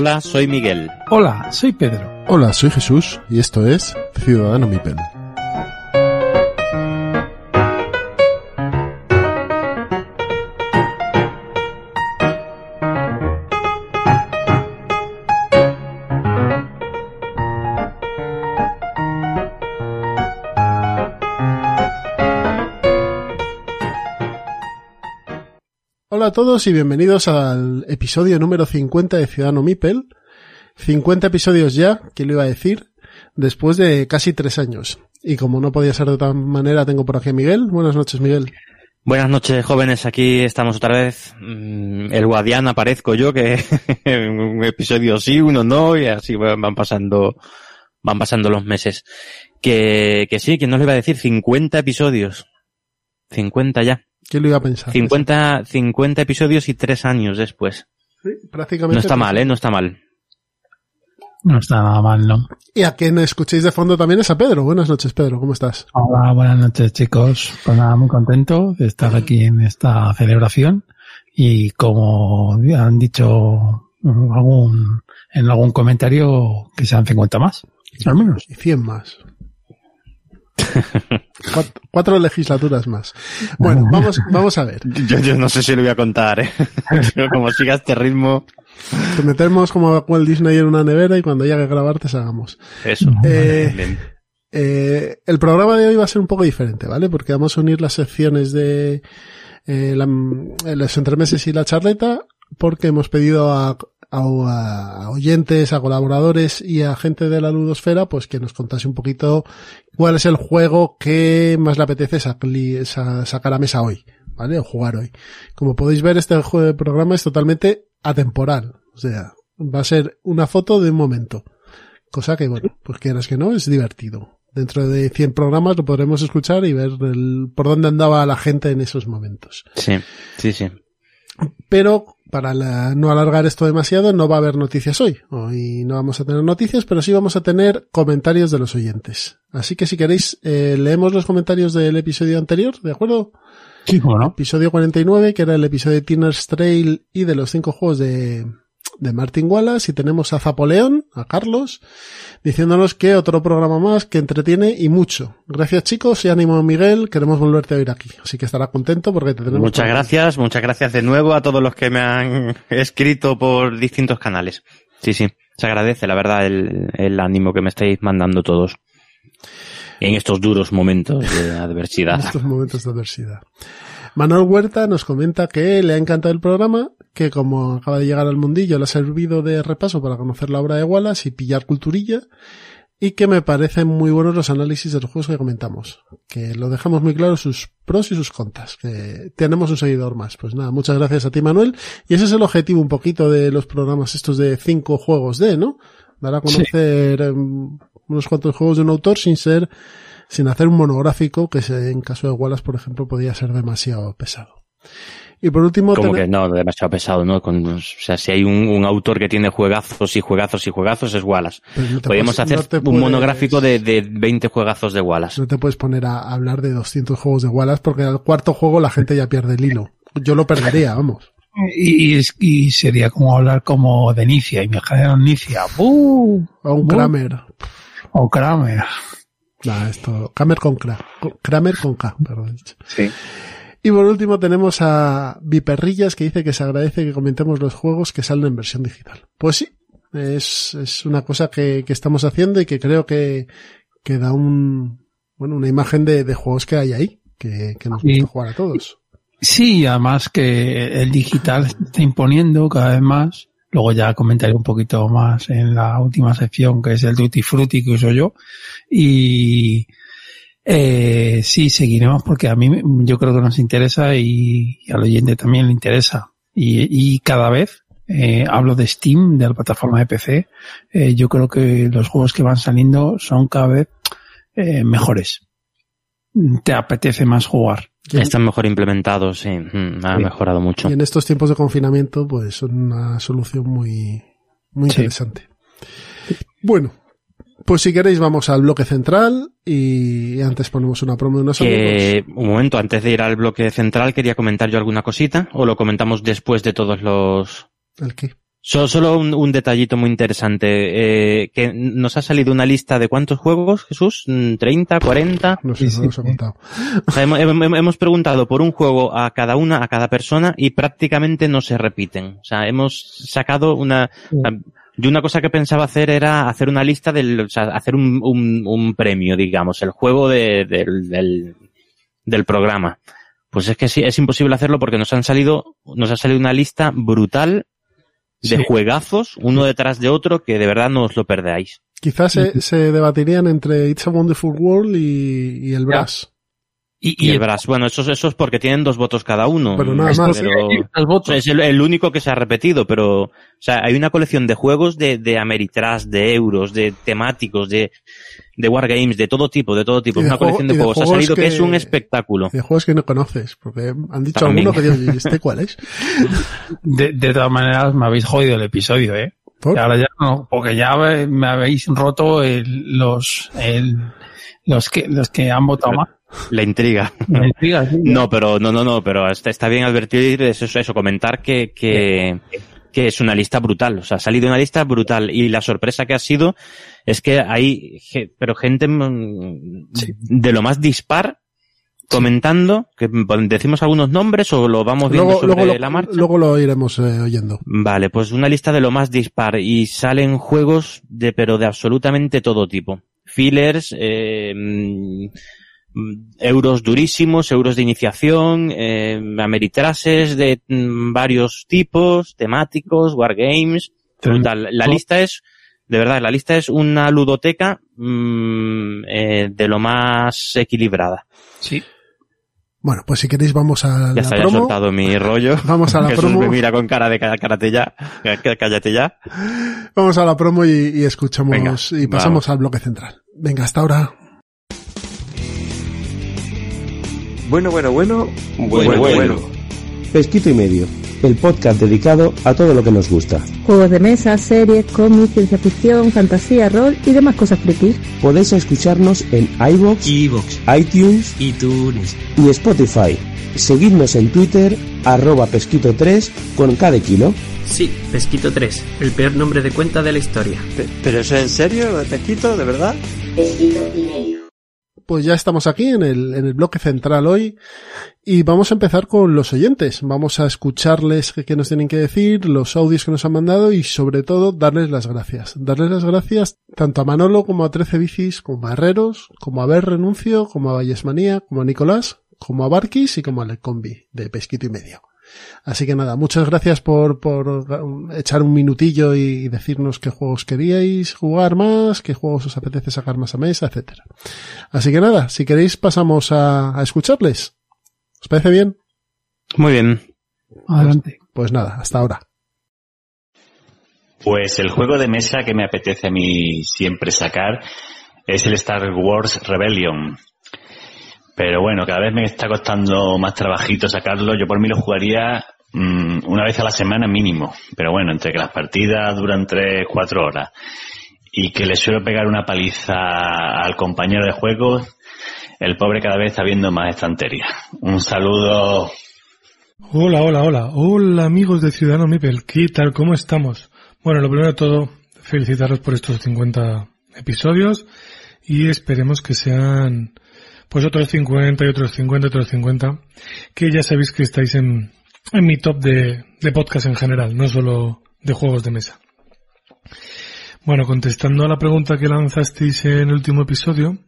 Hola, soy Miguel. Hola, soy Pedro. Hola, soy Jesús y esto es Ciudadano Mipel. A todos y bienvenidos al episodio número 50 de Ciudadano Mipel. 50 episodios ya, que lo iba a decir, después de casi tres años. Y como no podía ser de otra manera, tengo por aquí a Miguel. Buenas noches, Miguel. Buenas noches, jóvenes. Aquí estamos otra vez. Mm, El guardián aparezco yo, que un episodio sí, uno no, y así van pasando, van pasando los meses. Que, que sí, que no le iba a decir 50 episodios. 50 ya. ¿Quién lo iba a pensar? 50, 50 episodios y tres años después. Sí, prácticamente. No está mal, ¿eh? No está mal. No está nada mal, ¿no? Y a quien escuchéis de fondo también es a Pedro. Buenas noches, Pedro. ¿Cómo estás? Hola, buenas noches, chicos. Pues nada, muy contento de estar aquí en esta celebración. Y como han dicho algún, en algún comentario, que sean 50 más, al menos. Y 100 más. Cuatro, cuatro legislaturas más. Bueno, vamos, vamos a ver. Yo, yo no sé si lo voy a contar, ¿eh? Como siga este ritmo. Te metemos como a Walt Disney en una nevera y cuando llegue a grabar te salgamos. Eso. Eh, Bien. Eh, el programa de hoy va a ser un poco diferente, ¿vale? Porque vamos a unir las secciones de eh, la- los entremeses y la charleta, porque hemos pedido a, a- a oyentes, a colaboradores y a gente de la ludosfera, pues que nos contase un poquito cuál es el juego que más le apetece sacar a mesa hoy, ¿vale? O jugar hoy. Como podéis ver, este programa es totalmente atemporal. O sea, va a ser una foto de un momento. Cosa que, bueno, pues quieras que no, es divertido. Dentro de 100 programas lo podremos escuchar y ver el- por dónde andaba la gente en esos momentos. Sí, sí, sí. Pero para la- no alargar esto demasiado, no va a haber noticias hoy. Hoy no vamos a tener noticias, pero sí vamos a tener comentarios de los oyentes. Así que si queréis, eh, leemos los comentarios del episodio anterior, ¿de acuerdo? Sí, ¿cómo no? Episodio 49, que era el episodio de Tinner's Trail y de los cinco juegos de, de Martin Wallace. Y tenemos a Zapoleón, a Carlos, diciéndonos que otro programa más que entretiene y mucho. Gracias chicos y ánimo Miguel, queremos volverte a oír aquí. Así que estará contento porque te tenemos. Muchas aquí. gracias, muchas gracias de nuevo a todos los que me han escrito por distintos canales. Sí, sí, se agradece, la verdad, el, el ánimo que me estáis mandando todos. En estos duros momentos de en adversidad. estos momentos de adversidad. Manuel Huerta nos comenta que le ha encantado el programa, que como acaba de llegar al mundillo le ha servido de repaso para conocer la obra de Wallace y pillar culturilla, y que me parecen muy buenos los análisis de los juegos que comentamos, que lo dejamos muy claro sus pros y sus contras, que tenemos un seguidor más. Pues nada, muchas gracias a ti Manuel, y ese es el objetivo un poquito de los programas estos de cinco juegos de, ¿no? Dar a conocer em, unos cuantos juegos de un autor sin ser sin hacer un monográfico que en caso de Wallace, por ejemplo, podía ser demasiado pesado. Y por último, Como que no, demasiado pesado, ¿no? Con, o sea, si hay un, un autor que tiene juegazos y juegazos y juegazos es Wallace. no Podríamos hacer no un puedes- monográfico de, de 20 juegazos de Wallace. No te puedes poner a hablar de 200 juegos de Wallace porque al cuarto juego la gente ya pierde el hilo. Yo lo perdería, vamos. Y, y- y sería como hablar como de Nicia, y me dijeron Nicia, ¡buh! O un. Kramer. O Kramer. Nah, esto, Kramer con K. Kramer con K, perdón. Sí. Y por último tenemos a Viperrillas que dice que se agradece que comentemos los juegos que salen en versión digital. Pues sí, es, es una cosa que, que estamos haciendo y que creo que, que da un, bueno, una imagen de, de juegos que hay ahí, que, que nos Sí. gusta jugar a todos. Sí, además que el digital se está imponiendo cada vez más. Luego ya comentaré un poquito más en la última sección, que es el Duty Fruity que uso yo. Y eh, sí, seguiremos porque a mí yo creo que nos interesa y, y al oyente también le interesa. Y, y cada vez, eh, hablo de Steam, de la plataforma de PC, eh, yo creo que los juegos que van saliendo son cada vez eh, mejores. Te apetece más jugar Están mejor implementados, sí. Mm, ha Sí. mejorado mucho. Y en estos tiempos de confinamiento, pues son una solución muy, muy Sí. interesante. Bueno, pues si queréis vamos al bloque central y antes ponemos una promo de unos amigos. Que, un momento, antes de ir al bloque central, quería comentar yo alguna cosita, o lo comentamos después de todos los... ¿El qué? So- Solo un, un detallito muy interesante, eh, que nos ha salido una lista de cuántos juegos, Jesús, Mm, 30, 40. No sé, Sí, no ha sí. contado. O sea, hemos, hemos- hemos preguntado por un juego a cada una, a cada persona, y prácticamente no se repiten. O sea, hemos sacado una... yo una cosa que pensaba hacer era hacer una lista del, o sea, hacer un, un, un premio, digamos, el juego de- del, del, del programa. Pues es que sí, es imposible hacerlo porque nos han salido, nos ha salido una lista brutal de Sí. juegazos, uno detrás de otro, que de verdad no os lo perdáis. Quizás se, se debatirían entre It's a Wonderful World y, y el Brass. Y, Y el Brass, bueno, eso, eso es porque tienen dos votos cada uno. Pero nada Es más. pero- es el, el único que se ha repetido, pero, o sea, hay una colección de juegos de, de Ameritrash, de euros, de temáticos, de, de wargames, de todo tipo, de todo tipo. Y Es de una juego- colección y de de juegos. Ha salido que... que- es un espectáculo. De juegos que no conoces, porque han dicho También. alguno que digo, ¿y este cuál es? De, de todas maneras, me habéis jodido el episodio, ¿eh? ¿Por? Y ahora ya no, porque ya me me habéis roto el- los, el, los que, los que han votado más. La intriga. Me intriga, sí. No, pero, no, no, no, pero está, está bien advertir eso, eso, comentar que, que, que es una lista brutal. O sea, ha salido una lista brutal y la sorpresa que ha sido es que hay, pero gente mm, Sí. de lo más dispar comentando, que decimos algunos nombres o lo vamos viendo Luego, sobre luego, lo, la marcha. luego lo iremos eh, oyendo. Vale, pues una lista de lo más dispar y salen juegos de pero de absolutamente todo tipo. Fillers, eh, mm, euros durísimos, euros de iniciación, eh, ameritrases de mm, varios tipos, temáticos, wargames, brutal. La lista es, de verdad, la lista es una ludoteca mm, eh, de lo más equilibrada. Sí. Bueno, pues si queréis vamos a Ya la está, ya promo. soltado mi rollo. Vamos a la Jesús promo. me mira con cara de "Cá- cállate ya, cá- cállate ya. Vamos a la promo y, y escuchamos Venga, y pasamos al bloque central. Venga, hasta ahora. Bueno, bueno, bueno. Bueno, bueno. Pesquito y medio, el podcast dedicado a todo lo que nos gusta. Juegos de mesa, series, cómics, ciencia ficción, fantasía, rol y demás cosas frikis. Podéis escucharnos en iVoox, iTunes iTunes, y Spotify. Seguidnos en Twitter, arroba pesquito3 con cada kilo. sí, Pesquito 3, el peor nombre de cuenta de la historia. Pe- ¿Pero eso es en serio, de pesquito, de verdad? Pues ya estamos aquí en el, en el bloque central hoy y vamos a empezar con los oyentes. Vamos a escucharles qué, nos tienen que decir, los audios que nos han mandado y sobre todo darles las gracias. Darles las gracias tanto a Manolo como a Trece Bicis, como a Herreros, como a Ver Renuncio, como a Vallesmanía, como a Nicolás, como a Barquis y como a Lecombi de Pesquito y Medio. Así que nada, muchas gracias por, por echar un minutillo y decirnos qué juegos queríais jugar más, qué juegos os apetece sacar más a mesa, etcétera. Así que nada, si queréis pasamos a, a escucharles. ¿Os parece bien? Muy bien. Adelante. Pues nada, hasta ahora. Pues el juego de mesa que me apetece a mí siempre sacar es el Star Wars Rebellion. Pero bueno, cada vez me está costando más trabajito sacarlo. Yo por mí lo jugaría mm, una vez a la semana mínimo. Pero bueno, entre que las partidas duran 3, 4 horas y que le suelo pegar una paliza al compañero de juego, el pobre cada vez está viendo más estantería. Un saludo. Hola, hola, hola. Hola amigos de Ciudadano Mipel. ¿Qué tal? ¿Cómo estamos? Bueno, lo primero de todo, felicitaros por estos 50 episodios y esperemos que sean pues otros 50 y otros 50 y otros 50, que ya sabéis que estáis en, en mi top de, podcast en general, no solo de juegos de mesa. Bueno, contestando a la pregunta que lanzasteis en el último episodio,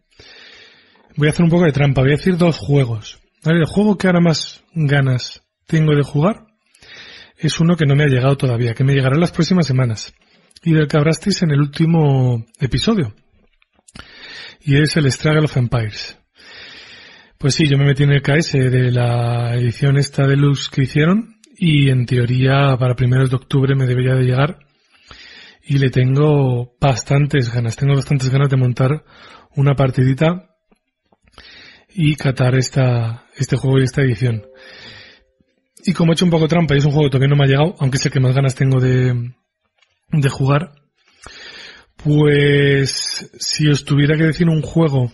voy a hacer un poco de trampa, voy a decir dos juegos. El juego que ahora más ganas tengo de jugar es uno que no me ha llegado todavía, que me llegará en las próximas semanas y del que hablasteis en el último episodio. Y es el Struggle of Empires. Pues sí, yo me metí en el KS de la edición esta deluxe que hicieron y en teoría para primeros de octubre me debería de llegar y le tengo bastantes ganas, tengo bastantes ganas de montar una partidita y catar esta, este juego y esta edición. Y como he hecho un poco trampa y es un juego que todavía no me ha llegado, aunque sé que más ganas tengo de, de jugar, pues si os tuviera que decir un juego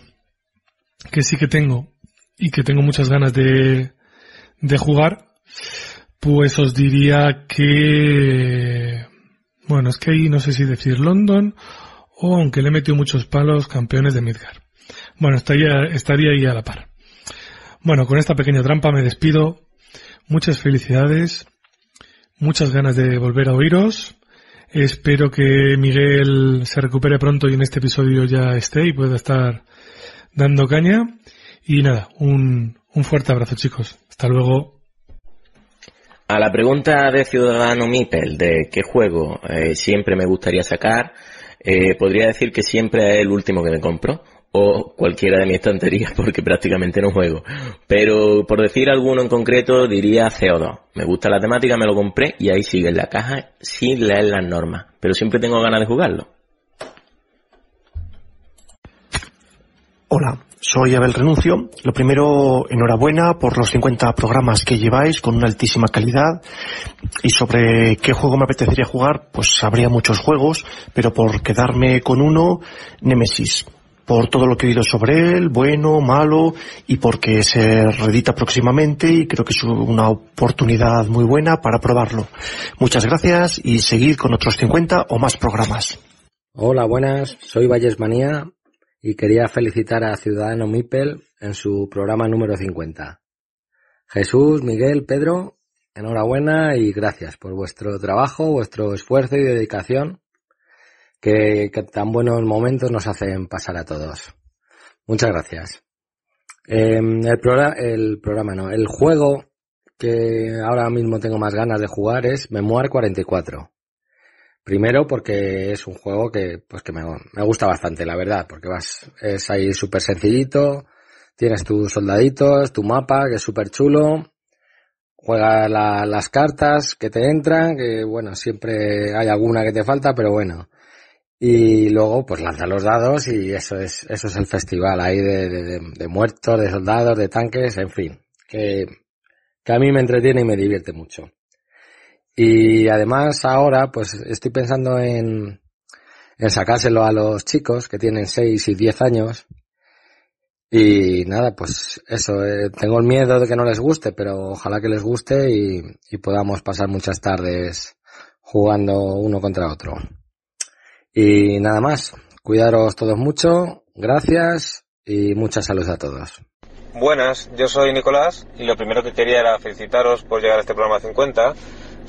que sí que tengo y que tengo muchas ganas de, de jugar, pues os diría que, bueno, es que ahí no sé si decir London o aunque le he metido muchos palos, campeones de Midgar. Bueno, estaría, estaría ahí a la par. Bueno, con esta pequeña trampa me despido. Muchas felicidades. Muchas ganas de volver a oíros. Espero que Miguel se recupere pronto y en este episodio ya esté y pueda estar dando caña. Y nada, un, un fuerte abrazo chicos. Hasta luego. A la pregunta de Ciudadano Mipel de qué juego eh, siempre me gustaría sacar, eh, podría decir que siempre es el último que me compro o cualquiera de mis estanterías porque prácticamente no juego. Pero por decir alguno en concreto diría CO2. Me gusta la temática, me lo compré y ahí sigue en la caja sin leer las normas. Pero siempre tengo ganas de jugarlo. Hola, soy Abel Renuncio. Lo primero, enhorabuena por los 50 programas que lleváis con una altísima calidad. Y sobre qué juego me apetecería jugar, pues habría muchos juegos, pero por quedarme con uno, Nemesis por todo lo que he oído sobre él, bueno, malo, y porque se reedita próximamente y creo que es una oportunidad muy buena para probarlo. Muchas gracias y seguid con otros 50 o más programas. Hola, buenas, soy Valles Manía y quería felicitar a Ciudadano Mipel en su programa número 50. Jesús, Miguel, Pedro, enhorabuena y gracias por vuestro trabajo, vuestro esfuerzo y dedicación que, tan buenos momentos nos hacen pasar a todos. Muchas gracias. Em, el, programa, el programa no, el juego que ahora mismo tengo más ganas de jugar es Memoir 44. Primero porque es un juego que, pues que me, me gusta bastante, la verdad, porque vas, es ahí súper sencillito, tienes tus soldaditos, tu mapa, que es súper chulo, juega las cartas que te entran, que bueno, siempre hay alguna que te falta, pero bueno, y luego, pues lanza los dados y eso es, eso es el festival ahí de, de, muertos, de soldados, de tanques, en fin. Que, que a mí me entretiene y me divierte mucho. Y además ahora, pues estoy pensando en, en sacárselo a los chicos que tienen 6 y 10 años. Y nada, pues eso, eh, tengo el miedo de que no les guste, pero ojalá que les guste y, y podamos pasar muchas tardes jugando uno contra otro. Y nada más, cuidaros todos mucho, gracias y mucha salud a todos. Buenas, yo soy Nicolás y lo primero que quería era felicitaros por llegar a este programa 50,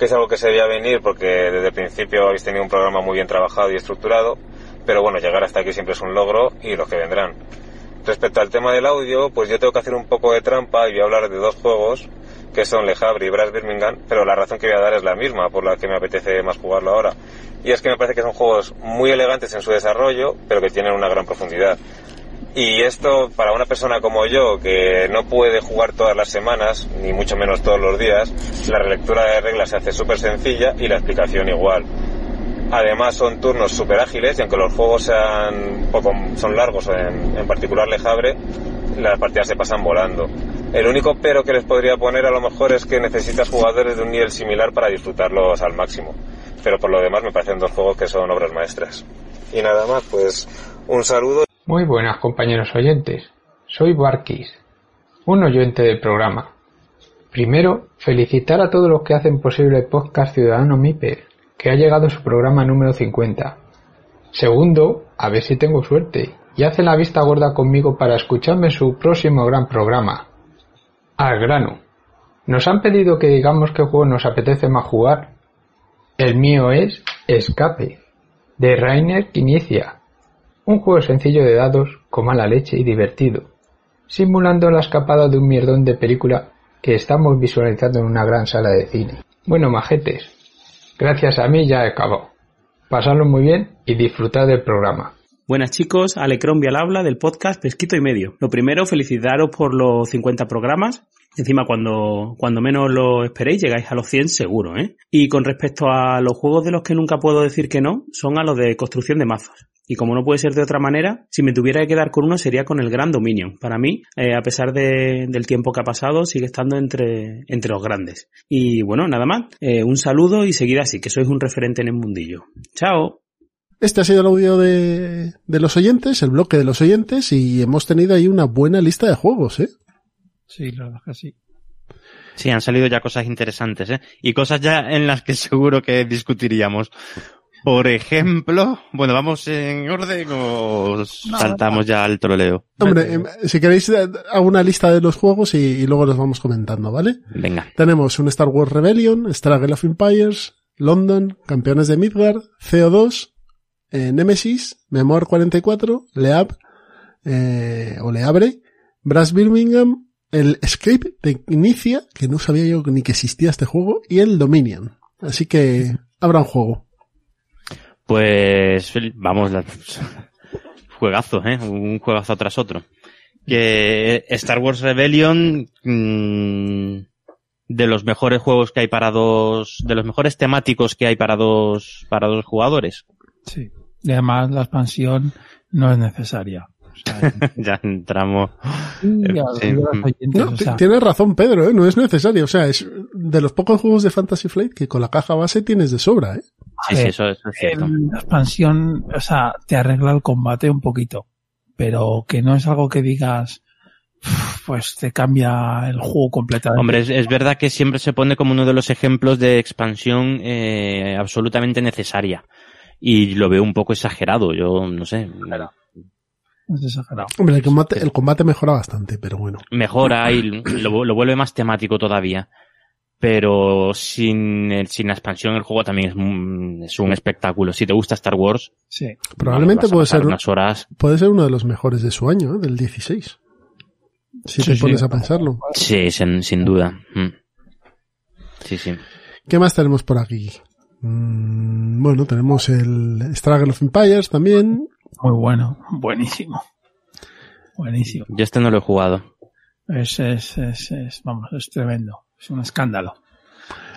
que es algo que se debía venir porque desde el principio habéis tenido un programa muy bien trabajado y estructurado, pero bueno, llegar hasta aquí siempre es un logro y los que vendrán. Respecto al tema del audio, pues yo tengo que hacer un poco de trampa y voy a hablar de dos juegos que son Le Havre y Brass Birmingham, pero la razón que voy a dar es la misma, por la que me apetece más jugarlo ahora. Y es que me parece que son juegos muy elegantes en su desarrollo, pero que tienen una gran profundidad. Y esto, para una persona como yo, que no puede jugar todas las semanas, ni mucho menos todos los días, la relectura de reglas se hace súper sencilla y la explicación igual. Además son turnos súper ágiles y aunque los juegos sean poco, son largos, en, particular Le Havre, las partidas se pasan volando. El único pero que les podría poner a lo mejor es que necesitas jugadores de un nivel similar para disfrutarlos al máximo. Pero por lo demás me parecen dos juegos que son obras maestras. Y nada más, pues un saludo. Muy buenas compañeros oyentes. Soy Barkis, un oyente del programa. Primero, felicitar a todos los que hacen posible el podcast Ciudadano MIPE, que ha llegado a su programa número 50. Segundo, a ver si tengo suerte y hace la vista gorda conmigo para escucharme su próximo gran programa, al grano. Nos han pedido que digamos qué juego nos apetece más jugar. El mío es Escape, de Rainer Quinicia. Un juego sencillo de dados, con mala leche y divertido, simulando la escapada de un mierdón de película que estamos visualizando en una gran sala de cine. Bueno, majetes, gracias a mí ya acabado. Pasadlo muy bien y disfrutad del programa. Buenas chicos, Alecron al habla del podcast Pesquito y Medio. Lo primero, felicitaros por los 50 programas. Encima, cuando, cuando menos lo esperéis, llegáis a los 100 seguro, ¿eh? Y con respecto a los juegos de los que nunca puedo decir que no, son a los de construcción de mazos. Y como no puede ser de otra manera, si me tuviera que quedar con uno sería con el Gran Dominion. Para mí, eh, a pesar de- del tiempo que ha pasado, sigue estando entre, entre los grandes. Y bueno, nada más. Eh, un saludo y seguid así, que sois un referente en el mundillo. Chao. Este ha sido el audio de, de los oyentes, el bloque de los oyentes, y hemos tenido ahí una buena lista de juegos, ¿eh? Sí, la verdad que sí. Sí, han salido ya cosas interesantes, ¿eh? Y cosas ya en las que seguro que discutiríamos. Por ejemplo, bueno, vamos en orden o saltamos ya al troleo. Hombre, em, si queréis, eh, hago una lista de los juegos y, y luego los vamos comentando, ¿vale? Venga. Tenemos un Star Wars Rebellion, Struggle of Empires, London, Campeones de Midgard, CO2, eh, Nemesis, Memoir 44, Leab, eh, o Leabre, Brass Birmingham, el Escape de Inicia, que no sabía yo ni que existía este juego, y el Dominion. Así que habrá un juego. Pues vamos, la- juegazo, ¿eh? Un juegazo tras otro. Que Star Wars Rebellion, mm, de los mejores juegos que hay para dos, de los mejores temáticos que hay para dos, para dos jugadores. Sí. Y además la expansión no es necesaria. ya entramos. Sí. oyentes, No, o t- sea, tienes razón, Pedro, ¿eh? no es necesario. O sea, es de los pocos juegos de Fantasy Flight que con la caja base tienes de sobra, ¿eh? Sí, sí, eso, eso es cierto. el- la expansión, o sea, te arregla el combate un poquito, pero que no es algo que digas, "Uf, pues te cambia el juego completamente. Hombre, es, es verdad que siempre se pone como uno de los ejemplos de expansión eh, absolutamente necesaria. Y lo veo un poco exagerado, yo no sé. Es exagerado. Hombre, el combate, el combate mejora bastante, pero bueno. Mejora y lo, lo vuelve más temático todavía. Pero sin, el- sin la expansión el juego también es un, es un espectáculo. Si te gusta Star Wars, Sí. Probablemente puede ser, unas horas. puede ser uno de los mejores de su año, ¿eh? del 16. Si Sí, te sí. pones a pensarlo. Sí, sin, sin duda. Mm. Sí, sí. ¿Qué más tenemos por aquí? Mm, bueno, tenemos el Struggle of Empires también. Muy bueno, buenísimo. Buenísimo. Yo este no lo he jugado. Es, es, es, es, vamos, es tremendo. Es un escándalo.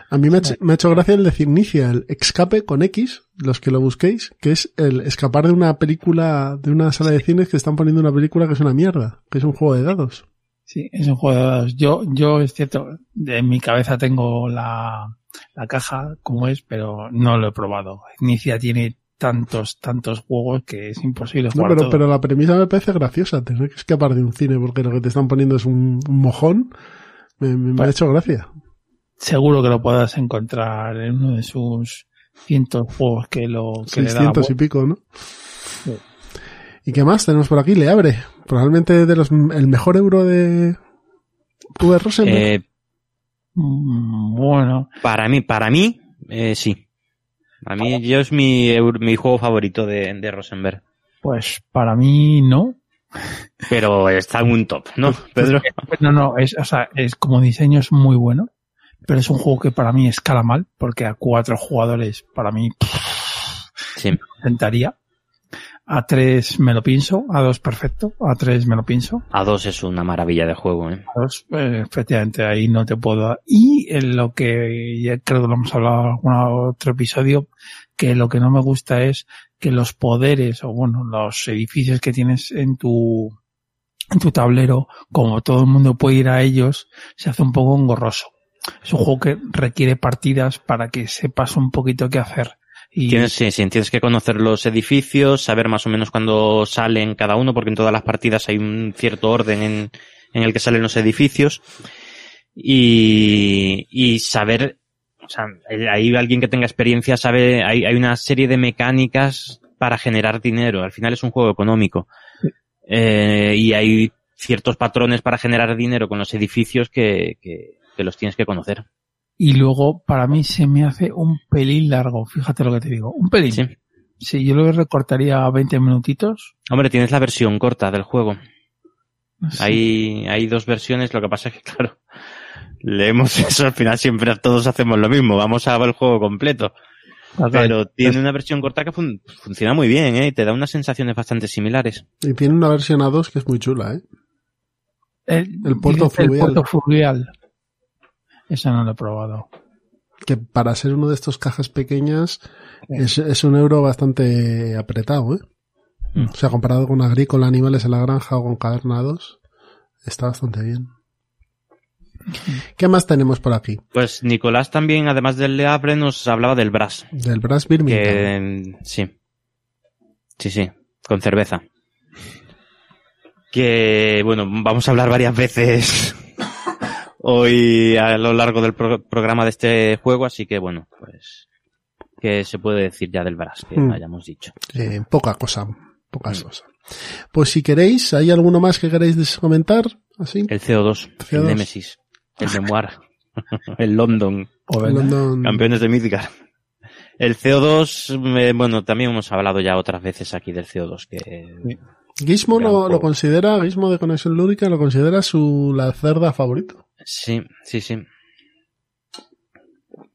A mí me ha, hecho- me ha hecho gracia el decir inicia el escape con X, los que lo busquéis, que es el escapar de una película, de una sala de cines que están poniendo una película que es una mierda, que es un juego de dados. Sí, es un juego de dados. Yo, yo es cierto, en mi cabeza tengo la, la caja como es, pero no lo he probado. Inicia tiene tantos, tantos juegos que es imposible No, pero, todo. pero la premisa me parece graciosa, tener que escapar de un cine porque lo que te están poniendo es un, un mojón. Me, me- me ha hecho gracia. Seguro que lo puedas encontrar en uno de sus cientos juegos que lo, que le da 600 y pico, ¿no? ¿Y qué más tenemos por aquí? Le abre. Probablemente de los, el mejor euro de V. Rosenberg. Eh, Mm, Bueno, para mí, para mí, eh, sí. A mí, yo es mi, mi juego favorito de, de Rosenberg. pues para mí no. Pero está en un top, ¿no, Pedro? No, no, es, o sea, es como diseño es muy bueno, pero es un juego que para mí escala mal, porque a cuatro jugadores, para mí, Sí. intentaría. A tres me lo pienso, a dos perfecto, a tres me lo pienso, A dos es una maravilla de juego, ¿eh? a dos, eh, efectivamente ahí no te puedo dar. Y en lo que ya creo que lo hemos hablado en algún otro episodio, que lo que no me gusta es que los poderes o bueno, los edificios que tienes en tu, en tu tablero, como todo el mundo puede ir a ellos, se hace un poco engorroso. Es un juego que requiere partidas para que sepas un poquito qué hacer. Y Tienes, sí, sí, tienes que conocer los edificios, saber más o menos cuándo salen cada uno, porque en todas las partidas hay un cierto orden en, en el que salen los edificios. Y, y saber, o sea, hay alguien que tenga experiencia sabe, hay, hay una serie de mecánicas para generar dinero. Al final es un juego económico. Eh, y hay ciertos patrones para generar dinero con los edificios que, que, que los tienes que conocer. Y luego, para mí se me hace un pelín largo, fíjate lo que te digo, un pelín. Sí. Sí, yo lo recortaría a 20 minutitos. Hombre, tienes la versión corta del juego. Sí. Hay, hay dos versiones, lo que pasa es que, claro, leemos eso, al final siempre todos hacemos lo mismo, vamos a ver el juego completo. Pero tiene una versión corta que fun- funciona muy bien, ¿eh? Y te da unas sensaciones bastante similares. Y tiene una versión A2 que es muy chula, ¿eh? El, El puerto dices, el fluvial. puerto fluvial. Eso no lo he probado. Que para ser uno de estos cajas pequeñas es, es un euro bastante apretado, ¿eh? O sea, comparado con Agrícola, Animales en la Granja o con Caverna 2, está bastante bien. ¿Qué más tenemos por aquí? Pues Nicolás también, además del Le Havre, nos hablaba del Brass. Del Brass Birmingham. Que, sí. Sí, sí. Con cerveza. Que, bueno, vamos a hablar varias veces hoy a lo largo del pro- programa de este juego, así que, bueno, pues, que se puede decir ya del Brass, que Hmm. hayamos dicho. Eh, poca cosa, pocas cosas. Pues si queréis, ¿hay alguno más que queréis comentar? Así. El CO2, el CO2. Nemesis, el Memoir, el London, London- campeones de Midgar. El CO2, eh, bueno, también hemos hablado ya otras veces aquí del CO2, que Gizmo lo, considera, Gizmo de Conexión Lúdica lo considera su la cerda favorito. sí, sí, sí.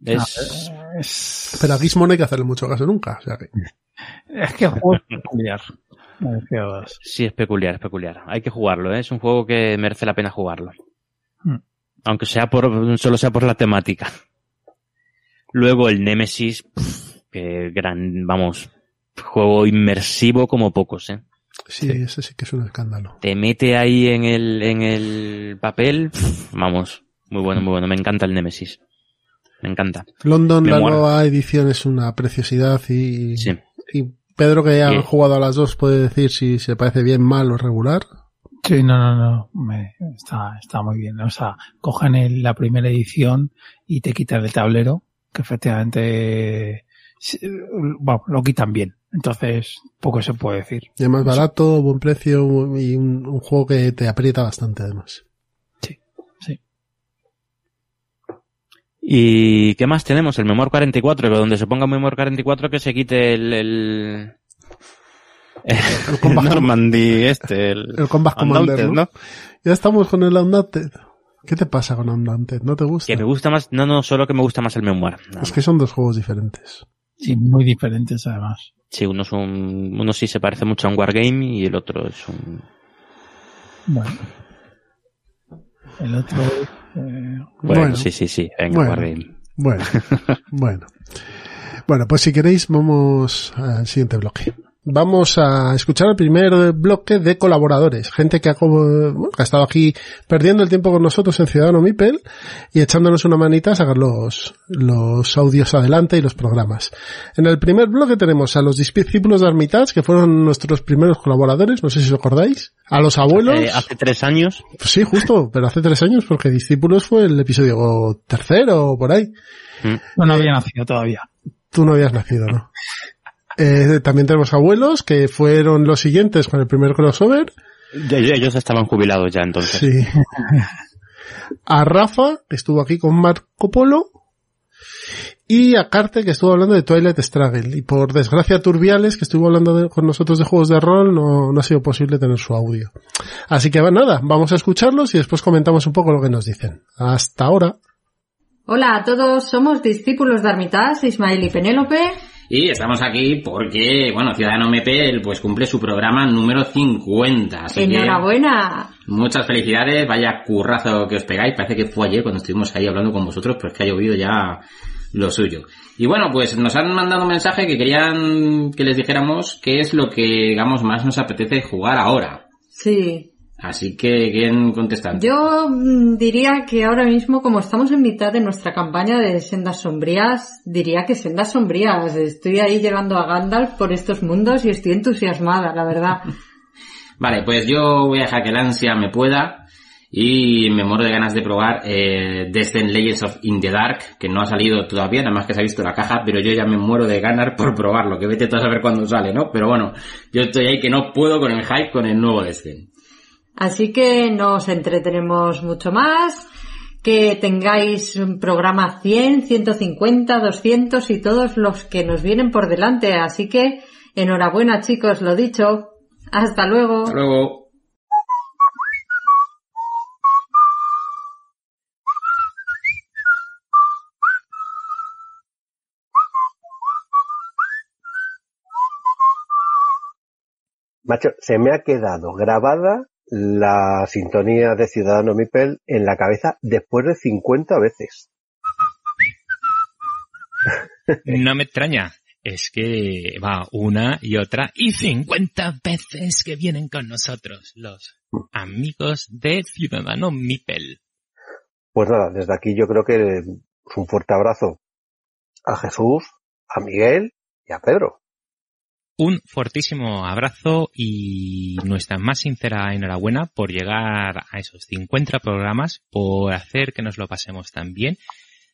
Ah, Es, Pero a Gizmo no hay que hacerle mucho caso nunca. O sea que, Es que el juego es peculiar. El CO2. sí, es peculiar, es peculiar. Hay que jugarlo, ¿eh? es un juego que merece la pena jugarlo. Hmm. Aunque sea por, solo sea por la temática. Luego el Nemesis, pff, que gran, vamos, juego inmersivo como pocos, ¿eh? sí, ese sí que es un escándalo. Te mete ahí en el, en el papel, pff, vamos, muy bueno, muy bueno. Me encanta el Nemesis. Me encanta. London, la nueva edición es una preciosidad y, Sí. y Pedro que ya ha jugado a las dos puede decir si se parece bien, mal o regular. Sí, no, no, no. Me- está, está muy bien. O sea, cogen el- la primera edición y te quitan el tablero, que efectivamente sí, bueno, lo quitan bien. Entonces, poco se puede decir. Y es más barato, buen precio y un, un juego que te aprieta bastante además. ¿Y qué más tenemos? El Memoir 44, pero donde se ponga Memoir 44 que se quite el, el, el, Combat Normandy este, el, El Combat Commander, Undaunted, ¿no? Ya estamos con el Undaunted. ¿Qué te pasa con Undaunted? ¿No te gusta? Que me gusta más, no, no, solo que me gusta más el Memoir. nada Es que son dos juegos diferentes. Sí, muy diferentes además. Sí, uno es un, uno sí se parece mucho a un Wargame y el otro es un... Bueno. El otro, eh, Bueno, Bueno. sí, sí, sí, venga, Bueno. Wargame. Bueno, bueno. Bueno, pues si queréis vamos al siguiente bloque. Vamos a escuchar el primer bloque de colaboradores, gente que ha, bueno, que ha estado aquí perdiendo el tiempo con nosotros en Ciudadano Mipel y echándonos una manita a sacar los, los audios adelante y los programas. En el primer bloque tenemos a los discípulos de Armitage, que fueron nuestros primeros colaboradores, no sé si os acordáis, a los abuelos. Eh, hace tres años. Pues sí, justo, pero hace tres años, porque Discípulos fue el episodio tercero o por ahí. no, no había nacido todavía. Tú no habías nacido, ¿no? Eh, también tenemos abuelos, que fueron los siguientes con el primer crossover. Ellos estaban jubilados ya entonces. Sí. A Rafa, que estuvo aquí con Marco Polo. Y a Carte, que estuvo hablando de Twilight Struggle. Y por desgracia Turbiales, que estuvo hablando de- con nosotros de juegos de rol, no, no ha sido posible tener su audio. Así que va, nada, vamos a escucharlos y después comentamos un poco lo que nos dicen. Hasta ahora. Hola a todos, somos discípulos de Armitage, Ismael y Penélope. Y estamos aquí porque, bueno, Ciudadano Mepel pues cumple su programa número 50. Así que Enhorabuena. muchas felicidades, vaya currazo que os pegáis. Parece que fue ayer cuando estuvimos ahí hablando con vosotros, pues que ha llovido ya lo suyo. Y bueno, pues nos han mandado un mensaje que querían que les dijéramos qué es lo que, digamos, más nos apetece jugar ahora. Sí. Así que, ¿quién contesta? Yo mm, diría que ahora mismo, como estamos en mitad de nuestra campaña de sendas sombrías, diría que sendas sombrías. Estoy ahí llegando a Gandalf por estos mundos y estoy entusiasmada, la verdad. Vale, pues yo voy a dejar que el ansia me pueda y me muero de ganas de probar eh, Descent Legends of In the Dark, que no ha salido todavía, nada más que se ha visto la caja, pero yo ya me muero de ganas por probarlo, que vete tú a saber cuándo sale, ¿no? Pero bueno, yo estoy ahí que no puedo con el hype con el nuevo Descent. Así que no os entretenemos mucho más. Que tengáis un programa 100, 150, 200 y todos los que nos vienen por delante. Así que enhorabuena chicos, lo dicho. Hasta luego. Hasta luego. Macho, se me ha quedado grabada la sintonía de Ciudadano Mipel en la cabeza después de 50 veces. No me extraña. es que va una y otra y 50 veces que vienen con nosotros los amigos de Ciudadano Mipel. Pues nada, desde aquí yo creo que un fuerte abrazo a Jesús, a Miguel y a Pedro. Un fortísimo abrazo y nuestra más sincera enhorabuena por llegar a esos 50 programas, por hacer que nos lo pasemos tan bien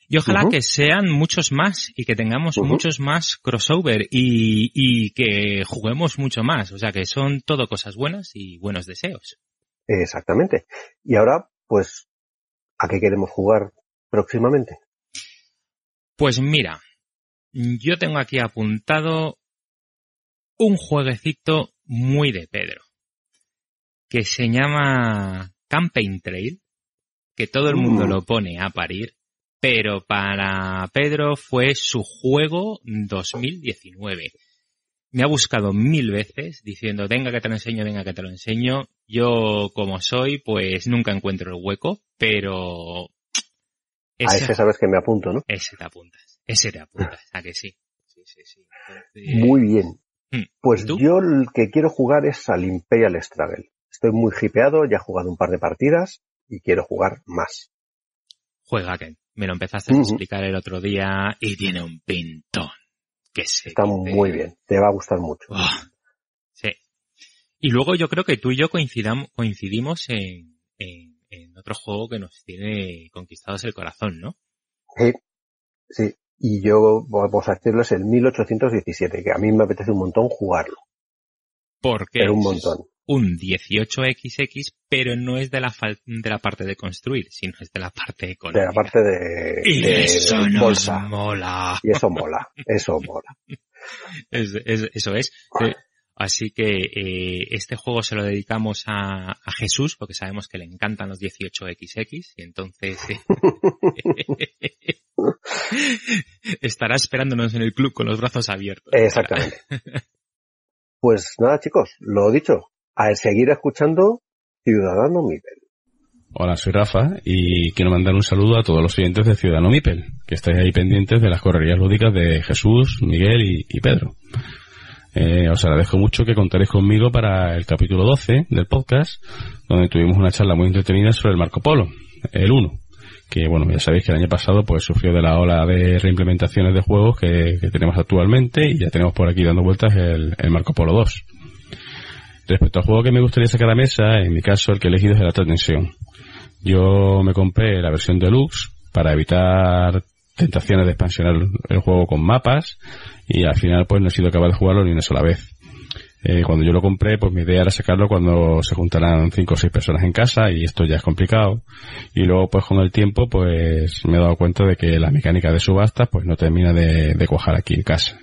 y ojalá que sean muchos más y que tengamos muchos más crossover y, y que juguemos mucho más. O sea que son todo cosas buenas y buenos deseos. Exactamente. Y ahora, pues, ¿a qué queremos jugar próximamente? Pues mira, yo tengo aquí apuntado un jueguecito muy de Pedro que se llama Campaign Trail, que todo el mundo Mm. lo pone a parir, pero para Pedro fue su juego 2019. Me ha buscado mil veces diciendo, venga que te lo enseño, venga que te lo enseño. Yo, como soy, pues nunca encuentro el hueco, pero... A ese sabes que me apunto, ¿no? Ese te apuntas. Ese te apuntas. ¿A que sí? Sí, sí, sí. Entonces, Muy bien. Mm. Pues yo el que quiero jugar es al Imperial Struggle. Estoy muy hipeado, ya he jugado un par de partidas y quiero jugar más. Juega que me lo empezaste a explicar el otro día y tiene un pintón. Que se Está muy bien, te va a gustar mucho. Sí. Y luego yo creo que tú y yo coincidimos en, en, en otro juego que nos tiene conquistados el corazón, ¿no? Sí, sí. Y yo, vamos a decirlo, es el 1817, que a mí me apetece un montón jugarlo. Porque Pero un es montón. un 18XX, pero no es de la, fal- de la parte de construir, sino es de la parte De económica. la parte de, Y de eso nos bolsa. mola. Y eso mola, eso mola. Es- es- eso es. Así que eh, este juego se lo dedicamos a, a Jesús, porque sabemos que le encantan los 18XX, y entonces eh, estará esperándonos en el club con los brazos abiertos. Exactamente. Pues nada, chicos, lo dicho, a seguir escuchando Ciudadano Miguel. Hola, soy Rafa y quiero mandar un saludo a todos los oyentes de Ciudadano Mipel, que estáis ahí pendientes de las correrías lúdicas de Jesús, Miguel y, y Pedro. Eh, os agradezco mucho que contaréis conmigo para el capítulo 12 del podcast, donde tuvimos una charla muy entretenida sobre el Marco Polo, el 1, que bueno, ya sabéis que el año pasado pues sufrió de la ola de reimplementaciones de juegos que, tenemos actualmente y ya tenemos por aquí dando vueltas el, el Marco Polo 2. Respecto al juego que me gustaría sacar a mesa, en mi caso el que he elegido es el Alta Tensión. Yo me compré la versión deluxe para evitar tentaciones de expansionar el juego con mapas y al final pues no he sido capaz de jugarlo ni una sola vez. Eh, cuando yo lo compré pues mi idea era sacarlo cuando se juntaran cinco o seis personas en casa y esto ya es complicado y luego pues con el tiempo pues me he dado cuenta de que la mecánica de subastas pues no termina de, cuajar aquí en casa.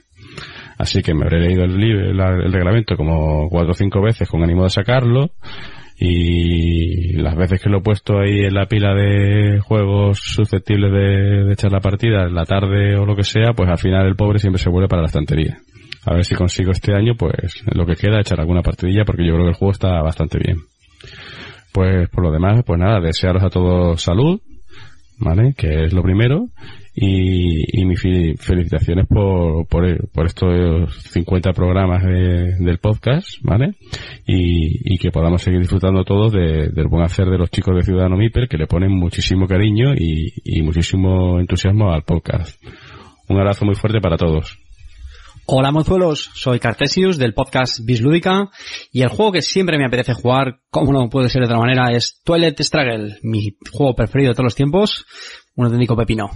Así que me habré leído el, libro, la- el reglamento como cuatro o cinco veces con ánimo de sacarlo y las veces que lo he puesto ahí en la pila de juegos susceptibles de, echar la partida en la tarde o lo que sea, pues al final el pobre siempre se vuelve para la estantería. A ver si consigo este año, pues lo que queda echar alguna partidilla porque yo creo que el juego está bastante bien. Pues por lo demás, pues nada, desearos a todos salud, ¿vale? Que es lo primero. Y, y mis felicitaciones por, por, por estos 50 programas de- del podcast, ¿vale? Y, y que podamos seguir disfrutando todos de- del buen hacer de los chicos de Ciudadano Miper que le ponen muchísimo cariño y, y muchísimo entusiasmo al podcast. Un abrazo muy fuerte para todos. Hola mozuelos, soy Cartesius del podcast Bislúdica y el juego que siempre me apetece jugar, como no puede ser de otra manera, es Twilight Struggle, mi juego preferido de todos los tiempos, un auténtico pepino.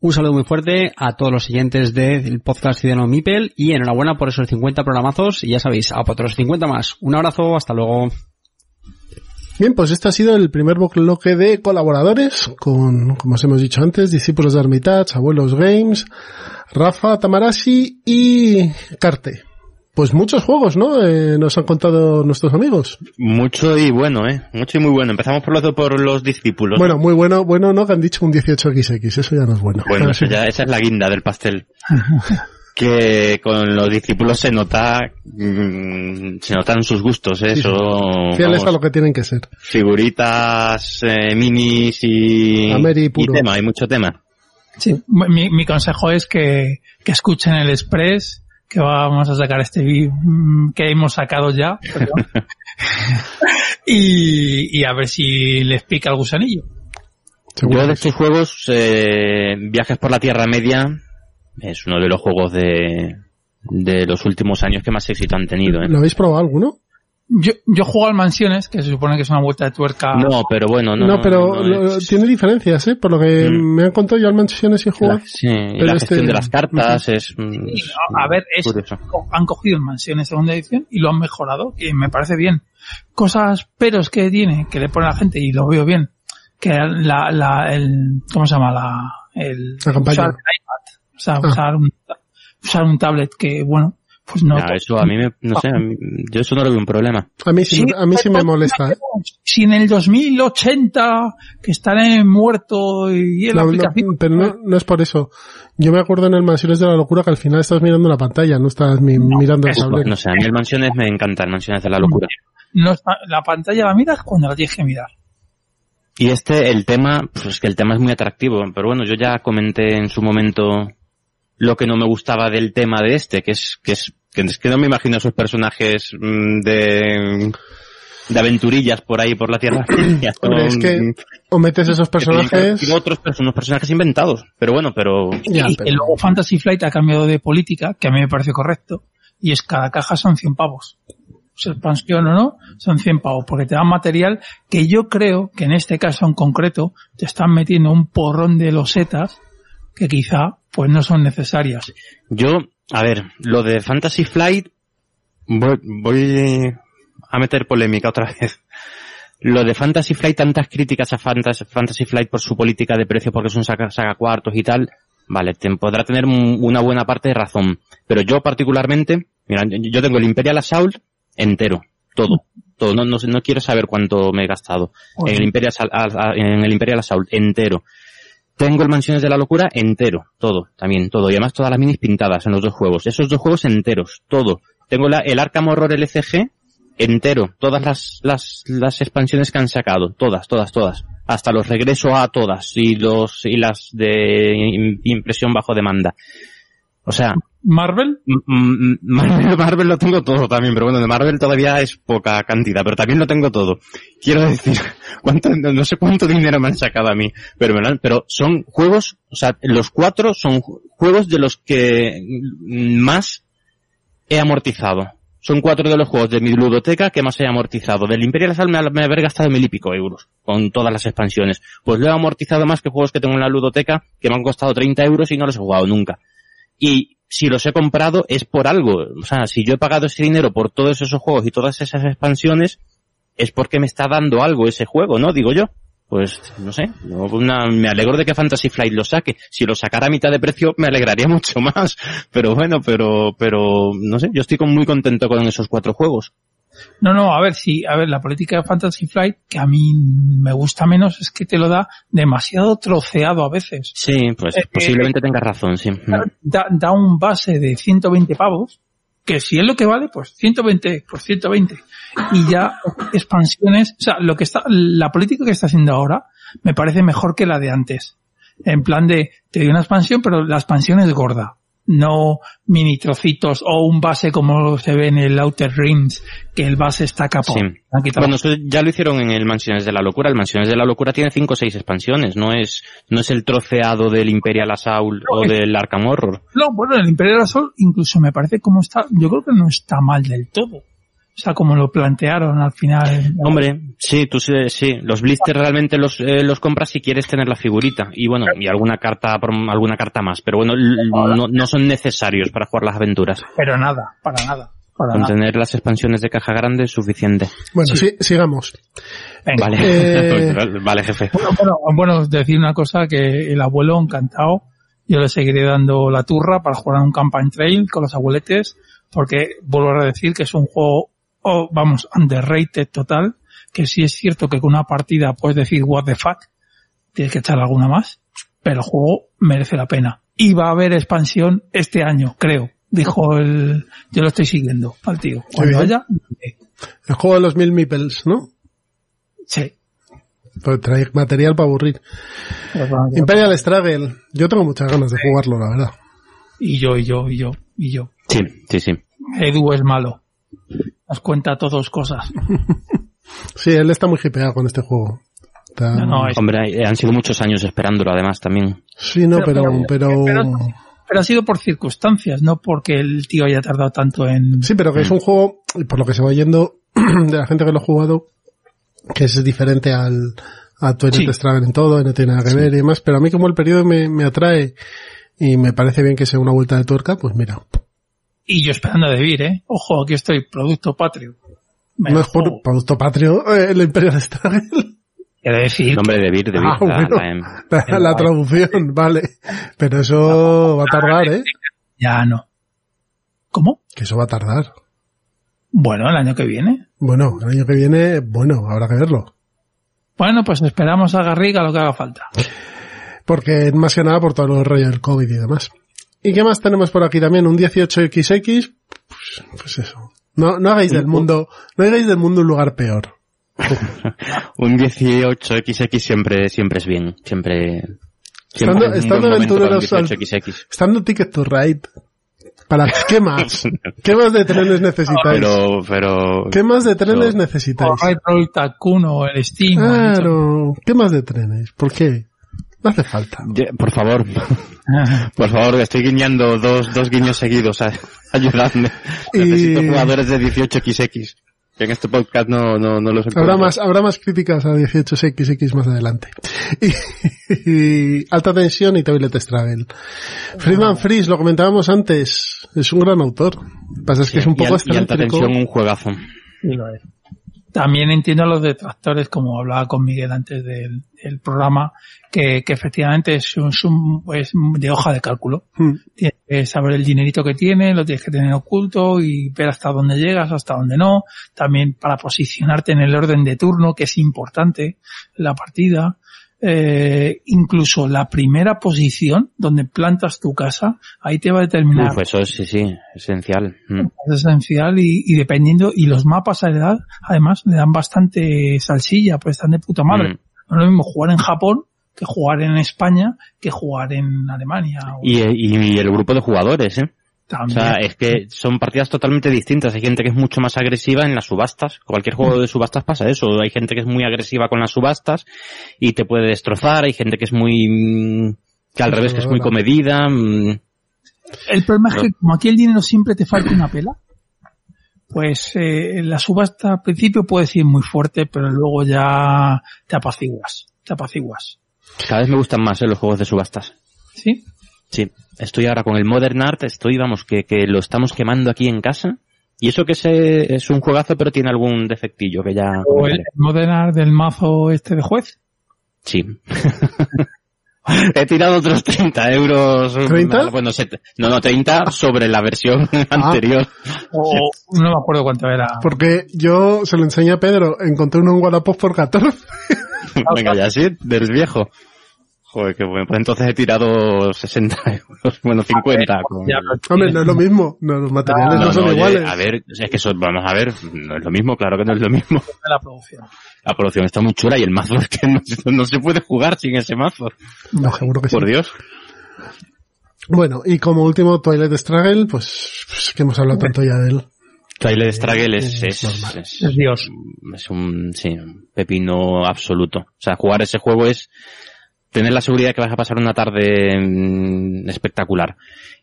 Un saludo muy fuerte a todos los siguientes del podcast Ciudadano Mipel y enhorabuena por esos 50 programazos y ya sabéis, a otros 50 más. Un abrazo, hasta luego. Bien, pues este ha sido el primer bloque de colaboradores con, como os hemos dicho antes, discípulos de Armitage, Abuelos Games, Rafa Tamarashi y Carte. Pues muchos juegos, ¿no? Eh, nos han contado nuestros amigos. Mucho y bueno, ¿eh? Mucho y muy bueno. Empezamos por los, por los discípulos. Bueno, muy bueno, bueno, no, que han dicho un 18XX, eso ya no es bueno. Bueno, eso ya, esa es la guinda del pastel. que con los discípulos se nota, mm, se notan sus gustos, ¿eh? Sí, sí. Son, Fieles vamos, a lo que tienen que ser. figuritas, eh, minis y, Ameri y puro. tema, hay mucho tema. Sí, mi, mi consejo es que, que escuchen el Express que vamos a sacar este mm, que hemos sacado ya. y, y a ver si les pica el gusanillo. Yo de estos juegos, eh, Viajes por la Tierra Media, es uno de los juegos de, de los últimos años que más éxito han tenido. ¿eh? ¿Lo habéis probado alguno? Yo, yo juego al Mansiones, que se supone que es una vuelta de tuerca. No, pero bueno, no. No, pero no lo- es- tiene diferencias, ¿eh? Por lo que Mm. me han contado yo al Mansiones y jugado. Sí, y Pero la este- gestión de las cartas es... mm, Sí, a a ver, es, han cogido el Mansiones segunda edición y lo han mejorado, que me parece bien. Cosas, peros que tiene, que le pone la gente y lo veo bien, que la, la, el, ¿cómo se llama? La, el, La campaña. usar el iPad, o sea, Ah. usar un, usar un tablet que, bueno, pues no. Ya, eso a mí me, no sé, mí- yo eso no lo veo un problema. A mí sí, a mí sí me molesta, ¿eh? Si en el 2080, que estaré muerto y en la No, no, aplicación. pero no, no es por eso. Yo me acuerdo en el Mansiones de la Locura que al final estás mirando la pantalla, no estás mi- mirando el tablero. no sé, a mí el Mansiones me encanta, el Mansiones de la locura. no la pantalla la miras cuando la tienes que mirar. Y este, el tema, pues es que el tema es muy atractivo, pero bueno, yo ya comenté en su momento lo que no me gustaba del tema de este, que es, que es, que es que no me imagino esos personajes mm, de, de aventurillas por ahí por la tierra. Hombre, es que o metes esos que personajes... otros perso- unos personajes inventados, pero bueno, pero Ya, y pero- que luego Fantasy Flight ha cambiado de política, que a mí me parece correcto, y es cada caja son 100 pavos. Se expansión o no, son 100 pavos, porque te dan material que yo creo que en este caso en concreto te están metiendo un porrón de losetas que quizá pues no son necesarias. Yo, a ver, lo de Fantasy Flight, voy, voy a meter polémica otra vez. Lo de Fantasy Flight, tantas críticas a Fantasy, Fantasy Flight por su política de precio porque es un saga, saga cuartos y tal, vale, te- podrá tener un- una buena parte de razón. Pero yo particularmente, mira, yo- tengo el Imperial Assault entero, todo. Todo, no, no, no quiero saber cuánto me he gastado. En el Imperial, en el Imperial Assault entero. Tengo el Mansiones de la Locura entero, todo, también, todo. Y además todas las minis pintadas en los dos juegos. Esos dos juegos enteros, todo. Tengo la, el Arkham Horror LCG entero. Todas las, las, las expansiones que han sacado. Todas, todas, todas. Hasta los regreso a todas. Y los, y las de im- impresión bajo demanda. O sea, Marvel, M- m- Marvel, Marvel lo tengo todo también, pero bueno, de Marvel todavía es poca cantidad, pero también lo tengo todo. Quiero decir, cuánto, no sé cuánto dinero me han sacado a mí, pero, pero son juegos, o sea, los cuatro son ju- juegos de los que mm, más he amortizado. Son cuatro de los juegos de mi ludoteca que más he amortizado. Del Imperial Assault me, me haber gastado mil y pico euros con todas las expansiones. Pues lo he amortizado más que juegos que tengo en la ludoteca que me han costado 30 euros y no los he jugado nunca. Y si los he comprado es por algo. O sea, si yo he pagado ese dinero por todos esos juegos y todas esas expansiones, es porque me está dando algo ese juego, ¿no? Digo yo. Pues, no sé, no, me alegro de que Fantasy Flight lo saque. Si lo sacara a mitad de precio, me alegraría mucho más. Pero bueno, pero, pero, no sé, yo estoy muy contento con esos cuatro juegos. No, no, a ver, sí, a ver, la política de Fantasy Flight, que a mí me gusta menos, es que te lo da demasiado troceado a veces. Sí, pues Eh, posiblemente tengas razón, sí. Da, da un base de 120 pavos, que si es lo que vale, pues 120 por 120. Y ya expansiones, o sea, lo que está, la política que está haciendo ahora me parece mejor que la de antes. En plan de, te doy una expansión, pero la expansión es gorda. No mini trocitos o un base como se ve en el Outer Rings, que el base está capado. Sí. Bueno, eso ya lo hicieron en el Mansiones de la Locura. El Mansiones de la Locura tiene cinco o seis expansiones. No es, no es el troceado del Imperial Assault o del Arkham Horror. No, bueno, el Imperial Assault incluso me parece como está, yo creo que no está mal del todo. O sea, como lo plantearon al final. Hombre, sí, tú sí, sí. Los blisters realmente los, eh, los compras si quieres tener la figurita. Y bueno, y alguna carta, alguna carta más. Pero bueno, no, no son necesarios para jugar las aventuras. Pero nada, para nada. Para Con nada. tener las expansiones de caja grande es suficiente. Bueno, sí, sigamos. Venga. Vale, Eh, vale, jefe. Bueno, bueno, bueno, decir una cosa que el abuelo encantado, yo le seguiré dando la turra para jugar a un campaign trail con los abueletes, porque vuelvo a decir que es un juego, oh, vamos, underrated total, que sí es cierto que con una partida puedes decir what the fuck, tienes que echar alguna más, pero el juego merece la pena. Y va a haber expansión este año, creo, dijo el, yo lo estoy siguiendo al tío. Cuando haya, El juego de los mil meeples, ¿no? sí. Pues trae material para aburrir. Imperial Struggle. Yo tengo muchas ganas de jugarlo, la verdad. Y yo, y yo, y yo, y yo. Sí, sí, sí. Edu es malo. Nos cuenta a todos cosas. Sí, él está muy hipeado con este juego. Está- No, no, es- Hombre, han sido muchos años esperándolo además también. Sí, no, pero, pero, pero- Pero ha sido por circunstancias, no porque el tío haya tardado tanto en... sí, pero que es un juego, por lo que se va yendo de la gente que lo ha jugado, que es diferente al, a Twilight Struggle en todo, no tiene nada que ver y demás, pero a mí como el periodo me, me atrae y me parece bien que sea una vuelta de tuerca, pues mira, Y yo esperando a Debir, ¿eh? Ojo, aquí estoy, producto patrio. Me no es por producto patrio, eh, el Imperial Struggle, Quiero decir... Nombre de Vir, de Vir. Ah, la- bueno. la- la, la traducción, vale, pero eso va a tardar, eh, Ya no. ¿Cómo? que eso va a tardar. Bueno, el año que viene. Bueno, el año que viene, bueno, habrá que verlo. Bueno, pues esperamos a Garriga lo que haga falta. Porque más que nada por todo el rollo del COVID y demás. ¿Y qué más tenemos por aquí también? Un 18XX, pues, pues eso. No, no hagáis del mundo, no hagáis del mundo un lugar peor. Un 18XX siempre, siempre es bien. Siempre. Estando, siempre es un estando para un aventureros al, 18XX. estando Ticket to Ride, para, ¿qué más? ¿Qué más de trenes necesitáis? Pero, pero. ¿Qué más de trenes O necesitáis? Red Roll Tycoon o el Steam. Claro, ¿qué más de trenes? ¿Por qué? No hace falta. Por favor. Por favor, estoy guiñando dos, dos guiños seguidos. Ayudadme. Y- Necesito jugadores de 18XX. Que en este podcast no, no, no los Habrá encuentro. más, habrá más críticas a 18XX más adelante. Y, y alta tensión y Toilet Struggle. Friedman Fries, lo comentábamos antes, es un gran autor. Lo que pasa es que es un Y poco al- y alta tensión, un juegazo. Sí, lo es. También entiendo a los detractores, como hablaba con Miguel antes del, del programa, que, que efectivamente es, un, es un- es de hoja de cálculo. Hmm. Tienes que saber el dinerito que tiene, lo tienes que tener oculto y ver hasta dónde llegas, hasta dónde no. También para posicionarte en el orden de turno, que es importante la partida. Eh, incluso la primera posición donde plantas tu casa, ahí te va a determinar Uf, eso es, sí, sí, esencial. Mm. es esencial y, y dependiendo, y los mapas a la edad, además, le dan bastante salsilla, pues están de puta madre. Mm. No es lo mismo jugar en Japón que jugar en España que jugar en Alemania. o- Y, y el grupo de jugadores, ¿eh? O sea, es que son partidas totalmente distintas. Hay gente que es mucho más agresiva en las subastas. Cualquier juego de subastas pasa eso. Hay gente que es muy agresiva con las subastas y te puede destrozar. Hay gente que es muy... que al revés, que es muy comedida. mm. El problema es que como aquí el dinero siempre te falta una pela, pues eh, la subasta al principio puede ser muy fuerte, pero luego ya te apaciguas, te apaciguas. Cada vez me gustan más ¿eh? los juegos de subastas. ¿Sí? Sí. Estoy ahora con el Modern Art. Estoy, vamos, que, que lo estamos quemando aquí en casa. Y eso que es, eh, es un juegazo, pero tiene algún defectillo que ya... O el comentaré. modernar del mazo este de juez. Sí. He tirado otros 30 euros. ¿30? Bueno, no, no, 30 sobre la versión anterior. O no me acuerdo cuánto era. Porque yo se lo enseñé a Pedro, encontré uno en Wallapop por 14. Venga, ya sí, del viejo. Joder, qué bueno. Pues entonces he tirado 60 euros. Bueno, 50. con- Hombre, no es lo mismo, no, los materiales no, No, son no, oye, iguales. a ver, es que eso, vamos a ver, no es lo mismo, claro que no es lo mismo. la producción. La producción está muy chula y el mazo es que no, no se puede jugar sin ese mazo. No, seguro que Por sí. Dios. Bueno, y como último Twilight Struggle, pues, pues que hemos hablado tanto ya de él. Twilight Struggle es, es es- Es Dios. es un, sí, un pepino absoluto. O sea, jugar ese juego es tener la seguridad de que vas a pasar una tarde mm, espectacular.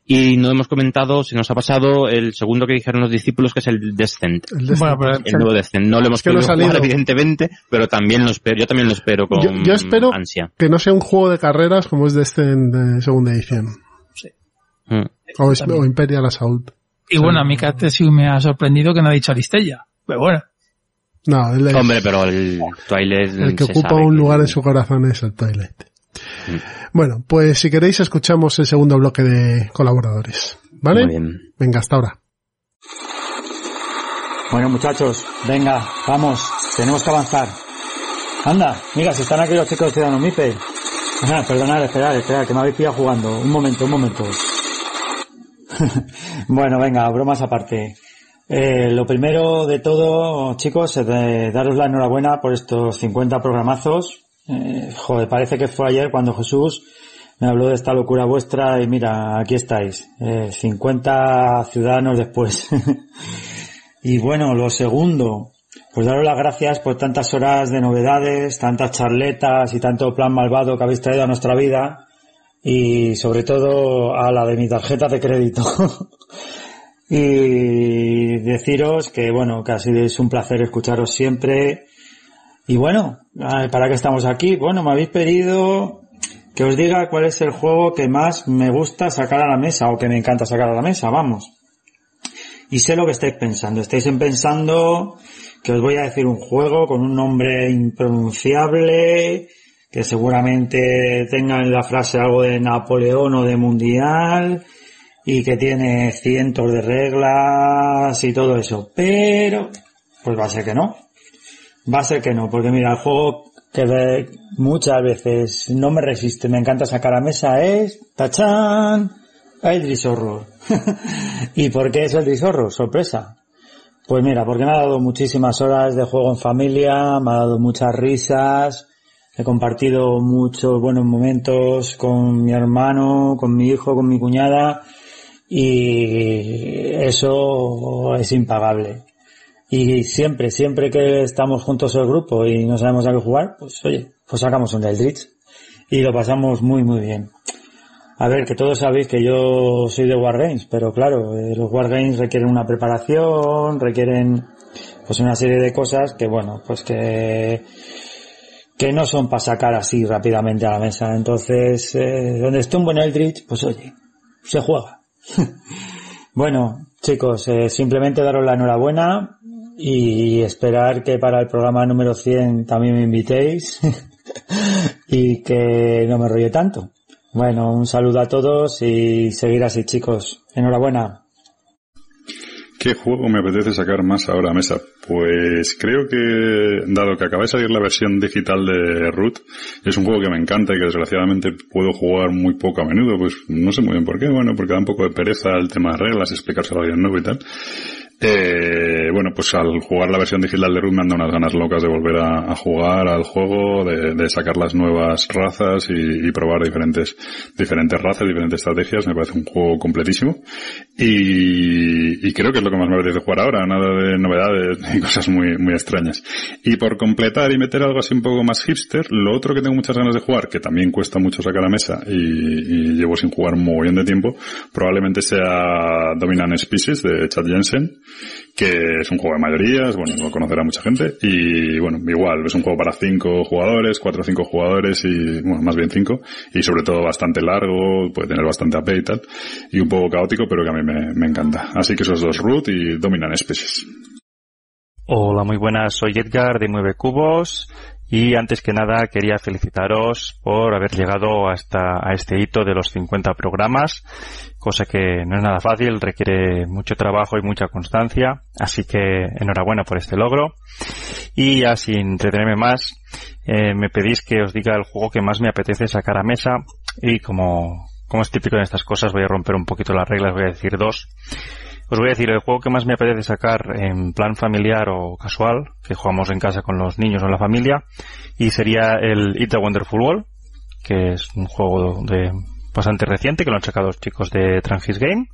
Y no hemos comentado, si nos ha pasado, el segundo que dijeron los discípulos, que es el Descent. El Descent. Bueno, pero- El nuevo Descent. No lo hemos Es que podido jugar, evidentemente, pero también lo espero, yo también lo espero con Yo, yo espero ansia. que no sea un juego de carreras como es de en de segunda edición. Mm. O, es- o Imperial Assault. Y bueno, a mí Cartesius me ha sorprendido que no ha dicho Aristella. Pero bueno, No, es- Hombre, pero el Twilight el que se ocupa sabe un que- lugar en su corazón es el Twilight. Mm. Bueno, pues si queréis escuchamos el segundo bloque de colaboradores. ¿Vale? Muy bien. Venga, hasta ahora. Bueno, muchachos, venga, vamos, tenemos que avanzar. Anda, mira, si están aquí los chicos de Ciudadano Mipe. Ajá, perdonad, esperad, esperad, que me habéis pillado jugando. Un momento, un momento. bueno, venga, bromas aparte. Eh, lo primero de todo, chicos, es de daros la enhorabuena por estos 50 programazos. Eh, joder, parece que fue ayer cuando Jesús me habló de esta locura vuestra y mira, aquí estáis, eh, 50 ciudadanos después. y bueno, lo segundo, pues daros las gracias por tantas horas de novedades, tantas charletas y tanto plan malvado que habéis traído a nuestra vida y sobre todo a la de mi tarjeta de crédito. y deciros que bueno, que así es un placer escucharos siempre. Y bueno, ¿para qué estamos aquí? Bueno, me habéis pedido que os diga cuál es el juego que más me gusta sacar a la mesa o que me encanta sacar a la mesa, vamos. Y sé lo que estáis pensando. Estáis pensando que os voy a decir un juego con un nombre impronunciable, que seguramente tenga en la frase algo de Napoleón o de Mundial, y que tiene cientos de reglas y todo eso. Pero, pues va a ser que no. Va a ser que no, porque mira, el juego que muchas veces no me resiste, me encanta sacar a mesa es, tachán, el Horror. ¿Y por qué es el Horror? Sorpresa. Pues mira, porque me ha dado muchísimas horas de juego en familia, me ha dado muchas risas, he compartido muchos buenos momentos con mi hermano, con mi hijo, con mi cuñada y eso es impagable. Y siempre, siempre que estamos juntos el grupo y no sabemos a qué jugar, pues oye, pues sacamos un Eldritch y lo pasamos muy muy bien. A ver, que todos sabéis que yo soy de Wargames, pero claro, eh, los Wargames requieren una preparación, requieren pues una serie de cosas que bueno, pues que que no son para sacar así rápidamente a la mesa. Entonces, eh, donde esté un buen Eldritch, pues oye, se juega. bueno, chicos, eh, simplemente daros la enhorabuena y esperar que para el programa número 100 también me invitéis y que no me rolle tanto. Bueno, un saludo a todos y seguir así chicos. Enhorabuena. ¿Qué juego me apetece sacar más ahora a mesa? Pues creo que, dado que acaba de salir la versión digital de Root, es un juego que me encanta y que desgraciadamente puedo jugar muy poco a menudo, pues no sé muy bien por qué, bueno, porque da un poco de pereza el tema de reglas, explicárselo a alguien nuevo y tal. Eh, bueno, pues al jugar la versión digital de Root me han dado unas ganas locas de volver a, jugar al juego, de, sacar las nuevas razas y, probar diferentes, diferentes razas, diferentes estrategias. Me parece un juego completísimo. Y, creo que es lo que más me apetece jugar ahora, nada de novedades y cosas muy, muy extrañas. Y por completar y meter algo así un poco más hipster, lo otro que tengo muchas ganas de jugar, que también cuesta mucho sacar a mesa y, y llevo sin jugar un mogollón de tiempo, probablemente sea Dominant Species de Chad Jensen que es un juego de mayorías, bueno, lo conocerá mucha gente, y bueno, igual, es un juego para cinco jugadores, cuatro o cinco jugadores, y bueno, más bien cinco, y sobre todo bastante largo, puede tener bastante AP y tal, y un poco caótico, pero que a mí me, me encanta. Así que esos dos root y dominan especies. Hola, muy buenas, soy Edgar de 9 Cubos y antes que nada quería felicitaros por haber llegado hasta a este hito de los 50 programas, cosa que no es nada fácil, requiere mucho trabajo y mucha constancia, así que enhorabuena por este logro. Y ya sin entretenerme más, eh, me pedís que os diga el juego que más me apetece sacar a mesa y como, como es típico en estas cosas voy a romper un poquito las reglas, voy a decir dos. Os voy a decir, el juego que más me apetece sacar en plan familiar o casual, que jugamos en casa con los niños o en la familia, y sería el It's a Wonderful World, que es un juego de bastante reciente, que lo han sacado los chicos de Transgis Game.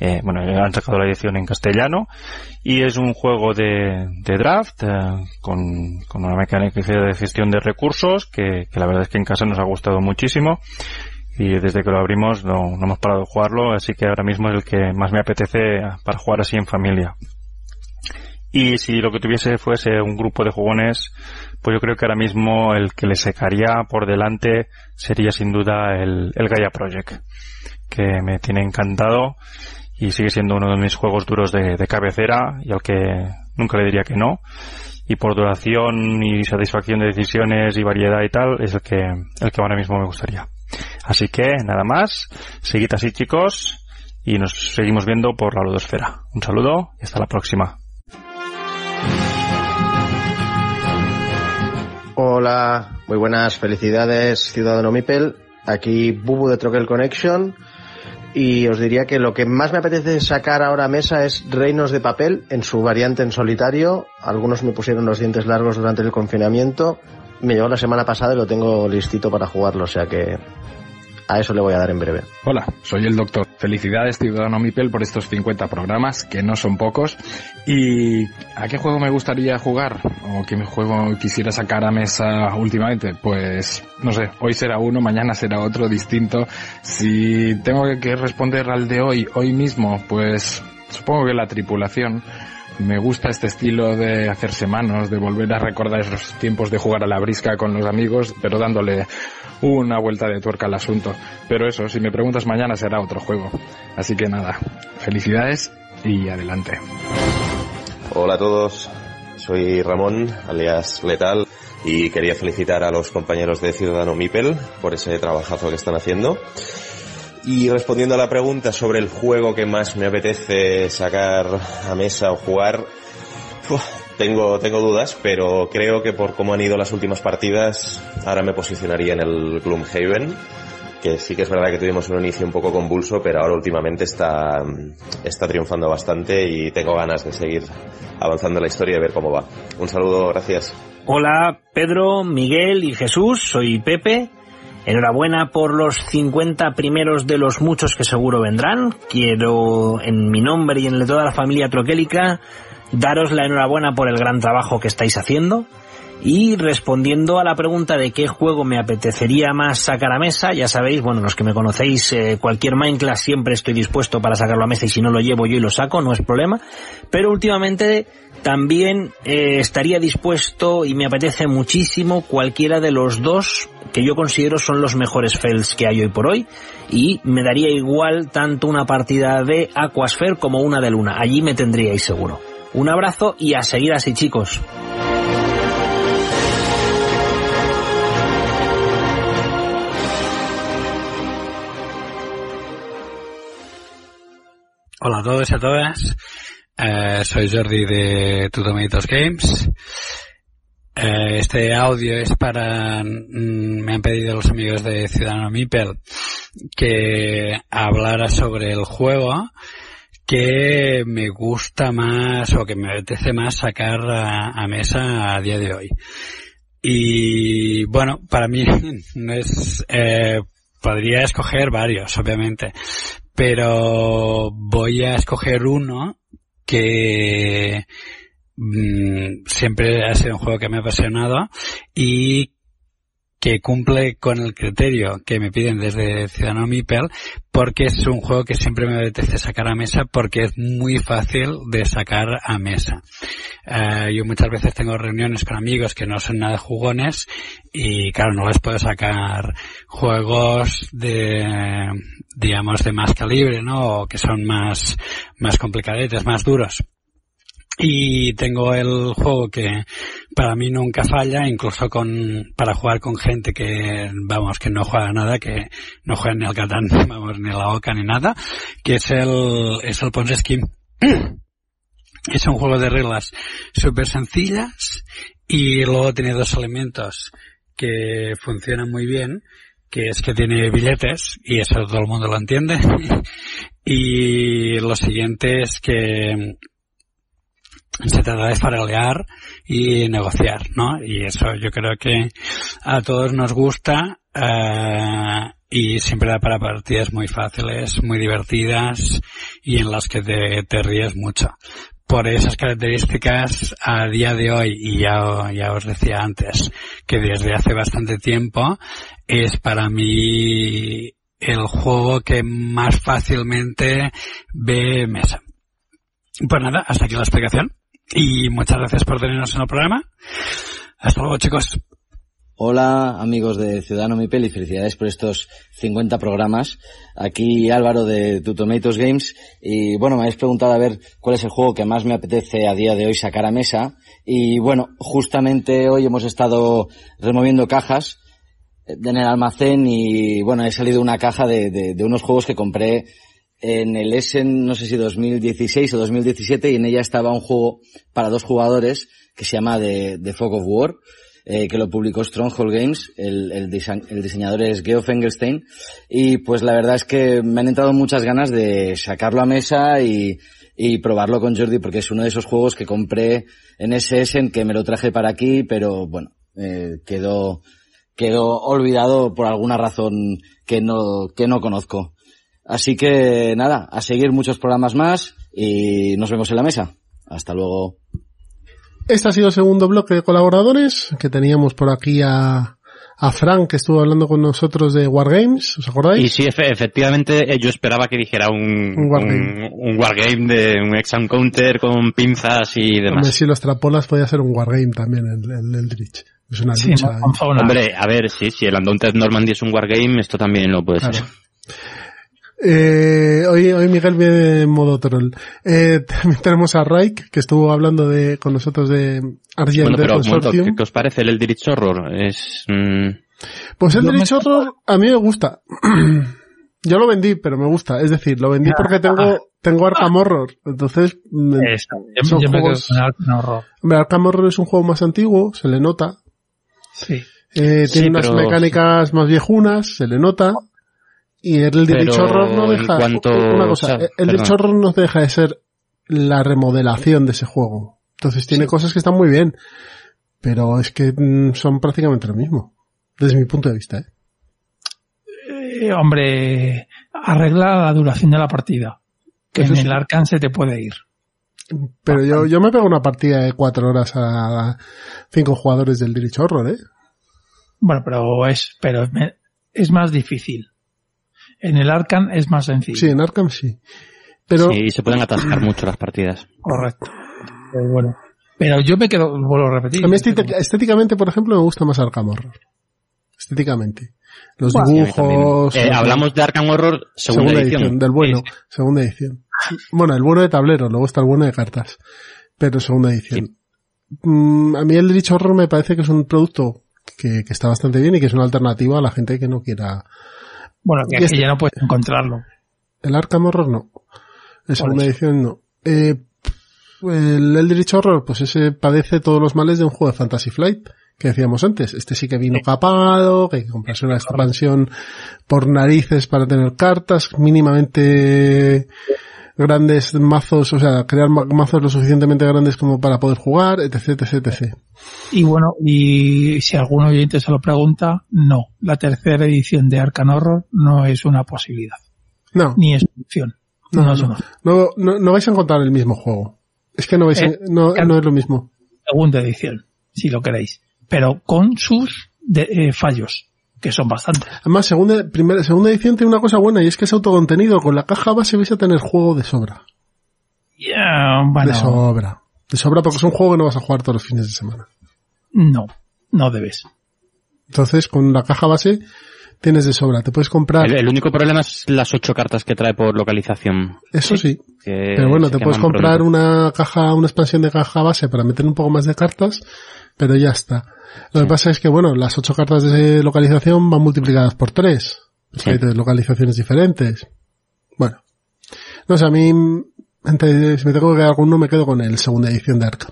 Eh, bueno, han sacado la edición en castellano y es un juego de, de draft eh, con, con, una mecánica de gestión de recursos que, que, la verdad es que en casa nos ha gustado muchísimo y desde que lo abrimos no, no, hemos parado de jugarlo, así que ahora mismo es el que más me apetece para jugar así en familia. Y si lo que tuviese fuese un grupo de jugones, pues yo creo que ahora mismo el que le secaría por delante sería sin duda el, el Gaia Project, que me tiene encantado y sigue siendo uno de mis juegos duros de, cabecera y al que nunca le diría que no. Y por duración y satisfacción de decisiones y variedad y tal, es el que, el que ahora mismo me gustaría. Así que nada más, seguid así chicos y nos seguimos viendo por la ludosfera. Un saludo y hasta la próxima. Hola, muy buenas, felicidades Ciudadano Mipel, aquí Bubu de Troquel Connection y os diría que lo que más me apetece sacar ahora a mesa es Reinos de Papel en su variante en solitario. Algunos me pusieron los dientes largos durante el confinamiento. Me llegó la semana pasada y lo tengo listito para jugarlo, o sea que A eso le voy a dar en breve. Hola, soy el doctor. Felicidades, Ciudadano Mipel, por estos 50 programas, que no son pocos. ¿Y a qué juego me gustaría jugar? ¿O qué juego quisiera sacar a mesa últimamente? Pues, no sé, hoy será uno, mañana será otro distinto. Si tengo que responder al de hoy, hoy mismo, pues supongo que la tripulación. Me gusta este estilo de hacerse manos, de volver a recordar esos tiempos de jugar a la brisca con los amigos, pero dándole una vuelta de tuerca al asunto. Pero eso, si me preguntas mañana será otro juego. Así que nada, felicidades y adelante. Hola a todos, soy Ramón, alias Letal, y quería felicitar a los compañeros de Ciudadano Mipel por ese trabajazo que están haciendo. Y respondiendo a la pregunta sobre el juego que más me apetece sacar a mesa o jugar, tengo, tengo dudas, pero creo que por cómo han ido las últimas partidas, ahora me posicionaría en el Gloomhaven, que sí que es verdad que tuvimos un inicio un poco convulso, pero ahora últimamente está, está triunfando bastante y tengo ganas de seguir avanzando la historia y ver cómo va. Un saludo, gracias. Hola Pedro, Miguel y Jesús, soy Pepe Enhorabuena por los 50 primeros de los muchos que seguro vendrán. Quiero, en mi nombre y en el de toda la familia troquélica, daros la enhorabuena por el gran trabajo que estáis haciendo. Y respondiendo a la pregunta de qué juego me apetecería más sacar a mesa, ya sabéis, bueno, los que me conocéis, eh, cualquier Minecraft siempre estoy dispuesto para sacarlo a mesa y si no lo llevo yo y lo saco, no es problema. Pero últimamente también eh, estaría dispuesto y me apetece muchísimo cualquiera de los dos que yo considero son los mejores fails que hay hoy por hoy y me daría igual tanto una partida de Aquasphere como una de Luna. Allí me tendríais seguro. Un abrazo y a seguir así chicos. Hola a todos y a todas. Eh, soy Jordi de Two Games. Eh, este audio es para, mm, me han pedido los amigos de Ciudadano Mipel que hablara sobre el juego que me gusta más o que me apetece más sacar a, mesa a día de hoy. Y bueno, para mí no es, eh, podría escoger varios, obviamente, pero voy a escoger uno que mm, siempre ha sido un juego que me ha apasionado y que cumple con el criterio que me piden desde Ciudadano Mipel porque es un juego que siempre me apetece sacar a mesa porque es muy fácil de sacar a mesa. Eh, yo muchas veces tengo reuniones con amigos que no son nada jugones y claro, no les puedo sacar juegos de, digamos, de más calibre, ¿no? O que son más, más complicadetes, más duros y tengo el juego que para mí nunca falla, incluso con, para jugar con gente que, vamos, que no juega nada, que no juega ni al Catán, vamos, ni la Oca ni nada, que es el, es el Ponce Scheme. Es un juego de reglas súper sencillas y luego tiene dos elementos que funcionan muy bien, que es que tiene billetes y eso todo el mundo lo entiende. y lo siguiente es que se trata de farelear y negociar, ¿no? Y eso yo creo que a todos nos gusta eh, y siempre da para partidas muy fáciles, muy divertidas y en las que te, ríes mucho. Por esas características, a día de hoy, y ya, ya os decía antes, que desde hace bastante tiempo, es para mí el juego que más fácilmente ve mesa. Pues nada, hasta aquí la explicación. Y muchas gracias por tenernos en el programa. Hasta luego, chicos. Hola amigos de Ciudadano Mipel y felicidades por estos 50 programas. Aquí Álvaro de Tu Tomatoes Games y bueno, me habéis preguntado a ver cuál es el juego que más me apetece a día de hoy sacar a mesa y bueno, justamente hoy hemos estado removiendo cajas en el almacén y bueno, he salido una caja de, de unos juegos que compré en el Essen, no sé si 2016 o 2017, y en ella estaba un juego para dos jugadores que se llama The, The Fog of War, eh, que lo publicó Stronghold Games, el, el, diseñador es Geoff Engelstein, y pues la verdad es que me han entrado muchas ganas de sacarlo a mesa y, y probarlo con Jordi, porque es uno de esos juegos que compré en ese Essen, que me lo traje para aquí, pero bueno, eh, quedó, quedó olvidado por alguna razón que no, que no conozco. Así que nada, a seguir muchos programas más y nos vemos en la mesa. Hasta luego. Este ha sido el segundo bloque de colaboradores que teníamos por aquí a, a Frank que estuvo hablando con nosotros de Wargames, ¿os acordáis? Y sí, efe- efectivamente, eh, yo esperaba que dijera un, Un wargame. un, un wargame de un ex counter con pinzas y Hombre, demás. si lo extrapolas podía ser un Wargame también, el, el Eldritch. Es una Sí, lucha. no. Hombre, a ver, sí, si el Undaunted Normandy es un wargame, esto también lo puede ser. Eh, hoy, hoy Miguel viene en modo troll. Eh, también tenemos a Raik, que estuvo hablando de, con nosotros de Argent Bueno, pero Consortium. ¿qué, qué os parece el Eldritch Horror? Es... mm, Pues el Eldritch Horror a mí me gusta. Yo lo vendí, pero me gusta. Es decir, lo vendí porque tengo, tengo Arkham Horror. Entonces, Eso, yo, son yo me quedo juegos- con Arkham Horror. Hombre, Arkham Horror es un juego más antiguo, se le nota. Sí. Eh, Sí, tiene unas pero- mecánicas más viejunas, se le nota. Y el Pero Horror no deja... cuanto- una o cosa, sea, el perdón. Horror no deja de ser la remodelación de ese juego. Entonces tiene cosas que están muy bien. Pero es que mm, son prácticamente lo mismo. Desde mi punto de vista, ¿eh? Eh, hombre, arregla la duración de la partida. Que Eso en sí. el Arkham se te puede ir. Pero yo, yo me pego una partida de cuatro horas a cinco jugadores del Eldritch Horror, ¿eh? Bueno, pero es, pero es más difícil. En el Arkham es más sencillo. Sí, en Arkham sí. Pero Sí, se pueden atascar mucho las partidas. Correcto. Pero bueno. Pero yo me quedo, vuelvo a repetir. a mí estética- estéticamente, por ejemplo, me gusta más Arkham Horror. Estéticamente. Los Bueno, dibujos... Eh, los- hablamos de Arkham Horror, segunda, edición. del bueno, segunda edición. Bueno, el bueno de tablero, luego está el bueno de cartas, pero segunda edición. Mm, a mí el Eldritch Horror me parece que es un producto que, que está bastante bien y que es una alternativa a la gente que no quiera... Bueno, que aquí este- ya no puedes encontrarlo. El Arkham Horror no. En segunda edición no. Eh, el Eldritch Horror, pues ese padece todos los males de un juego de Fantasy Flight que decíamos antes. Este sí que vino capado, que hay que comprarse una expansión por narices para tener cartas mínimamente grandes mazos, o sea, crear ma- mazos lo suficientemente grandes como para poder jugar, etc, etc, etc. Y bueno, y si algún oyente se lo pregunta, no. La tercera edición de Arkham Horror no es una posibilidad. No. Ni es opción. No, No no, una No, no- no vais a encontrar el mismo juego. Es que no vais a- Eh, no, no es lo mismo. segunda edición, si lo queréis. Pero con sus de- eh, fallos, que son bastantes. Además, segunda, primera, segunda edición tiene una cosa buena y es que es autocontenido. Con la caja base vais a tener juego de sobra. Bueno, De sobra. De sobra porque es un juego que no vas a jugar todos los fines de semana. no, no debes. Entonces, con la caja base tienes de sobra. Te puedes comprar. El, el único problema es las ocho cartas que trae por localización. Eso sí. Pero bueno, te puedes comprar pronto. una caja, una expansión de caja base para meter un poco más de cartas, pero ya está. Lo que pasa es que, bueno, las ocho cartas de localización van multiplicadas por tres. Sí. Hay tres localizaciones diferentes. Bueno. No sé, a mí, entre- si me tengo que quedar con uno, me quedo con el segunda edición de Arkham.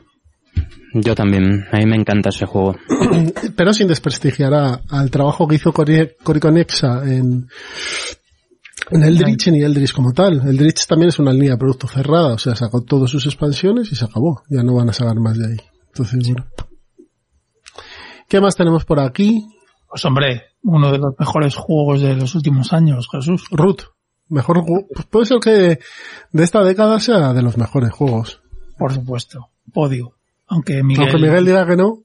Yo también, a mí me encanta ese juego. pero sin desprestigiar a- al trabajo que hizo Cory Conexa en, en Eldritch ni Eldritch como tal. Eldritch también es una línea de producto cerrada, o sea, sacó todas sus expansiones y se acabó. Ya no van a sacar más de ahí. Entonces, bueno. ¿Qué más tenemos por aquí? Pues hombre, uno de los mejores juegos de los últimos años, Jesús. Root. Mejor pues puede ser que de esta década sea de los mejores juegos. Por supuesto. Podio. Aunque Miguel, Aunque Miguel diga que no,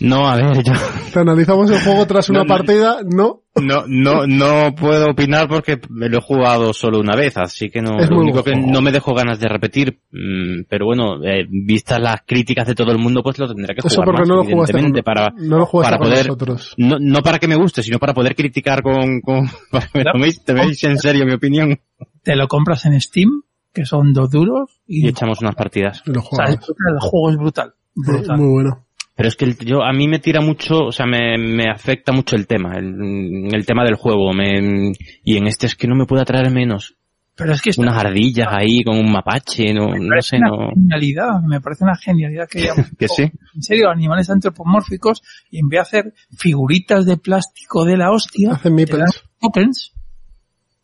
No, a ver, yo te analizamos el juego tras una No, partida, no. no, no, no puedo opinar porque me lo he jugado solo una vez, así que no, Es lo muy único que no me dejo ganas de repetir, mm, pero bueno, eh, vistas las críticas de todo el mundo, pues lo tendré que Eso jugar porque más, no lo evidentemente, para, no lo jugaste para poder, nosotros. no, no para que me guste, sino para poder criticar con, con para que me toméis, toméis en serio mi opinión te lo compras en Steam, que son dos duros, y, y echamos unas partidas. Lo o sea, el juego es brutal. brutal. Muy bueno. Pero es que el- yo, a mí me tira mucho, o sea, me, me afecta mucho el tema, el, el tema del juego, me, y en este es que no me puede atraer menos. Pero es que Unas ardillas ahí con un mapache, no, me no sé, una no, genialidad, me parece una genialidad que que sí. en serio, animales antropomórficos y en vez de hacer figuritas de plástico de la hostia, Hacen tokens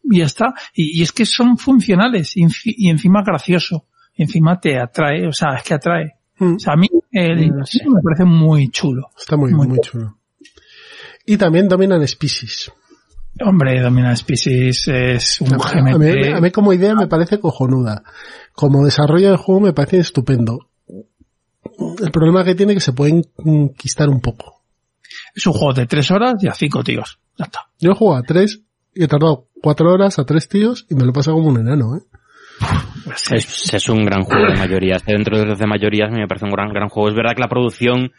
y ya está. Y, y es que son funcionales y, enci- y encima gracioso. Y encima te atrae, o sea, es que atrae. Mm. O sea, a mí el No sé. me parece muy chulo. Está muy, Muy chulo. Y también Dominant Species. Hombre, Dominant Species es un A GMT. mí, a mí como idea me parece cojonuda. Como desarrollo del juego me parece estupendo. El problema que tiene es que se puede enquistar un poco. Es un juego de tres horas y a cinco tíos. Ya está. Yo he jugado a tres y he tardado cuatro horas a tres tíos y me lo he pasado como un enano, ¿eh? Es, es un gran juego de mayorías. Dentro de los de mayorías me parece un gran, gran juego. Es verdad que la producción,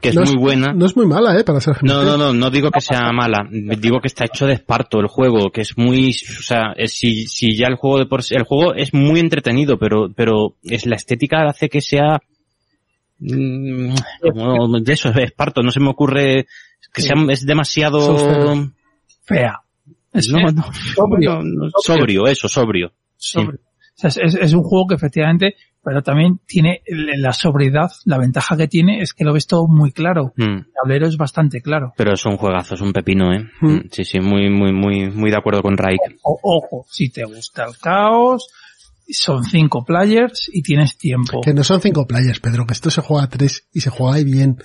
que es No muy buena. No es muy mala, ¿eh? Para ser. No, no, no, no digo que sea mala. Digo que está hecho de esparto el juego, que es muy, o sea, es- si, si ya el juego de por el juego es muy entretenido, pero, pero es la estética hace que sea, mm, como de eso, es esparto, no se me ocurre, que sea, es demasiado, Fea. Es No, sobrio. no, no, sobrio, eso, sobrio. Sí. Sobrio. O sea, es, un juego que efectivamente, pero también tiene la sobriedad, la ventaja que tiene es que lo ves todo muy claro. Mm. El tablero es bastante claro. Pero es un juegazo, es un pepino, eh. Mm. Mm, Sí, sí, muy, muy, muy, muy de acuerdo con Raik. O- ojo, si te gusta el caos, son cinco players y tienes tiempo. Que no son cinco players, Pedro, que esto se juega a tres y se juega ahí bien.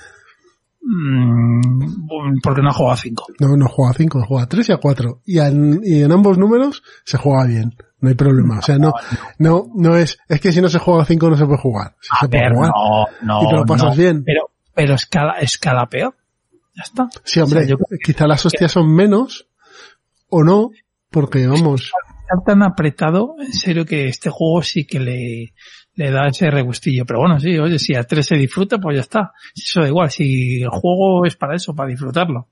Mm, porque no ha jugado a cinco. No, no juega a cinco, juega a tres y a cuatro. Y en, y en ambos números se juega bien. No hay problema. O sea, no, no, no es, es que si no se juega a cinco no se puede jugar. Si se puede jugar. no, no, y te lo pasas no. bien. Pero, pero escala, escala peor. Ya está. Sí, hombre, O sea, yo quizá las hostias son menos o no, porque vamos, está tan apretado, en serio que este juego sí que le, le da ese regustillo. Pero bueno, sí, oye, si a tres se disfruta, pues ya está. Eso da igual, si el juego es para eso, para disfrutarlo.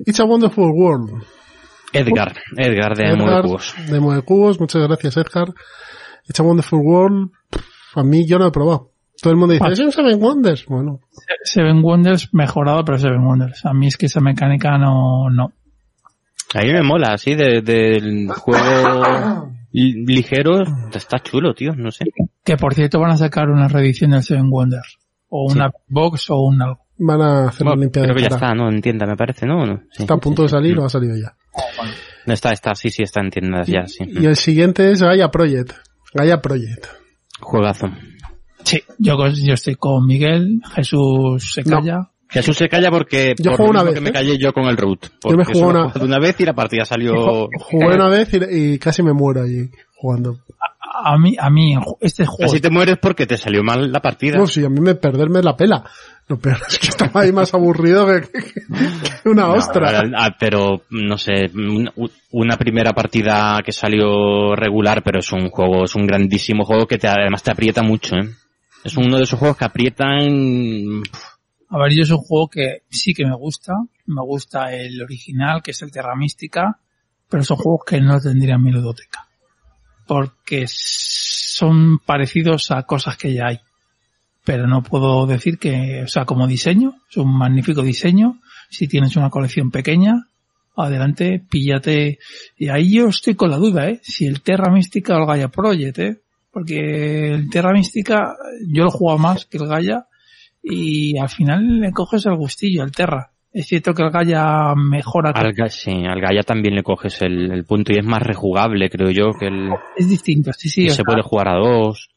It's a Wonderful World. Edgar, Edgar de Edgar, Nueve Cubos. De Nueve Cubos, muchas gracias Edgar. It's a Wonderful World, a mí yo no lo he probado. Todo el mundo dice, es un Seven Wonders. Bueno, Seven Wonders mejorado, pero Seven Wonders. A mí es que esa mecánica no, no. A mí me mola, así, de- del juego li- ligero, está chulo, tío, no sé. Que por cierto van a sacar una reedición del Seven Wonders. O una box o un algo. Van a hacer Bueno, una limpiada creo de que ya cara. está, ¿no? En tienda, me parece, ¿no? Sí. Está a punto de salir o ha salido ya. No, está, está, sí, sí, está en tiendas ya, sí. Y el siguiente es Gaia Project. Gaia Project. Juegazo. Sí, yo, yo estoy con Miguel, Jesús se No. calla. Jesús se calla porque Yo por una vez, que me ¿eh? callé yo con el root. Yo me jugué una- una vez y la partida salió... Jugué una vez y, y casi me muero allí jugando. A mí, a mí, este juego. Casi te mueres porque te salió mal la partida. No, sí, a mí me perderme la pela. Lo peor es que estaba ahí más aburrido que, que- que una No, ostra. ah, pero, no sé, una, una primera partida que salió regular, pero es un juego, es un grandísimo juego que te, además te aprieta mucho, ¿eh? Es uno de esos juegos que aprietan... A ver, yo es un juego que sí que me gusta. Me gusta el original, que es el Terra Mística, pero son juegos que no tendrían mi ludoteca. Porque son parecidos a cosas que ya hay. Pero no puedo decir que, o sea, como diseño, es un magnífico diseño. Si tienes una colección pequeña, adelante, píllate. Y ahí yo estoy con la duda, ¿eh? Si el Terra Mística o el Gaia Project, ¿eh? Porque el Terra Mística, yo lo juego más que el Gaia y al final le coges el gustillo al Terra. Es cierto que el Gaia mejora. Al, sí, al Gaia también le coges el, el punto y es más rejugable, creo yo, que el... Es distinto, sí, sí. que se sea, puede jugar a dos.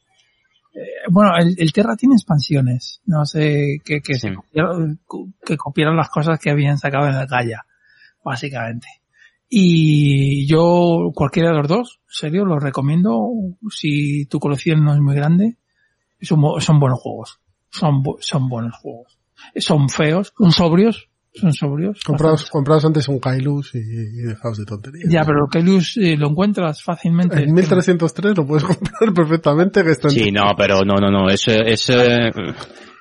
Eh, bueno, el, el Terra tiene expansiones. No sé, que, que, se copiaron, que copiaron las cosas que habían sacado en el Gaia, básicamente. Y yo, cualquiera de los dos, en serio, los recomiendo. Si tu colección no es muy grande, son, son buenos juegos. Son, son buenos juegos. Son feos, son sobrios, son sobrios. Compraos, compraos antes un Kailus y, y dejaos de tonterías. Ya, pero que Luz eh, lo encuentras fácilmente. En 1303 lo puedes comprar perfectamente que está Sí, no, pero no, no, no, ese, ese,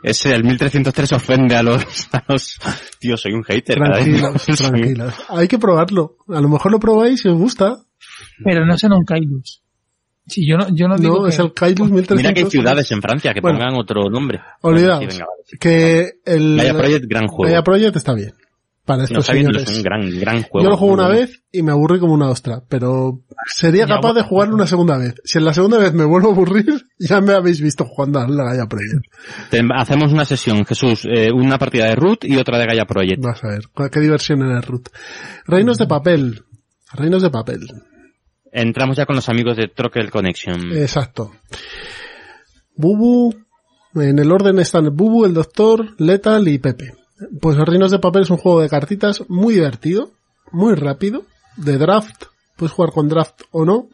ese, el 1303 ofende a los, a los, tío, soy un hater. vez. Tranquilos, tranquilos. Hay que probarlo. A lo mejor lo probáis y os gusta. Pero no será un Kailus. Yo no, yo no digo No, que- es el Kailus 1303. Mira que hay ciudades en Francia que Bueno, pongan otro nombre. Olvidaos. Bueno, sí, venga, vale. que el Gaia Project, gran juego. Gaia Project está bien. Para No, estos está bien, señores. es un gran, gran juego. Yo lo jugué Muy una vez y me aburrí como una ostra, pero sería Ya, capaz de jugarlo una segunda vez. Si en la segunda vez me vuelvo a aburrir, ya me habéis visto jugando a la Gaia Project. Te- hacemos una sesión, Jesús, eh, una partida de Root y otra de Gaia Project. Vas a ver, cuál- qué diversión en el root. Reinos de papel. Reinos de papel. Entramos ya con los amigos de Troquel Connection. Exacto. Bubu, en el orden están Bubu, el doctor, Lethal y Pepe. Pues Reinos de Papel es un juego de cartitas muy divertido, muy rápido, de draft. Puedes jugar con draft o no.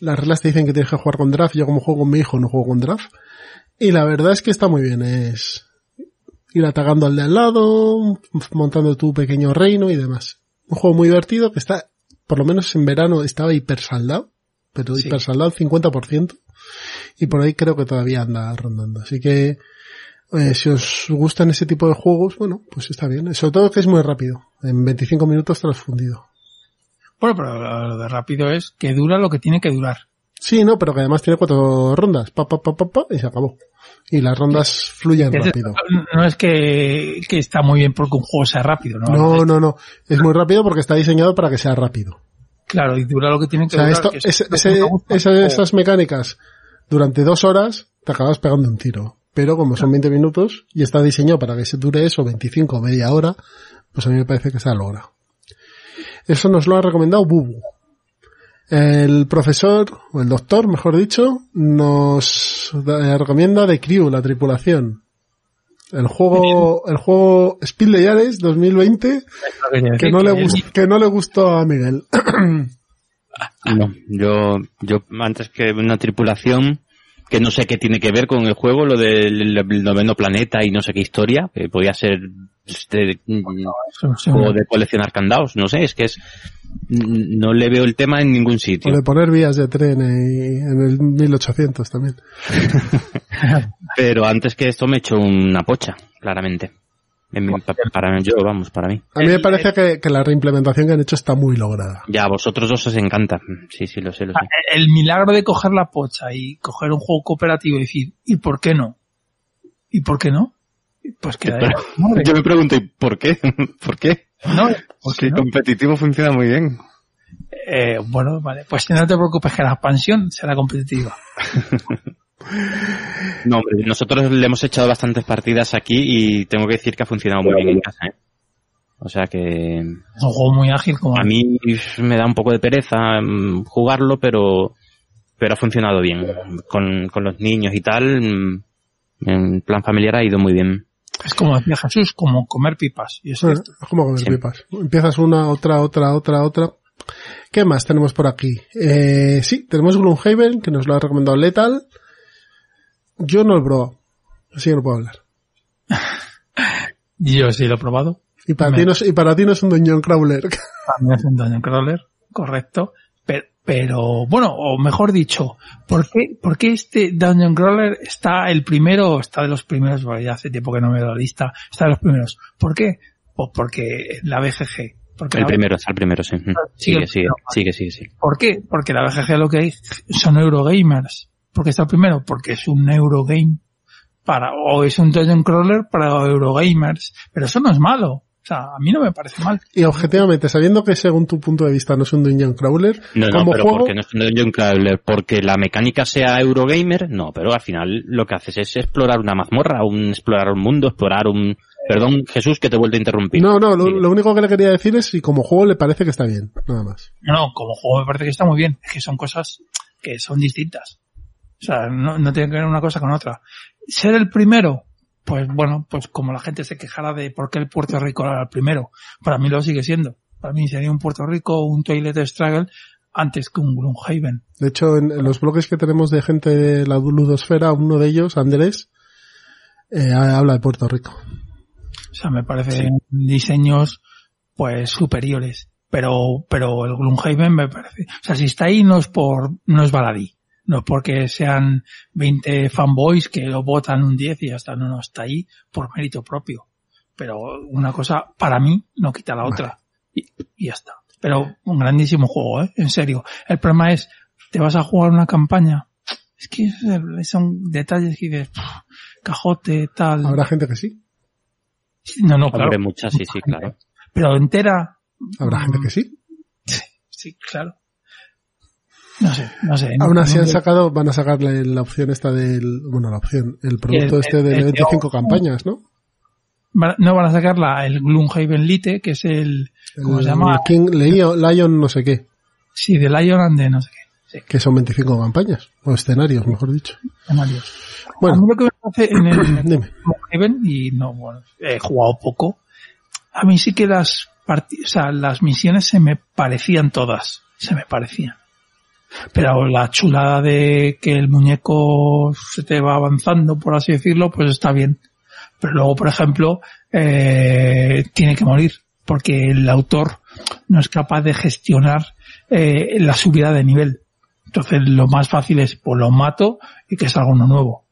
Las reglas te dicen que tienes que jugar con draft. Yo como juego con mi hijo no juego con draft. Y la verdad es que está muy bien. Es ir atacando al de al lado, montando tu pequeño reino y demás. Un juego muy divertido que está, por lo menos en verano estaba hiper saldado, pero Sí. hiper saldado 50%. Y por ahí creo que todavía anda rondando. Así que, eh, si os gustan ese tipo de juegos, bueno, pues está bien. Sobre todo que es muy rápido. En 25 minutos te lo has fundido. Bueno, pero lo de rápido es que dura lo que tiene que durar. Sí, no, pero que además tiene cuatro rondas. Pa, pa, pa, pa, pa, y se acabó. Y las rondas fluyen Es- rápido. No es que, que está muy bien porque un juego sea rápido, ¿no? No, no, no. Es muy rápido porque está diseñado para que sea rápido. Claro, y dura lo que tiene O que sea, durar. esto, que es ese- ese- esas mecánicas durante dos horas te acabas pegando un tiro. Pero como son 20 minutos y está diseñado para que se dure eso 25 o media hora, pues a mí me parece que se ha logrado. Eso nos lo ha recomendado Bubu. El profesor, o el doctor, mejor dicho, nos da- recomienda The Crew, la tripulación. El juego, el juego Speed Leyares 2020, que no le que no le gustó a Miguel. No, yo, yo antes que una tripulación que no sé qué tiene que ver con el juego, lo del el noveno planeta y no sé qué historia, que podía ser este, mm, juego de coleccionar candados, no sé, es que es mm, no le veo el tema en ningún O sitio. de poner vías de tren en el 1800 también. Pero antes que esto me he hecho una pocha, claramente. En para yo, vamos, para mí. A mí me parece que, que la reimplementación que han hecho está muy lograda. Ya, a vosotros dos os encanta. Sí, sí, lo sé, lo sé. El milagro de coger la pocha y coger un juego cooperativo y decir, ¿y por qué no? ¿Y por qué no? Pues que yo me pregunto, ¿y por qué? ¿Por qué? No, ¿por Si el competitivo funciona muy bien. Eh, bueno, vale, pues no te preocupes que la expansión será competitiva. No, hombre, nosotros le hemos echado bastantes partidas aquí y tengo que decir que ha funcionado muy bien en casa, ¿eh? O sea que Es un juego muy ágil como a mí me da un poco de pereza mm, jugarlo, pero pero ha funcionado bien. Con, con los niños y tal, mm, en plan familiar ha ido muy bien. es como decía Jesús, como comer pipas. Y eso Eh, es como comer Sí. pipas. Empiezas una, otra, otra, otra, otra. ¿Qué más tenemos por aquí? Eh, sí, tenemos Gloomhaven, que nos lo ha recomendado Lethal. Yo no lo he probado. Así que no puedo hablar. Yo sí lo he probado. Y para, ti no y para ti no es un Dungeon Crawler. También es un Dungeon Crawler, correcto. Pero, pero, bueno, o mejor dicho, ¿por qué, por qué este Dungeon Crawler está el primero, está de los primeros, bueno, ya hace tiempo que no me veo la lista, está de los primeros? ¿Por qué? Pues porque la BGG. Porque El la- primero, está el primero, sí. Sí, Sigue, sigue, sigue, sigue. ¿Por qué? Porque la BGG lo que hay son Eurogamers. ¿Por qué está el primero? Porque es un Eurogame para, o es un Dungeon Crawler para Eurogamers. Pero eso no es malo. O sea, a mí no me parece mal. Y objetivamente, sabiendo que según tu punto de vista no es un Dungeon Crawler, No, no, como pero juego, porque no es un Dungeon Crawler, porque la mecánica sea Eurogamer, no, pero al final lo que haces es explorar una mazmorra, un, explorar un mundo, explorar un... Perdón, Jesús, que te vuelvo a interrumpir. no, no, lo, lo único que le quería decir es si como juego le parece que está bien, nada más. No, no, como juego me parece que está muy bien. Es que son cosas que son distintas. O sea, no, no tiene que ver una cosa con otra. Ser el primero, pues bueno, pues como la gente se quejara de por qué el Puerto Rico era el primero. Para mí lo sigue siendo. Para mí sería un Puerto Rico, un Toilet Struggle, antes que un Gloomhaven. De hecho, en, en los bloques que tenemos de gente de la ludosfera, uno de ellos, Andrés, eh, habla de Puerto Rico. O sea, me parecen diseños, pues, superiores. Pero, pero el Gloomhaven me parece, o sea, si está ahí no es por, no es baladí. No es porque sean 20 fanboys que lo votan un 10 y ya está. No, no, está ahí por mérito propio. Pero una cosa, para mí, no quita la otra. Y, y ya está. Pero un grandísimo juego, ¿eh? En serio. El problema es, te vas a jugar una campaña. Es que son detalles que dices, "Pff, cajote, tal. Habrá gente que sí. No, no, claro. Hombre, muchas, sí, sí, claro. Pero entera, Habrá gente que sí. sí, claro. No sé, no sé. no- Aún así no- han sacado, van a sacarle la opción esta del, bueno, la opción, el producto El- este el- de el- 25 campañas, ¿no? va- no van a sacar la, el Gloomhaven Lite, que es el, ¿cómo se llama? King, Lion, Lion no sé qué, Sí, de Lion and de no sé qué. que son 25 campañas, o escenarios, mejor dicho. escenarios. Bueno. A mí lo que me parece en el, en el Heaven, y no, bueno, he jugado poco, a mí sí que las o sea, las misiones se me parecían todas, se me parecían. Pero la chulada de que el muñeco se te va avanzando, por así decirlo, pues está bien. Pero luego, por ejemplo, eh, tiene que morir, porque el autor no es capaz de gestionar eh, la subida de nivel. Entonces lo más fácil es, pues lo mato y que salga uno nuevo.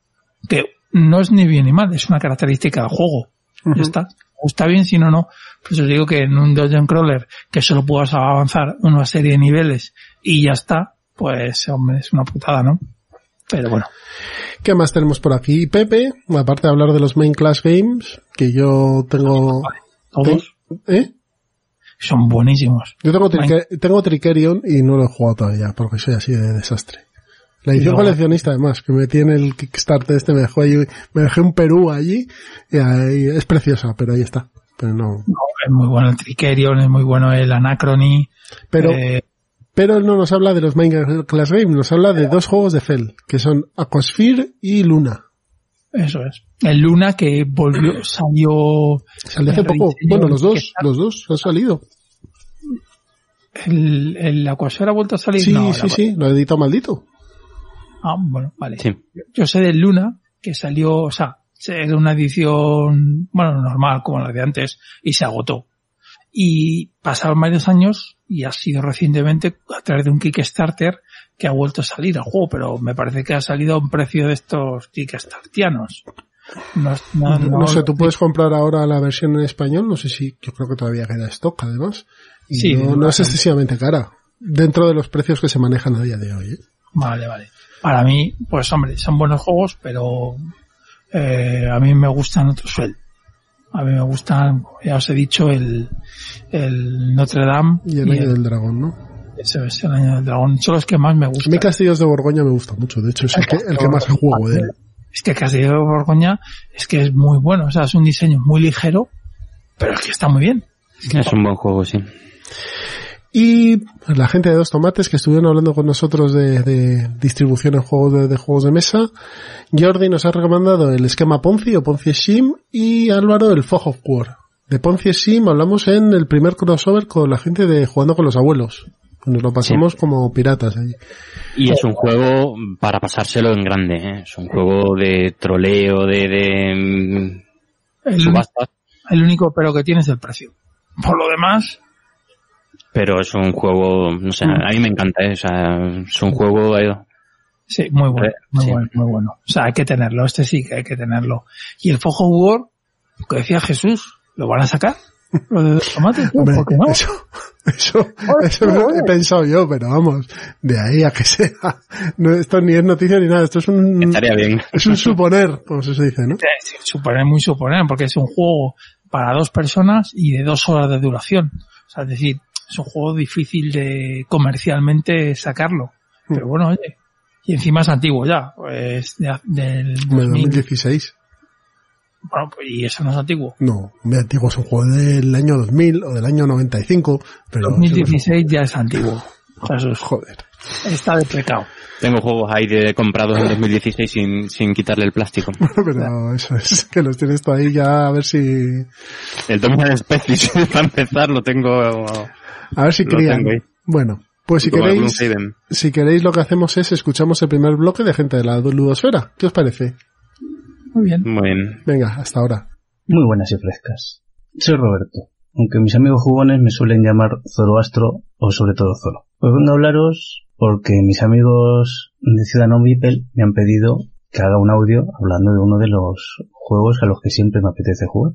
Que no es ni bien ni mal, es una característica del juego. Ya está. Gusta bien, si no, no. Pues os digo que en un Dungeon Crawler que solo puedas avanzar una serie de niveles y ya está, pues hombre, es una putada, ¿no? Pero bueno. ¿Qué más tenemos por aquí? Pepe, aparte de hablar de los main class games, que yo tengo... Todos. ¿Eh? Son buenísimos. Yo tengo, Trique- tengo Trickerion y no lo he jugado todavía, porque soy así de desastre. La edición coleccionista además, que me tiene el Kickstarter este, me dejó ahí, me dejé un Perú allí, y ahí, es preciosa, pero ahí está. Pero no. No, es muy bueno el Trickerion, es muy bueno el Anachrony. Pero, eh, pero él no nos habla de los main class games, nos habla de dos juegos de Fell, que son Aquasphere y Luna. Eso es. El Luna que volvió, salió... Salió hace el poco. Bueno, los dos, los dos han salido. ¿El, el Aquasphere ha vuelto a salir? Sí, No, sí, la- sí, lo editó maldito. Ah, bueno, vale. Yo sé del Luna, que salió, o sea, era una edición, bueno, normal, como la de antes, y se agotó. Y pasaron varios años, y ha sido recientemente a través de un Kickstarter que ha vuelto a salir al juego, pero me parece que ha salido a un precio de estos Kickstartianos. No, no, No, no- sé, tú puedes comprar ahora la versión en español, no sé si, yo creo que todavía queda stock además. Y Sí, no, es excesivamente cara. Dentro de los precios que se manejan a día de hoy. ¿eh? Vale, vale. Para mí, pues hombre, son buenos juegos, pero eh, a mí me gustan otros suel. A mí me gustan, ya os he dicho, el, el Notre Dame Y el año del dragón, ¿no? Eso es el año del dragón. Son los que más me A gustan. mí Castillos de Borgoña me gusta mucho, de hecho es el que, el que más juego de él. Es que Castillo de Borgoña es que es muy bueno. O sea, es un diseño muy ligero, pero es que está muy bien. Es un buen juego, sí. Y la gente de Dos Tomates que estuvieron hablando con nosotros de, de distribución en juegos de, de juegos de mesa. Jordi nos ha recomendado el esquema Ponzi o Ponzi Sim y Álvaro el Fog of War. De Ponzi Sim hablamos en el primer crossover con la gente de Jugando con los Abuelos. Nos lo pasamos como piratas allí. Y es un juego para pasárselo en grande, ¿eh? Es un juego de troleo, de, de mm, El, subastas, el único pero que tiene es el precio. Por lo demás, pero es un juego, no sé, a mí me encanta, ¿eh? O sea, es un juego sí, muy bueno, Eh, muy sí. bueno, muy bueno. O sea, hay que tenerlo. Este sí que hay que tenerlo. Y el Fog of War, lo que decía Jesús, ¿lo van a sacar? Lo de los tomates, ¿no? Hombre, ¿por qué no? eso, eso, eso lo he pensado yo, pero vamos, de ahí a que sea. No, esto ni es noticia ni nada, esto es un, estaría bien. es un suponer, como se dice, ¿no? Sí, Suponer, muy suponer, porque es un juego para dos personas y de dos horas de duración. O sea, es decir, es un juego difícil de comercialmente sacarlo. Pero bueno, oye. Y encima es antiguo ya, pues de- del Como de 2000. 2016. Bueno, pues, y eso no es antiguo. No, muy antiguo, es un juego del año 2000 o del año 95, pero... 2016 ya es antiguo. Jesús. Joder. Está deprecado. Tengo juegos ahí de comprados en 2016 sin, sin quitarle el plástico. Pero eso es, que los tienes tú ahí ya a ver si... El Dominant Species, para empezar, lo tengo... A ver si crían. Bueno, pues si queréis, si queréis lo que hacemos es escuchamos el primer bloque de gente de la ludosfera. ¿Qué os parece? Muy bien. Muy bien. Venga, hasta ahora. Muy buenas y frescas. Soy Roberto, aunque mis amigos jugones me suelen llamar Zoroastro o sobre todo Zoro. Pues vengo a hablaros porque mis amigos de Ciudadano Beeple me han pedido que haga un audio hablando de uno de los juegos a los que siempre me apetece jugar.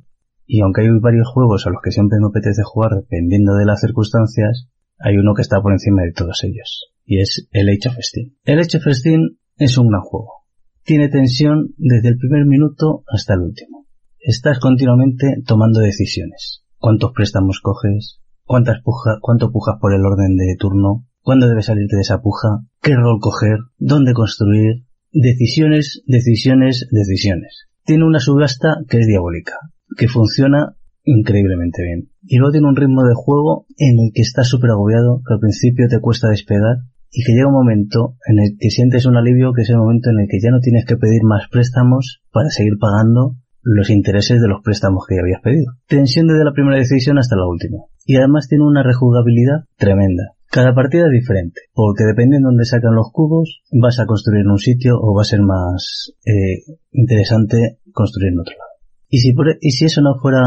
Y aunque hay varios juegos a los que siempre me apetece jugar dependiendo de las circunstancias, hay uno que está por encima de todos ellos. Y es el Age of Steam. El Age of Steam es un gran juego. Tiene tensión desde el primer minuto hasta el último. Estás continuamente tomando decisiones. ¿Cuántos préstamos coges? ¿Cuántas puja, ¿Cuánto pujas por el orden de turno? ¿Cuándo debes salirte de esa puja? ¿Qué rol coger? ¿Dónde construir? Decisiones, decisiones, decisiones. Tiene una subasta que es diabólica, que funciona increíblemente bien. Y luego tiene un ritmo de juego en el que estás súper agobiado, que al principio te cuesta despegar y que llega un momento en el que sientes un alivio, que es el momento en el que ya no tienes que pedir más préstamos para seguir pagando los intereses de los préstamos que ya habías pedido. Tensión desde la primera decisión hasta la última. Y además tiene una rejugabilidad tremenda. Cada partida es diferente, porque dependiendo de dónde sacan los cubos, vas a construir en un sitio o va a ser más eh, interesante construir en otro lado. Y si, y si eso no fuera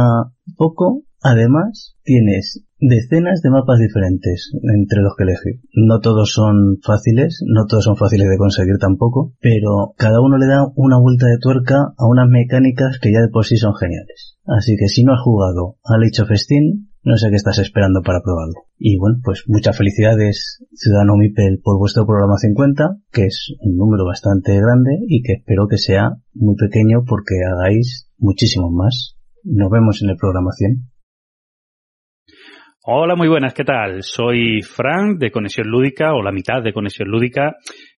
poco, además tienes decenas de mapas diferentes entre los que elegir. No todos son fáciles, no todos son fáciles de conseguir tampoco, pero cada uno le da una vuelta de tuerca a unas mecánicas que ya de por sí son geniales. Así que si no has jugado a Age of Steam, no sé qué estás esperando para probarlo. Y bueno, pues muchas felicidades, Ciudadano Mipel, por vuestro programa 50, que es un número bastante grande y que espero que sea muy pequeño porque hagáis muchísimos más. Nos vemos en el programa 100. Hola, muy buenas, ¿qué tal? Soy Frank de Conexión Lúdica o la mitad de Conexión Lúdica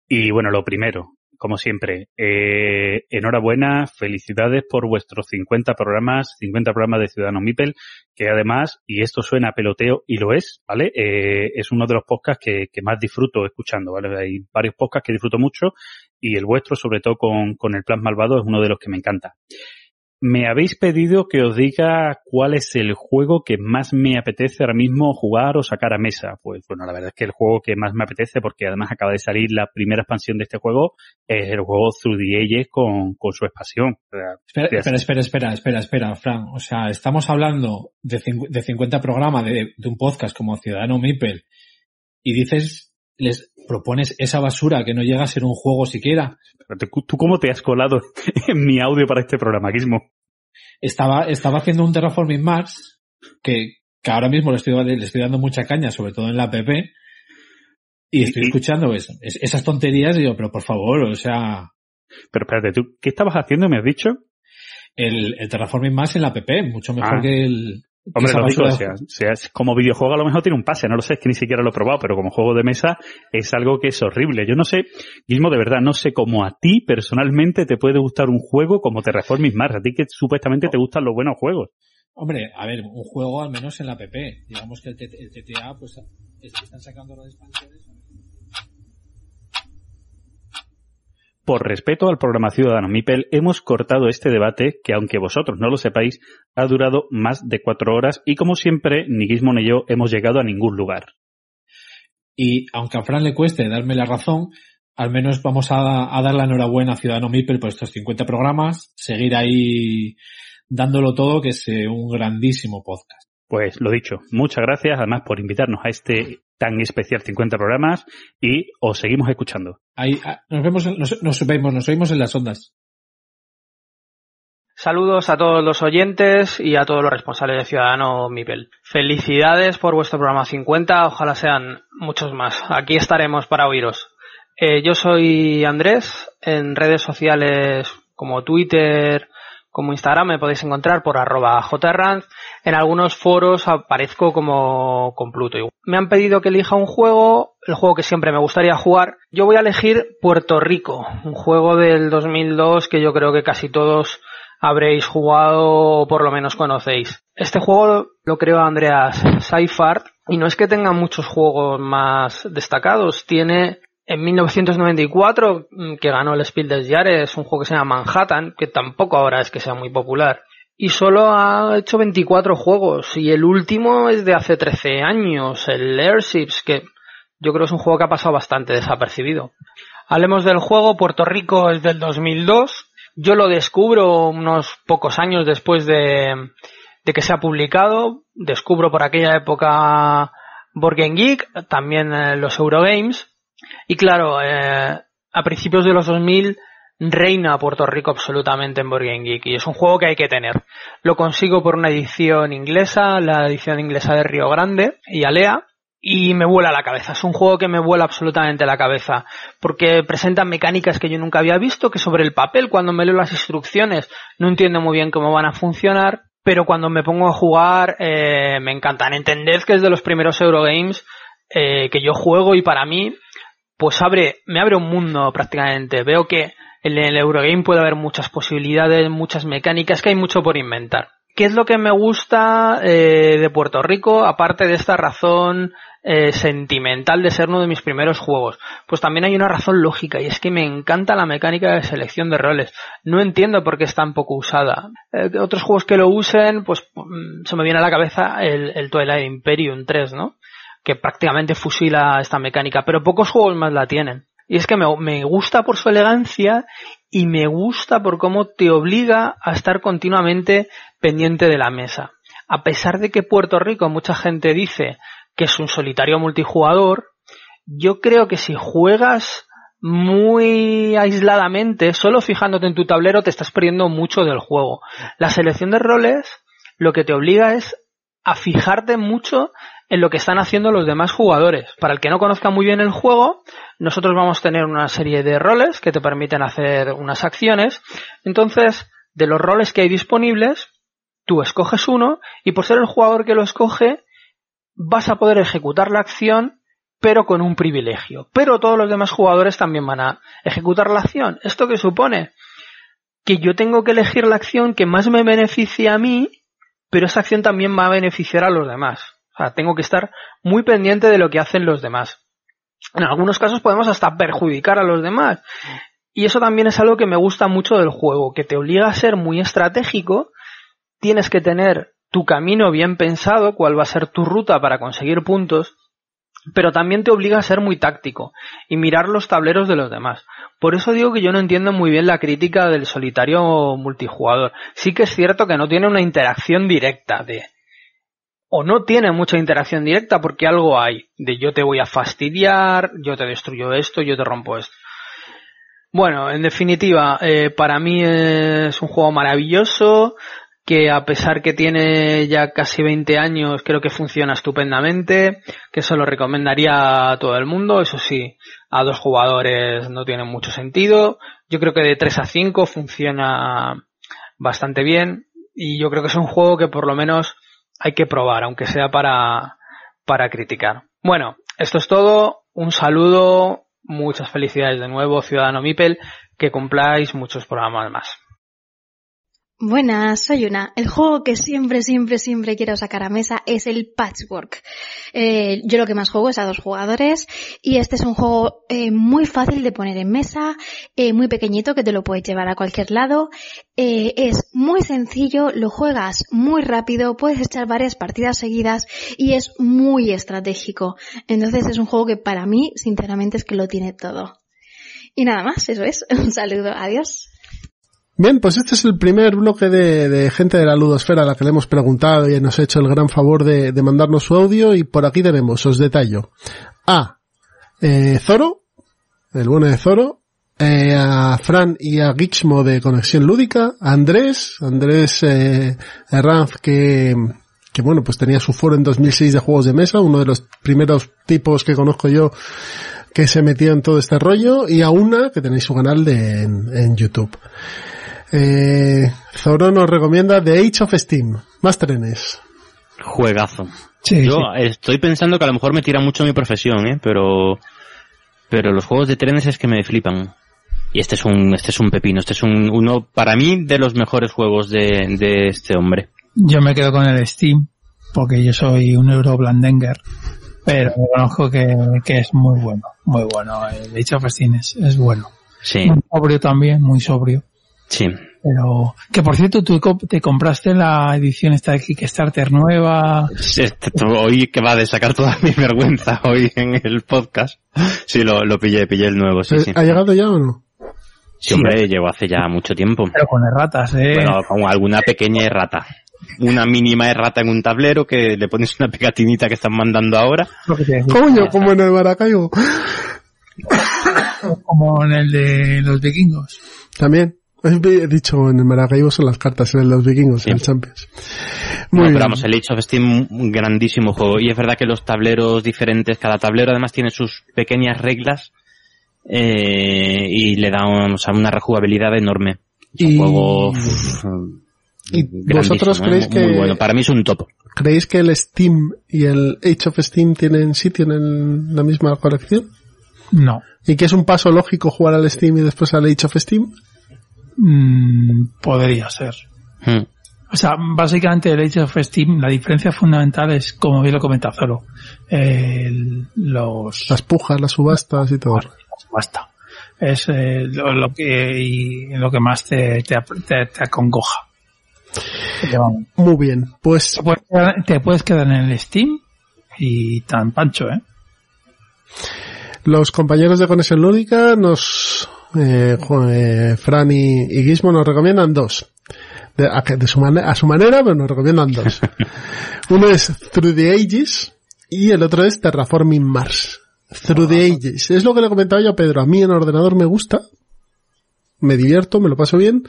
y bueno, lo primero, como siempre, eh, enhorabuena, felicidades por vuestros 50 programas, 50 programas de Ciudadanos Mipel, que además, y esto suena a peloteo, y lo es, ¿vale? Eh, es uno de los podcasts que, más disfruto escuchando, ¿vale? Hay varios podcasts que disfruto mucho y el vuestro, sobre todo con, con el Plan Malvado, es uno de los que me encanta. Me habéis pedido que os diga cuál es el juego que más me apetece ahora mismo jugar o sacar a mesa. Pues bueno, la verdad es que el juego que más me apetece, porque además acaba de salir la primera expansión de este juego, es el juego Through the Ages con, con su expansión. Espera, espera, espera, espera, espera, espera, Fran. O sea, estamos hablando de, de 50 programas de, de un podcast como Ciudadano Mipel y dices les propones esa basura que no llega a ser un juego siquiera. ¿Tú cómo te has colado en mi audio para este programa, Gizmo? Estaba, estaba haciendo un Terraforming Mars que, que ahora mismo le estoy, le estoy dando mucha caña, sobre todo en la app, y estoy ¿Y? escuchando eso, esas tonterías y digo, pero por favor, o sea... Pero espérate, ¿tú qué estabas haciendo, me has dicho? El, el Terraforming Mars en la app, mucho mejor ah. que el, Hombre, lo digo, o sea, sea, como videojuego a lo mejor tiene un pase, no lo sé, es que ni siquiera lo he probado, pero como juego de mesa es algo que es horrible. Yo no sé, Guilmo, de verdad, no sé cómo a ti personalmente te puede gustar un juego como te reformes más, a ti que supuestamente te gustan los buenos juegos. Hombre, a ver, un juego al menos en la app, digamos que el, el TTA, pues están sacando las expansiones. Por respeto al programa Ciudadano Mipel, hemos cortado este debate que, aunque vosotros no lo sepáis, ha durado más de cuatro horas y, como siempre, ni Gizmo ni yo hemos llegado a ningún lugar. Y aunque a Fran le cueste darme la razón, al menos vamos a, a dar la enhorabuena a Ciudadano Mipel por estos 50 programas, seguir ahí dándolo todo, que es eh, un grandísimo podcast. Pues lo dicho, muchas gracias además por invitarnos a este tan especial 50 programas y os seguimos escuchando. Ahí, nos vemos, nos, nos vemos, nos oímos en las ondas. Saludos a todos los oyentes y a todos los responsables de Ciudadano Mipel. Felicidades por vuestro programa 50, ojalá sean muchos más. Aquí estaremos para oíros. Eh, yo soy Andrés, en redes sociales como Twitter, como Instagram me podéis encontrar por arroba jranz. En algunos foros aparezco como con Pluto. Me han pedido que elija un juego, el juego que siempre me gustaría jugar. Yo voy a elegir Puerto Rico, un juego del 2002 que yo creo que casi todos habréis jugado o por lo menos conocéis. Este juego lo creó Andreas Seifert y no es que tenga muchos juegos más destacados, tiene en 1994, mm, que ganó el Spiel des Jahres, un juego que se llama Manhattan, que tampoco ahora es que sea muy popular. Y solo ha hecho 24 juegos, y el último es de hace 13 años, el Airships, que yo creo es un juego que ha pasado bastante desapercibido. Hablemos del juego, Puerto Rico es del 2002. Yo lo descubro unos pocos años después de, de que se ha publicado. Descubro por aquella época Board Game Geek, también eh, los Eurogames. Y claro, eh, a principios de los 2000 reina Puerto Rico absolutamente en Board Geek y es un juego que hay que tener. Lo consigo por una edición inglesa, la edición inglesa de Río Grande y Alea, y me vuela la cabeza. Es un juego que me vuela absolutamente la cabeza porque presenta mecánicas que yo nunca había visto, que sobre el papel, cuando me leo las instrucciones, no entiendo muy bien cómo van a funcionar, pero cuando me pongo a jugar eh, me encantan. Entended que es de los primeros Eurogames eh, que yo juego y para mí pues abre, me abre un mundo prácticamente. Veo que en el Eurogame puede haber muchas posibilidades, muchas mecánicas, que hay mucho por inventar. ¿Qué es lo que me gusta eh, de Puerto Rico, aparte de esta razón eh, sentimental de ser uno de mis primeros juegos? Pues también hay una razón lógica y es que me encanta la mecánica de selección de roles. No entiendo por qué es tan poco usada. Eh, otros juegos que lo usen, pues mm, se me viene a la cabeza el, el Twilight Imperium 3, ¿no? Que prácticamente fusila esta mecánica, pero pocos juegos más la tienen. Y es que me, gusta por su elegancia y me gusta por cómo te obliga a estar continuamente pendiente de la mesa. A pesar de que Puerto Rico mucha gente dice que es un solitario multijugador, yo creo que si juegas muy aisladamente, solo fijándote en tu tablero, te estás perdiendo mucho del juego. La selección de roles lo que te obliga es a fijarte mucho en lo que están haciendo los demás jugadores. Para el que no conozca muy bien el juego, nosotros vamos a tener una serie de roles que te permiten hacer unas acciones. Entonces, de los roles que hay disponibles, tú escoges uno y por ser el jugador que lo escoge, vas a poder ejecutar la acción pero con un privilegio. Pero todos los demás jugadores también van a ejecutar la acción. ¿Esto qué supone? Que yo tengo que elegir la acción que más me beneficie a mí, pero esa acción también va a beneficiar a los demás. O sea, tengo que estar muy pendiente de lo que hacen los demás. En algunos casos podemos hasta perjudicar a los demás. Y eso también es algo que me gusta mucho del juego, que te obliga a ser muy estratégico, tienes que tener tu camino bien pensado, cuál va a ser tu ruta para conseguir puntos, pero también te obliga a ser muy táctico y mirar los tableros de los demás. Por eso digo que yo no entiendo muy bien la crítica del solitario multijugador. Sí que es cierto que no tiene una interacción directa de o no tiene mucha interacción directa porque algo hay de yo te voy a fastidiar, yo te destruyo esto, yo te rompo esto. Bueno, en definitiva, eh, para mí es un juego maravilloso que a pesar que tiene ya casi 20 años, creo que funciona estupendamente, que se lo recomendaría a todo el mundo, eso sí, a dos jugadores no tiene mucho sentido, yo creo que de 3 a 5 funciona bastante bien y yo creo que es un juego que por lo menos hay que probar, aunque sea para, para criticar. Bueno, esto es todo, un saludo, muchas felicidades de nuevo, Ciudadano Mipel, que cumpláis muchos programas más. Buenas, soy una. El juego que siempre, siempre, siempre quiero sacar a mesa es el Patchwork. Eh, yo lo que más juego es a dos jugadores y este es un juego eh, muy fácil de poner en mesa, eh, muy pequeñito que te lo puedes llevar a cualquier lado. Es muy sencillo, lo juegas muy rápido, puedes echar varias partidas seguidas y es muy estratégico. Entonces es un juego que para mí, sinceramente, es que lo tiene todo. Y nada más, eso es. Un saludo, adiós. Bien, pues este es el primer bloque de, gente de la ludosfera a la que le hemos preguntado y nos ha hecho el gran favor de, mandarnos su audio y por aquí tenemos, os detallo, a eh, Zoro, el bueno de Zoro, eh, a Fran y a Gixmo de Conexión Lúdica, a Andrés, Andrés eh, Herranz que, que bueno, pues tenía su foro en 2006 de juegos de mesa, uno de los primeros tipos que conozco yo que se metía en todo este rollo, y a una que tenéis su canal de, en YouTube. Eh, Zoro nos recomienda The Age of Steam. Más trenes. Juegazo. Sí, Yo sí. estoy pensando que a lo mejor me tira mucho mi profesión, ¿eh? Pero, pero los juegos de trenes es que me flipan. Y este es un, este es un pepino. Este es un, uno, para mí, de los mejores juegos de, de este hombre. Yo me quedo con el Steam, porque yo soy un Euroblandenger. Pero reconozco que, que es muy bueno, muy bueno. El Age of Steam es, es bueno. Sí. Muy sobrio también, muy sobrio. Sí. Pero, que por cierto, tú te compraste la edición esta de Kickstarter nueva. Hoy que va de sacar toda mi vergüenza hoy en el podcast. Sí, lo, lo pillé, pillé el nuevo, sí, sí. ¿Ha llegado ya o no? Sí, hombre, sí. llegó hace ya mucho tiempo. Pero con erratas, eh. Bueno, con alguna pequeña errata. Una mínima errata en un tablero que le pones una pegatinita que están mandando ahora. Coño, como en el Maracaibo. como en el de los vikingos. También. He dicho en el Maracaibo son las cartas en los vikingos, sí. en el Champions. Muy no, pero vamos, el Age of Steam, un grandísimo juego. Y es verdad que los tableros diferentes, cada tablero además tiene sus pequeñas reglas eh, y le da un, o sea, una rejugabilidad enorme. Es un y... juego ¿Y vosotros creéis ¿eh? que... Muy bueno, para mí es un top. ¿Creéis que el Steam y el Age of Steam tienen sitio en la misma colección? No. ¿Y que es un paso lógico jugar al Steam y después al Age of Steam? Mm, podría ser. Hmm. O sea, básicamente el Age of Steam, la diferencia fundamental es, como bien lo comenta Zoro, el- los... Las pujas, las subastas y todo. Basta. Es eh, lo, lo que y lo que más te, te, te- te acongoja. Muy bien, pues te puedes, quedar, te puedes quedar en el Steam y tan pancho, ¿eh? los compañeros de Conexión Lúdica nos, eh, eh, Fran y, y Gizmo nos recomiendan dos. De, a, de su mane- a su manera, pero nos recomiendan dos. Uno es Through the Ages y el otro es Terraforming Mars. Through the Ages. Es lo que le comentaba yo a Pedro. A mí en ordenador me gusta. Me divierto, me lo paso bien.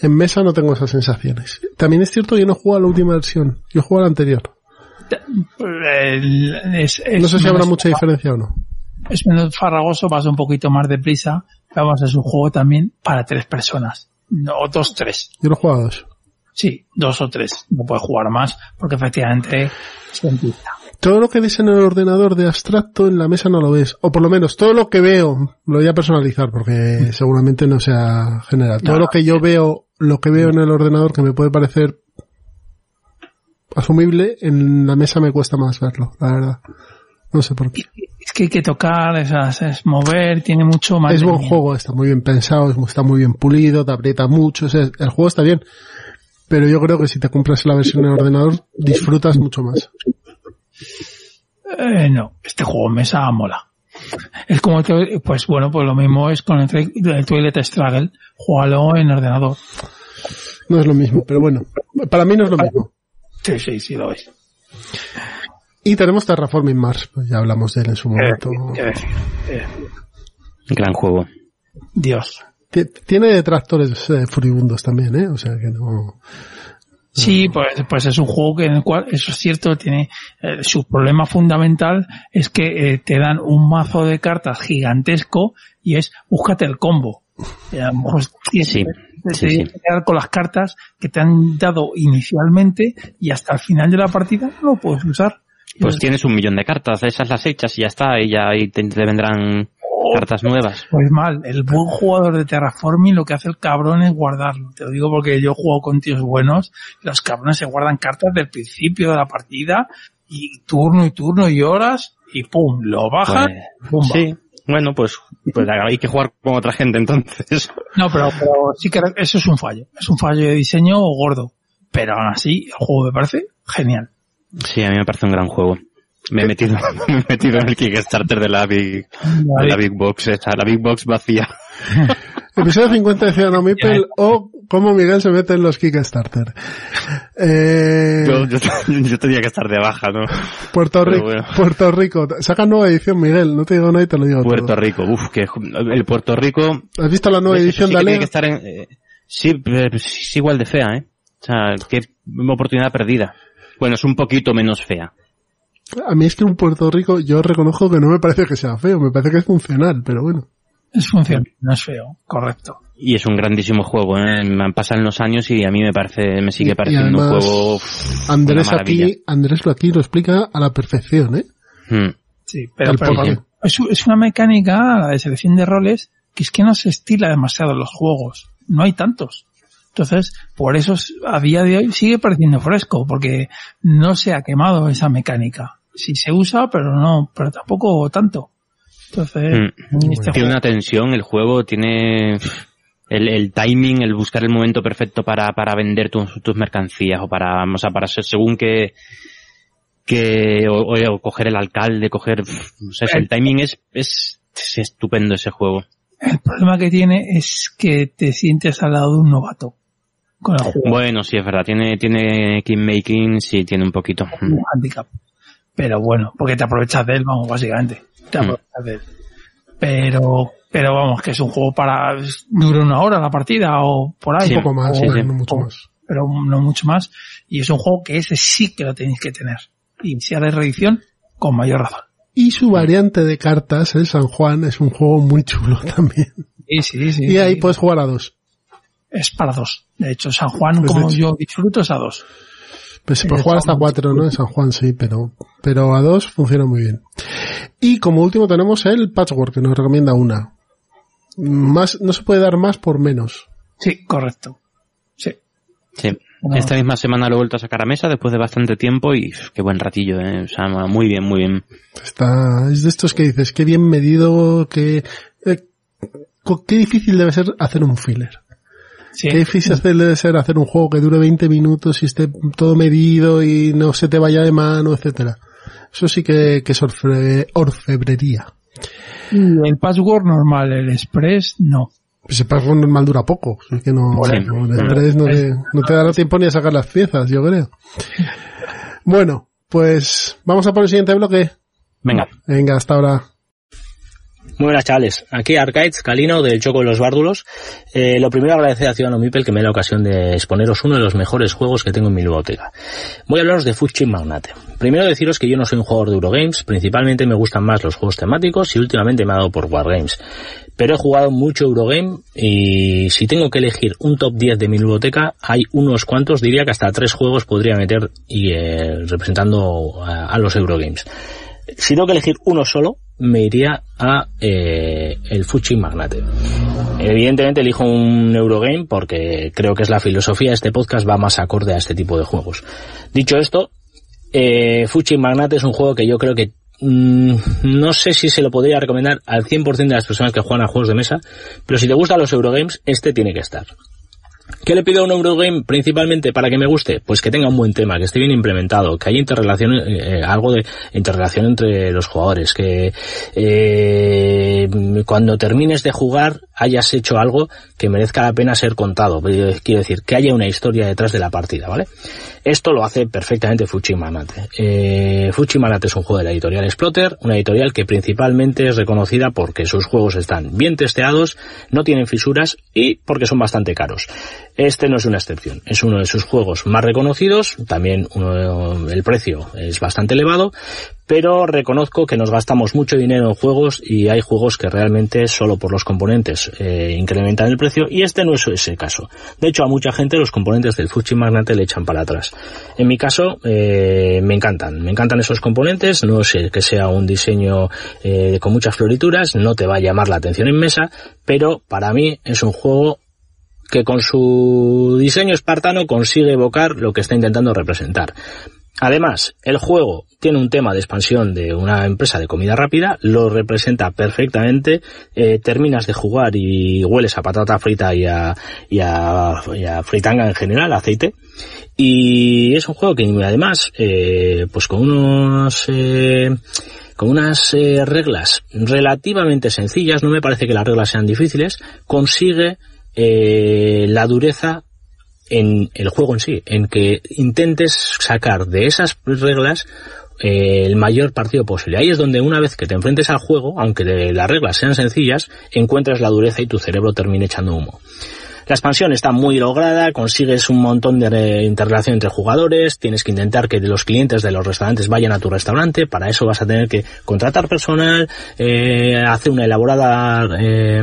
En mesa no tengo esas sensaciones. También es cierto, yo no juego a la última versión. Yo juego a la anterior. Es- es No sé si habrá mucha diferencia o no. Es menos farragoso, vas un poquito más deprisa. Vamos, es un juego también para tres personas. No, dos, tres. Yo no juego a dos. Sí, dos o tres. No puedes jugar más porque efectivamente es dentista. Todo lo que ves en el ordenador de abstracto en la mesa no lo ves. O por lo menos todo lo que veo lo voy a personalizar porque seguramente no sea general. Todo No. lo que yo veo, lo que veo en el ordenador que me puede parecer asumible, en la mesa me cuesta más verlo, la verdad. No sé por qué. Es que hay que tocar, es, es mover, tiene mucho más. Es buen juego, está muy bien pensado, es- está muy bien pulido, te aprieta mucho, o sea, el juego está bien. Pero yo creo que si te compras la versión en ordenador, disfrutas mucho más. Eh, no, este juego en mesa mola. Es como que, pues bueno, pues lo mismo es con el, el Toilet Struggle. Júgalo en ordenador. No es lo mismo, pero bueno, para mí no es lo mismo. Sí, sí, sí lo es. Y tenemos Terraforming Mars, pues ya hablamos de él en su momento. ¿Qué decir? Eh, Gran juego. Dios. Ti- Tiene detractores eh, furibundos también, ¿eh? O sea que no... Sí, pues, pues es un juego que en el cual, eso es cierto, tiene eh, su problema fundamental es que eh, te dan un mazo de cartas gigantesco y es búscate el combo. Y a lo mejor tienes Sí, que- sí, te tienes que quedar con las cartas que te han dado inicialmente y hasta el final de la partida no lo puedes usar. Pues tienes un millón de cartas, esas las hechas y ya está, y ya ahí te, te vendrán cartas nuevas. Pues mal, el buen jugador de Terraforming lo que hace el cabrón es guardarlo. Te lo digo porque yo juego con tíos buenos, los cabrones se guardan cartas del principio de la partida y turno y turno y horas y pum, lo bajan. Pues, sí, bueno, pues, pues hay que jugar con otra gente entonces. No, pero, pero sí que eso es un fallo. Es un fallo de diseño gordo. Pero aún así, el juego me parece genial. Sí, a mí me parece un gran juego. Me he metido, me he metido en el Kickstarter de la Big, de la Big Box, esa, la Big Box vacía. Episodio 50 de Ciudadano Mipel o cómo Miguel se mete en los Kickstarter. Eh, Yo, yo, yo tenía que estar de baja, ¿no? Puerto Rico, bueno. Puerto Rico. Saca nueva edición, Miguel. No te digo nada y te lo digo Puerto todo. Rico, uff, que el Puerto Rico. ¿Has visto la nueva edición sí de que tiene que estar en, eh, sí, es igual de fea, ¿eh? O sea, qué oportunidad perdida. Bueno, es un poquito menos fea. A mí es que un Puerto Rico, yo reconozco que no me parece que sea feo, me parece que es funcional, pero bueno. Es funcional, no es feo, correcto. Y es un grandísimo juego, ¿eh? Me pasan los años y a mí me parece, me sigue Y pareciendo un juego. uff, Andrés una aquí, Andrés lo aquí lo explica a la perfección, ¿eh? Hmm. Sí, pero, es, es una mecánica, la de selección de roles, que es que no se estila demasiado en los juegos. No hay tantos. Entonces, por eso es- a día de hoy sigue pareciendo fresco, porque no se ha quemado esa mecánica. Sí se usa, pero no, pero tampoco tanto. Entonces, Mm. este tiene juego- una tensión, el juego tiene el, el timing, el buscar el momento perfecto para, para vender tus, tus mercancías o para, o sea, para ser según que, que, o, o- o coger el alcalde, coger, no sé, el timing es, es, es estupendo ese juego. el problema que tiene es que te sientes al lado de un novato con el juego. Bueno, sí, es verdad, tiene, tiene making, sí, tiene un poquito. Un handicap. Pero bueno, porque te aprovechas de él, vamos, básicamente. Te Mm. aprovechas de él. Pero, pero vamos, que es un juego para, dura una hora la partida o por ahí. Un poco más, O- sí, no mucho más. Pero no mucho más. Y es un juego que ese sí que lo tenéis que tener. Y si haré reedición, con mayor razón. Y su variante de cartas, el San Juan, es un juego muy chulo también. Sí, sí, sí. y ahí sí. puedes jugar a dos. Es para dos. De hecho, San Juan, Pues como hecho- yo disfruto, es a dos. Pues se puede jugar hasta cuatro, ¿no? En San Juan sí, pero, pero a dos funciona muy bien. Y como último tenemos el Patchwork, que nos recomienda una. Más, no se puede dar más por menos. Sí, correcto. Sí. Sí. Esta misma semana lo he vuelto a sacar a mesa después de bastante tiempo y qué buen ratillo, ¿eh? O sea, muy bien, muy bien. Está, es de estos que dices, qué bien medido, que, eh, qué difícil debe ser hacer un filler. Qué difícil debe ser hacer un juego que dure 20 minutos y esté todo medido y no se te vaya de mano, etcétera. Eso sí que, que es orfe- orfebrería. Y el password normal, el express, no. Ese password normal dura poco. Es que no, Sí. no, el estrés no, te, no te dará tiempo ni a sacar las piezas, yo creo. Bueno, pues vamos a por el siguiente bloque. Venga. Venga, hasta ahora. Muy buenas chavales, aquí Arcades, Calino del Choco de los Bárdulos. Eh, lo primero agradecer a Ciudadano Mipel que me dé la ocasión de exponeros uno de los mejores juegos que tengo en mi biblioteca. Voy a hablaros de Food Chain Magnate. Primero deciros que yo no soy un jugador de Eurogames, principalmente me gustan más los juegos temáticos y últimamente me ha dado por Wargames. Pero he jugado mucho Eurogame y si tengo que elegir un top 10 de mi biblioteca, hay unos cuantos, diría que hasta tres juegos podría meter y eh, representando a, a los Eurogames. Si tengo que elegir uno solo, me iría a eh, el Fuchin Magnate. Evidentemente elijo un Eurogame porque creo que es la filosofía de este podcast va más acorde a este tipo de juegos. Dicho esto, eh, Fuchin Magnate es un juego que yo creo que mm, no sé si se lo podría recomendar al 100% de las personas que juegan a juegos de mesa, pero si te gustan los Eurogames, este tiene que estar. ¿Qué le pido a un Eurogame principalmente para que me guste? Pues que tenga un buen tema, que esté bien implementado, que haya interrelación, eh, algo de interrelación entre los jugadores, que eh, cuando termines de jugar hayas hecho algo que merezca la pena ser contado. Eh, Quiero decir, que haya una historia detrás de la partida, ¿vale? Esto lo hace perfectamente Fuchimanate. Eh, Fuchimanate es un juego de la editorial Exploter, una editorial que principalmente es reconocida porque sus juegos están bien testeados, no tienen fisuras y porque son bastante caros. Este no es una excepción, es uno de sus juegos más reconocidos, también uno- el precio es bastante elevado, pero reconozco que nos gastamos mucho dinero en juegos y hay juegos que realmente solo por los componentes eh, incrementan el precio y este no es ese caso. De hecho, a mucha gente los componentes del Fuji Magnate le echan para atrás. En mi caso, eh, me encantan, me encantan esos componentes, no sé que sea un diseño eh, con muchas florituras, no te va a llamar la atención en mesa, pero para mí es un juego que con su diseño espartano consigue evocar lo que está intentando representar. Además, el juego tiene un tema de expansión de una empresa de comida rápida, lo representa perfectamente, eh, terminas de jugar y hueles a patata frita y a, y a, y a fritanga en general, aceite, y es un juego que además, eh, pues con unos, eh, con unas eh, reglas relativamente sencillas, no me parece que las reglas sean difíciles, consigue eh, la dureza en el juego en sí, en que intentes sacar de esas reglas eh, el mayor partido posible. Ahí es donde una vez que te enfrentes al juego, aunque de- las reglas sean sencillas, encuentras la dureza y tu cerebro termine echando humo. La expansión está muy lograda, consigues un montón de interrelación entre jugadores, tienes que intentar que los clientes de los restaurantes vayan a tu restaurante, para eso vas a tener que contratar personal, eh, hacer una elaborada eh,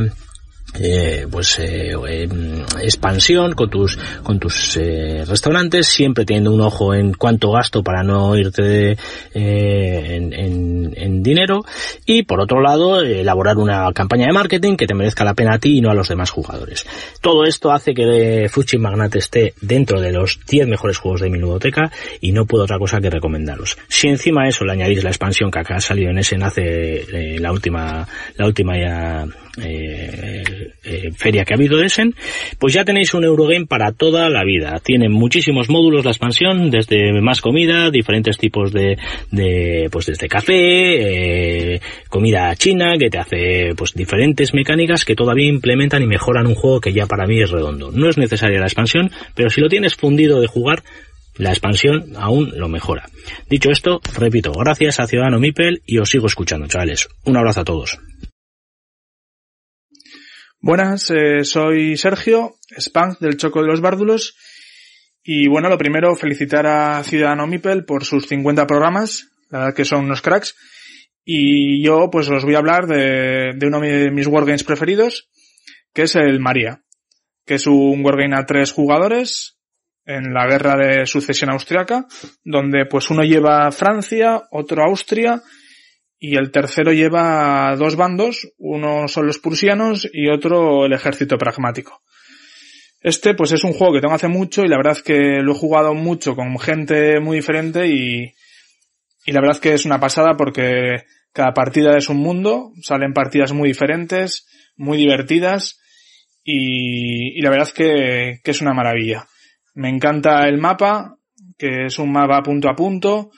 eh, pues eh, em, expansión con tus con tus eh, restaurantes siempre teniendo un ojo en cuánto gasto para no irte de, eh, en, en- en dinero. Y por otro lado elaborar una campaña de marketing que te merezca la pena a ti y no a los demás jugadores. Todo esto hace que eh, Fuji Magnate esté dentro de los 10 mejores juegos de mi ludoteca y no puedo otra cosa que recomendaros. Si encima a eso le añadís la expansión que acá ha salido en Essen hace eh, la última la última ya eh, eh, feria que ha habido de Essen, pues ya tenéis un Eurogame para toda la vida. Tiene muchísimos módulos la expansión, desde más comida, diferentes tipos de, de pues desde café, eh, comida china, que te hace pues diferentes mecánicas que todavía implementan y mejoran un juego que ya para mí es redondo. No es necesaria la expansión, pero si lo tienes fundido de jugar, la expansión aún lo mejora. Dicho esto, repito, gracias a Ciudadano Mipel y os sigo escuchando, chavales. Un abrazo a todos. Buenas, eh, soy Sergio, Spank del Choco de los Bárdulos. Y bueno, lo primero, felicitar a Ciudadano Mipel por sus 50 programas, la verdad que son unos cracks. Y yo pues os voy a hablar de, uno de mis wargames preferidos, que es el María, que es un wargame a tres jugadores en la guerra de sucesión austriaca, donde pues uno lleva Francia, otro Austria y el tercero lleva dos bandos, uno son los prusianos y otro el ejército pragmático. Este pues es un juego que tengo hace mucho y la verdad es que lo he jugado mucho con gente muy diferente y, y la verdad es que es una pasada porque cada partida es un mundo, salen partidas muy diferentes, muy divertidas y, y la verdad es que, que es una maravilla. Me encanta el mapa, que es un mapa punto a punto,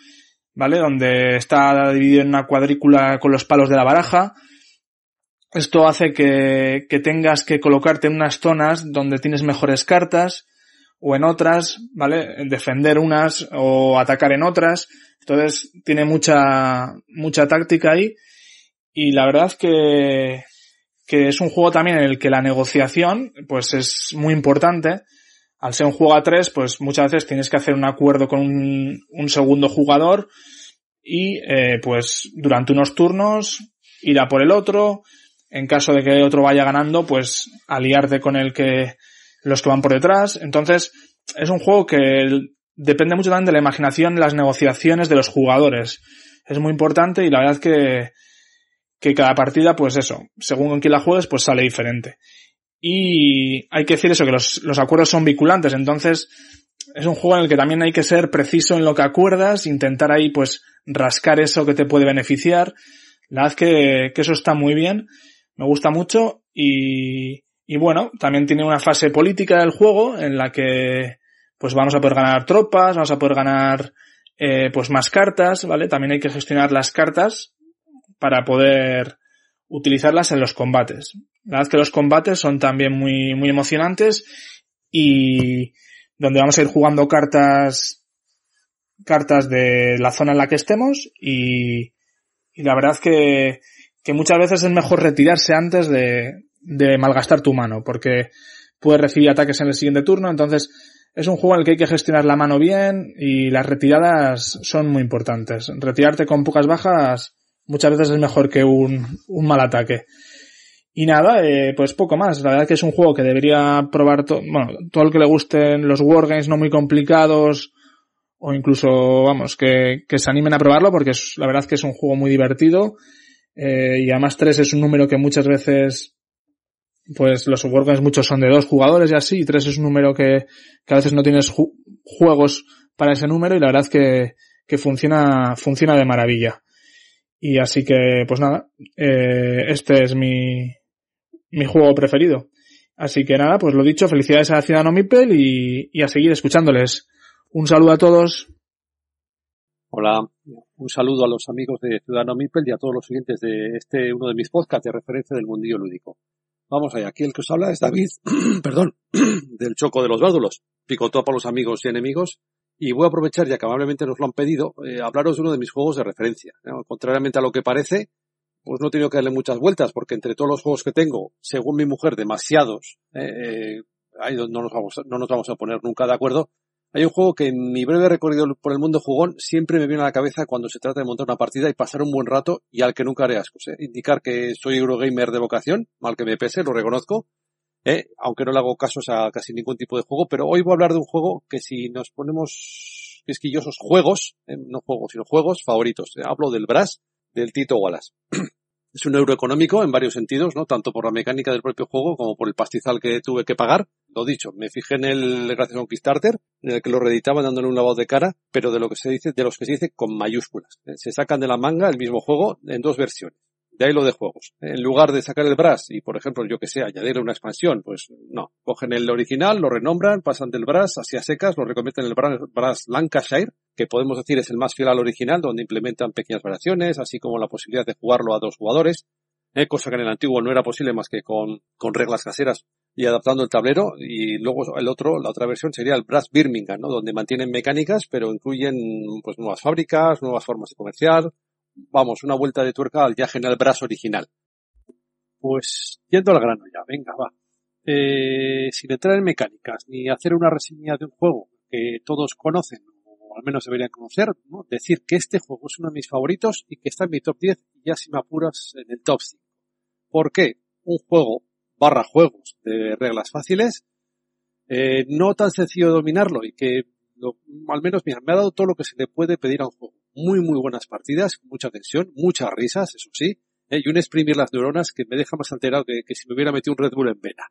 ¿vale? Donde está dividido en una cuadrícula con los palos de la baraja. Esto hace que, que tengas que colocarte en unas zonas donde tienes mejores cartas o en otras, ¿vale? Defender unas o atacar en otras. Entonces tiene mucha, mucha táctica ahí. Y la verdad que, que es un juego también en el que la negociación, pues es muy importante. Al ser un juego a tres, pues muchas veces tienes que hacer un acuerdo con un, un segundo jugador y, eh, pues durante unos turnos ir a por el otro. En caso de que el otro vaya ganando, pues aliarte con el que, los que van por detrás. Entonces, es un juego que depende mucho también de la imaginación, las negociaciones de los jugadores. Es muy importante y la verdad que, que cada partida, pues eso, según con quién la juegues, pues sale diferente. Y hay que decir eso, que los, los acuerdos son vinculantes, entonces es un juego en el que también hay que ser preciso en lo que acuerdas, intentar ahí pues rascar eso que te puede beneficiar. La verdad que, que eso está muy bien, me gusta mucho y, y bueno, también tiene una fase política del juego en la que pues vamos a poder ganar tropas, vamos a poder ganar eh, pues más cartas, ¿vale? También hay que gestionar las cartas para poder utilizarlas en los combates. La verdad que los combates son también muy, muy emocionantes y donde vamos a ir jugando cartas, cartas de la zona en la que estemos y, la verdad que, que muchas veces es mejor retirarse antes de, malgastar tu mano, porque puedes recibir ataques en el siguiente turno, entonces es un juego en el que hay que gestionar la mano bien y las retiradas son muy importantes. Retirarte con pocas bajas muchas veces es mejor que un mal ataque. Y nada, eh, pues poco más. La verdad que es un juego que debería probar todo, bueno, todo el que le gusten los wargames no muy complicados o incluso, vamos, que, que se animen a probarlo porque es, la verdad que es un juego muy divertido. Eh, y además tres es un número que muchas veces pues los wargames muchos son de dos jugadores y así, y tres es un número que, que a veces no tienes juegos para ese número y la verdad que, que funciona, funciona de maravilla. Y así que, pues nada, eh, este es mi, mi juego preferido. Así que nada, pues lo dicho, felicidades a Ciudadano Mipel y, a seguir escuchándoles. Un saludo a todos. Hola, un saludo a los amigos de Ciudadano Mipel y a todos los siguientes de este, uno de mis podcasts de referencia del mundillo lúdico. Vamos allá, aquí el que os habla es David, perdón, del Choco de los Bárdulos, picotó para los amigos y enemigos, y voy a aprovechar, ya que amablemente nos lo han pedido, eh, hablaros de uno de mis juegos de referencia. Contrariamente a lo que parece, pues no he tenido que darle muchas vueltas, porque entre todos los juegos que tengo, según mi mujer, demasiados, eh, eh ahí no nos, vamos, no nos vamos a poner nunca de acuerdo, hay un juego que en mi breve recorrido por el mundo jugón siempre me viene a la cabeza cuando se trata de montar una partida y pasar un buen rato y al que nunca haré asco. ¿eh? Indicar que soy Eurogamer de vocación, mal que me pese, lo reconozco, ¿eh? aunque no le hago casos a casi ningún tipo de juego, pero hoy voy a hablar de un juego que si nos ponemos quisquillosos juegos, ¿eh? no juegos, sino juegos favoritos. ¿eh? Hablo del Brass, del Tito Wallace. es un euro económico en varios sentidos, ¿no? Tanto por la mecánica del propio juego como por el pastizal que tuve que pagar. Lo dicho, me fijé en el gracias a un Kickstarter, en el que lo reeditaban dándole un lavado de cara, pero de lo que se dice, de los que se dice con mayúsculas. Se sacan de la manga el mismo juego en dos versiones. De ahí lo de juegos. En lugar de sacar el Brass y, por ejemplo, yo que sé, añadir una expansión, pues no. Cogen el original, lo renombran, pasan del Brass así a secas, lo reconvierten en el Brass Lancashire, que podemos decir es el más fiel al original, donde implementan pequeñas variaciones, así como la posibilidad de jugarlo a dos jugadores, eh, cosa que en el antiguo no era posible más que con, con reglas caseras y adaptando el tablero, y luego el otro, la otra versión sería el Brass Birmingham, ¿no? donde mantienen mecánicas, pero incluyen pues nuevas fábricas, nuevas formas de comercial, vamos, una vuelta de tuerca al viaje en el brazo original. Pues, yendo al grano ya, venga, va. Eh, sin entrar en mecánicas, ni hacer una reseña de un juego que todos conocen, o al menos deberían conocer, ¿no? decir que este juego es uno de mis favoritos y que está en mi top 10 y ya si me apuras en el top 5. ¿Por qué? Un juego barra juegos de reglas fáciles, eh, no tan sencillo dominarlo y que al menos mira, me ha dado todo lo que se le puede pedir a un juego muy, muy buenas partidas, mucha tensión, muchas risas, eso sí, ¿eh? y un exprimir las neuronas que me deja más alterado que, que, si me hubiera metido un Red Bull en vena.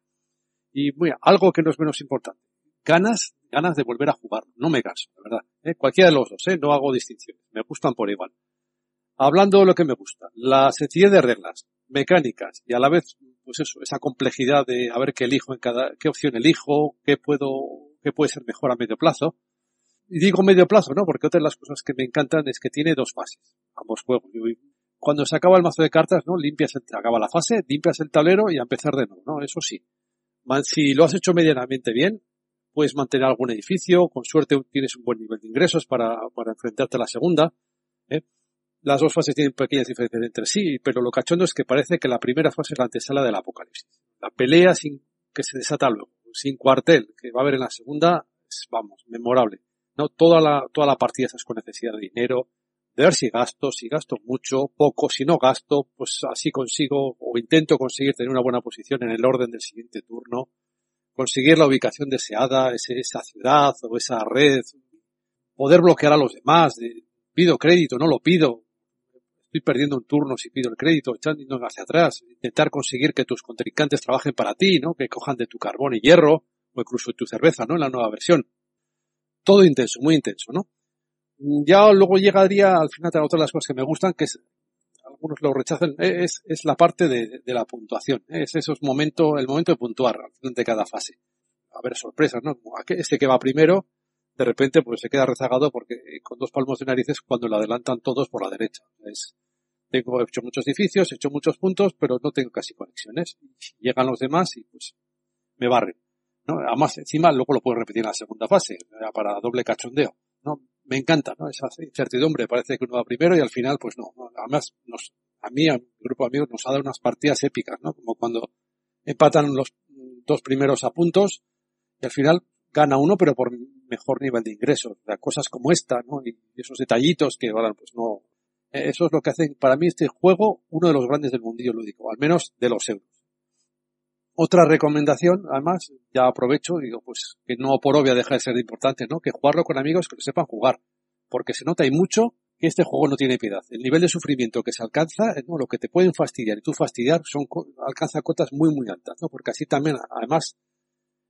Y mira, algo que no es menos importante. Ganas, ganas de volver a jugar. No me canso, la verdad. ¿eh? Cualquiera de los dos, ¿eh? No hago distinciones. Me gustan por igual. Hablando de lo que me gusta. La sencillez de reglas, mecánicas y a la vez, pues eso, esa complejidad de a ver qué elijo en cada, qué opción elijo, qué puedo, qué puede ser mejor a medio plazo. Y digo medio plazo, ¿no? Porque otra de las cosas que me encantan es que tiene dos fases. Ambos juegos. Cuando se acaba el mazo de cartas, ¿no? Limpias, el, acaba la fase, limpias el tablero y a empezar de nuevo, ¿no? Eso sí. Si lo has hecho medianamente bien, puedes mantener algún edificio, con suerte tienes un buen nivel de ingresos para, para enfrentarte a la segunda, ¿eh? Las dos fases tienen pequeñas diferencias entre sí, pero lo cachondo es que parece que la primera fase es la antesala del apocalipsis. La pelea sin que se desata luego, sin cuartel, que va a haber en la segunda, es, vamos, memorable. No, toda la, toda la partida es con necesidad de dinero, de ver si gasto, si gasto mucho, poco, si no gasto, pues así consigo o intento conseguir tener una buena posición en el orden del siguiente turno, conseguir la ubicación deseada, ese- esa ciudad o esa red, poder bloquear a los demás, de, pido crédito, no lo pido, estoy perdiendo un turno si pido el crédito, echando hacia atrás, intentar conseguir que tus contrincantes trabajen para ti, ¿no? Que cojan de tu carbón y hierro, o incluso tu cerveza, ¿no? En la nueva versión. Todo intenso, muy intenso, ¿no? Ya luego llegaría al final a otra de las cosas que me gustan, que es, algunos lo rechazan, eh, es, la parte de, la puntuación, es esos momentos, el momento de puntuar al de cada fase. A ver, sorpresas, ¿no? Este que va primero, de repente pues se queda rezagado porque eh, con dos palmos de narices cuando lo adelantan todos por la derecha. Es, tengo he hecho muchos edificios, he hecho muchos puntos, pero no tengo casi conexiones. Llegan los demás y pues me barren. ¿No? Además, encima luego lo puedo repetir en la segunda fase, para doble cachondeo. ¿no? Me encanta, ¿no? Esa incertidumbre, parece que uno va primero y al final, pues no. Además, nos, a mí, a mi grupo de amigos, nos ha dado unas partidas épicas, ¿no? Como cuando empatan los dos primeros a puntos y al final gana uno, pero por mejor nivel de ingresos. O cosas como esta, ¿no? Y esos detallitos que, bueno, pues no. eh, Eso es lo que hace para mí este juego uno de los grandes del mundillo lúdico, al menos de los euros. Otra recomendación, además, ya aprovecho, digo, pues que no por obvia deja de ser importante, ¿no? Que jugarlo con amigos que lo sepan jugar. Porque se nota y mucho que este juego no tiene piedad. El nivel de sufrimiento que se alcanza, eh, no, lo que te pueden fastidiar y tú fastidiar son, alcanza cotas muy, muy altas, ¿no? Porque así también, además,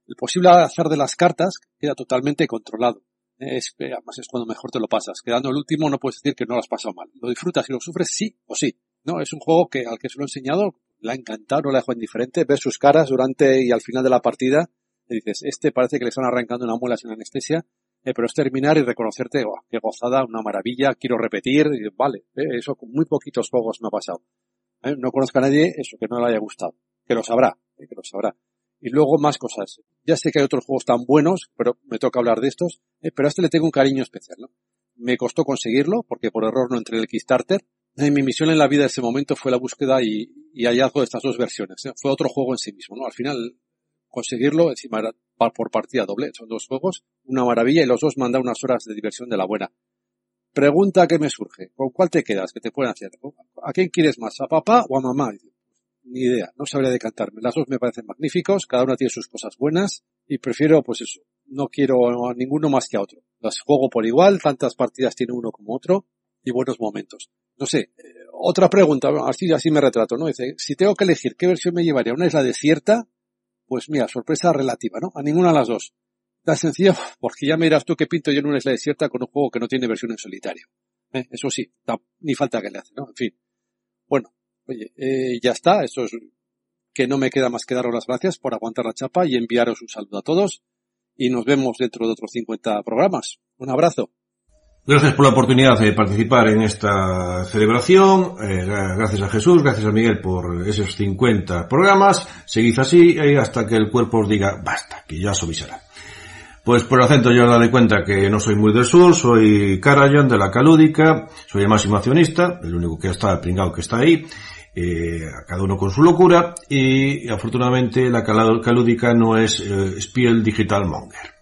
el posible azar de las cartas queda totalmente controlado. Eh, Es, que además es cuando mejor te lo pasas. Quedando el último no puedes decir que no lo has pasado mal. Lo disfrutas y lo sufres sí o sí. No, es un juego que al que se lo he enseñado le ha encantado, no le dejo indiferente. Ver sus caras durante y al final de la partida y dices, este parece que le están arrancando una muela sin anestesia, eh, pero es terminar y reconocerte, "Buah, qué gozada, una maravilla, quiero repetir, vale, eh, eso con muy poquitos juegos me ha pasado. Eh, no conozco a nadie eso que no le haya gustado, que lo sabrá, que lo sabrá. Y luego más cosas. Ya sé que hay otros juegos tan buenos, pero me toca hablar de estos, pero a este le tengo un cariño especial, ¿no? Me costó conseguirlo, porque por error no entré en el Kickstarter. Mi misión en la vida en ese momento fue la búsqueda y, y hallazgo de estas dos versiones. ¿eh? Fue otro juego en sí mismo, ¿no? Al final, conseguirlo, encima era por partida doble, son dos juegos, una maravilla y los dos mandan unas horas de diversión de la buena. Pregunta que me surge, ¿con cuál te quedas? ¿Qué te pueden hacer? ¿A quién quieres más? ¿A papá o a mamá? Dice, Ni idea, no sabría decantarme. Las dos me parecen magníficos, cada una tiene sus cosas buenas y prefiero, pues eso, no quiero a ninguno más que a otro. Las juego por igual, tantas partidas tiene uno como otro y buenos momentos. No sé, eh, otra pregunta, así, me retrato, ¿no? Dice, si tengo que elegir qué versión me llevaría, una isla desierta, pues mira, sorpresa relativa, ¿no? A ninguna de las dos. Tan sencillo, porque ya me dirás tú qué pinto yo en una isla desierta con un juego que no tiene versión en solitario. ¿eh? Eso sí, ni falta que le hace, ¿no? En fin. Bueno, oye, eh, ya está, eso es que no me queda más que daros las gracias por aguantar la chapa y enviaros un saludo a todos y nos vemos dentro de otros 50 programas. Un abrazo. Gracias por la oportunidad de participar en esta celebración. Eh, gra- gracias a Jesús, gracias a Miguel por esos 50 programas. Seguid así eh, hasta que el cuerpo os diga basta, que ya os avisará. Pues por el acento ya os daré cuenta que no soy muy del sur, soy Karajan de la Calúdica, soy el máximo accionista, el único que está el pringao que está ahí, eh, cada uno con su locura, y, afortunadamente la Calúdica no es Spiel Digital Monger.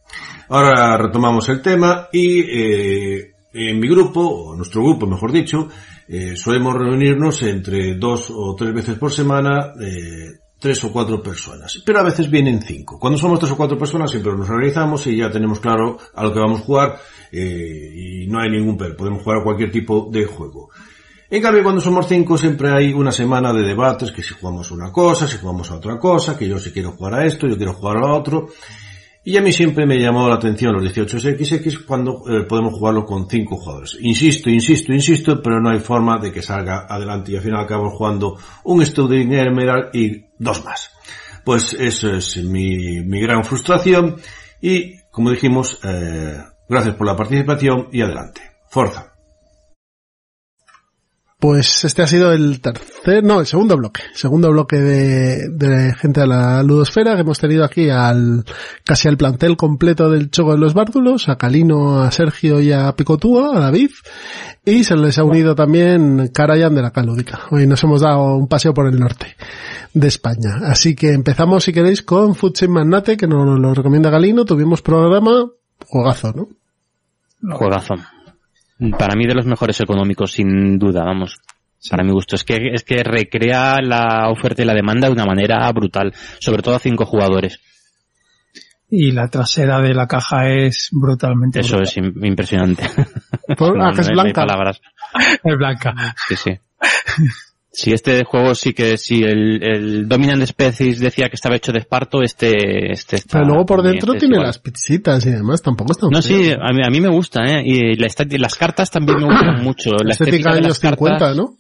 Ahora retomamos el tema y en mi grupo, o nuestro grupo mejor dicho, eh, solemos reunirnos entre dos o tres veces por semana, eh, tres o cuatro personas. Pero a veces vienen cinco. Cuando somos tres o cuatro personas siempre nos organizamos y ya tenemos claro a lo que vamos a jugar eh, y no hay ningún pero. Podemos jugar a cualquier tipo de juego. En cambio, cuando somos cinco siempre hay una semana de debates, que si jugamos una cosa, si jugamos a otra cosa, que yo si quiero jugar a esto, yo quiero jugar a otro. Y a mí siempre me llamó la atención los 18XX cuando eh, podemos jugarlo con cinco jugadores. Insisto, insisto, insisto, pero no hay forma de que salga adelante y al final acabamos jugando un Studying Emerald y dos más. Pues eso es mi, mi gran frustración y, como dijimos, eh, gracias por la participación y adelante. Forza. Pues este ha sido el tercer, no, el segundo bloque, segundo bloque de, gente de la ludosfera que hemos tenido aquí al, casi al plantel completo del Choco de los Bárdulos, a Calino, a Sergio y a Picotúa, a David, y se les ha unido también Carayan de la Calúdica. Hoy nos hemos dado un paseo por el norte de España. Así que empezamos, si queréis, con Futsin Magnate, que nos lo recomienda Galino, tuvimos programa, juegazo, ¿no? Juegazo. Para mí de los mejores económicos, sin duda, vamos. Para mi gusto. Es que, es que recrea la oferta y la demanda de una manera brutal. Sobre todo a cinco jugadores. Y la trasera de la caja es brutalmente Eso brutal. es im- impresionante. Por- es no hay blanca. palabras. Es blanca. Sí, sí. Si este juego sí que, si el, el Dominant Species decía que estaba hecho de esparto, este, este está. Pero luego por dentro este es tiene igual. las pizzitas y demás, tampoco está No, sí, a mí, a mí me gusta, ¿eh? Y la estética- las cartas también me gustan mucho. La, La estética de de años las cartas, 50, ¿no?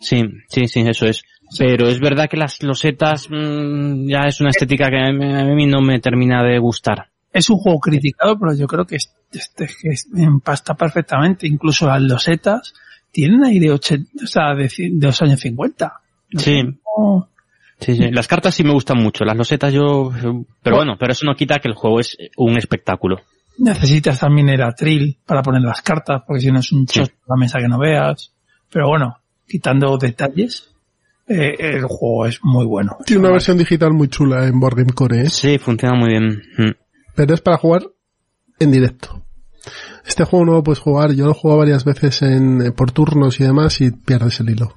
Sí, sí, sí, eso es. Pero es verdad que las losetas mm, ya es una estética que a mí, a mí no me termina de gustar. Es un juego criticado, pero yo creo que este, este que empasta perfectamente. Incluso las losetas tienen aire 80, o sea, de, de los años 50. Sí. No, Sí, sí. Las cartas sí me gustan mucho. Las losetas yo... Pero bueno, pero eso no quita que el juego es un espectáculo. necesitas también el atril para poner las cartas, porque si no es un chos la mesa que no veas. Pero bueno, quitando detalles, eh, el juego es muy bueno. Tiene una versión digital muy chula en Board Game Core, ¿eh? Sí, funciona muy bien. Mm. Pero es para jugar en directo. Este juego no lo puedes jugar, yo lo he jugado varias veces en, eh, por turnos y demás y pierdes el hilo.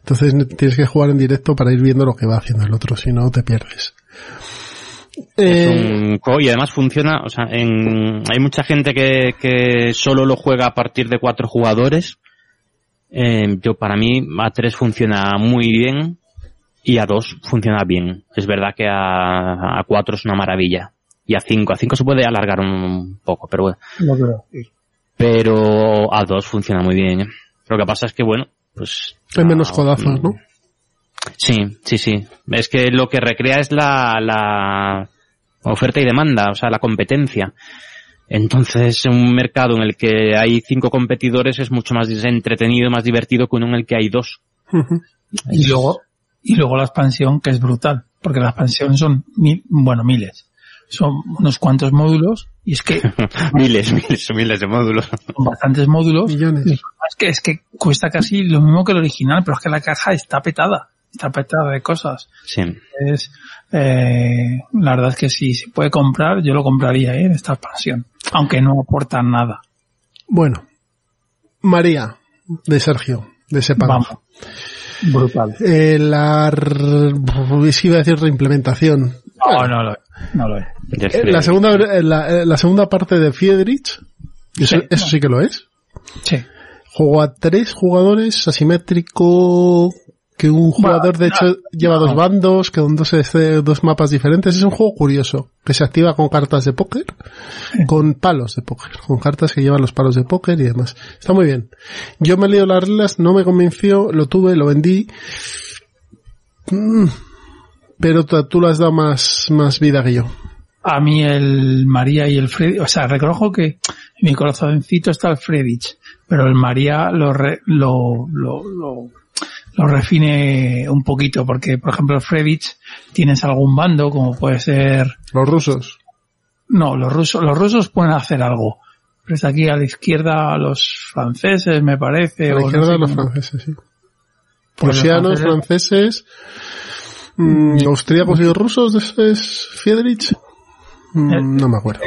Entonces ne- tienes que jugar en directo para ir viendo lo que va haciendo el otro, si no te pierdes. Es Eh, un y además funciona, o sea, en, hay mucha gente que, que solo lo juega a partir de cuatro jugadores. Eh, yo para mí a tres funciona muy bien y a dos funciona bien. Es verdad que a, a cuatro es una maravilla y a cinco, a cinco se puede alargar un poco, pero bueno. Creo. Pero a dos funciona muy bien. ¿eh? Lo que pasa es que bueno, pues hay menos codazos, ¿no? Sí, sí, sí. Es que lo que recrea es la, la oferta y demanda, o sea, la competencia. Entonces, un mercado en el que hay cinco competidores es mucho más entretenido, más divertido que uno en el que hay dos. Y luego, y luego la expansión, que es brutal, porque la expansión son mil, bueno, miles. Son unos cuantos módulos, y es que miles, miles, miles de módulos. son bastantes módulos. Millones. Es que, es que cuesta casi lo mismo que el original, pero es que la caja está petada. Está petada de cosas. Sí. Es, eh, la verdad es que si se puede comprar, yo lo compraría, ¿eh? Esta expansión. Aunque no aporta nada. Bueno. María, de Sergio, de Sepang. Vamos. Brutal. Eh, la, iba a decir reimplementación. No, no lo es. No lo es. Eh, La segunda, eh, la, eh, la segunda parte de Friedrich, eso, Sí. eso sí que lo es. Sí. Juego a tres jugadores, asimétrico, que un jugador de hecho lleva dos bandos, que son dos, este, dos mapas diferentes. Es un juego curioso, que se activa con cartas de póker, con palos de póker, con cartas que llevan los palos de póker y demás. Está muy bien. Yo me he leído las reglas, no me convenció, lo tuve, lo vendí. Mm, pero tú, le has dado más, más vida que yo. A mí el María y el Freddy, o sea, reconozco que en mi corazoncito está el Fredich, pero el María lo, re- lo, lo, lo, lo refine un poquito, porque por ejemplo el Fredich tienes algún bando, como puede ser... Los rusos. No, los rusos, los rusos pueden hacer algo. Pero está aquí a la izquierda los franceses, me parece. A la o no izquierda sé los cómo. franceses, sí. Pues Prusianos, franceses, mm, austríacos y rusos, ¿eso es Friedrich? Mm, Eh, no me acuerdo.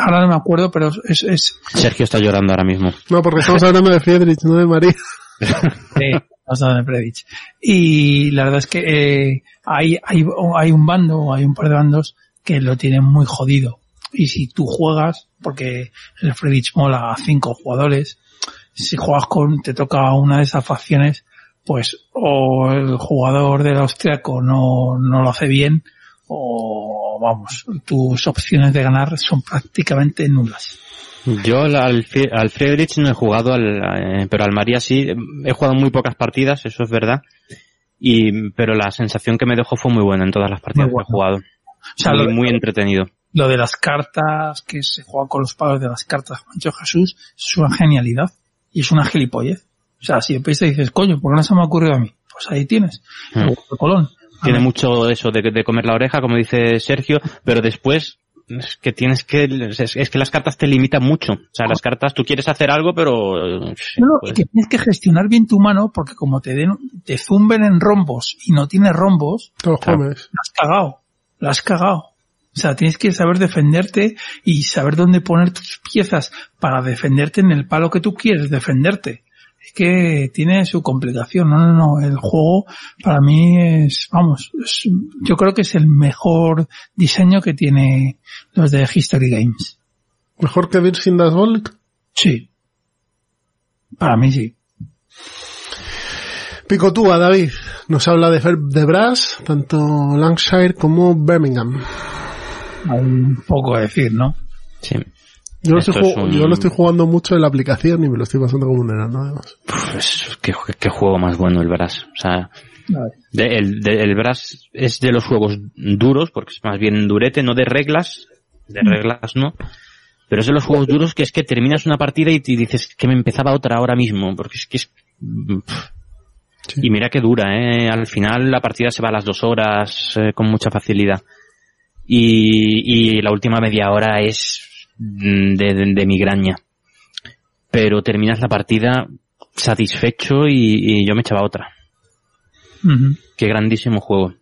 Ahora no me acuerdo, pero es, es, Sergio está llorando ahora mismo. No, porque estamos hablando de Friedrich, no de María. Sí, nos dan el Predich. Y la verdad es que eh, hay, hay, hay un bando, hay un par de bandos que lo tienen muy jodido. Y si tú juegas, porque el Predich mola a cinco jugadores, si juegas con, te toca una de esas facciones, pues o el jugador del austriaco no, no lo hace bien, o vamos, tus opciones de ganar son prácticamente nulas. Yo al, al Friedrich no he jugado, al, eh, pero al María sí. He jugado muy pocas partidas, eso es verdad. Y, pero la sensación que me dejó fue muy buena en todas las partidas que he jugado. O sea, muy, lo de- muy entretenido. Lo de las cartas, que se juegan con los palos de las cartas, dicho Jesús, es una genialidad. Y es una gilipollez. O sea, si empiezas y dices, coño, ¿por qué no se me ha ocurrido a mí? Pues ahí tienes. Mm. El huevo de Colón. Tiene mucho eso de, de comer la oreja, como dice Sergio, pero después es que tienes que, es, es que las cartas te limitan mucho. O sea, las cartas tú quieres hacer algo, pero No, no, y que tienes que gestionar bien tu mano porque como te den, te zumben en rombos y no tienes rombos, Te los comes. has cagado, la has cagado. O sea, tienes que saber defenderte y saber dónde poner tus piezas para defenderte en el palo que tú quieres defenderte. Es que tiene su complicación. No, no, no. El juego para mí es, vamos, es- yo creo que es el mejor diseño que tiene los de History Games. ¿Mejor que Virgin Das Volk? Sí. Para mí sí. Picotúa, David. Nos habla de, de Brass, tanto Lancashire como Birmingham. Hay un poco a decir, ¿no? Sí. Yo lo, Esto estoy, es un- yo lo estoy jugando mucho en la aplicación y me lo estoy pasando como un enano, además. Pues, qué, qué juego más bueno el Brass. O sea, de- el, de- el Brass es de los juegos duros, porque es más bien durete, no de reglas. De Mm. reglas no. Pero es de los juegos duros que es que terminas una partida y te dices que me empezaba otra ahora mismo, porque es que es... Y mira que dura, ¿eh? Al final la partida se va a las dos horas eh, con mucha facilidad. Y, y la última media hora es de, de- de migraña. Pero terminas la partida satisfecho y, y yo me echaba otra. Ujú. Qué grandísimo juego.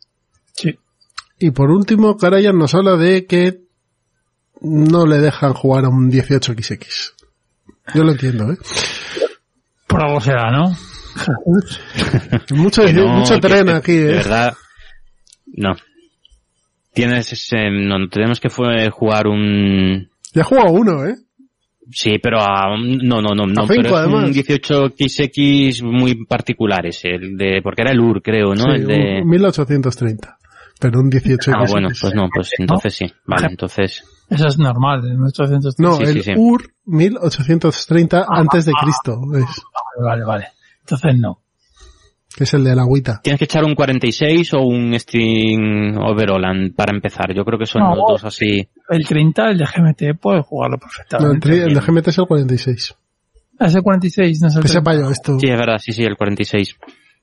Y por último, Karayan nos habla de que no le dejan jugar a un 18XX. Yo lo entiendo, ¿eh? Por algo será, ¿no? Mucho, no, mucho tren que- aquí, De ¿eh? verdad, no. Tienes ese, no, tenemos que jugar un, Ya he jugado uno, ¿eh? sí, pero a, no, no, no, no, A cinco, pero es además. un 18XX muy particulares, el de, porque era el UR, creo, ¿no? Sí, el de, un 1830. Pero un 18XX. ah, bueno, pues no, pues entonces sí, vale, entonces, Eso es normal, en 1830. No, Sí, el sí, sí. UR 1830 Ah, antes de Cristo, es, Vale, vale. Entonces no. Que es el de la agüita. tienes que echar un 46 o un String Overall para empezar, yo creo que son No. los dos así, El 30, el de GMT, puede jugarlo No, el, perfectamente. el de GMT es el 46. Ese 46 no es el Que 30. sepa yo esto. sí, es verdad, sí, sí, el 46.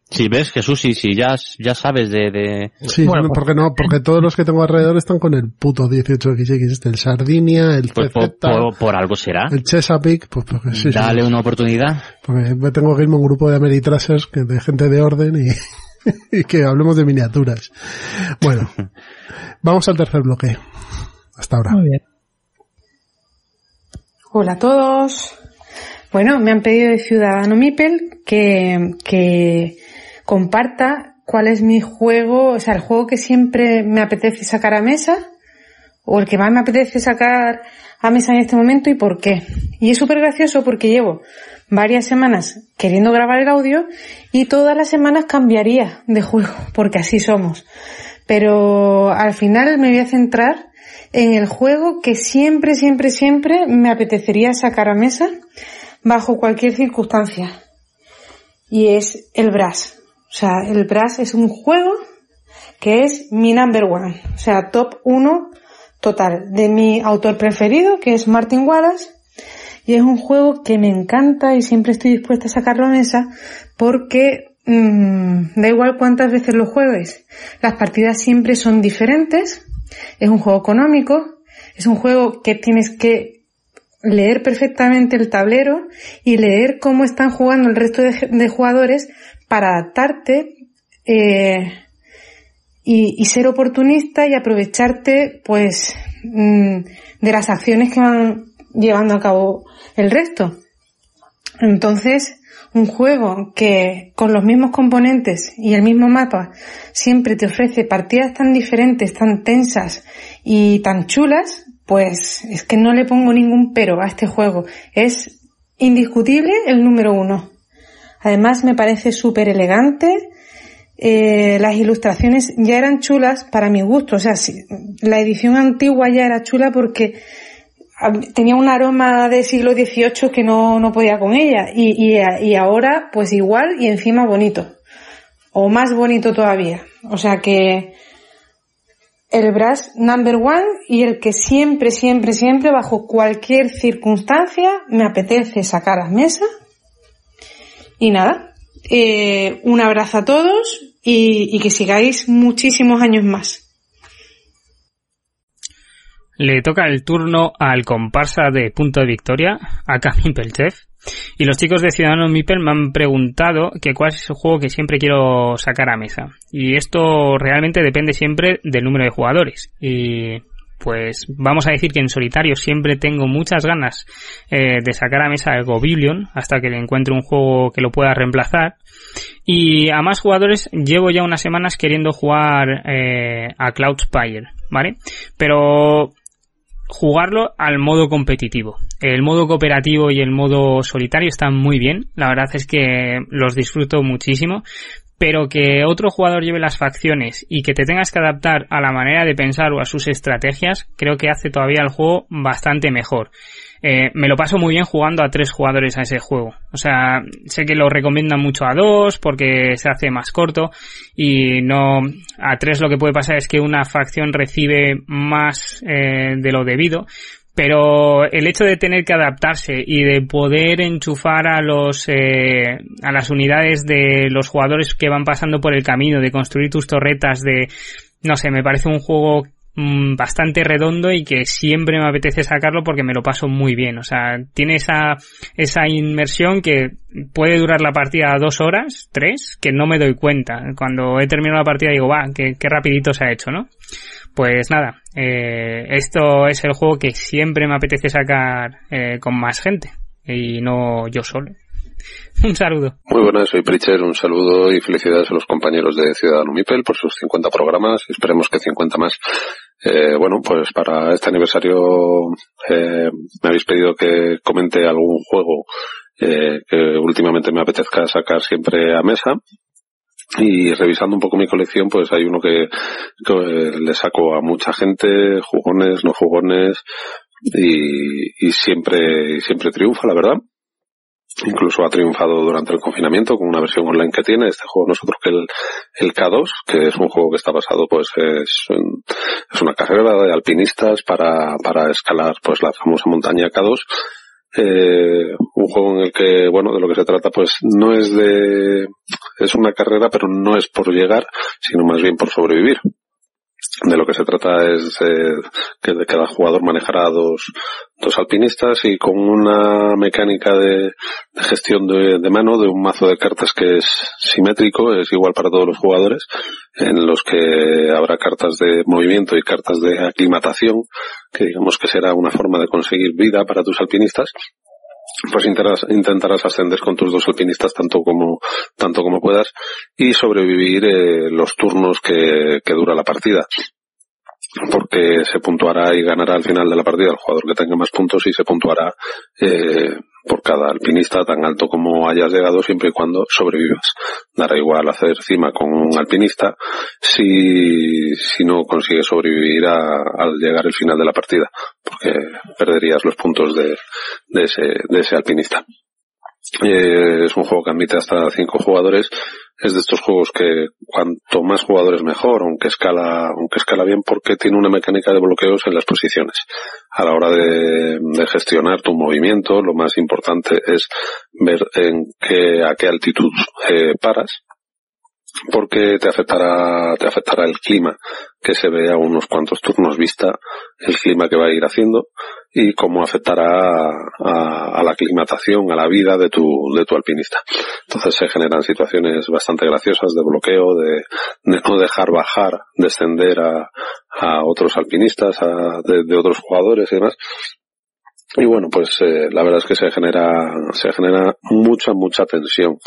Sí, ves, Jesús, sí, sí, ya, ya sabes de, de, Sí, Bueno, no, pues- porque no, porque todos los que tengo alrededor están con el puto 18XX, este, el Sardinia, el pues CZ, por, por- por algo será. el Chesapeake, pues porque sí, sí, Dale una oportunidad. porque me tengo que irme a un grupo de Ameritrasers, que de gente de orden y, y que hablemos de miniaturas. Bueno, vamos al tercer bloque. Hasta ahora. Muy bien. Hola a todos. Bueno, me han pedido de Ciudadano Mipel que, que comparta cuál es mi juego, o sea, el juego que siempre me apetece sacar a mesa, o el que más me apetece sacar a mesa en este momento y por qué. Y es súper gracioso porque llevo varias semanas queriendo grabar el audio y todas las semanas cambiaría de juego, porque así somos. Pero al final me voy a centrar en el juego que siempre, siempre, siempre me apetecería sacar a mesa bajo cualquier circunstancia. Y es el Brass. O sea, el Brass es un juego que es mi number one. O sea, top uno total de mi autor preferido, que es Martin Wallace. Y es un juego que me encanta y siempre estoy dispuesta a sacarlo a mesa porque mm, da igual cuántas veces lo juegues. Las partidas siempre son diferentes. Es un juego económico. Es un juego que tienes que leer perfectamente el tablero y leer cómo están jugando el resto de jugadores para adaptarte eh, y, y ser oportunista y aprovecharte pues mm, de las acciones que van llevando a cabo el resto. Entonces, un juego que con los mismos componentes y el mismo mapa siempre te ofrece partidas tan diferentes, tan tensas y tan chulas, pues es que no le pongo ningún pero a este juego. Es indiscutible el número uno. Además me parece súper elegante. Eh, las ilustraciones ya eran chulas para mi gusto. O sea, la edición antigua ya era chula porque tenía un aroma de siglo XVIII que no, no podía con ella. Y, y, y ahora, pues igual y encima bonito. O más bonito todavía. O sea que el brush number one y el que siempre, siempre, siempre, bajo cualquier circunstancia, me apetece sacar a mesa. Y nada, eh, un abrazo a todos y, que sigáis muchísimos años más. Le toca el turno al comparsa de Punto de Victoria, a Camille Pelchef. Y los chicos de Ciudadanos Mipel me han preguntado que cuál es el juego que siempre quiero sacar a mesa. Y esto realmente depende siempre del número de jugadores. Y pues vamos a decir que en solitario siempre tengo muchas ganas eh, de sacar a mesa el Gobilion hasta que le encuentre un juego que lo pueda reemplazar. Y a más jugadores llevo ya unas semanas queriendo jugar eh, a Cloud Spire, ¿vale? Pero jugarlo al modo competitivo. El modo cooperativo y el modo solitario están muy bien. La verdad es que los disfruto muchísimo. Pero que otro jugador lleve las facciones y que te tengas que adaptar a la manera de pensar o a sus estrategias, creo que hace todavía el juego bastante mejor. Eh, me lo paso muy bien jugando a tres jugadores a ese juego. O sea, sé que lo recomiendan mucho a dos porque se hace más corto y no a tres lo que puede pasar es que una facción recibe más eh, de lo debido. Pero el hecho de tener que adaptarse y de poder enchufar a los eh, a las unidades de los jugadores que van pasando por el camino, de construir tus torretas, de no sé, me parece un juego Mm, bastante redondo y que siempre me apetece sacarlo porque me lo paso muy bien. O sea, tiene esa, esa inmersión que puede durar la partida dos horas, tres, que no me doy cuenta. Cuando he terminado la partida digo, va, qué, qué rapidito se ha hecho, ¿no? Pues nada, eh, esto es el juego que siempre me apetece sacar eh, con más gente y no yo solo. Un saludo. Muy buenas, soy Pritcher. Un saludo y felicidades a los compañeros de Ciudadano Mipel por sus 50 programas esperemos que 50 más. Eh, bueno, pues para este aniversario eh, me habéis pedido que comente algún juego eh, que últimamente me apetezca sacar siempre a mesa. Y revisando un poco mi colección, pues hay uno que, le saco a mucha gente, jugones, no jugones, y, y siempre, siempre triunfa, la verdad incluso ha triunfado durante el confinamiento con una versión online que tiene. Este juego no es otro que el, el K2, que es un juego que está basado, pues, es, es una carrera de alpinistas para, para escalar, pues, la famosa montaña K2. Eh, un juego en el que, bueno, de lo que se trata, pues, no es de, es una carrera, pero no es por llegar, sino más bien por sobrevivir. De lo que se trata es eh, que cada jugador manejará dos, dos alpinistas y con una mecánica de, gestión de, mano de un mazo de cartas que es simétrico, es igual para todos los jugadores, en los que habrá cartas de movimiento y cartas de aclimatación, que digamos que será una forma de conseguir vida para tus alpinistas pues intentarás, intentarás ascender con tus dos alpinistas tanto como, tanto como puedas y sobrevivir eh, los turnos que, que dura la partida. Porque se puntuará y ganará al final de la partida el jugador que tenga más puntos y se puntuará eh, por cada alpinista tan alto como hayas llegado siempre y cuando sobrevivas. Dará igual hacer cima con un alpinista si, si no consigues sobrevivir a, al llegar al final de la partida, porque perderías los puntos de, de, ese, de ese alpinista. Eh, es un juego que admite hasta cinco jugadores es de estos juegos que cuanto más jugadores mejor, aunque escala, aunque escala bien porque tiene una mecánica de bloqueos en las posiciones. A la hora de, gestionar tu movimiento, lo más importante es ver en qué, a qué altitud eh, paras porque te afectará, te afectará el clima que se ve a unos cuantos turnos vista, el clima que va a ir haciendo y cómo afectará a, la aclimatación, a la vida de tu, de tu alpinista. Entonces se generan situaciones bastante graciosas de bloqueo, de, de no dejar bajar, descender a, a otros alpinistas, a, de, de, otros jugadores y demás. Y bueno, pues eh, la verdad es que se genera, se genera mucha, mucha tensión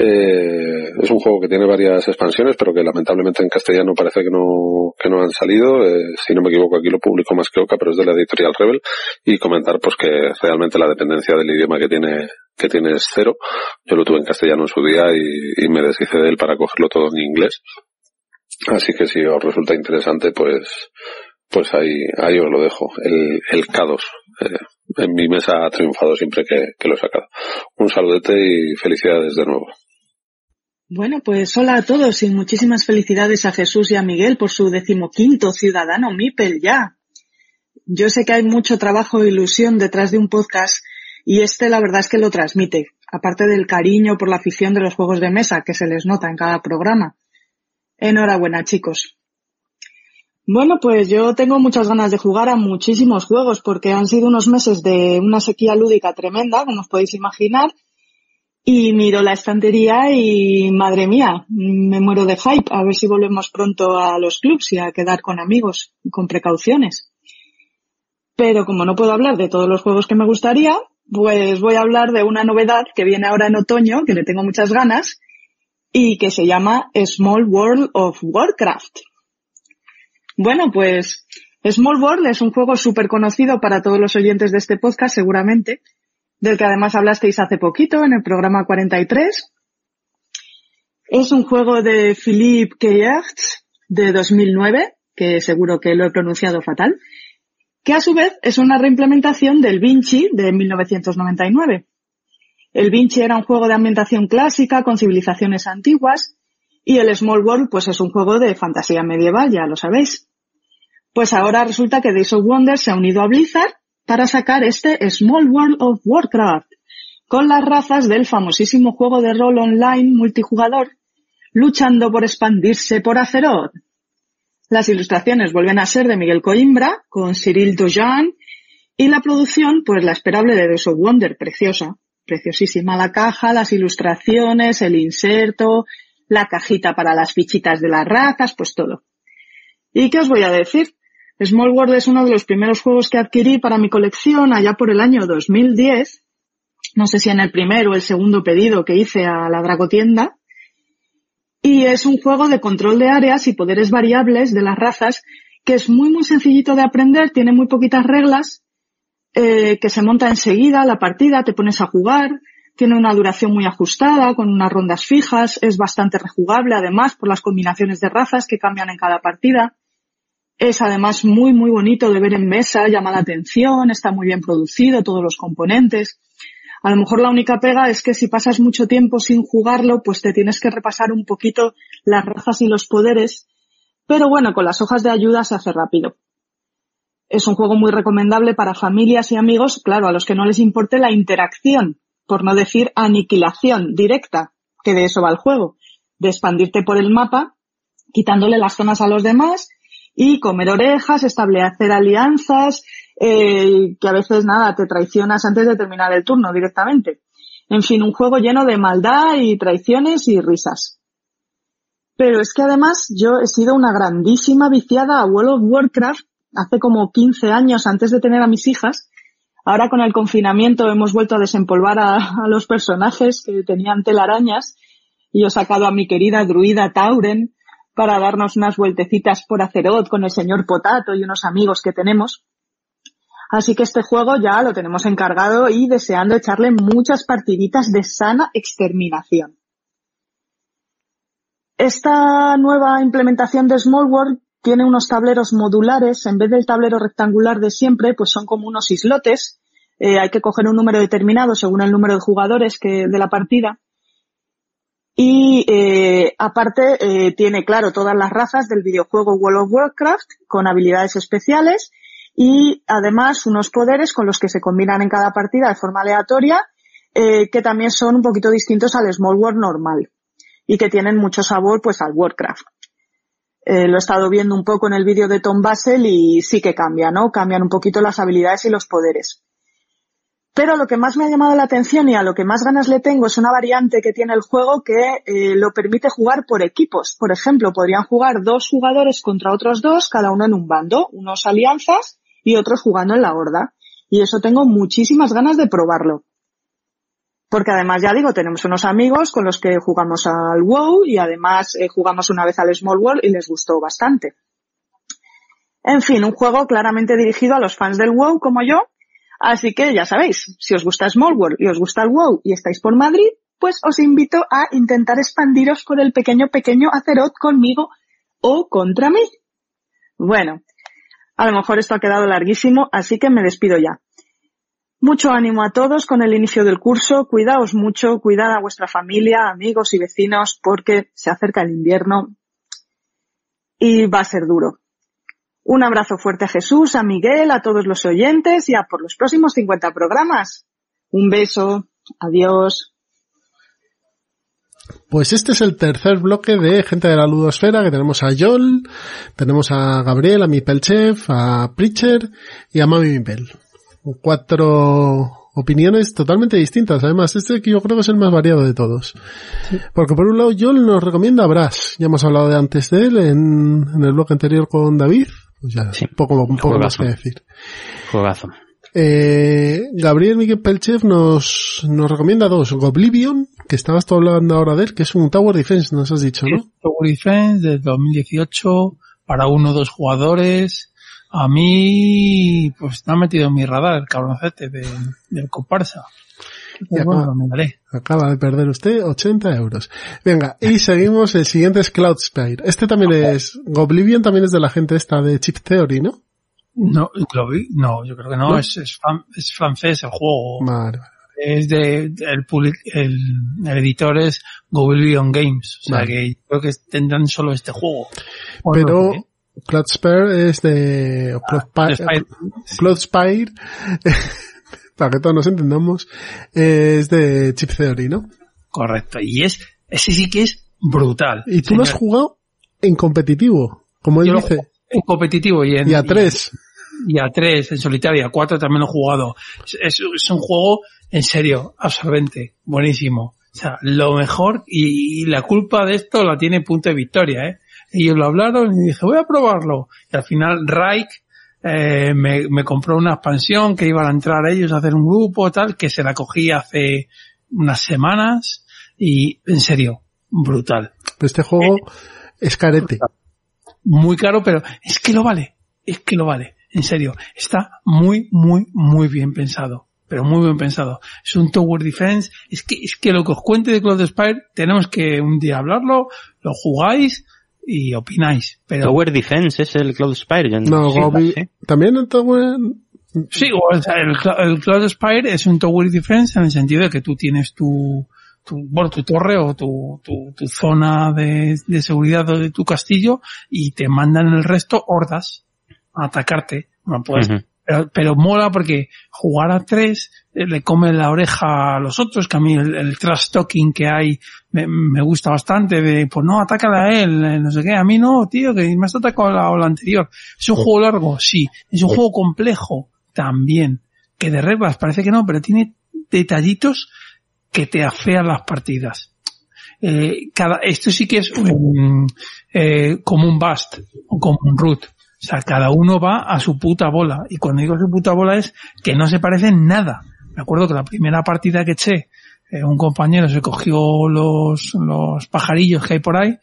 Eh, es un juego que tiene varias expansiones, pero que lamentablemente en castellano parece que no, que no han salido. Eh, si no me equivoco, aquí lo publico más que Oca, pero es de la editorial Rebel. Y comentar pues que realmente la dependencia del idioma que tiene, que tiene es cero. Yo lo tuve en castellano en su día y, me deshice de él para cogerlo todo en inglés. Así que si os resulta interesante, pues, pues ahí, ahí os lo dejo. El, el K2. Eh, en mi mesa ha triunfado siempre que, que lo he sacado. Un saludete y felicidades de nuevo. Bueno, pues hola a todos y muchísimas felicidades a Jesús y a Miguel por su decimoquinto ciudadano Mipel ya. Yo sé que hay mucho trabajo e ilusión detrás de un podcast y este la verdad es que lo transmite, aparte del cariño por la afición de los juegos de mesa que se les nota en cada programa. Enhorabuena chicos. Bueno, pues yo tengo muchas ganas de jugar a muchísimos juegos porque han sido unos meses de una sequía lúdica tremenda, como os podéis imaginar, y miro la estantería y madre mía, me muero de hype a ver si volvemos pronto a los clubs y a quedar con amigos con precauciones. Pero como no puedo hablar de todos los juegos que me gustaría, pues voy a hablar de una novedad que viene ahora en otoño, que le tengo muchas ganas, y que se llama Small World of Warcraft. Bueno, pues Small World es un juego súper conocido para todos los oyentes de este podcast, seguramente, del que además hablasteis hace poquito en el programa 43. Es un juego de Philippe Keyertz de 2009, que seguro que lo he pronunciado fatal, que a su vez es una reimplementación del Vinci de 1999. El Vinci era un juego de ambientación clásica con civilizaciones antiguas y el Small World pues es un juego de fantasía medieval, ya lo sabéis. Pues ahora resulta que Days of Wonder se ha unido a Blizzard para sacar este Small World of Warcraft, con las razas del famosísimo juego de rol online multijugador, luchando por expandirse por Azeroth. Las ilustraciones vuelven a ser de Miguel Coimbra, con Cyril Dojan, y la producción, pues la esperable de The of Wonder, preciosa, preciosísima la caja, las ilustraciones, el inserto, la cajita para las fichitas de las razas, pues todo. ¿Y qué os voy a decir? Small World es uno de los primeros juegos que adquirí para mi colección allá por el año 2010. No sé si en el primer o el segundo pedido que hice a la Dragotienda. Y es un juego de control de áreas y poderes variables de las razas que es muy muy sencillito de aprender, tiene muy poquitas reglas, eh, que se monta enseguida la partida, te pones a jugar, tiene una duración muy ajustada, con unas rondas fijas, es bastante rejugable además por las combinaciones de razas que cambian en cada partida. Es además muy, muy bonito de ver en mesa, llama la atención, está muy bien producido, todos los componentes. A lo mejor la única pega es que si pasas mucho tiempo sin jugarlo, pues te tienes que repasar un poquito las razas y los poderes. Pero bueno, con las hojas de ayuda se hace rápido. Es un juego muy recomendable para familias y amigos, claro, a los que no les importe la interacción, por no decir aniquilación directa, que de eso va el juego, de expandirte por el mapa, quitándole las zonas a los demás y comer orejas, establecer alianzas, eh, que a veces nada, te traicionas antes de terminar el turno directamente. En fin, un juego lleno de maldad y traiciones y risas. Pero es que además yo he sido una grandísima viciada a World of Warcraft hace como 15 años antes de tener a mis hijas. Ahora con el confinamiento hemos vuelto a desempolvar a, a los personajes que tenían telarañas y he sacado a mi querida druida Tauren, para darnos unas vueltecitas por Azeroth con el señor Potato y unos amigos que tenemos. Así que este juego ya lo tenemos encargado y deseando echarle muchas partiditas de sana exterminación. Esta nueva implementación de Small World tiene unos tableros modulares, en vez del tablero rectangular de siempre, pues son como unos islotes. Eh, hay que coger un número determinado según el número de jugadores que, de la partida y eh, aparte eh, tiene, claro, todas las razas del videojuego World of Warcraft con habilidades especiales y además unos poderes con los que se combinan en cada partida de forma aleatoria eh, que también son un poquito distintos al Small World normal y que tienen mucho sabor pues al Warcraft. lo he estado viendo un poco en el vídeo de Tom Basel y sí que cambia, ¿no? Cambian un poquito las habilidades y los poderes. Pero lo que más me ha llamado la atención y a lo que más ganas le tengo es una variante que tiene el juego que eh, lo permite jugar por equipos. Por ejemplo, podrían jugar dos jugadores contra otros dos, cada uno en un bando, unos alianzas y otros jugando en la horda. Y eso tengo muchísimas ganas de probarlo. Porque además, ya digo, tenemos unos amigos con los que jugamos al WoW y además eh, jugamos una vez al Small World y les gustó bastante. En fin, un juego claramente dirigido a los fans del WoW como yo. Así que ya sabéis, si os gusta Small World y os gusta el WoW y estáis por Madrid, pues os invito a intentar expandiros con el pequeño pequeño Azeroth conmigo o contra mí. Bueno, a lo mejor esto ha quedado larguísimo, así que me despido ya. Mucho ánimo a todos con el inicio del curso, cuidaos mucho, cuidad a vuestra familia, amigos y vecinos, porque se acerca el invierno y va a ser duro. Un abrazo fuerte a Jesús, a Miguel, a todos los oyentes y a por los próximos 50 programas. Un beso, adiós. Pues este es el tercer bloque de gente de la ludosfera que tenemos a Joel, tenemos a Gabriel, a Mipelchef, a Preacher y a Mami Mipel. Cuatro opiniones totalmente distintas. Además, este que yo creo que es el más variado de todos. Porque por un lado, Joel nos recomienda a Brass. Ya hemos hablado de antes de él en, en el bloque anterior con David. Pues ya, un poco, un poco más que decir. Juegazo. Eh, Gabriel Miguel Pelchev nos, nos recomienda dos. Goblivion, que estabas tú hablando ahora de él, que es un Tower Defense, nos has dicho, ¿no? Tower Defense del 2018 para uno o dos jugadores. A mí, pues está metido en mi radar el cabroncete de, del comparsa. Y acaba, miraré. acaba de perder usted 80 euros. Venga, y seguimos. El siguiente es Cloudspire. Este también es, Goblivion también es de la gente esta de Chip Theory, ¿no? No, no, yo creo que no, ¿No? Es, es, fran- es francés el juego. Vale, Es de, de- el, public- el, el editor es Goblivion Games. O sea Vale. que creo que tendrán solo este juego. Pero. Cloudspire es de o Cloudspire, Spire. Cloudspire, para que todos nos entendamos, es de Chip Theory, ¿no? Correcto. Y es, ese sí que es brutal. Y tú lo has señor. jugado en competitivo, como él Yo dice. en competitivo y en, Y a tres. y a tres en solitario a cuatro también lo he jugado. Es, es- es un juego, en serio, absorbente, buenísimo. O sea, lo mejor y, y la culpa de esto la tiene Punto de Victoria, ¿eh? Ellos lo hablaron y dije, voy a probarlo. Y al final Raik eh, me, me compró una expansión que iban a entrar ellos a hacer un grupo tal, que se la cogí hace unas semanas y, en serio, brutal. Este juego es carete. Muy caro, pero es que lo vale. Es que lo vale. En serio. Está muy, muy, muy bien pensado. Pero muy bien pensado. Es un Tower Defense. Es que, es que lo que os cuente de Cloud Spire, tenemos que un día hablarlo, lo jugáis y opináis. Pero, Tower Defense es el Cloud Spire. yo No, sí, Gobi- sí. también el Tower, sí, o sea, el, el Cloud Spire es un Tower Defense en el sentido de que tú tienes tu, tu, bueno, tu torre o tu, tu, tu zona de, de seguridad de tu castillo y te mandan el resto hordas a atacarte. Bueno, pues, pero, pero mola porque jugar a tres le come la oreja a los otros, que a mí el, el trash talking que hay me, me gusta bastante de, pues no, atácala a él, eh, no sé qué, a mí no, tío, que me has atacado la ola anterior. ¿Es un juego largo? Sí. ¿Es un juego complejo? También. Que de reglas parece que no, pero tiene detallitos que te afean las partidas. Eh, cada, esto sí que es un, eh, como un bust o como un root. O sea, cada uno va a su puta bola. Y cuando digo su puta bola es que no se parecen nada. Me acuerdo que la primera partida que eché, eh, un compañero se cogió los, los pajarillos que hay por ahí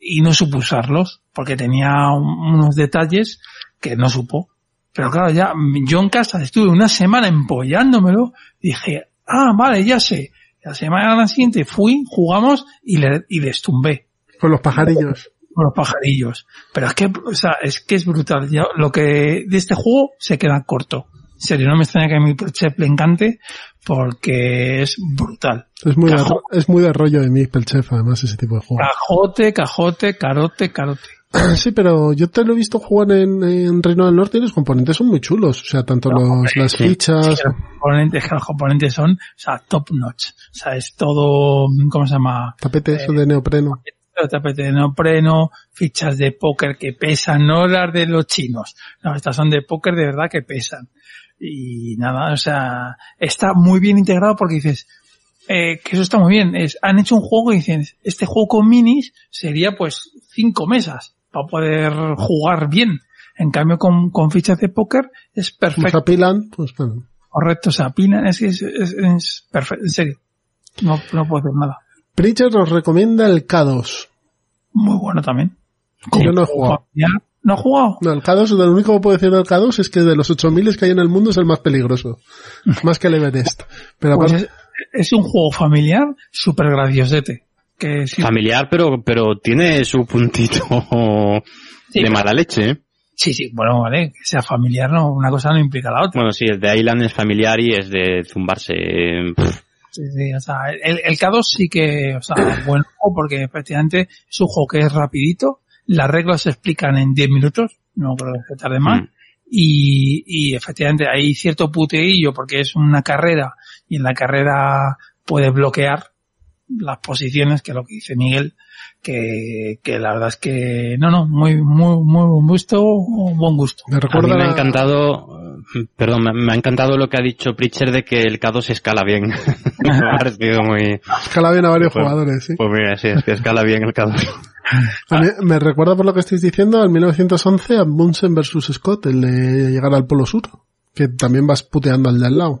y no supo usarlos porque tenía un- unos detalles que no supo. Pero claro, ya yo en casa estuve una semana empollándomelo dije, ah, vale, ya sé. La semana siguiente fui, jugamos y, le, y les tumbé con los pajarillos. con los pajarillos. Pero es que, o sea, es que es brutal. Ya, lo que de este juego se queda corto. En serio, no me extraña que a mi Chef le encante porque es brutal. Es muy, de, es muy de rollo de mi Chef, además, ese tipo de juego. Cajote, cajote, carote, carote. Sí, pero yo te lo he visto jugar en, en Reino del Norte y los componentes son muy chulos. O sea, tanto los, las fichas. Los componentes, que los componentes son, o sea, top notch. O sea, es todo, ¿cómo se llama? Tapetes de neopreno. tapete de neopreno, fichas de póker que pesan, no las de los chinos. No, estas son de póker de verdad que pesan. Y nada, o sea, está muy bien integrado porque dices, eh, que eso está muy bien. Es, han hecho un juego y dicen, este juego con minis sería pues cinco mesas para poder jugar bien. En cambio, con, con fichas de póker es se perfecto. apilan, pues bueno. Correcto, se apilan, es, es, es, es perfecto, en serio. No, no puedo hacer nada. Preacher nos recomienda el K2. Muy bueno también. Yo no he jugado. ¿No has jugado? No, el K2, lo único que puedo decir del K2 es que de los 8000 que hay en el mundo es el más peligroso. más que el Everest. Pero Pues aparte- es, es un juego familiar súper graciosete. Que sí, Familiar, pero, pero tiene su puntito de mala leche. ¿eh? sí, sí, bueno, vale, que sea familiar, no, una cosa no implica la otra. Bueno, sí, el de Island es familiar y es de zumbarse. Sí, sí, o sea, el, el K2 sí que, o sea, bueno, porque efectivamente es un juego que es rapidito, las reglas se explican en 10 minutos, no creo que tarde más, Mm. y, y efectivamente hay cierto puteillo porque es una carrera y en la carrera puedes bloquear las posiciones, que es lo que dice Miguel, que, que la verdad es que, no, no, muy, muy, muy buen gusto, buen gusto. Me A mí me ha encantado, perdón, me, me ha encantado lo que ha dicho Pritcher de que el K2 escala bien. me ha parecido muy... Escala bien a varios Pues- jugadores, sí. Pues mira, sí, es que escala bien el K2. A mí- me recuerda por lo que estáis diciendo al 1911 a Bunsen versus Scott, el de llegar al Polo Sur, que también vas puteando al de al lado.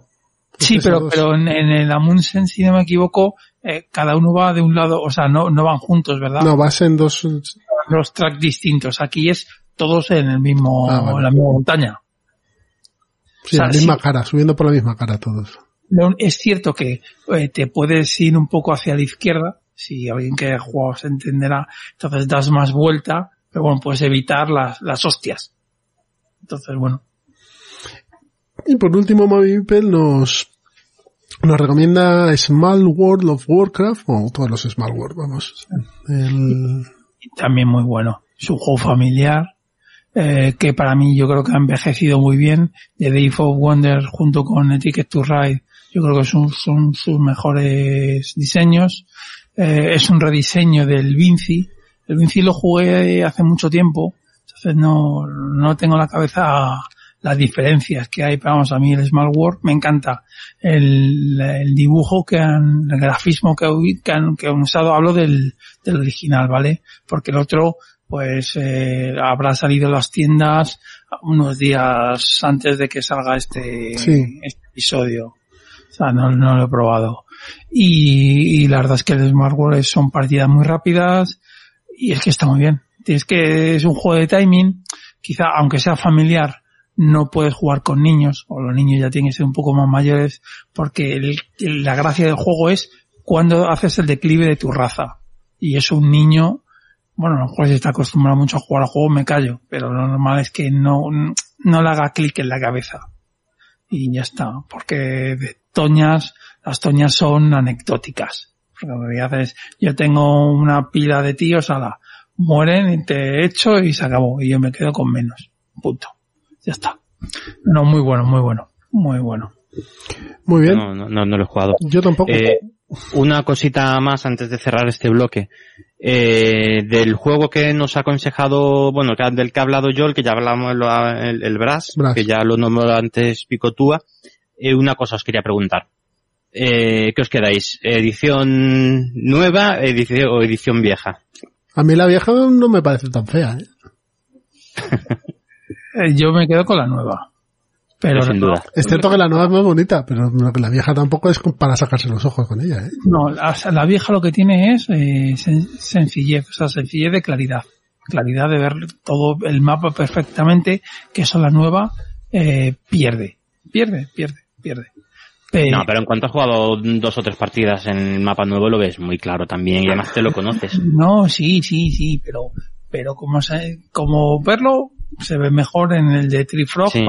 Sí, Esos pero, pero en, en el Amundsen, si no me equivoco, eh, cada uno va de un lado, o sea, no, no van juntos, ¿verdad? No, vas en dos... Los tracks distintos. Aquí es todos en el mismo, Ah, vale. en la misma montaña. Sí, O sea, la misma sí. cara, subiendo por la misma cara todos. Es cierto que eh, te puedes ir un poco hacia la izquierda, si alguien que ha jugado se entenderá, entonces das más vuelta, pero bueno, puedes evitar las, las hostias. Entonces, bueno, Y por último, Mavi nos, nos recomienda Small World of Warcraft, o todos los Small World, vamos. El, también muy bueno. Es un juego familiar eh, que para mí yo creo que ha envejecido muy bien. The Day of Wonder junto con A Ticket to Ride yo creo que son, sus mejores diseños. Eh, es un rediseño del Vinci. El Vinci lo jugué hace mucho tiempo, entonces no, no tengo en la cabeza las diferencias que hay, pero vamos, a mí el Small World me encanta. El, el dibujo que han, el grafismo que, que han, que han usado, hablo del, del original, ¿vale? Porque el otro, pues, eh, habrá salido las tiendas unos días antes de que salga este, Sí. este episodio. O sea, no, no lo he probado. Y, y la verdad es que el Smart World es- son partidas muy rápidas y es que está muy bien. Es que es un juego de timing, quizá aunque sea familiar, no puedes jugar con niños, o los niños ya tienen que ser un poco más mayores, porque el- la gracia del juego es cuando haces el declive de tu raza. Y es un niño, bueno, a lo mejor si está acostumbrado mucho a jugar al juego, me callo, pero lo normal es que no, no le haga clic en la cabeza. Y ya está, porque de toñas, las toñas son anecdóticas. Porque Lo que voy a hacer es, yo tengo una pila de tíos, ala, mueren y te echo y se acabó. Y yo me quedo con menos. Punto. Ya está. No, muy bueno, muy bueno. Muy bueno. Muy bien. No, no, no, no lo he jugado. Yo tampoco. Eh, una cosita más antes de cerrar este bloque. Eh, del juego que nos ha aconsejado, bueno, que- del que ha hablado yo, el que ya hablamos, el, el Brass, Brass. que ya lo nombró antes Picotúa, eh, una cosa os quería preguntar. Eh, ¿Qué os quedáis? ¿Edición nueva edición, o edición vieja? A mí la vieja no me parece tan fea, ¿eh? Eh, yo me quedo con la nueva. Pero sin duda. Es cierto que la nueva es más bonita, pero la vieja tampoco es para sacarse los ojos con ella, ¿eh? No, la, vieja lo que tiene es eh, sen- sencillez, o sea, sencillez de claridad. Claridad de ver todo el mapa perfectamente, que eso la nueva eh, pierde. Pierde, pierde, pierde. Pero, No, pero en cuanto has jugado dos o tres partidas en el mapa nuevo lo ves muy claro también y además te lo conoces. No, sí, sí, sí, pero, pero como se, como verlo, se ve mejor en el de Trifrog. Sí.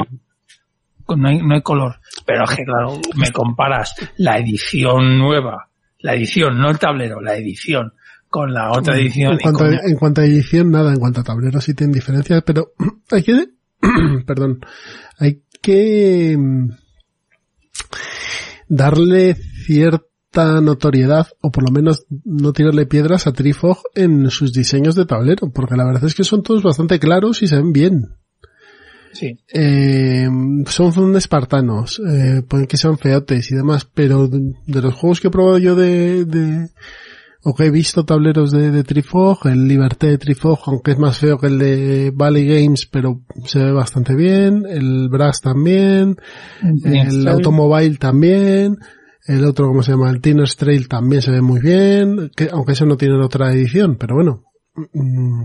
No hay, no hay color. Pero es que claro, me comparas la edición nueva, la edición, no el tablero, la edición, con la otra edición. En y cuanto, con- a, en cuanto a edición, nada, en cuanto a tablero sí tienen diferencias, pero hay que, perdón, hay que mm, darle cierta notoriedad, o por lo menos no tirarle piedras a Trifog en sus diseños de tablero, porque la verdad es que son todos bastante claros y se ven bien. Sí. Eh, son espartanos, eh, pueden que sean feotes y demás, pero de, de los juegos que he probado yo de, de o que he visto tableros de, de Trifog, el Liberté de Trifog, aunque es más feo que el de Valley Games, pero se ve bastante bien, el Brass también, El. Automobile también, El otro, ¿cómo se llama? El Tinner's Trail también se ve muy bien, que, aunque eso no tiene otra edición, pero bueno. Mm,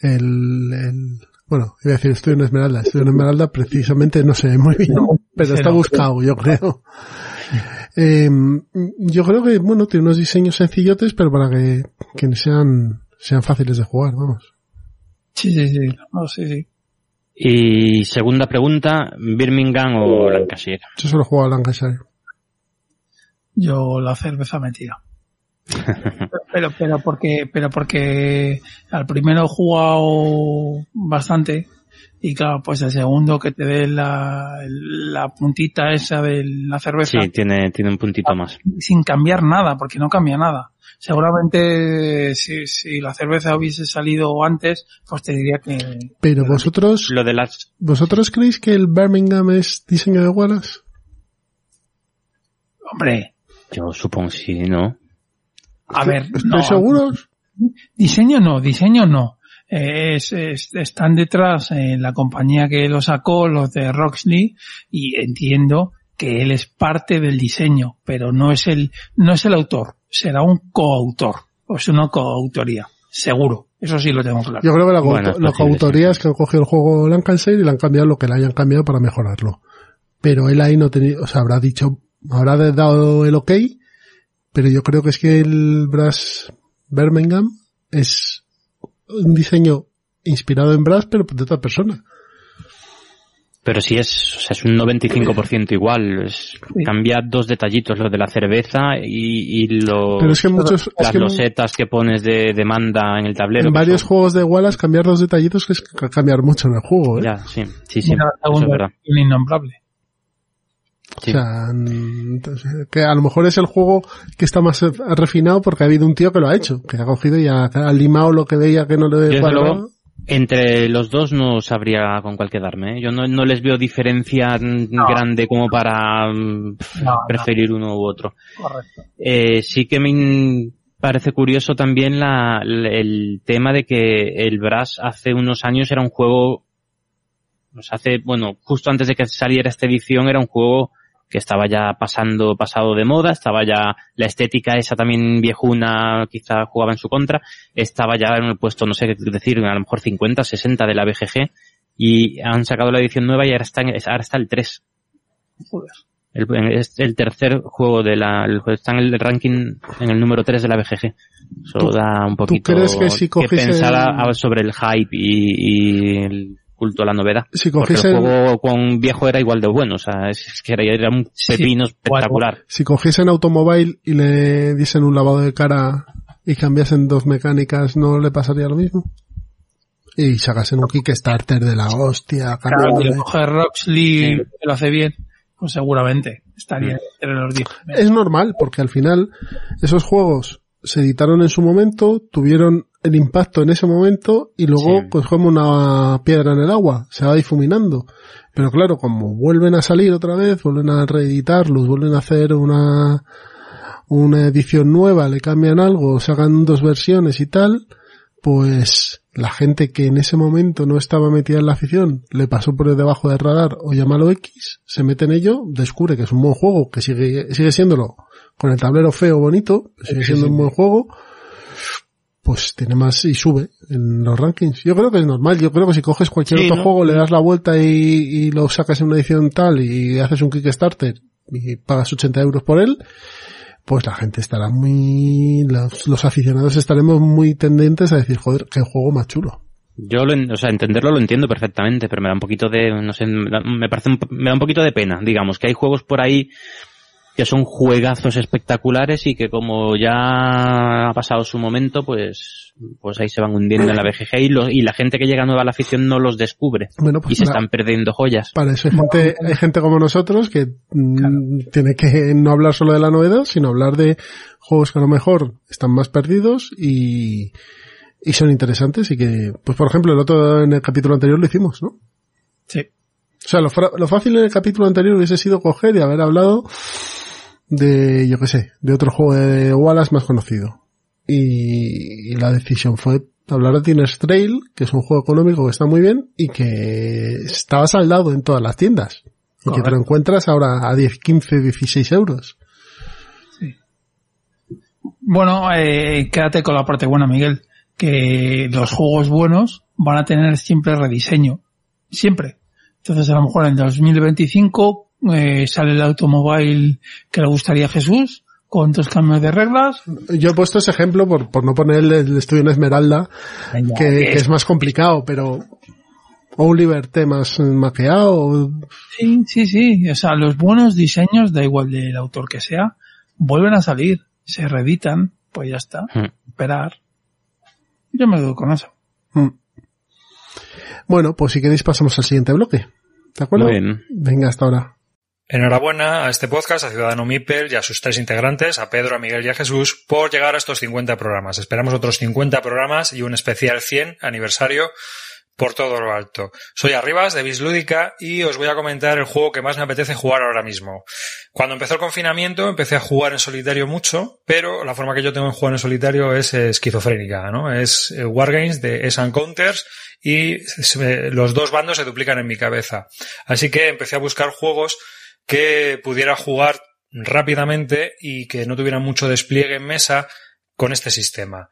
El, el, bueno, iba a decir estoy en Esmeralda. Estoy en Esmeralda precisamente no ve muy bien, pero está buscado, yo creo. Eh, yo creo que, bueno, tiene unos diseños sencillotes, pero para que, que sean, sean fáciles de jugar, vamos. Sí, sí, sí. No, sí, sí. Y segunda pregunta, Birmingham o Lancashire. Yo solo juego a Lancashire. Yo la cerveza me tira. pero, pero porque, pero porque al primero he jugado bastante y claro, pues el segundo que te dé la, la puntita esa de la cerveza Sí, tiene, tiene un puntito más. sin cambiar nada, porque no cambia nada. Seguramente si, si la cerveza hubiese salido antes, pues te diría que Pero vosotros, Lo de las, ¿vosotros creéis que el Birmingham es diseño de Wallace? hombre, yo supongo sí, ¿no? A ver, ¿Estáis no, seguros? diseño no, diseño no. Eh, Es, es- están detrás eh, la compañía que lo sacó, los de Roxley, y entiendo que él es parte del diseño, pero no es el, no es el autor, será un coautor, o es una coautoría, seguro, eso sí lo tengo claro. Yo creo que la, Bueno, la coautoría es que han cogido el juego Lancashire y le han cambiado lo que le hayan cambiado para mejorarlo. Pero él ahí no tenía, o sea, habrá dicho, habrá dado el ok, pero yo creo que es que el Brass Birmingham es un diseño inspirado en Brass, pero de otra persona. Pero sí es, o sea, es un 95% igual. Es, Cambia dos detallitos, lo de la cerveza y, y los, Pero es que muchos- es las que- losetas que pones de demanda en el tablero. en que varios son- juegos de Wallace cambiar dos detallitos es ca- cambiar mucho en el juego, ¿eh? Ya, sí, sí, sí. Mira, la eso es verdad. innombrable. O sea, entonces, que a lo mejor es el juego que está más refinado porque ha habido un tío que lo ha hecho, que ha cogido y ha, ha limado lo que veía que no le cuadraba. entre los dos no sabría con cuál quedarme. ¿eh? Yo no, no les veo diferencia mm, grande como para mm, No, no. preferir uno u otro. Correcto. Eh, sí que me parece curioso también la, el, el tema de que el Brass hace unos años era un juego, pues hace, bueno, justo antes de que saliera esta edición era un juego que estaba ya pasando, pasado de moda, estaba ya la estética esa también viejuna, quizá jugaba en su contra, estaba ya en el puesto, no sé qué decir, a lo mejor 50, 60 de la BGG, y han sacado la edición nueva y ahora está, ahora está el 3. Joder. El, es el tercer juego de la, el- está en el ranking, en el número 3 de la BGG. Eso ¿Tú- da un tú poquito crees que si cogiese pensar el- sobre el hype y, y el culto a la novedad. Si Porque cogiese el el- juego con viejo era igual de bueno, o sea, es, que era, era un pepino espectacular. Si cogiesen Automobile y le diesen un lavado de cara y cambiasen dos mecánicas, ¿no le pasaría lo mismo? Y sacasen un Kickstarter de la hostia, Claro, lo coge Roxley que lo hace bien, pues seguramente estaría entre los 10. Es normal, porque al final esos juegos se editaron en su momento, tuvieron el impacto en ese momento y luego pues como una piedra en el agua, se va difuminando. Pero claro, como vuelven a salir otra vez, vuelven a reeditarlos, vuelven a hacer una, una edición nueva, le cambian algo, sacan dos versiones y tal, pues la gente que en ese momento no estaba metida en la afición, le pasó por debajo del radar o llámalo X, se mete en ello, descubre que es un buen juego, que sigue, sigue siéndolo, con el tablero feo, bonito, sigue siendo un buen juego, pues tiene más y sube en los rankings. Yo creo que es normal, yo creo que si coges cualquier Sí, otro ¿no? juego, le das la vuelta y, y lo sacas en una edición tal y haces un Kickstarter y pagas 80 euros por él, pues la gente estará muy, los, los aficionados estaremos muy tendentes a decir, joder, qué juego más chulo. Yo, lo, o sea, entenderlo lo entiendo perfectamente, pero me da un poquito de, no sé, me da- me parece, un, me da un poquito de pena, digamos, que hay juegos por ahí que son juegazos espectaculares y que como ya ha pasado su momento, pues, pues ahí se van hundiendo en la BGG y, lo- y la gente que llega nueva a la afición no los descubre Bueno, pues y se para- están perdiendo joyas. Para eso hay gente, hay gente como nosotros que mm, tiene que no hablar solo de la novedad, sino hablar de juegos que a lo mejor están más perdidos y, y son interesantes y que, pues por ejemplo, el otro en el capítulo anterior lo hicimos, ¿no? Sí. O sea, lo fácil en el capítulo anterior hubiese sido coger y haber hablado de, yo qué sé, de otro juego de Wallace más conocido. Y, y la decisión fue hablar de Tinner's Trail, que es un juego económico que está muy bien y que estaba saldado en todas las tiendas. Y que te lo encuentras ahora a 10, 15, 16 euros. Bueno, eh, quédate con la parte buena, Miguel, que los juegos buenos van a tener siempre rediseño, siempre. Entonces a lo mejor en 2025 eh, sale el automóvil que le gustaría a Jesús, con dos cambios de reglas. Yo he puesto ese ejemplo por, por no poner el estudio en Esmeralda, Venga, que, es más complicado, pero o un Liberté más mapeado, o- Sí, sí, sí. O sea, los buenos diseños, da igual del autor que sea, vuelven a salir, se reeditan, pues ya está. Esperar. Yo me quedo con eso. Mm. Bueno, pues si queréis pasamos al siguiente bloque. ¿De acuerdo? Muy bien. Venga, hasta ahora. Enhorabuena a este podcast, a Ciudadano Mipel y a sus tres integrantes, a Pedro, a Miguel y a Jesús, por llegar a estos 50 programas. Esperamos otros 50 programas y un especial 100 aniversario por todo lo alto. Soy Arribas de Bislúdica y os voy a comentar el juego que más me apetece jugar ahora mismo. Cuando empezó el confinamiento empecé a jugar en solitario mucho, pero la forma que yo tengo de jugar en solitario es esquizofrénica, ¿no? Es eh, Wargames de S Counters y los dos bandos se duplican en mi cabeza. Así que empecé a buscar juegos que pudiera jugar rápidamente y que no tuviera mucho despliegue en mesa con este sistema.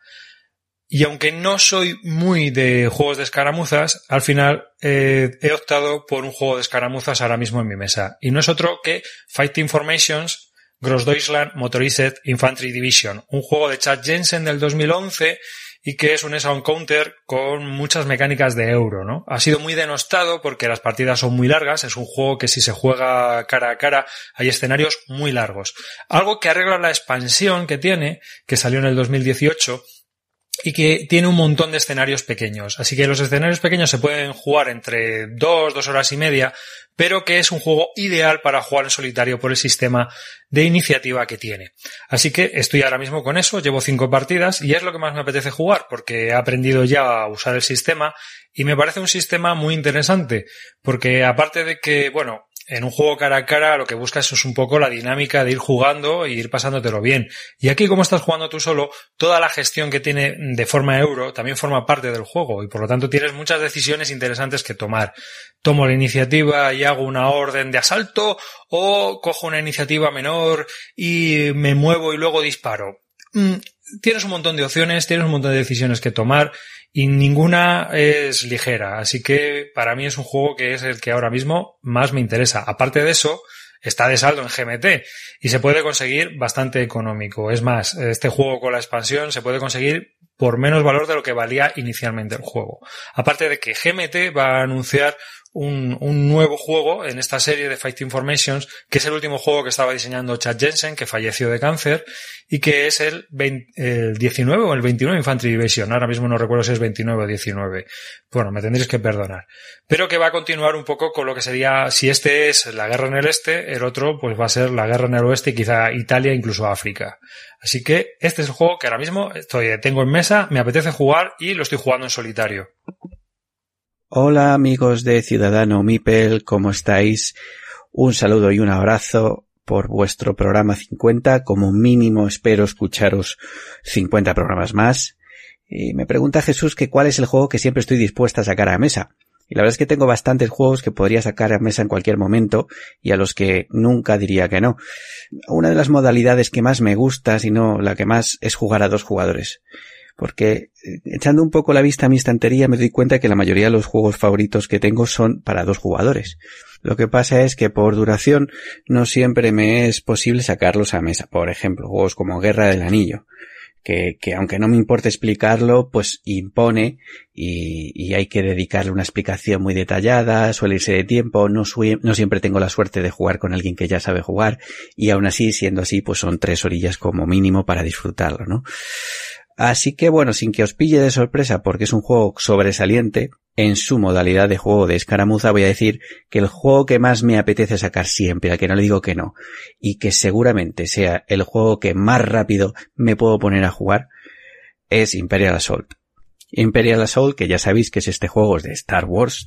Y aunque no soy muy de juegos de escaramuzas, al final eh, he optado por un juego de escaramuzas ahora mismo en mi mesa. Y no es otro que Fighting Formations Grossdeutschland Motorized Infantry Division, un juego de Chad Jensen del 2011 y que es un sound counter con muchas mecánicas de euro, ¿no? Ha sido muy denostado porque las partidas son muy largas, es un juego que si se juega cara a cara hay escenarios muy largos. Algo que arregla la expansión que tiene, que salió en el 2018, y que tiene un montón de escenarios pequeños. Así que los escenarios pequeños se pueden jugar entre dos, dos horas y media, pero que es un juego ideal para jugar en solitario por el sistema de iniciativa que tiene. Así que estoy ahora mismo con eso, llevo cinco partidas y es lo que más me apetece jugar porque he aprendido ya a usar el sistema y me parece un sistema muy interesante porque aparte de que, bueno, en un juego cara a cara lo que buscas es un poco la dinámica de ir jugando y ir pasándotelo bien. Y aquí como estás jugando tú solo, toda la gestión que tiene de forma euro también forma parte del juego y por lo tanto tienes muchas decisiones interesantes que tomar. Tomo la iniciativa y hago una orden de asalto o cojo una iniciativa menor y me muevo y luego disparo. Mm, tienes un montón de opciones, tienes un montón de decisiones que tomar y ninguna es ligera. Así que para mí es un juego que es el que ahora mismo más me interesa. Aparte de eso, está de saldo en GMT y se puede conseguir bastante económico. Es más, este juego con la expansión se puede conseguir por menos valor de lo que valía inicialmente el juego. Aparte de que GMT va a anunciar un, un, nuevo juego en esta serie de Fighting Formations, que es el último juego que estaba diseñando Chad Jensen, que falleció de cáncer, y que es el, 20, el 19 o el 29 Infantry Division. Ahora mismo no recuerdo si es 29 o 19. Bueno, me tendréis que perdonar. Pero que va a continuar un poco con lo que sería, si este es la guerra en el este, el otro pues va a ser la guerra en el oeste y quizá Italia, incluso África. Así que este es el juego que ahora mismo estoy, tengo en mesa, me apetece jugar y lo estoy jugando en solitario. Hola amigos de Ciudadano Mipel, ¿cómo estáis? Un saludo y un abrazo por vuestro programa 50. Como mínimo espero escucharos 50 programas más. Y me pregunta Jesús que cuál es el juego que siempre estoy dispuesta a sacar a mesa. Y la verdad es que tengo bastantes juegos que podría sacar a mesa en cualquier momento y a los que nunca diría que no. Una de las modalidades que más me gusta, si no la que más, es jugar a dos jugadores porque echando un poco la vista a mi estantería me doy cuenta que la mayoría de los juegos favoritos que tengo son para dos jugadores. Lo que pasa es que por duración no siempre me es posible sacarlos a mesa. Por ejemplo, juegos como Guerra del Anillo, que, que aunque no me importe explicarlo, pues impone y, y, hay que dedicarle una explicación muy detallada, suele irse de tiempo, no, no siempre tengo la suerte de jugar con alguien que ya sabe jugar y aún así, siendo así, pues son tres orillas como mínimo para disfrutarlo, ¿no? Así que bueno, sin que os pille de sorpresa porque es un juego sobresaliente, en su modalidad de juego de escaramuza voy a decir que el juego que más me apetece sacar siempre, al que no le digo que no, y que seguramente sea el juego que más rápido me puedo poner a jugar, es Imperial Assault. Imperial Assault, que ya sabéis que es este juego de Star Wars,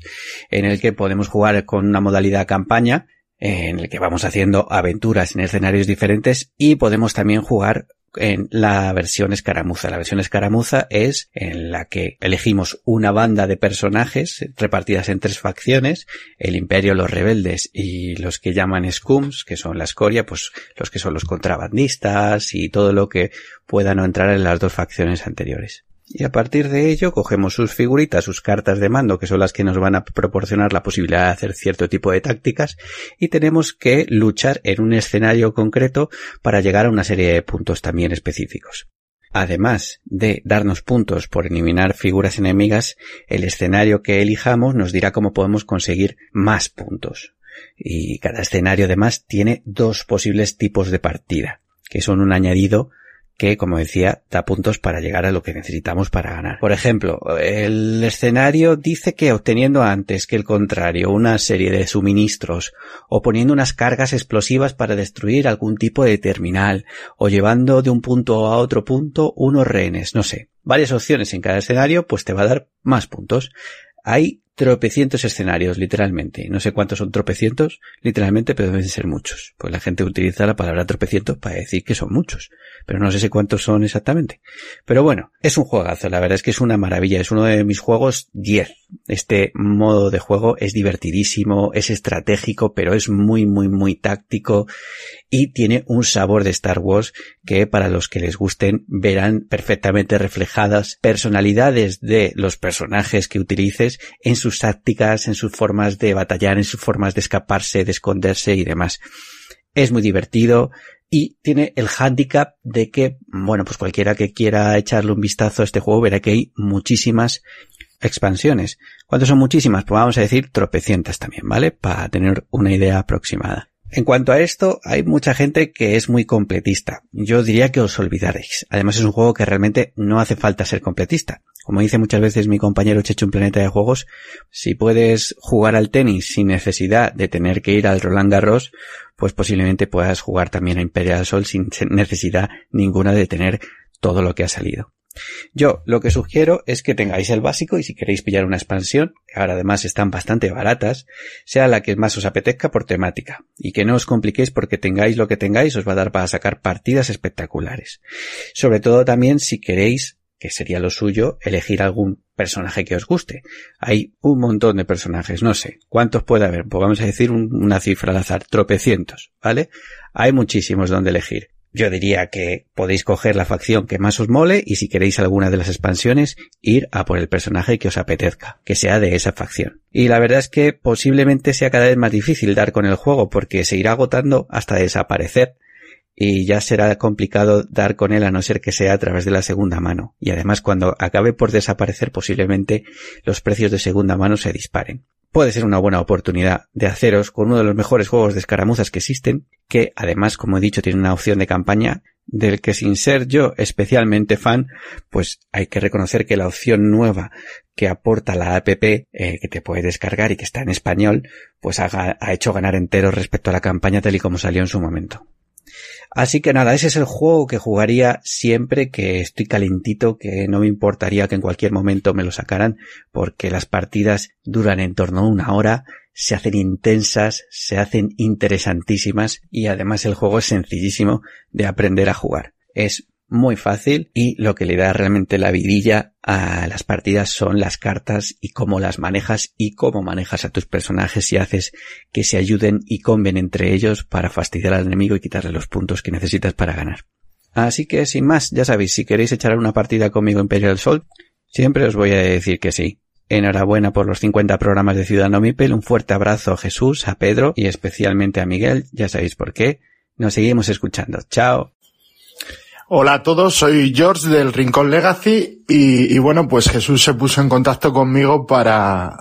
en el que podemos jugar con una modalidad campaña, en el que vamos haciendo aventuras en escenarios diferentes y podemos también jugar en la versión escaramuza. La versión escaramuza es en la que elegimos una banda de personajes repartidas en tres facciones, el imperio, los rebeldes y los que llaman scums, que son la escoria, pues los que son los contrabandistas y todo lo que pueda no entrar en las dos facciones anteriores. Y a partir de ello cogemos sus figuritas, sus cartas de mando, que son las que nos van a proporcionar la posibilidad de hacer cierto tipo de tácticas, y tenemos que luchar en un escenario concreto para llegar a una serie de puntos también específicos. Además de darnos puntos por eliminar figuras enemigas, el escenario que elijamos nos dirá cómo podemos conseguir más puntos. Y cada escenario además tiene dos posibles tipos de partida, que son un añadido que, como decía, da puntos para llegar a lo que necesitamos para ganar. Por ejemplo, el escenario dice que obteniendo antes que el contrario una serie de suministros o poniendo unas cargas explosivas para destruir algún tipo de terminal o llevando de un punto a otro punto unos rehenes, no sé. Varias opciones en cada escenario pues te va a dar más puntos. Hay tropecientos escenarios, literalmente. No sé cuántos son tropecientos, literalmente, pero deben ser muchos. Pues la gente utiliza la palabra tropecientos para decir que son muchos. Pero no sé cuántos son exactamente. Pero bueno, es un juegazo, la verdad es que es una maravilla. Es uno de mis juegos 10. Este modo de juego es divertidísimo, es estratégico, pero es muy, muy, muy táctico y tiene un sabor de Star Wars que para los que les gusten verán perfectamente reflejadas personalidades de los personajes que utilices en sus tácticas, en sus formas de batallar, en sus formas de escaparse, de esconderse y demás. Es muy divertido y tiene el handicap de que, bueno, pues cualquiera que quiera echarle un vistazo a este juego verá que hay muchísimas expansiones. ¿Cuántas son muchísimas? Pues vamos a decir tropecientas también, ¿vale? Para tener una idea aproximada. En cuanto a esto, hay mucha gente que es muy completista. Yo diría que os olvidaréis. Además es un juego que realmente no hace falta ser completista. Como dice muchas veces mi compañero Checho en Planeta de Juegos, si puedes jugar al tenis sin necesidad de tener que ir al Roland Garros, pues posiblemente puedas jugar también a Imperial Sol sin necesidad ninguna de tener todo lo que ha salido. Yo lo que sugiero es que tengáis el básico y si queréis pillar una expansión, que ahora además están bastante baratas, sea la que más os apetezca por temática y que no os compliquéis porque tengáis lo que tengáis os va a dar para sacar partidas espectaculares. Sobre todo también si queréis que sería lo suyo, elegir algún personaje que os guste. Hay un montón de personajes, no sé, ¿cuántos puede haber? Pues vamos a decir una cifra al azar, tropecientos, ¿vale? Hay muchísimos donde elegir. Yo diría que podéis coger la facción que más os mole y si queréis alguna de las expansiones, ir a por el personaje que os apetezca, que sea de esa facción. Y la verdad es que posiblemente sea cada vez más difícil dar con el juego porque se irá agotando hasta desaparecer y ya será complicado dar con él a no ser que sea a través de la segunda mano. Y además cuando acabe por desaparecer posiblemente los precios de segunda mano se disparen puede ser una buena oportunidad de haceros con uno de los mejores juegos de escaramuzas que existen, que además, como he dicho, tiene una opción de campaña del que sin ser yo especialmente fan, pues hay que reconocer que la opción nueva que aporta la app eh, que te puede descargar y que está en español, pues ha, ha hecho ganar entero respecto a la campaña tal y como salió en su momento. Así que nada, ese es el juego que jugaría siempre que estoy calentito, que no me importaría que en cualquier momento me lo sacaran, porque las partidas duran en torno a una hora, se hacen intensas, se hacen interesantísimas y además el juego es sencillísimo de aprender a jugar. Es muy fácil y lo que le da realmente la vidilla a las partidas son las cartas y cómo las manejas y cómo manejas a tus personajes y haces que se ayuden y conven entre ellos para fastidiar al enemigo y quitarle los puntos que necesitas para ganar. Así que sin más, ya sabéis, si queréis echar una partida conmigo en Imperial Sol, siempre os voy a decir que sí. Enhorabuena por los 50 programas de Ciudadano Mipel, un fuerte abrazo a Jesús, a Pedro y especialmente a Miguel, ya sabéis por qué. Nos seguimos escuchando. Chao. Hola a todos, soy George del Rincón Legacy y, bueno, pues Jesús se puso en contacto conmigo para,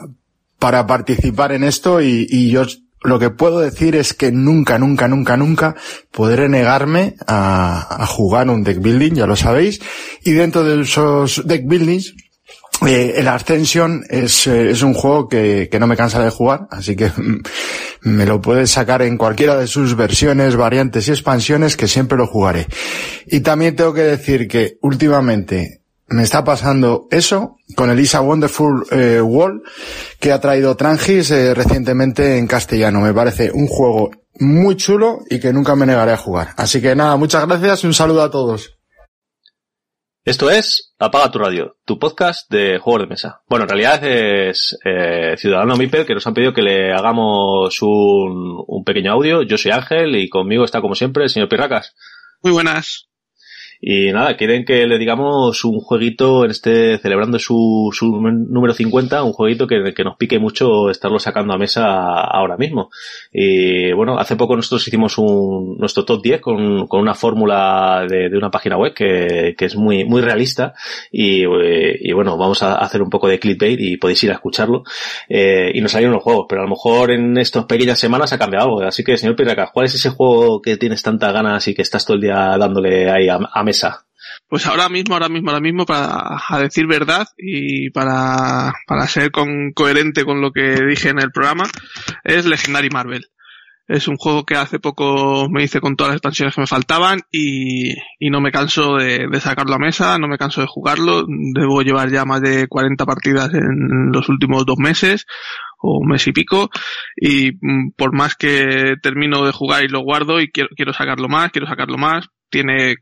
para participar en esto y, y yo lo que puedo decir es que nunca, nunca, nunca, nunca podré negarme a, a jugar un deck building, ya lo sabéis, y dentro de esos deck buildings eh, el Ascension es, eh, un juego que, no me cansa de jugar, así que me lo puedes sacar en cualquiera de sus versiones, variantes y expansiones que siempre lo jugaré. Y también tengo que decir que últimamente me está pasando eso, con el Isa Wonderful eh, World que ha traído Trangis eh, recientemente en castellano. Me parece un juego muy chulo y que nunca me negaré a jugar. Así que nada, muchas gracias y un saludo a todos. Esto es Apaga tu radio, tu podcast de juegos de mesa. Bueno, en realidad es eh, Ciudadano Mipel que nos han pedido que le hagamos un, un pequeño audio. Yo soy Ángel y conmigo está como siempre el señor Pirracas. Muy buenas. Y nada, quieren que le digamos un jueguito en este, celebrando su, su número 50, un jueguito que, que nos pique mucho estarlo sacando a mesa ahora mismo. Y bueno, hace poco nosotros hicimos un, nuestro top 10 con, con una fórmula de, de una página web que, que es muy, muy realista y, y, bueno, vamos a hacer un poco de clickbait y podéis ir a escucharlo. Eh, y nos salieron los juegos, pero a lo mejor en estas pequeñas semanas ha cambiado algo. Así que, señor Piracas, ¿cuál es ese juego que tienes tantas ganas y que estás todo el día dándole ahí a, a mesa? Pues ahora mismo, ahora mismo, ahora mismo, para a decir verdad y para, para ser con, coherente con lo que dije en el programa, es Legendary Marvel. Es un juego que hace poco me hice con todas las expansiones que me faltaban y, y no me canso de, de, sacarlo a mesa, no me canso de jugarlo. Debo llevar ya más de 40 partidas en los últimos dos meses o un mes y pico y por más que termino de jugar y lo guardo y quiero, quiero sacarlo más, quiero sacarlo más, tiene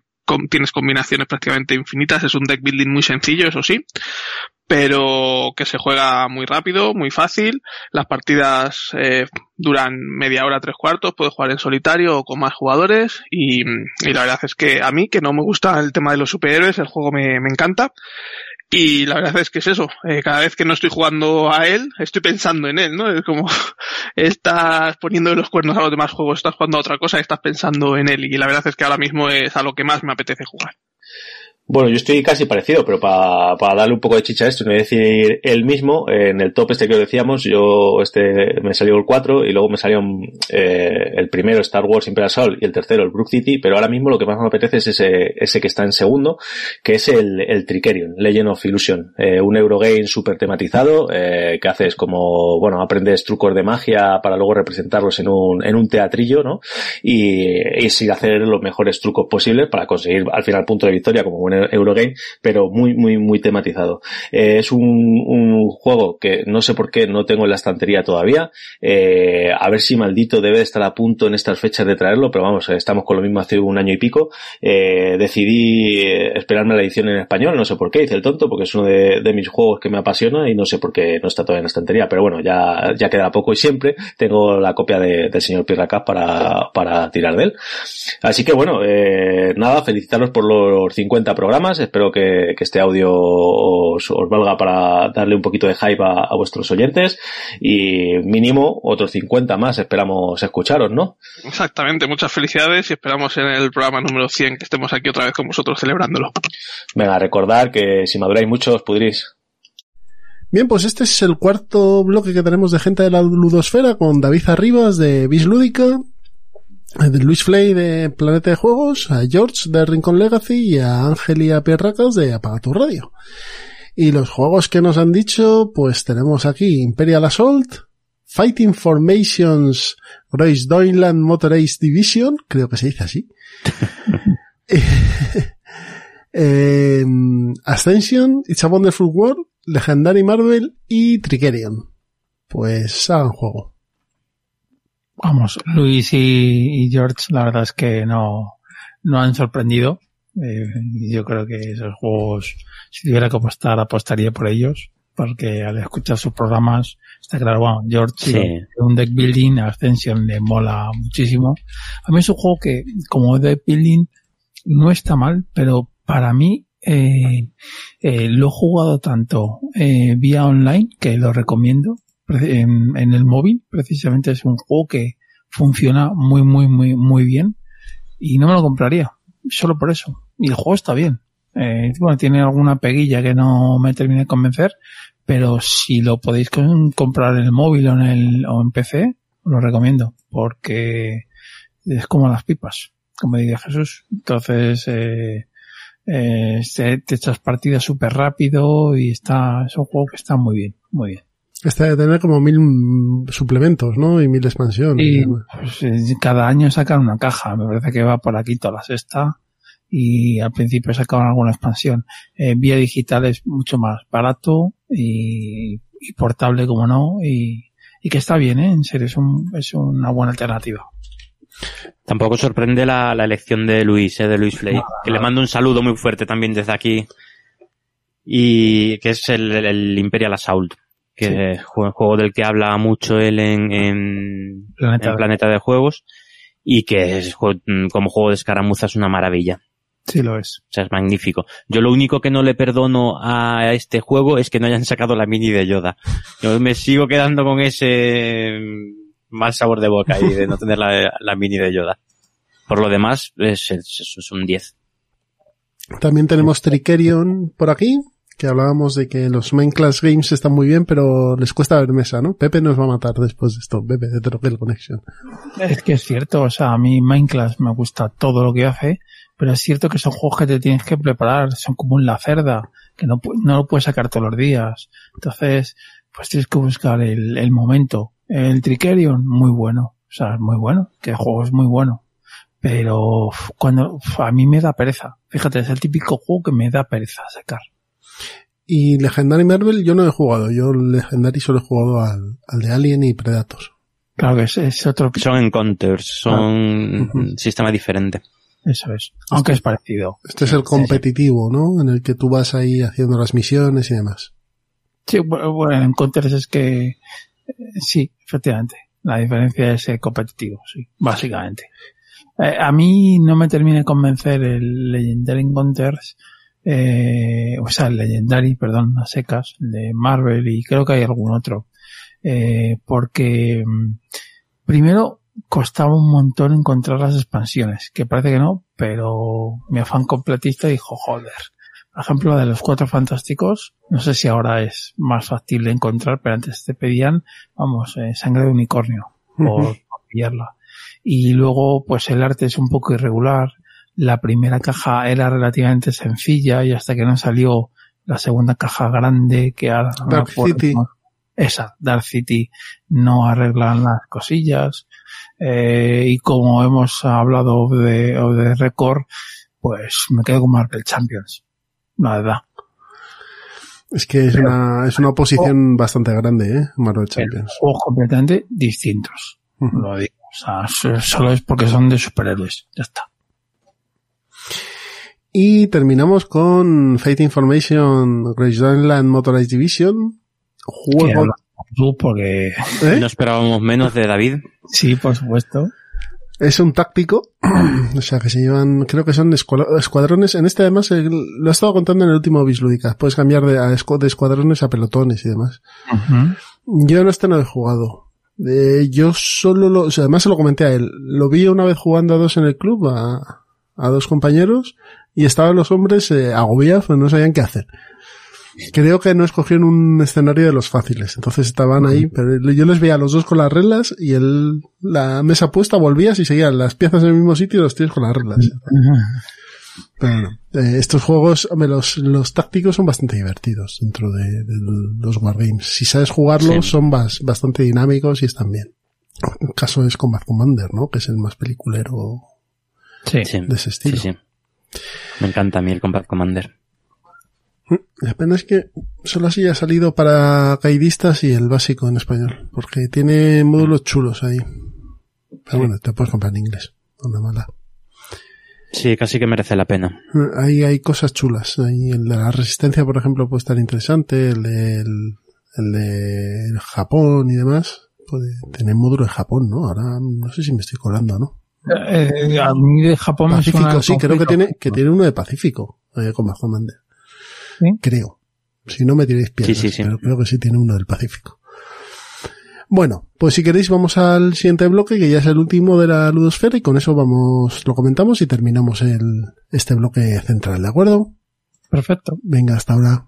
tienes combinaciones prácticamente infinitas, es un deck building muy sencillo, eso sí, pero que se juega muy rápido, muy fácil, las partidas eh, duran media hora, tres cuartos, puedes jugar en solitario o con más jugadores y, la verdad es que a mí, que no me gusta el tema de los superhéroes, el juego me encanta y la verdad es que es eso, eh, cada vez que no estoy jugando a él, estoy pensando en él, ¿no? Es como, estás poniendo los cuernos a los demás juegos, estás jugando a otra cosa estás pensando en él. Y la verdad es que ahora mismo es a lo que más me apetece jugar. Bueno, yo estoy casi parecido, pero para pa darle un poco de chicha a esto, no voy a decir el mismo, en el top este que os decíamos, yo este me salió el 4 y luego me salió eh, el primero Star Wars Imperial Sol y el tercero el Brook City, pero ahora mismo lo que más me apetece es ese, ese que está en segundo, que es el, el Tricerion, Legend of Illusion, eh, un Eurogame súper tematizado, eh, que haces como, bueno, aprendes trucos de magia para luego representarlos en un, en un teatrillo, ¿no? Y, y sin hacer los mejores trucos posibles para conseguir al final punto de victoria como un Eurogame, pero muy, muy, muy tematizado. Eh, es un, un, juego que no sé por qué no tengo en la estantería todavía. Eh, a ver si maldito debe estar a punto en estas fechas de traerlo, pero vamos, estamos con lo mismo hace un año y pico. Eh, decidí esperarme la edición en español, no sé por qué, hice el tonto, porque es uno de, de, mis juegos que me apasiona y no sé por qué no está todavía en la estantería, pero bueno, ya, ya queda poco y siempre tengo la copia de, del señor Pirracas para, para tirar de él. Así que bueno, eh, nada, felicitaros por los 50 programas. Espero que, que este audio os, os, valga para darle un poquito de hype a, a, vuestros oyentes y mínimo otros 50 más esperamos escucharos, ¿no? Exactamente, muchas felicidades y esperamos en el programa número 100 que estemos aquí otra vez con vosotros celebrándolo. Venga, recordar que si maduráis mucho os pudréis. Bien, pues este es el cuarto bloque que tenemos de gente de la ludosfera con David Arribas de Bis Lúdica, de Luis Flay de Planeta de Juegos, a George de Rincon Legacy y a Ángel y a Pierracas de Apaga tu Radio. Y los juegos que nos han dicho, pues tenemos aquí Imperial Assault, Fighting Formations Grace Doyland Motor Ace Division, creo que se dice así. eh, Ascension, It's a Wonderful World, Legendary Marvel y Tricerion. Pues hagan juego. Vamos, Luis y, y, George, la verdad es que no, no han sorprendido. Eh, yo creo que esos juegos, si tuviera que apostar, apostaría por ellos. Porque al escuchar sus programas, está claro, bueno, George, sí. un deck building, Ascension le mola muchísimo. A mí es un juego que, como deck building, no está mal, pero para mí, eh, eh, lo he jugado tanto eh, vía online, que lo recomiendo, en, el móvil, precisamente es un juego que funciona muy, muy, muy, muy bien y no me lo compraría, solo por eso. Y el juego está bien. Eh, bueno, tiene alguna peguilla que no me termine de convencer, pero si lo podéis comprar en el móvil o en el, o en PC, lo recomiendo, porque es como las pipas, como diría Jesús. Entonces, eh, eh, te echas partidas súper rápido y está, es un juego que está muy bien, muy bien. Este de tener como mil suplementos, ¿no? Y mil expansiones. Y pues, cada año sacan una caja. Me parece que va por aquí toda la sexta. y al principio sacaban alguna expansión. Eh, vía digital es mucho más barato y, y portable como no y, y que está bien, ¿eh? En serio, es, un, es una buena alternativa. Tampoco sorprende la, la elección de Luis, ¿eh? de Luis Flay, que le mando un saludo muy fuerte también desde aquí. Y que es el, el Imperial Assault, que es un juego del que habla mucho él en, en, Planeta. en Planeta de Juegos y que es, como juego de escaramuza es una maravilla. Sí, lo es. O sea, es magnífico. Yo lo único que no le perdono a este juego es que no hayan sacado la mini de Yoda. Yo me sigo quedando con ese mm, mal sabor de boca y de no tener la, la mini de Yoda. Por lo demás, es, es- es un 10. También tenemos Tricerion por aquí, que hablábamos de que los main class games están muy bien, pero les cuesta ver mesa, ¿no? Pepe nos va a matar después de esto, Pepe de Troquel Connection. Es que es cierto, o sea, a mí Minecraft me gusta todo lo que hace, pero es cierto que son juegos que te tienes que preparar, son como un la cerda, que no, no lo puedes sacar todos los días. Entonces, pues tienes que buscar el, el momento. El Tricerion, muy bueno, o sea, muy bueno, que el juego es muy bueno. Pero cuando a mí me da pereza, fíjate, es el típico juego que me da pereza sacar. Y Legendary Marvel yo no he jugado, yo Legendary solo he jugado al, al de Alien y Predator. Claro que es, es otro, Son encounters, son un sistema diferente. eso es, aunque es parecido. Este es el competitivo, ¿no? En el que tú vas ahí haciendo las misiones y demás. Sí, bueno, bueno, en Counters es que eh, sí, efectivamente. La diferencia es el competitivo, sí, básicamente. Eh, a mí no me termina de convencer el Legendary Encounters, eh, o sea, el Legendary, perdón, a secas, el de Marvel y creo que hay algún otro. Eh, porque mm, primero costaba un montón encontrar las expansiones, que parece que no, pero mi afán completista dijo, joder, por ejemplo, de los cuatro fantásticos, no sé si ahora es más factible encontrar, pero antes te pedían, vamos, eh, sangre de unicornio por, por pillarla. Y luego, pues el arte es un poco irregular. La primera caja era relativamente sencilla y hasta que no salió la segunda caja grande que ahora no Dark acuerdo City. esa, Dark City, no arreglan las cosillas. Eh, y como hemos hablado de, de Record, pues me quedo con Marvel Champions. La verdad. Es que es una, es una oposición bastante grande, ¿eh? Marvel Champions. Juegos completamente distintos. Lo digo. O sea, so- solo es porque son de superhéroes. Ya está. Y terminamos con Fate Information Graceland Motorized Division. Juego. tú porque... ¿Eh? No esperábamos menos de David. Sí, por supuesto. Es un táctico, o sea que se llevan, creo que son escuadro- escuadrones. En este además lo he estado contando en el último Bislúdica. Puedes cambiar de, a escu- de escuadrones a pelotones y demás. Yo en este no he jugado. Eh, yo solo lo, o sea, además se lo comenté a él. Lo vi una vez jugando a dos en el club, a, a dos compañeros, y estaban los hombres eh, agobiados, pues no sabían qué hacer. Creo que no escogieron un escenario de los fáciles, entonces estaban ahí, pero yo les veía a los dos con las reglas y él, la mesa puesta, volvías y seguían las piezas en el mismo sitio y los tíos con las reglas. Pero bueno, eh, estos juegos, hombre, los, los tácticos son bastante divertidos dentro de, de los wargames. Si sabes jugarlos, Sí. son bas- bastante dinámicos y están bien. El caso es Combat Commander, ¿no? Que es el más peliculero Sí. de ese estilo. Sí, sí. Me encanta a mí el Combat Commander. La pena es que solo así ha salido para caidistas y el básico en español, porque tiene módulos chulos ahí. Pero bueno, te puedes comprar en inglés, no una mala. Sí, casi que merece la pena. Ahí hay cosas chulas. Ahí el de la resistencia, por ejemplo, puede estar interesante. El del, el de Japón y demás. Puede tener módulo de Japón, ¿no? Ahora no sé si me estoy colando, ¿no? Eh, a mí de Japón me suena Pacífico, sí, creo que tiene, que tiene uno de Pacífico, eh, con Bajo Commander. ¿Sí? Creo. Si no me tiréis piedras, Sí, sí, sí. pero creo que sí tiene uno del Pacífico. Bueno, pues si queréis vamos al siguiente bloque, que ya es el último de la ludosfera, y con eso vamos, lo comentamos y terminamos el, este bloque central, ¿de acuerdo? Perfecto. Venga, hasta ahora.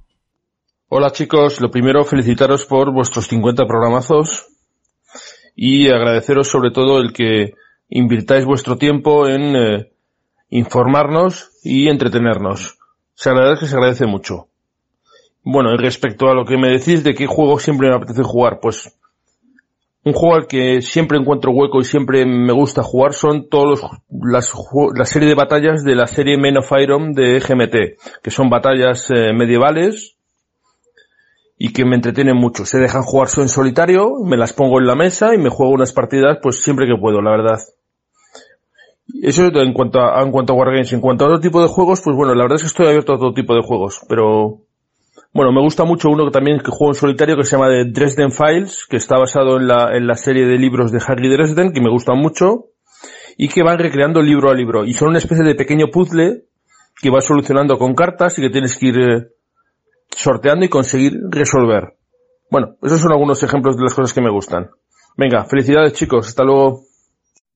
Hola chicos, lo primero felicitaros por vuestros 50 programazos y agradeceros sobre todo el que invirtáis vuestro tiempo en eh, informarnos y entretenernos. Se agradece, se agradece mucho. Bueno, y respecto a lo que me decís de qué juego siempre me apetece jugar, pues un juego al que siempre encuentro hueco y siempre me gusta jugar son todos los, las, la serie de batallas de la serie Men of Iron de GMT, que son batallas eh, medievales y que me entretienen mucho. Se dejan jugar en solitario, me las pongo en la mesa y me juego unas partidas pues siempre que puedo, la verdad. Eso en cuanto a, en cuanto a Wargames. En cuanto a otro tipo de juegos, pues bueno, la verdad es que estoy abierto a todo tipo de juegos, pero bueno, me gusta mucho uno que también que juego en solitario que se llama The Dresden Files, que está basado en la, en la serie de libros de Harry Dresden, que me gustan mucho, y que van recreando libro a libro. Y son una especie de pequeño puzzle que vas solucionando con cartas y que tienes que ir eh, sorteando y conseguir resolver. Bueno, esos son algunos ejemplos de las cosas que me gustan. Venga, felicidades chicos, hasta luego.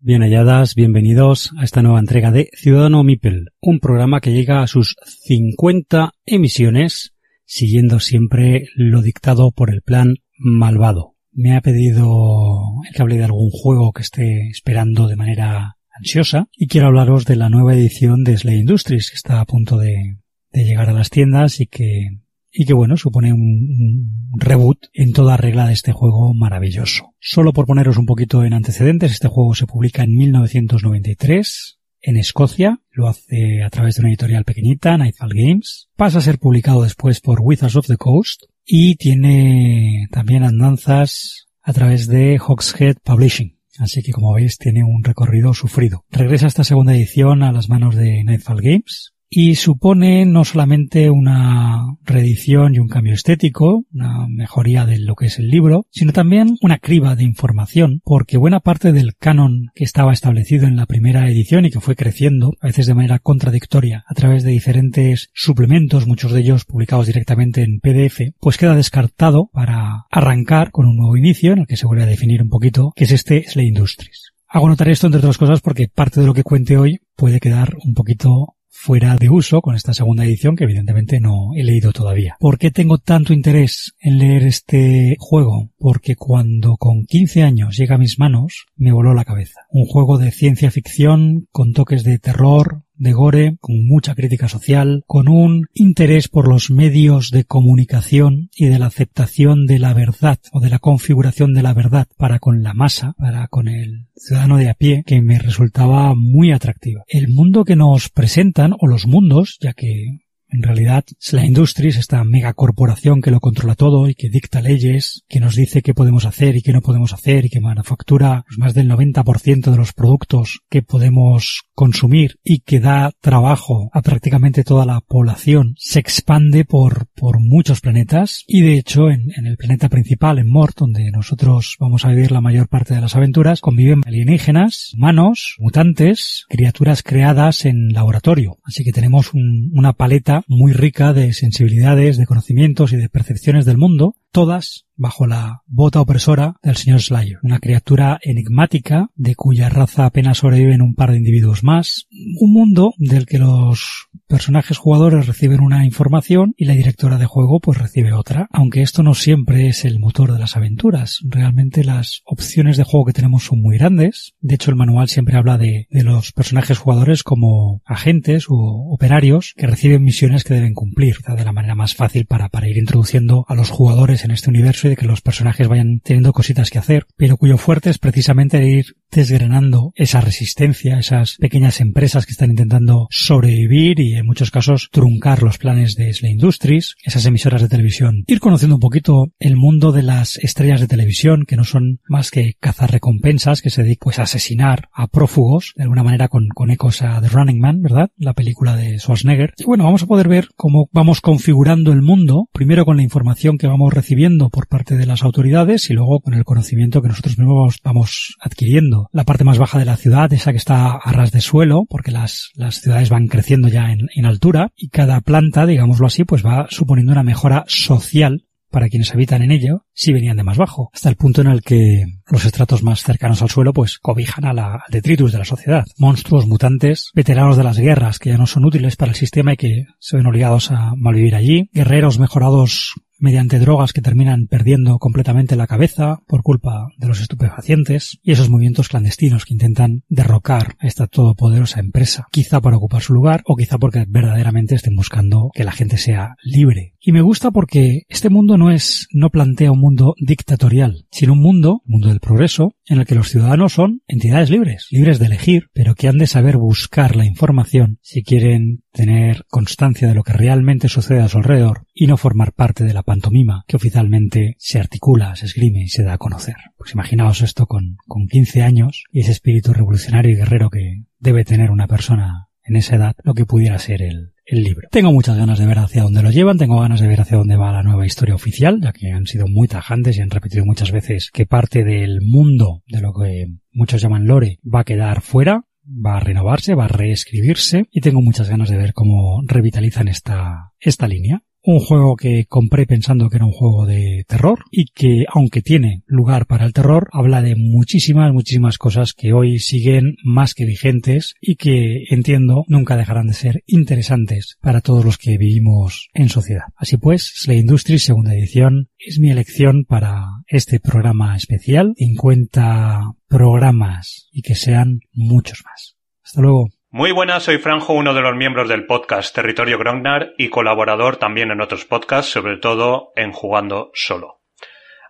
Bien halladas, bienvenidos a esta nueva entrega de Ciudadano Mipel, un programa que llega a sus 50 emisiones siguiendo siempre lo dictado por el plan malvado. Me ha pedido el que hable de algún juego que esté esperando de manera ansiosa y quiero hablaros de la nueva edición de Slay Industries que está a punto de, llegar a las tiendas y que y que bueno, supone un, reboot en toda regla de este juego maravilloso. Solo por poneros un poquito en antecedentes, este juego se publica en 1993, en Escocia, lo hace a través de una editorial pequeñita, Nightfall Games, pasa a ser publicado después por Wizards of the Coast y tiene también andanzas a través de Hawkshead Publishing. Así que como veis tiene un recorrido sufrido. Regresa esta segunda edición a las manos de Nightfall Games y supone no solamente una reedición y un cambio estético, una mejoría de lo que es el libro, sino también una criba de información, porque buena parte del canon que estaba establecido en la primera edición y que fue creciendo, a veces de manera contradictoria, a través de diferentes suplementos, muchos de ellos publicados directamente en PDF, pues queda descartado para arrancar con un nuevo inicio en el que se vuelve a definir un poquito qué es este Slay Industries. Hago notar esto entre otras cosas porque parte de lo que cuente hoy puede quedar un poquito fuera de uso con esta segunda edición que evidentemente no he leído todavía. ¿Por qué tengo tanto interés en leer este juego? Porque cuando con 15 años llega a mis manos me voló la cabeza. Un juego de ciencia ficción con toques de terror, de gore, con mucha crítica social, con un interés por los medios de comunicación y de la aceptación de la verdad o de la configuración de la verdad para con la masa, para con el ciudadano de a pie, que me resultaba muy atractiva. El mundo que nos presentan, o los mundos, ya que en realidad, la Industries, esta megacorporación que lo controla todo y que dicta leyes, que nos dice qué podemos hacer y qué no podemos hacer y que manufactura pues, más del 90% de los productos que podemos consumir y que da trabajo a prácticamente toda la población, se expande por, por muchos planetas y de hecho en, en el planeta principal, en Mort, donde nosotros vamos a vivir la mayor parte de las aventuras, conviven alienígenas, humanos, mutantes, criaturas creadas en laboratorio. Así que tenemos un, una paleta muy rica de sensibilidades, de conocimientos y de percepciones del mundo, todas bajo la bota opresora del señor Slayer, una criatura enigmática de cuya raza apenas sobreviven un par de individuos más, un mundo del que los personajes jugadores reciben una información y la directora de juego pues recibe otra, aunque esto no siempre es el motor de las aventuras, realmente las opciones de juego que tenemos son muy grandes, de hecho el manual siempre habla de, los personajes jugadores como agentes u operarios que reciben misiones que deben cumplir, de la manera más fácil para ir introduciendo a los jugadores en este universo de que los personajes vayan teniendo cositas que hacer, pero cuyo fuerte es precisamente ir desgranando esa resistencia, esas pequeñas empresas que están intentando sobrevivir y en muchos casos truncar los planes de Slay Industries, esas emisoras de televisión. Ir conociendo un poquito el mundo de las estrellas de televisión, que no son más que cazar recompensas, que se dedican pues, a asesinar a prófugos, de alguna manera con, con ecos a The Running Man, ¿verdad? La película de Schwarzenegger. Y bueno, vamos a poder ver cómo vamos configurando el mundo, primero con la información que vamos recibiendo por parte de las autoridades y luego con el conocimiento que nosotros mismos vamos adquiriendo. La parte más baja de la ciudad, esa que está a ras de suelo, porque las, las ciudades van creciendo ya en, en altura y cada planta, digámoslo así, pues va suponiendo una mejora social para quienes habitan en ello si venían de más bajo, hasta el punto en el que los estratos más cercanos al suelo pues cobijan a la, al detritus de la sociedad. Monstruos, mutantes, veteranos de las guerras que ya no son útiles para el sistema y que se ven obligados a malvivir allí, guerreros mejorados mediante drogas que terminan perdiendo completamente la cabeza por culpa de los estupefacientes y esos movimientos clandestinos que intentan derrocar a esta todopoderosa empresa, quizá para ocupar su lugar o quizá porque verdaderamente estén buscando que la gente sea libre Y me gusta porque este mundo no es, no plantea un mundo dictatorial, sino un mundo, un mundo del progreso, en el que los ciudadanos son entidades libres, libres de elegir, pero que han de saber buscar la información si quieren tener constancia de lo que realmente sucede a su alrededor y no formar parte de la pantomima que oficialmente se articula, se esgrime y se da a conocer. Pues imaginaos esto con, con 15 años y ese espíritu revolucionario y guerrero que debe tener una persona en esa edad, lo que pudiera ser el, libro. Tengo muchas ganas de ver hacia dónde lo llevan, tengo ganas de ver hacia dónde va la nueva historia oficial, ya que han sido muy tajantes y han repetido muchas veces que parte del mundo de lo que muchos llaman lore va a quedar fuera, va a renovarse, va a reescribirse y tengo muchas ganas de ver cómo revitalizan esta, esta línea. Un juego que compré pensando que era un juego de terror y que, aunque tiene lugar para el terror, habla de muchísimas, muchísimas cosas que hoy siguen más que vigentes y que, entiendo, nunca dejarán de ser interesantes para todos los que vivimos en sociedad. Así pues, Slay Industries segunda edición es mi elección para este programa especial. 50 programas y que sean muchos más. Hasta luego. Muy buenas, soy Franjo, uno de los miembros del podcast Territorio Grognar y colaborador también en otros podcasts, sobre todo en Jugando Solo.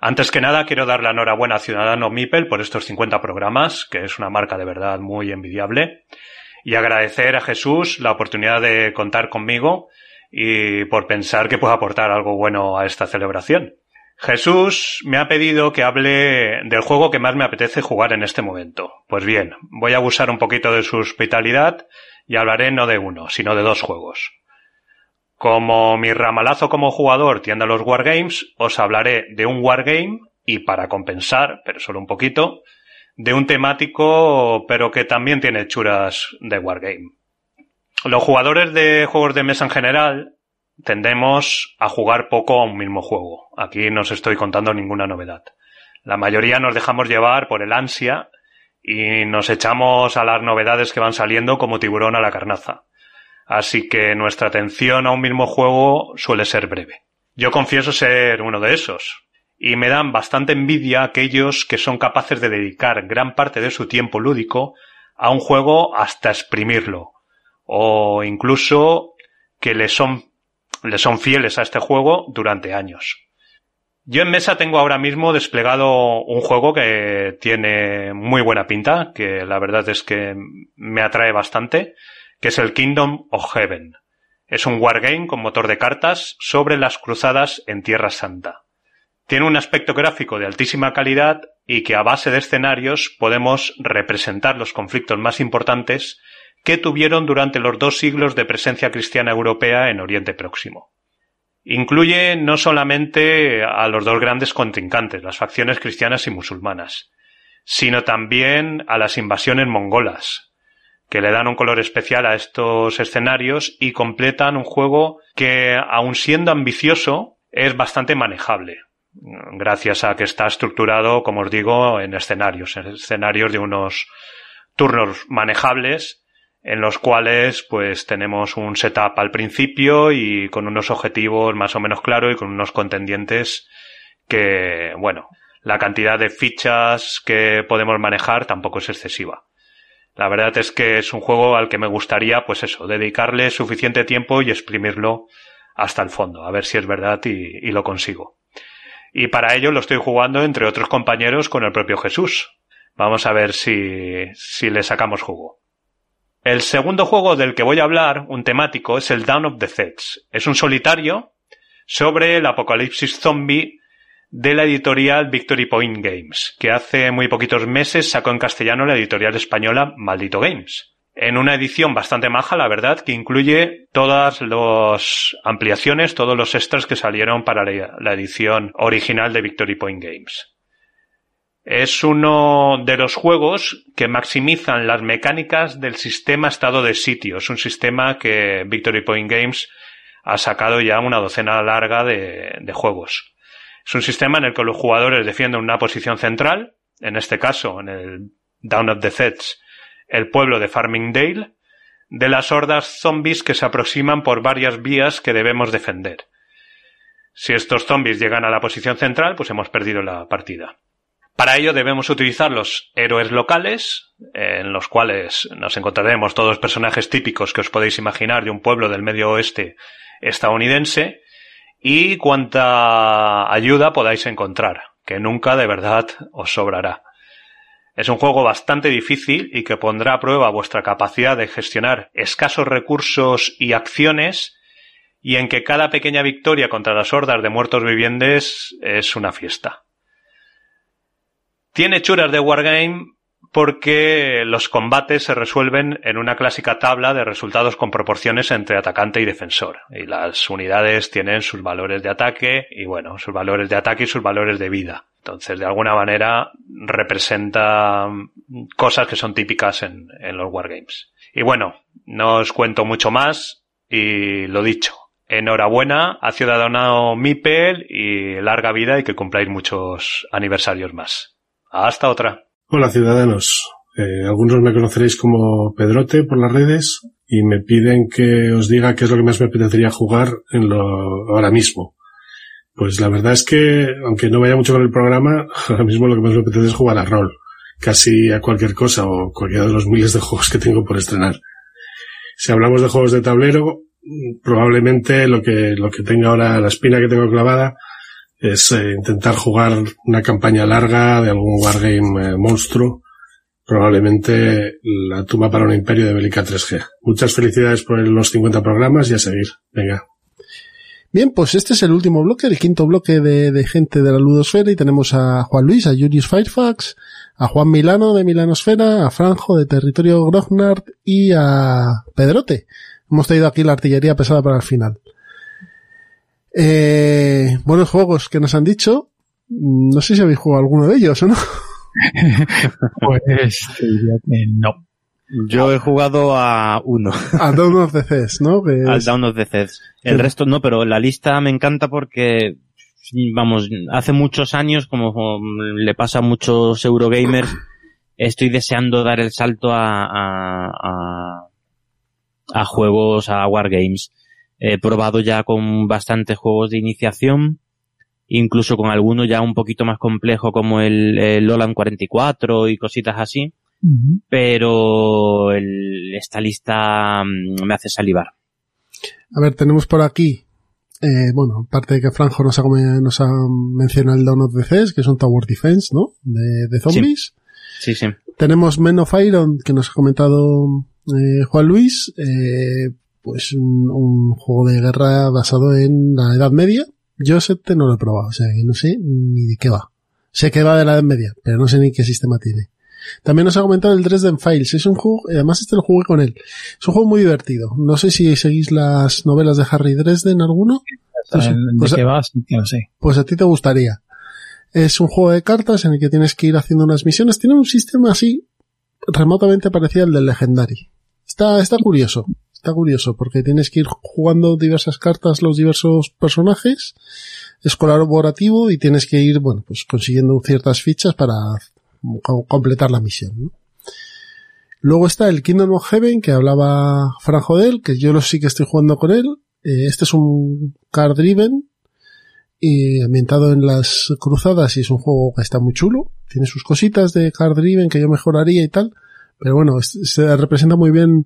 Antes que nada, quiero dar la enhorabuena a Ciudadano Mipel por estos 50 programas, que es una marca de verdad muy envidiable, y agradecer a Jesús la oportunidad de contar conmigo y por pensar que puedo aportar algo bueno a esta celebración. Jesús me ha pedido que hable del juego que más me apetece jugar en este momento. Pues bien, voy a abusar un poquito de su hospitalidad y hablaré no de uno, sino de dos juegos. Como mi ramalazo como jugador tiende a los wargames, os hablaré de un wargame y para compensar, pero solo un poquito, de un temático pero que también tiene churas de wargame. Los jugadores de juegos de mesa en general tendemos a jugar poco a un mismo juego. Aquí no os estoy contando ninguna novedad. La mayoría nos dejamos llevar por el ansia y nos echamos a las novedades que van saliendo como tiburón a la carnaza. Así que nuestra atención a un mismo juego suele ser breve. Yo confieso ser uno de esos, y me dan bastante envidia aquellos que son capaces de dedicar gran parte de su tiempo lúdico a un juego hasta exprimirlo, o incluso que le son le son fieles a este juego durante años. Yo en mesa tengo ahora mismo desplegado un juego que tiene muy buena pinta, que la verdad es que me atrae bastante, que es el Kingdom of Heaven. Es un wargame con motor de cartas sobre las cruzadas en Tierra Santa. Tiene un aspecto gráfico de altísima calidad y que a base de escenarios podemos representar los conflictos más importantes que tuvieron durante los dos siglos de presencia cristiana europea en Oriente Próximo. Incluye no solamente a los dos grandes contrincantes, las facciones cristianas y musulmanas, sino también a las invasiones mongolas, que le dan un color especial a estos escenarios y completan un juego que, aun siendo ambicioso, es bastante manejable, gracias a que está estructurado, como os digo, en escenarios, en escenarios de unos turnos manejables en los cuales pues tenemos un setup al principio y con unos objetivos más o menos claros y con unos contendientes que, bueno, la cantidad de fichas que podemos manejar tampoco es excesiva. La verdad es que es un juego al que me gustaría, pues eso, dedicarle suficiente tiempo y exprimirlo hasta el fondo, a ver si es verdad y, y lo consigo. Y para ello lo estoy jugando, entre otros compañeros, con el propio Jesús. Vamos a ver si, si le sacamos jugo. El segundo juego del que voy a hablar, un temático, es el Dawn of the Zeds. Es un solitario sobre el apocalipsis zombie de la editorial Victory Point Games, que hace muy poquitos meses sacó en castellano la editorial española Maldito Games. En una edición bastante maja, la verdad, que incluye todas las ampliaciones, todos los extras que salieron para la edición original de Victory Point Games. Es uno de los juegos que maximizan las mecánicas del sistema estado de sitio. Es un sistema que Victory Point Games ha sacado ya una docena larga de, juegos. Es un sistema en el que los jugadores defienden una posición central, en este caso, en el Down of the Zeds, el pueblo de Farmingdale, de las hordas zombies que se aproximan por varias vías que debemos defender. Si estos zombies llegan a la posición central, pues hemos perdido la partida. Para ello debemos utilizar los héroes locales, en los cuales nos encontraremos todos los personajes típicos que os podéis imaginar de un pueblo del medio oeste estadounidense, y cuanta ayuda podáis encontrar, que nunca de verdad os sobrará. Es un juego bastante difícil y que pondrá a prueba vuestra capacidad de gestionar escasos recursos y acciones y en que cada pequeña victoria contra las hordas de muertos vivientes es una fiesta. Tiene churas de Wargame porque los combates se resuelven en una clásica tabla de resultados con proporciones entre atacante y defensor. Y las unidades tienen sus valores de ataque y bueno, sus valores de ataque y sus valores de vida. Entonces, de alguna manera, representa cosas que son típicas en, en los wargames. Y bueno, no os cuento mucho más y lo dicho. Enhorabuena a Ciudadano Mipel y larga vida y que cumpláis muchos aniversarios más. Hasta otra. Hola ciudadanos. Eh, algunos me conoceréis como Pedrote por las redes y me piden que os diga qué es lo que más me apetecería jugar en lo ahora mismo. Pues la verdad es que, aunque no vaya mucho con el programa, ahora mismo lo que más me apetece es jugar a rol. Casi a cualquier cosa o cualquiera de los miles de juegos que tengo por estrenar. Si hablamos de juegos de tablero, probablemente lo que, lo que tenga ahora, la espina que tengo clavada, es eh, intentar jugar una campaña larga de algún wargame eh, monstruo, probablemente la tumba para un imperio de Bélica 3G. Muchas felicidades por los 50 programas y a seguir. Venga. Bien, pues este es el último bloque, el quinto bloque de, de gente de la Ludosfera y tenemos a Juan Luis, a Julius Firefax, a Juan Milano de Milanosfera, a Franjo de Territorio Grognard y a Pedrote. Hemos traído aquí la artillería pesada para el final. Eh, buenos juegos que nos han dicho. No sé si habéis jugado alguno de ellos o no. pues no. Yo he jugado a uno. A Dawn of the Ceds, ¿no? Que Al es- Down of the. El resto no, pero la lista me encanta porque, vamos, hace muchos años, como le pasa a muchos Eurogamers, estoy deseando dar el salto a, a, a, a juegos, a Wargames. He probado ya con bastantes juegos de iniciación, incluso con alguno ya un poquito más complejo como el, el Lolan 44 y cositas así pero el- esta lista mm, me hace salivar. A ver, tenemos por aquí, eh, bueno, aparte de que Franjo nos ha, nos ha mencionado el Dawn of the Ceds, que es un Tower Defense, ¿no? De, de zombies. Sí, sí. Tenemos Men of Iron, que nos ha comentado eh, Juan Luis, eh, pues un, un juego de guerra basado en la Edad Media. Yo este no lo he probado, o sea, que no sé ni de qué va. Sé que va de la Edad Media, pero no sé ni qué sistema tiene. También nos ha comentado el Dresden Files. Es un juego, además este lo jugué con él. Es un juego muy divertido. No sé si seguís las novelas de Harry Dresden alguno. Pues- ¿De pues- qué va? Sí, que lo sé. pues a ti te gustaría. Es un juego de cartas en el que tienes que ir haciendo unas misiones. Tiene un sistema así, remotamente parecido al del Legendary. Está, está curioso. Está curioso porque tienes que ir jugando diversas cartas los diversos personajes. Es colaborativo y tienes que ir, bueno, pues consiguiendo ciertas fichas para co- completar la misión, ¿no? Luego está el Kingdom of Heaven, que hablaba Franjo de él, que yo lo sí que estoy jugando con él. Eh, este es un card driven, y ambientado en las cruzadas y es un juego que está muy chulo. Tiene sus cositas de card driven que yo mejoraría y tal. Pero bueno, se representa muy bien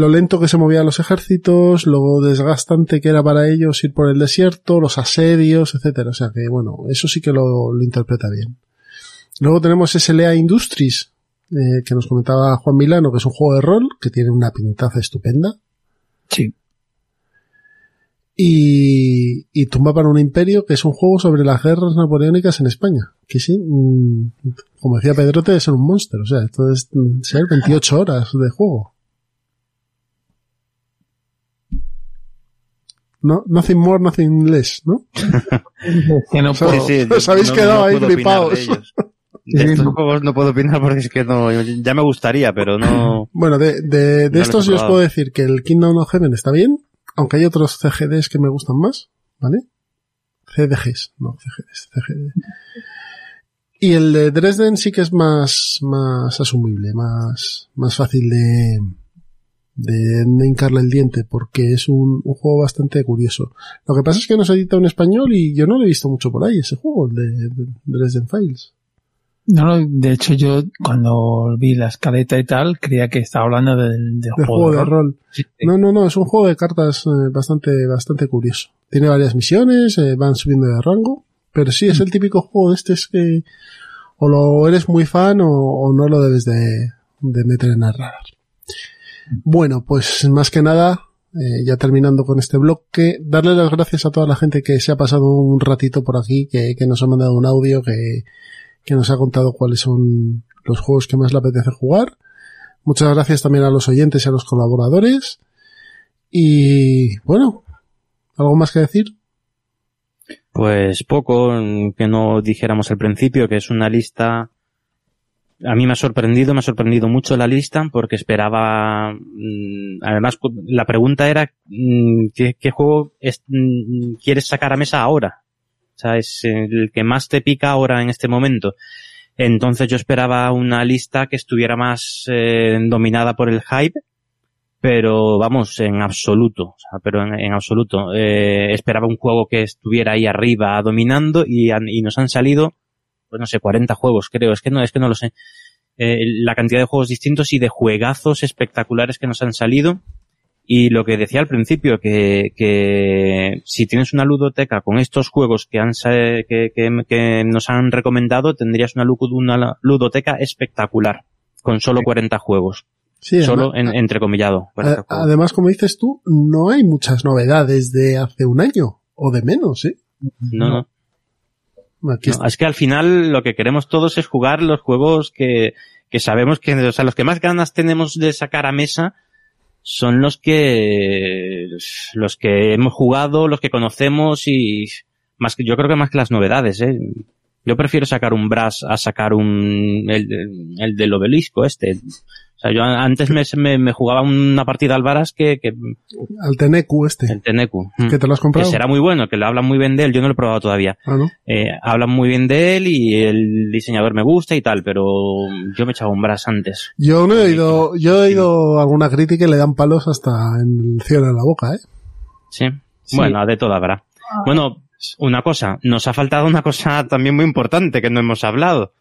lo lento que se movían los ejércitos, lo desgastante que era para ellos ir por el desierto, los asedios, etcétera. O sea que bueno, eso sí que lo, lo interpreta bien. Luego tenemos SLA Industries, eh, que nos comentaba Juan Milano, que es un juego de rol que tiene una pintaza estupenda. Sí. Y, y Tumba para un Imperio, que es un juego sobre las guerras napoleónicas en España. Que sí, mm, como decía Pedrote, es un monstruo. O sea, esto es ser 28 horas de juego. No, nothing more, nothing less, ¿no? que no puedo- Sí, sí, os habéis no- quedado no ahí flipados. de estos juegos no puedo opinar porque es que no, ya me gustaría, pero no. Bueno, de, de, de No estos yo os puedo decir que el Kingdom of Heaven está bien, aunque hay otros CGDs que me gustan más, ¿vale? CDGs, no CGDs, CGD. Y el de Dresden sí que es más, más asumible, más, más fácil de, de, de hincarle el diente, porque es un, un juego bastante curioso. Lo que pasa es que no se edita en español y yo no lo he visto mucho por ahí, ese juego, el de, de Dresden Files. No, no, de hecho yo cuando vi la escaleta y tal creía que estaba hablando del, del de juego de rol. Sí, No, no, no, es un juego de cartas eh, bastante, bastante curioso. tiene varias misiones, eh, van subiendo de rango, pero sí, es el típico juego de este es que o lo eres muy fan o, o no lo debes de, de meter en el radar. Bueno, pues más que nada, eh, ya terminando con este bloque, darle las gracias a toda la gente que se ha pasado un ratito por aquí, que, nos ha mandado un audio, que, que nos ha contado cuáles son los juegos que más le apetece jugar. Muchas gracias también a los oyentes y a los colaboradores. Y bueno, ¿algo más que decir? Pues poco, que no dijéramos al principio, que es una lista a mí me ha sorprendido, me ha sorprendido mucho la lista porque esperaba, mm, además la pregunta era mm, ¿qué, juego mm, quieres sacar a mesa ahora? O sea, es el que más te pica ahora en este momento. Entonces yo esperaba una lista que estuviera más eh, dominada por el hype, pero vamos, en absoluto, o sea, pero en, en absoluto. Eh, esperaba un juego que estuviera ahí arriba dominando y, y nos han salido pues no sé, 40 juegos, creo, es que no, es que no lo sé. Eh, la cantidad de juegos distintos y de juegazos espectaculares que nos han salido. Y lo que decía al principio, que, que si tienes una ludoteca con estos juegos que, han, que, que- que nos han recomendado, tendrías una, lu- una ludoteca espectacular, con solo 40 juegos. Sí, solo además- en, entrecomillado. 40 A- Además, como dices tú, no hay muchas novedades de hace un año o de menos, ¿eh? No, no. Aquí No, es que al final lo que queremos todos es jugar los juegos que, que sabemos que, o sea, los que más ganas tenemos de sacar a mesa son los que, los que hemos jugado, los que conocemos y más que, yo creo que más que las novedades, eh. Yo prefiero sacar un Brass a sacar un, el, el del obelisco este. O sea, yo antes me, me, me jugaba una partida al Varas que, que Al Tenecu este. el Tenecu. ¿Que te lo has comprado? Que será muy bueno, que le hablan muy bien de él, yo no lo he probado todavía. Ah, ¿no? Eh, hablan muy bien de él y el diseñador me gusta y tal, pero yo me echaba un Brass antes. Yo no he oído, yo he oído alguna crítica y le dan palos hasta en el cielo en la boca, ¿eh? Sí. Sí. Bueno, de todo habrá. Bueno, una cosa, nos ha faltado una cosa también muy importante que no hemos hablado.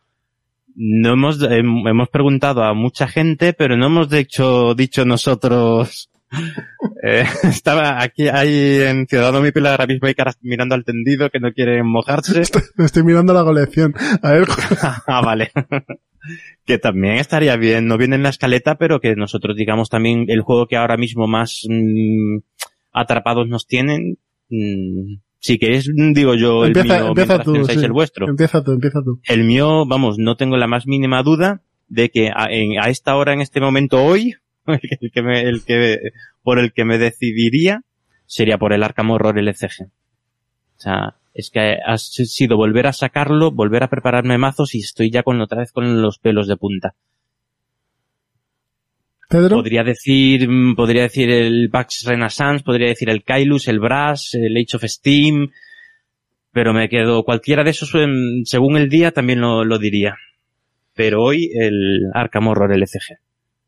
No hemos, hem- hemos preguntado a mucha gente, pero no hemos dicho, dicho nosotros. Eh, estaba aquí, ahí en Ciudadano Mi Pilar ahora mismo hay caras mirando al tendido que no quieren mojarse. Me estoy mirando la colección. A ver, ah, vale. que también estaría bien, no viene en la escaleta, pero que nosotros digamos también el juego que ahora mismo más mm, atrapados nos tienen. mm, si queréis, digo yo el empieza, mío empieza tú. sí. el vuestro. Empieza tú, empieza tú. El mío, vamos, no tengo la más mínima duda de que a, en- a esta hora, en este momento, hoy, el que me, el que, por el que me decidiría sería por el Arkham Horror LCG. O sea, es que ha sido volver a sacarlo, volver a prepararme mazos y estoy ya con otra vez con los pelos de punta. Pedro. Podría decir, mm, podría decir el Pax Renaissance, podría decir el Kailus, el Brass, el Age of Steam, pero me quedo cualquiera de esos, según el día, también lo, lo diría. Pero hoy el Arkham Horror LCG.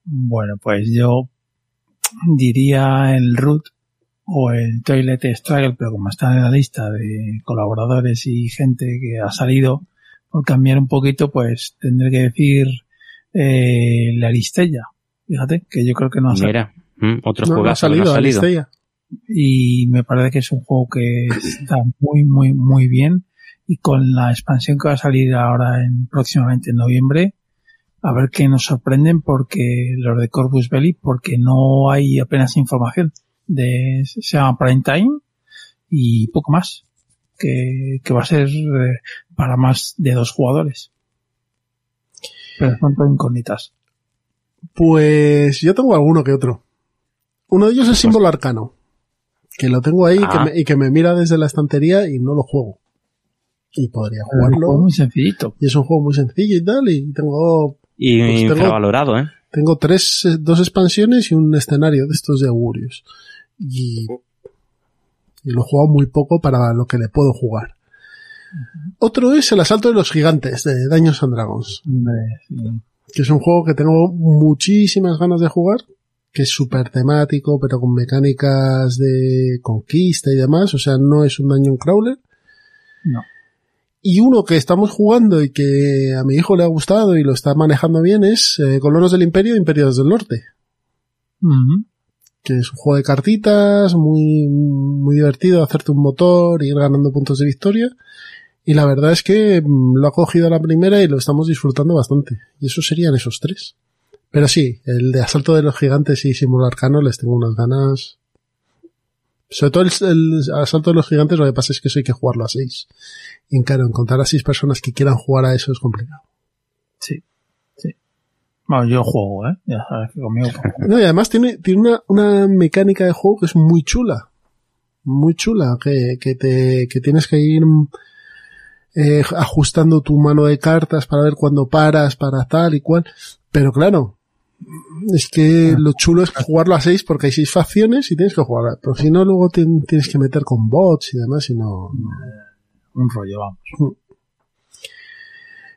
Bueno, pues yo diría el root o el toilet struggle, pero como está en la lista de colaboradores y gente que ha salido, por cambiar un poquito, pues tendré que decir eh, la Aristella. Fíjate, que yo creo que no ha salido. Mira, mm, otro No, no ha no salido, ha salido. Aristella. y me parece que es un juego que está muy muy muy bien y con la expansión que va a salir ahora en próximamente en noviembre a ver qué nos sorprenden porque los de Corvus Belli porque no hay apenas información de se llama Prime Time y poco más que, que va a ser eh, para más de dos jugadores pero son incógnitas Pues yo tengo alguno que otro. Uno de ellos es símbolo arcano. Que lo tengo ahí y que Ah. me- y que me mira desde la estantería y no lo juego. Y podría Pero es un jugarlo. juego muy sencillito Y es un juego muy sencillo y tal. Y tengo, Y Pues tengo- infravalorado, ¿eh? tengo tres, dos expansiones y un escenario de estos de augurios. Y, y lo he jugado muy poco para lo que le puedo jugar. Otro es el asalto de los gigantes de Daños and Dragons. Que es un juego que tengo muchísimas ganas de jugar, que es súper temático, pero con mecánicas de conquista y demás, o sea, no es un dungeon crawler. No. Y uno que estamos jugando y que a mi hijo le ha gustado y lo está manejando bien es eh, Colonos del Imperio e Imperios del Norte, que es un juego de cartitas, muy, muy divertido, hacerte un motor, ir ganando puntos de victoria. Y la verdad es que mm, lo ha cogido a la primera y lo estamos disfrutando bastante. Y eso serían esos tres. Pero sí, el de Asalto de los Gigantes y Símbolo Arcano les tengo unas ganas. Sobre todo el, el Asalto de los Gigantes lo que pasa es que eso hay que jugarlo a seis. Y claro, encontrar a seis personas que quieran jugar a eso es complicado. Sí, sí. Bueno, yo juego, ¿eh? Ya sabes que conmigo. No, y además tiene, tiene una, una mecánica de juego que es muy chula. Muy chula, que, que te, que tienes que ir eh, ajustando tu mano de cartas para ver cuándo paras, para tal y cual. Pero claro, es que lo chulo es jugarlo a seis porque hay seis facciones y tienes que jugar. Pero si no, luego te- tienes que meter con bots y demás y no. no. Un rollo, vamos.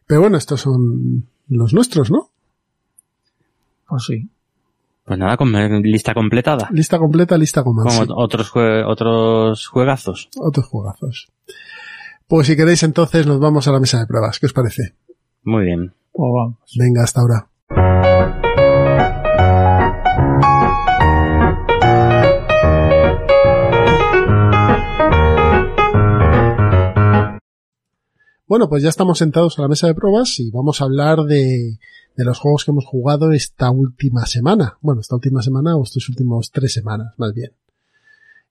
Pero bueno, estos son los nuestros, ¿no? Pues sí. Pues nada, con lista completada. Lista completa, lista con más. Con sí. ot- otros, jue- otros juegazos. Otros juegazos. Pues si queréis entonces nos vamos a la mesa de pruebas. ¿Qué os parece? Muy bien. Pues vamos. Venga, hasta ahora. Bueno, pues ya estamos sentados a la mesa de pruebas y vamos a hablar de, de los juegos que hemos jugado esta última semana. Bueno, esta última semana o estos últimos tres semanas, más bien.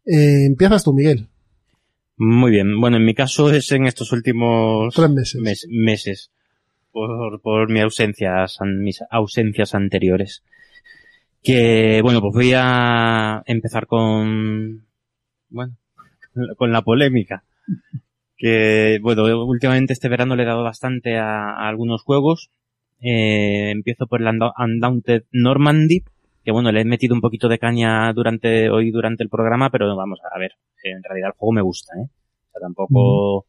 Eh, empiezas tú, Miguel. Muy bien. Bueno, en mi caso es en estos últimos Tres meses. mes- meses. Por, por mi ausencias, mis ausencias anteriores. Que, bueno, pues voy a empezar con, bueno, con la polémica. Que, bueno, últimamente este verano le he dado bastante a, a algunos juegos. Eh, empiezo por el Unda- Undaunted Normandy, que bueno, le he metido un poquito de caña durante, hoy durante el programa, pero vamos a ver, en realidad el juego me gusta, ¿eh? O sea, tampoco,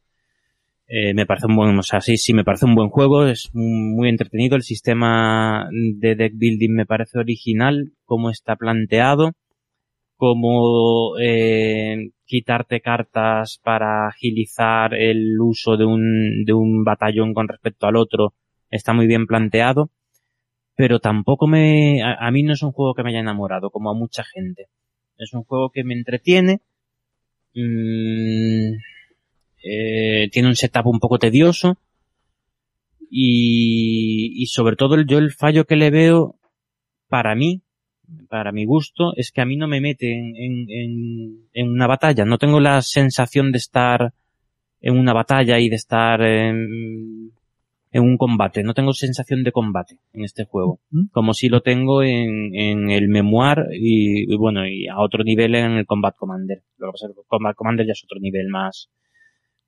eh, me parece un buen, o sea, sí, sí, me parece un buen juego, es muy entretenido, el sistema de deck building me parece original, cómo está planteado, cómo eh, quitarte cartas para agilizar el uso de un, de un batallón con respecto al otro, está muy bien planteado, pero tampoco me, a, mí no es un juego que me haya enamorado, como a mucha gente. Es un juego que me entretiene, mm, eh, tiene un setup un poco tedioso y, y sobre todo yo el fallo que le veo para mí, para mi gusto, es que a mí no me mete en, en, en, en una batalla. No tengo la sensación de estar en una batalla y de estar en, en un combate. No tengo sensación de combate en este juego. Como si lo tengo en, en el Memoir y, y bueno, y a otro nivel en el Combat Commander. Lo que pasa es que el Combat Commander ya es otro nivel más,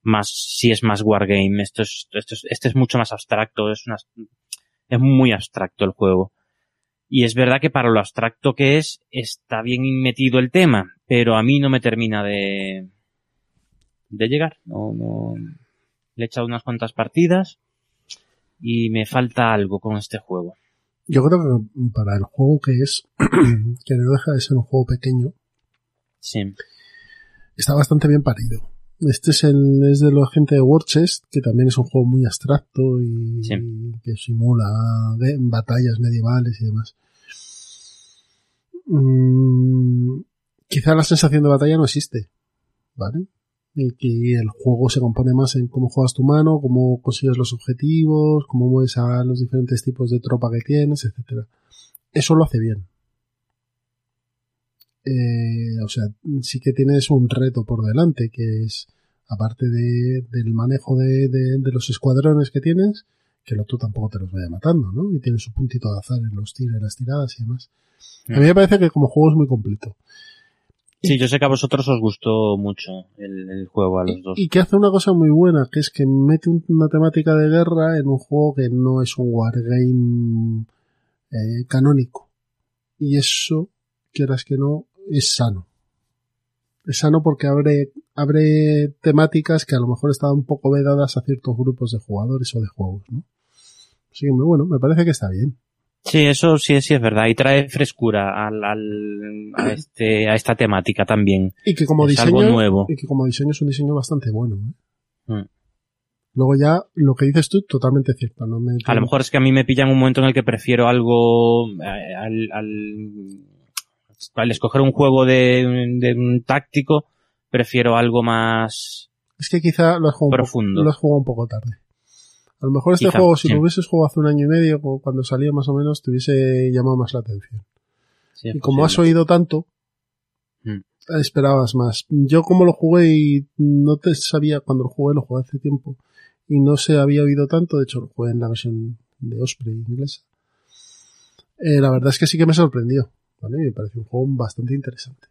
más, si es más wargame. Esto es, esto es, este es mucho más abstracto, es una, es muy abstracto el juego. Y es verdad que para lo abstracto que es, está bien metido el tema, pero a mí no me termina de, de llegar. No, no, le he echado unas cuantas partidas y me falta algo con este juego. Yo creo que para el juego que es, que no deja de ser un juego pequeño, Sí. está bastante bien parido. Este es el es de la gente de Warchest, que también es un juego muy abstracto y que simula batallas medievales y demás. Mm, quizá la sensación de batalla no existe, ¿vale? Y que el juego se compone más en cómo juegas tu mano, cómo consigues los objetivos, cómo mueves a los diferentes tipos de tropa que tienes, etcétera. Eso lo hace bien. Eh, o sea, sí que tienes un reto por delante, que es, aparte de, del manejo de, de- de los escuadrones que tienes, que el otro tampoco te los vaya matando, ¿no? Y tiene su puntito de azar en los tiros, las tiradas y demás. A mí me parece que como juego es muy completo. Sí, yo sé que a vosotros os gustó mucho el, el juego a los dos. Y que hace una cosa muy buena, que es que mete un- una temática de guerra en un juego que no es un wargame eh, canónico. Y eso, quieras que no, es sano. Es sano porque abre, abre temáticas que a lo mejor estaban un poco vedadas a ciertos grupos de jugadores o de juegos, ¿no? Así que bueno, me parece que está bien. Sí, eso sí, sí es verdad. Y trae frescura al, al- a, este, a esta temática también. Y que como es diseño, algo nuevo. y que como diseño es un diseño bastante bueno, ¿eh? Mm. Luego ya, lo que dices tú, totalmente cierto, no me... A lo mejor es que a mí me pilla en un momento en el que prefiero algo eh, al, al- al escoger un juego de, de un táctico, prefiero algo más Es que quizá lo has jugado, un, poco, lo has jugado un poco tarde. A lo mejor este Quizá, juego, si sí. lo hubieses jugado hace un año y medio, cuando salió más o menos, te hubiese llamado más la atención. Sí, y como has oído tanto, Mm. esperabas más. Yo como lo jugué y no te sabía, cuando lo jugué, lo jugué hace tiempo, y no se había oído tanto, de hecho lo jugué en la versión de Osprey inglesa. Eh, la verdad es que sí que me sorprendió, ¿vale? Me pareció un juego bastante interesante.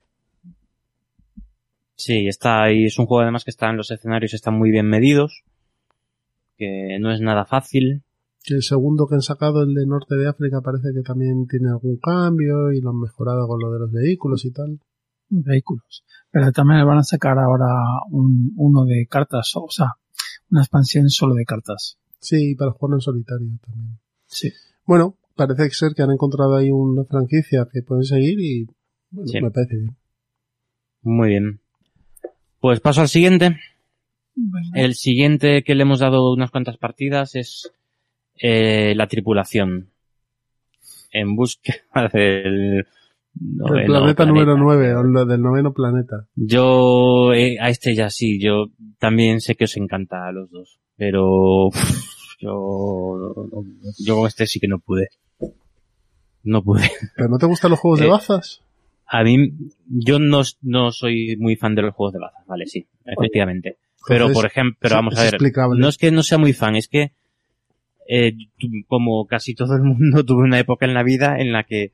Sí, está ahí, es un juego además que está en los escenarios, están muy bien medidos, que no es nada fácil. Que el segundo que han sacado, el de Norte de África, parece que también tiene algún cambio y lo han mejorado con lo de los vehículos y tal. Vehículos. Pero también le van a sacar ahora un, uno de cartas, o sea, una expansión solo de cartas. Sí, para jugar en solitario también. Sí. Bueno, parece ser que han encontrado ahí una franquicia que pueden seguir y bueno, Sí. me parece bien. Muy bien. Pues paso al siguiente. El siguiente que le hemos dado unas cuantas partidas es eh, la tripulación. En búsqueda del el noveno planeta, número 9, o lo del noveno planeta. Yo, eh, a este ya sí, yo también sé que os encanta a los dos, pero yo, yo con este sí que no pude. No pude. ¿Pero no te gustan los juegos de Eh, bazas? A mí, yo no, no soy muy fan de los juegos de bazas, vale, sí, efectivamente. Pero, Entonces, por ejemplo, pero vamos a ver, no es que no sea muy fan, es que, eh, como casi todo el mundo, tuve una época en la vida en la que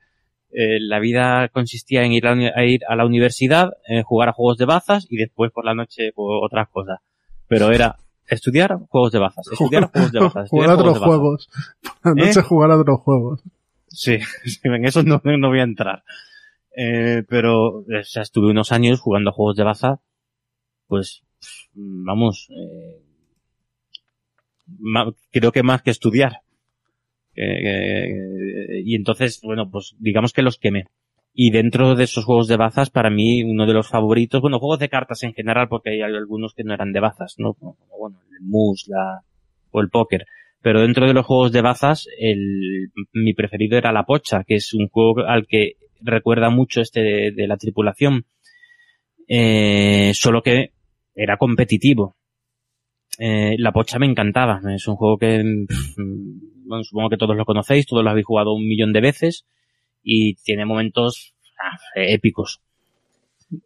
eh, la vida consistía en ir a, a ir a la universidad, eh, jugar a juegos de bazas y después por la noche pues, otras cosas. Pero era estudiar juegos de bazas, estudiar juegos de bazas, jugar a otros juegos. Por la noche jugar a otros juegos. Sí, sí, en eso no, no voy a entrar. Eh, pero, o sea, estuve unos años jugando a juegos de baza, pues, vamos, eh, creo que más que estudiar. Eh, eh, y entonces, bueno, pues digamos que los quemé. Y dentro de esos juegos de bazas, para mí, uno de los favoritos, bueno, juegos de cartas en general, porque hay algunos que no eran de bazas, ¿no? Como, bueno, el mus, la, o el póker. Pero dentro de los juegos de bazas, el, mi preferido era la pocha, que es un juego al que recuerda mucho este de, de la tripulación. Eh, solo que era competitivo. Eh, la pocha me encantaba. Es un juego que, pff, bueno, supongo que todos lo conocéis, todos lo habéis jugado un millón de veces y tiene momentos ah, épicos.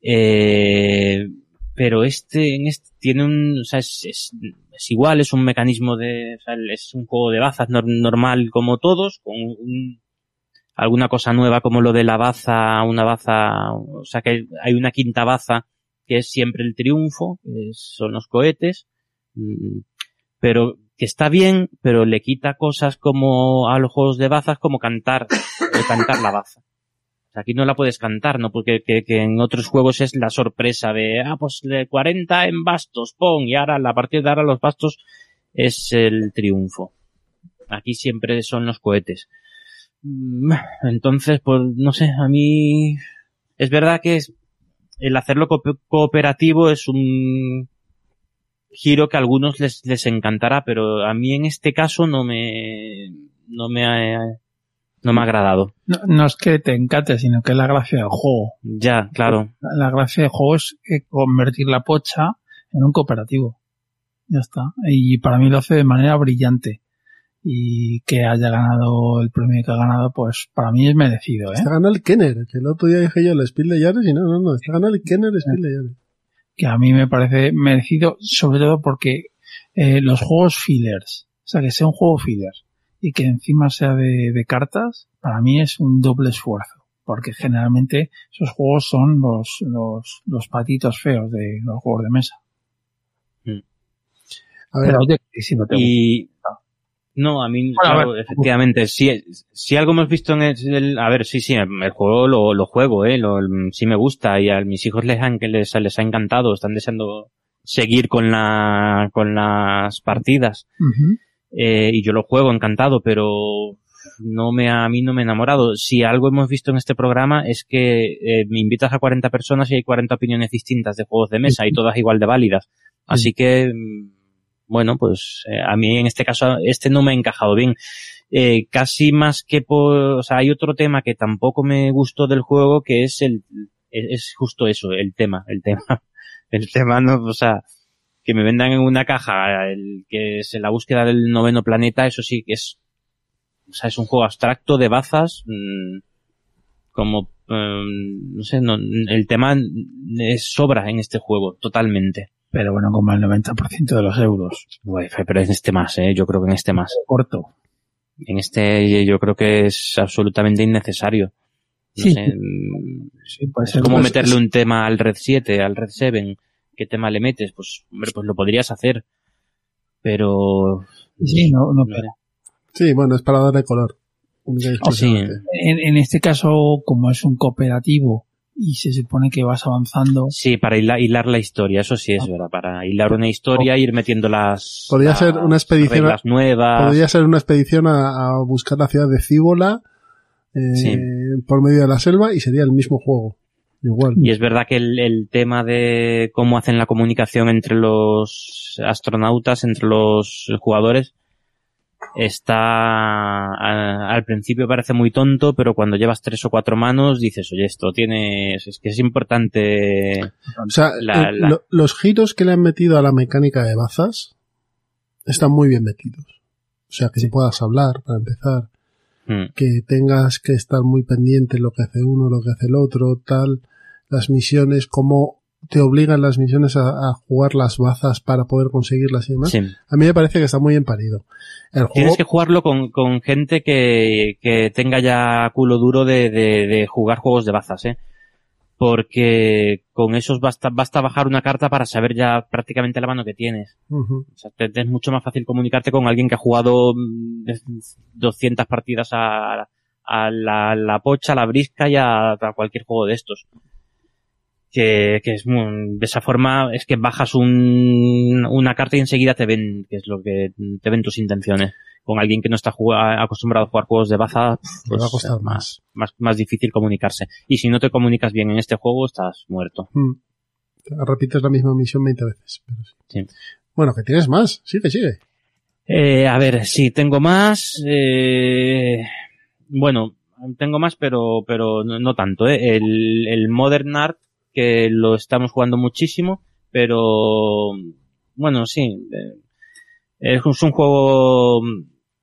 Eh, pero este, en este tiene un, o sea, es, es, es igual, es un mecanismo de, o sea, es un juego de bazas nor- normal como todos, con un, alguna cosa nueva como lo de la baza, una baza, o sea que hay una quinta baza que es siempre el triunfo, que son los cohetes, mm, pero que está bien, pero le quita cosas como a los juegos de bazas como cantar, eh, cantar la baza. Aquí no la puedes cantar, ¿no? Porque que, que en otros juegos es la sorpresa de, ah, pues de 40 en bastos, pon, y ahora a partir de ahora los bastos es el triunfo. Aquí siempre son los cohetes. Mm, Entonces, pues, no sé, a mí es verdad que es, el hacerlo co- cooperativo es un giro que a algunos les, les encantará, pero a mí en este caso no me, no me ha, no me ha agradado. No, no es que te encante, sino que es la gracia del juego. Ya, claro. La gracia del juego es convertir la pocha en un cooperativo. Ya está. Y para mí lo hace de manera brillante. Y que haya ganado el premio que ha ganado, pues para mí es merecido, ¿eh? Está ganando el Kenner, que el otro día dije yo el Spiel de Yares y no, no, no, está ganando el Kenner Spiel de Yares. que a mí me parece merecido, sobre todo porque eh, los juegos fillers, o sea, que sea un juego filler y que encima sea de, de cartas, para mí es un doble esfuerzo, porque generalmente esos juegos son los, los, los patitos feos de los juegos de mesa. A ver, Pero oye, que si no te Y no, a mí, Bueno, claro, efectivamente, si, si algo hemos visto en el, a ver, sí, sí, el juego lo, lo juego, eh, lo, sí me gusta y a mis hijos les han, que les, les ha encantado, están deseando seguir con la, con las partidas. Eh, y yo lo juego encantado, pero no me, a mí no me he enamorado. Si algo hemos visto en este programa es que eh, me invitas a 40 personas y hay 40 opiniones distintas de juegos de mesa y todas igual de válidas. Así que, bueno, pues eh, a mí en este caso, este no me ha encajado bien. eh, casi más que por, o sea, hay otro tema que tampoco me gustó del juego que es el, es justo eso, el tema, el tema, el tema no, o sea, que me vendan en una caja el que es la búsqueda del noveno planeta, eso sí que es, o sea, es un juego abstracto de bazas, mmm, como, um, no sé, no, el tema es sobra en este juego, totalmente. Pero bueno, como el 90% de los euros. Uy, pero en este más, eh, yo creo que en este más. Corto. En este yo creo que es absolutamente innecesario. No Sí. sé, Sí, puede es ser, como pues, meterle es- un tema al Red 7, al Red 7. ¿Qué tema le metes? Pues, hombre, pues lo podrías hacer. Pero... Sí, no, no pega. Sí, bueno, es para darle color. Y exclusivamente. En, en este caso, como es un cooperativo y se supone que vas avanzando, Sí, para hila- hilar la historia, eso sí es verdad. Para hilar una historia e ir metiendo las, Podría las ser una expedición. reglas nuevas. Podría ser una expedición a, a buscar la ciudad de Cíbola eh, Sí. por medio de la selva y sería el mismo juego. Igual. Y es verdad que el, el tema de cómo hacen la comunicación entre los astronautas, entre los jugadores, está a- al principio parece muy tonto, pero cuando llevas tres o cuatro manos dices, oye, esto tiene, es que es importante. O sea, la- eh, la- lo- los giros que le han metido a la mecánica de bazas están muy bien metidos. O sea, que si puedas hablar, para empezar, Hmm. que tengas que estar muy pendiente en lo que hace uno, lo que hace el otro, tal, las misiones, cómo te obligan las misiones a, a jugar las bazas para poder conseguirlas y demás. Sí. A mí me parece que está muy bien parido. El juego, Tienes que jugarlo con, con gente que, que tenga ya culo duro de, de, de jugar juegos de bazas, ¿eh? Porque con esos basta, basta bajar una carta para saber ya prácticamente la mano que tienes. O sea, te, te es mucho más fácil comunicarte con alguien que ha jugado mm, 200 partidas a, a la, la pocha, a la brisca y a, a cualquier juego de estos. Que, que es muy- de esa forma es que bajas un, una carta y enseguida te ven, que es lo que te ven tus intenciones. Con alguien que no está acostumbrado a jugar juegos de baza, Le va a pues, costar es más, más, más difícil comunicarse. Y si no te comunicas bien en este juego, estás muerto. Mm. Repites la misma misión 20 veces. pero sí. Sí. Bueno, que tienes más. Sigue, sigue. Eh, a ver, sí, tengo más. Eh, bueno, tengo más, pero, pero no, no tanto. ¿eh? El, el Modern Art, que lo estamos jugando muchísimo, pero bueno, sí. eh, es un juego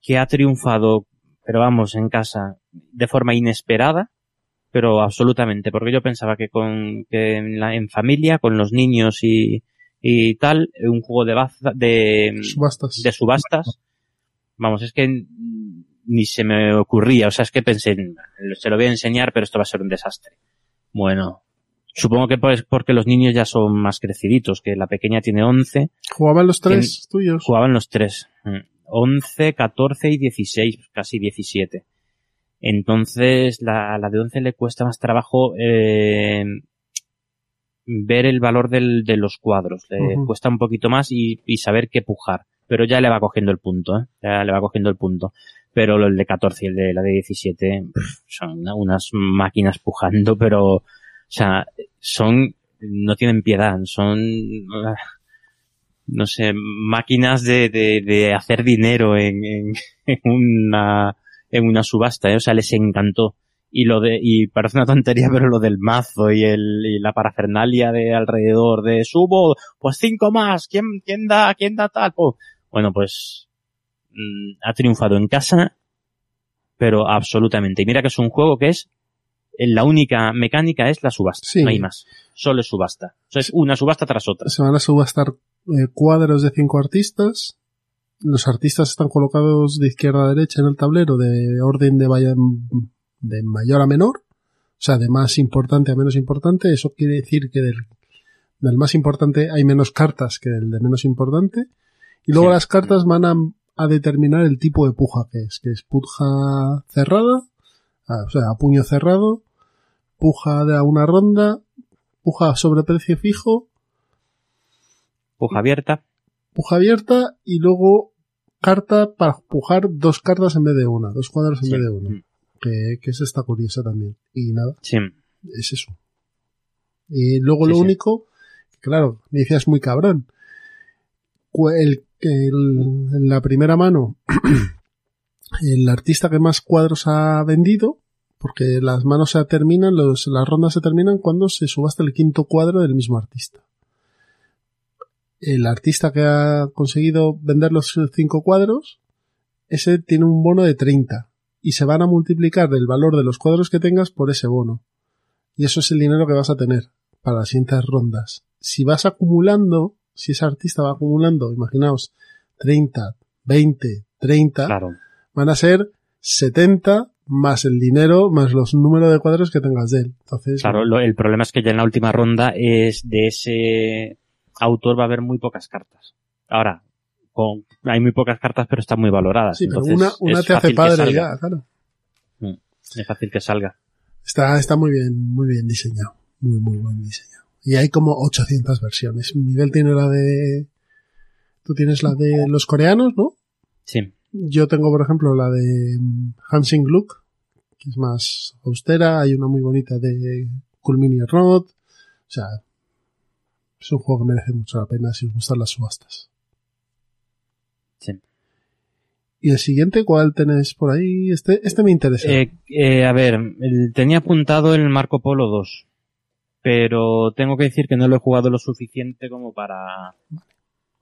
que ha triunfado, pero vamos, en casa, de forma inesperada, pero absolutamente, porque yo pensaba que con que en, la, en familia, con los niños y, y tal, un juego de baza, de subastas. de subastas, vamos, es que ni se me ocurría, o sea, es que pensé, se lo voy a enseñar, pero esto va a ser un desastre. Bueno, supongo que pues porque los niños ya son más creciditos, que la pequeña tiene 11. ¿Jugaban los tres tuyos? Jugaban los tres. Mm. 11, 14 y 16, casi 17. Entonces, la, la de 11 le cuesta más trabajo eh, ver el valor del, de los cuadros. Le cuesta un poquito más y, y saber qué pujar. Pero ya le va cogiendo el punto, ¿eh? Ya le va cogiendo el punto. Pero el de 14 y el de la de 17 pff, son una- unas máquinas pujando, pero, sea, son, no tienen piedad, son, no sé, máquinas de, de, de hacer dinero en, en, una, en una subasta, ¿eh? o sea, les encantó. Y lo de, y parece una tontería, pero lo del mazo y el, y la parafernalia de alrededor de subo, pues cinco más, ¿quién, quién da, quién da tal? Pues, bueno, pues, mm, ha triunfado en casa, pero absolutamente. Y mira que es un juego que es, la única mecánica es la subasta, Sí. no hay más. Solo es subasta. O sea, es una subasta tras otra. Se van a subastar eh, cuadros de cinco artistas. Los artistas están colocados de izquierda a derecha en el tablero de orden de, vaya- de mayor a menor. O sea, de más importante a menos importante. Eso quiere decir que del, del más importante hay menos cartas que del de menos importante. Y luego Sí. las cartas van a, a determinar el tipo de puja que es. Que es puja cerrada. Ah, o sea, a puño cerrado. Puja de a una ronda. Puja sobre precio fijo Puja abierta. puja abierta y luego carta para pujar dos cartas en vez de una, dos cuadros en Sí. vez de una. Que, que esa está curiosa también. Y nada, Sí. es eso. Y luego Sí, lo sí. único, claro, me decías muy cabrón. El, el- en la primera mano el artista que más cuadros ha vendido, porque las manos se terminan, los, las rondas se terminan cuando se subasta el quinto cuadro del mismo artista. El artista que ha conseguido vender los cinco cuadros, ese tiene un bono de 30 y se van a multiplicar el valor de los cuadros que tengas por ese bono. Y eso es el dinero que vas a tener para las siguientes rondas. Si vas acumulando, si ese artista va acumulando, imaginaos, 30, 20, 30, van a ser 70 más el dinero, más los números de cuadros que tengas de él. Entonces, Claro, lo- el problema es que ya en la última ronda es de ese autor va a haber muy pocas cartas. Ahora, con, hay muy pocas cartas, pero están muy valoradas. sí, pero una, una te hace padre ya, claro. Mm, Es fácil que salga. Está, está muy bien, muy bien diseñado. Muy, muy buen diseñado. Y hay como 800 versiones. Miguel tiene la de... Tú tienes la de los coreanos, ¿no? Sí. Yo tengo, por ejemplo, la de mm, Hansing Look, que es más austera. Hay una muy bonita de Culmini Rod. O sea, es un juego que merece mucho la pena si os gustan las subastas. Sí. ¿Y el siguiente cuál tenés por ahí? Este, este me interesa. Eh, eh, a ver, tenía apuntado el Marco Polo 2, pero tengo que decir que no lo he jugado lo suficiente como para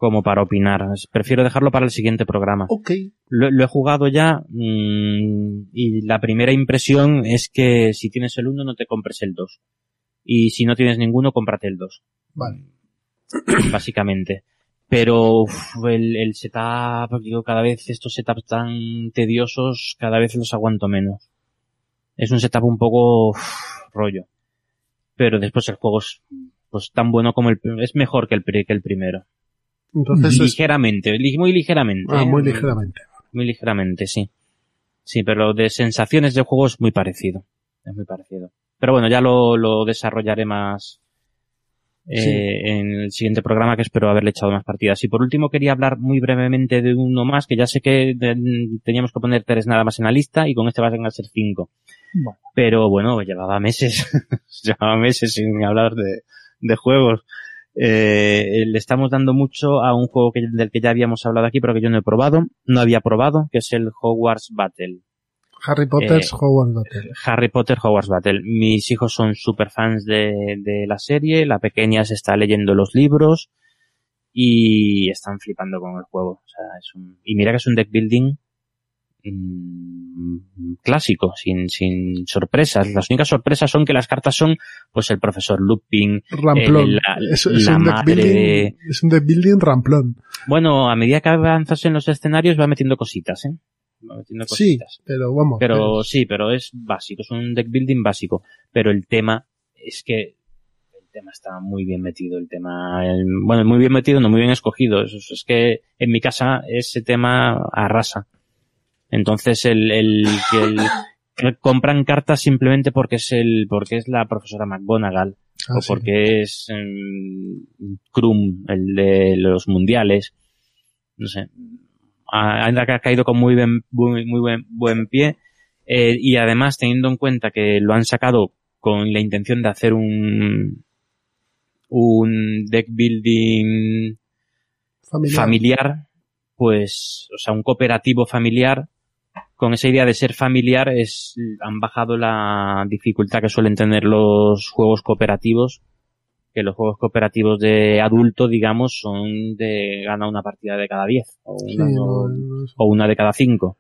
como para opinar. Prefiero dejarlo para el siguiente programa. Ok. Lo, lo he jugado ya mm, y la primera impresión es que si tienes el 1 no te compres el 2. Y si no tienes ninguno, cómprate el 2. Vale. Básicamente. Pero uf, el, el setup, digo, cada vez estos setups tan tediosos, cada vez los aguanto menos. Es un setup un poco uf, rollo. Pero después el juego es pues tan bueno como el es mejor que el, que el primero. Entonces ligeramente, li- muy ligeramente. Ah, muy ligeramente. Muy ligeramente, sí. Sí, pero de sensaciones de juego es muy parecido. Es muy parecido. Pero bueno, ya lo, lo desarrollaré más eh, Sí. en el siguiente programa que espero haberle echado más partidas. Y por último quería hablar muy brevemente de uno más, que ya sé que de- teníamos que poner tres nada más en la lista y con este van a ser cinco. Pero bueno, llevaba meses, llevaba meses sin hablar de, de juegos. Eh, le estamos dando mucho a un juego que- del que ya habíamos hablado aquí, pero que yo no he probado, no había probado, que es el Hogwarts Battle. Harry Potter's Eh, Hogwarts Battle. Harry Potter Hogwarts Battle. Mis hijos son super fans de, de la serie, la pequeña se está leyendo los libros y están flipando con el juego. O sea, es un, y mira que es un deck building clásico, sin, sin sorpresas. Las únicas sorpresas son que las cartas son, pues, el profesor Lupin, Ramplón. la, es, es la un deck madre building, es un deck building ramplón. Bueno, a medida que avanzas en los escenarios va metiendo cositas, ¿eh? Va metiendo Sí, cositas. pero vamos. Pero sí, pero es básico, es un deck building básico. Pero el tema es que el tema está muy bien metido, el tema, el- bueno, muy bien metido, no muy bien escogido. Es, es que en mi casa ese tema arrasa. Entonces el, el, que el- que compran cartas simplemente porque es el, porque es la profesora McGonagall. Ah, o sí. porque es em, Krum, el de los mundiales. No sé. Ha, ha caído con muy buen, muy, muy buen, buen pie. Eh, y además, teniendo en cuenta que lo han sacado con la intención de hacer un, un deck building Familiar. familiar, pues, o sea, un cooperativo familiar, con esa idea de ser familiar, es, han bajado la dificultad que suelen tener los juegos cooperativos, que los juegos cooperativos de adulto, digamos, son de gana una partida de cada 10, o Sí, una, no, o- no es- o una de cada 5.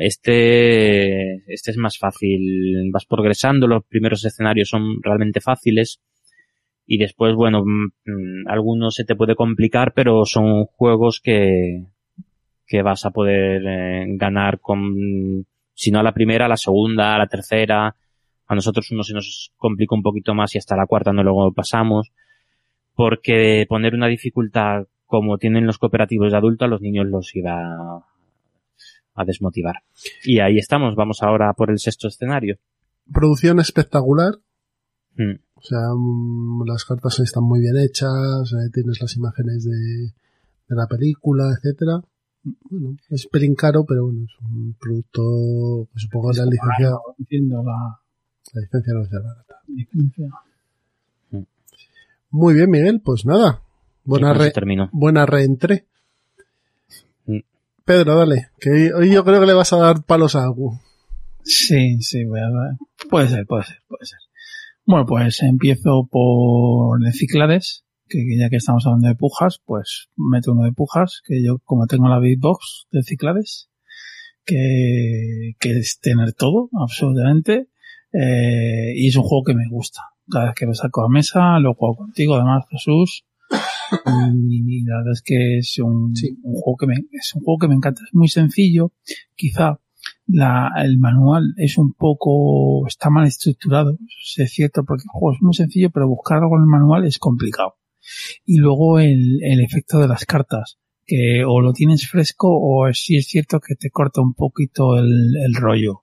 Este, este es más fácil, vas progresando, los primeros escenarios son realmente fáciles, y después, bueno, mm, mm, algunos se te puede complicar, pero son juegos que, que vas a poder eh, ganar con, si no a la primera, a la segunda, a la tercera. A nosotros uno se nos complica un poquito más y hasta la cuarta no luego pasamos. Porque poner una dificultad como tienen los cooperativos de adulto a los niños los iba a desmotivar. Y ahí estamos, vamos ahora por el sexto escenario. Producción espectacular. Mm. O sea, mm, las cartas están muy bien hechas, eh, tienes las imágenes de, de la película, etcétera. Bueno, es pelín caro, pero bueno, es un producto que supongo que la licencia, Entiendo la la licencia no es de barata. licencia. Muy bien, Miguel, pues nada. Buena, eso re, termino. buena reentré. Mm. Pedro, dale, que hoy- hoy yo creo que le vas a dar palos a algo. Sí, sí, voy a dar- puede ser, puede ser, puede ser. Bueno, pues empiezo por el Ciclades, que ya que estamos hablando de pujas, pues meto uno de pujas, que yo como tengo la beatbox de Ciclades, que, que es tener todo, absolutamente, eh, y es un juego que me gusta. Cada vez que lo saco a mesa, lo juego contigo, además, Jesús, y la verdad es que es un, un juego que me, es un juego que me encanta. Es muy sencillo. Quizá la, el manual es un poco, está mal estructurado. eso Es cierto, porque el juego es muy sencillo, pero buscar algo en el manual es complicado. Y luego el, el efecto de las cartas, que o lo tienes fresco o sí es cierto que te corta un poquito el, el rollo.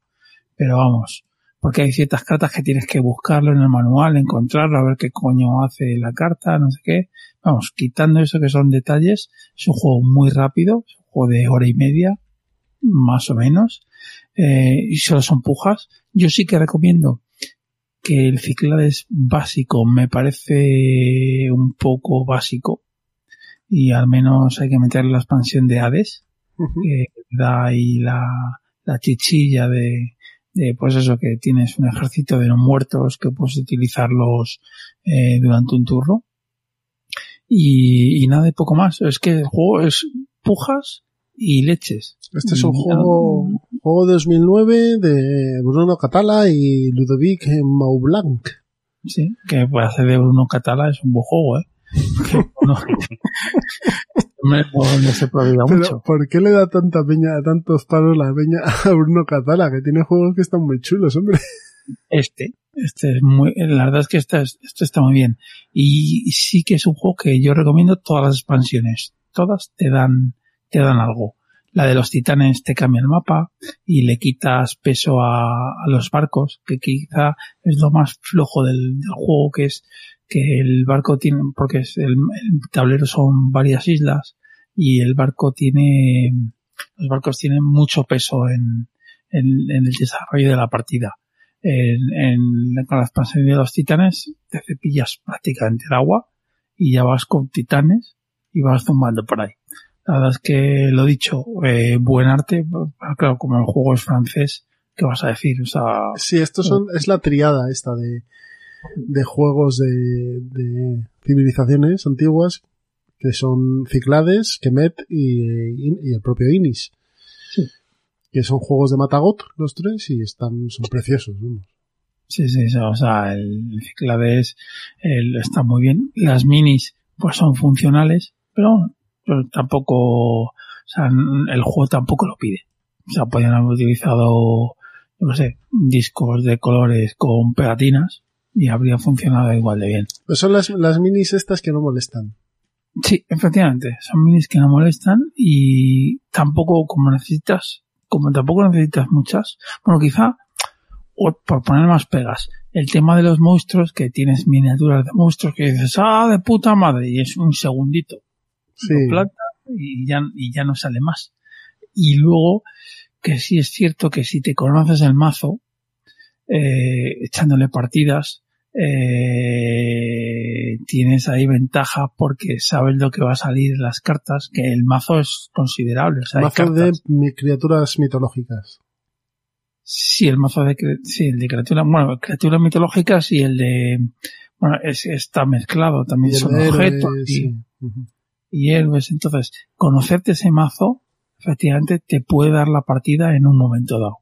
Pero vamos, porque hay ciertas cartas que tienes que buscarlo en el manual, encontrarlo, a ver qué coño hace la carta, no sé qué. Vamos, quitando eso que son detalles, es un juego muy rápido, es un juego de hora y media, más o menos, eh, y solo son pujas. Yo sí que recomiendo que el Ciclades básico me parece un poco básico y al menos hay que meterle la expansión de Hades, que da ahí la, la chichilla de, de, pues eso, que tienes un ejército de no muertos que puedes utilizarlos eh, durante un turno. Y, y nada de poco más. Es que el juego es pujas y leches. Este es un juego, juego de 2009 de Bruno Catala y Ludovic Maublanc. Sí, que puede hacer de Bruno Catala es un buen juego, ¿eh? Que no, me, no se Pero, mucho. ¿por qué le da tanta peña, tantos palos la peña a Bruno Catala? Que tiene juegos que están muy chulos, hombre. Este, este es muy, la verdad es que este, es- este está muy bien. Y sí que es un juego que yo recomiendo todas las expansiones. Todas te dan, te dan algo. La de los titanes te cambia el mapa y le quitas peso a, los barcos, que quizá es lo más flojo del, juego, que es que el barco tiene, porque es el, tablero son varias islas y el barco tiene, los barcos tienen mucho peso en, en, en el desarrollo de la partida. En, en- con la expansión de los titanes te cepillas prácticamente el agua y ya vas con titanes y vas zumbando por ahí. La verdad es que lo dicho, eh, buen arte, claro, como el juego es francés, ¿qué vas a decir? O sea, Sí, estos son, es la triada esta de, de juegos de, de civilizaciones antiguas que son Ciclades, Kemet y, y el propio Inis. Que son juegos de Matagot, los tres, y están, son preciosos. vamos. Sí, sí, sí, o sea, el Ciclades el, está muy bien. Las minis, pues son funcionales, pero, pero tampoco, o sea, el juego tampoco lo pide. O sea, podrían haber utilizado, yo no sé, discos de colores con pegatinas y habría funcionado igual de bien. Pues son las, las minis estas que no molestan. Sí, efectivamente, son minis que no molestan y tampoco como necesitas, como tampoco necesitas muchas, bueno, quizá, o por poner más pegas, el tema de los monstruos, que tienes miniaturas de monstruos que dices, ah, de puta madre, y es un segundito. Sí. Lo planta y ya, y ya no sale más. Y luego, que sí es cierto que si te conoces el mazo, eh, echándole partidas, eh, tienes ahí ventaja porque sabes lo que va a salir en las cartas, que el mazo es considerable. O sea, Mazo de mi- criaturas mitológicas. Sí, el mazo de, sí, el de criaturas, bueno, criaturas mitológicas y el de, bueno, es, está mezclado, también son objetos y, sí. Y héroes. Entonces, conocerte ese mazo, efectivamente, te puede dar la partida en un momento dado.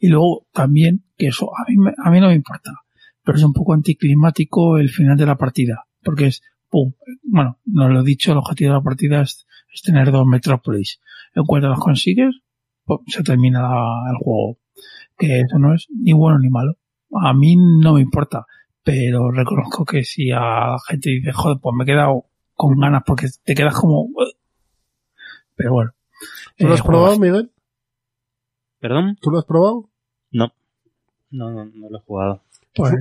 Y luego también, que eso a mí, a mí no me importa, pero es un poco anticlimático el final de la partida, porque es, pum, bueno, no lo he dicho, el objetivo de la partida es, es tener dos metrópolis. En cuanto las consigues, se termina la- el juego. Que eso no es ni bueno ni malo. A mí no me importa, pero reconozco que si a la gente dice, joder, pues me he quedado con ganas porque te quedas como... Pero bueno. ¿Tú lo Eh, has probado, juegas- Miguel? ¿Perdón? ¿Tú lo has probado? No. No, no, no lo he jugado. Pues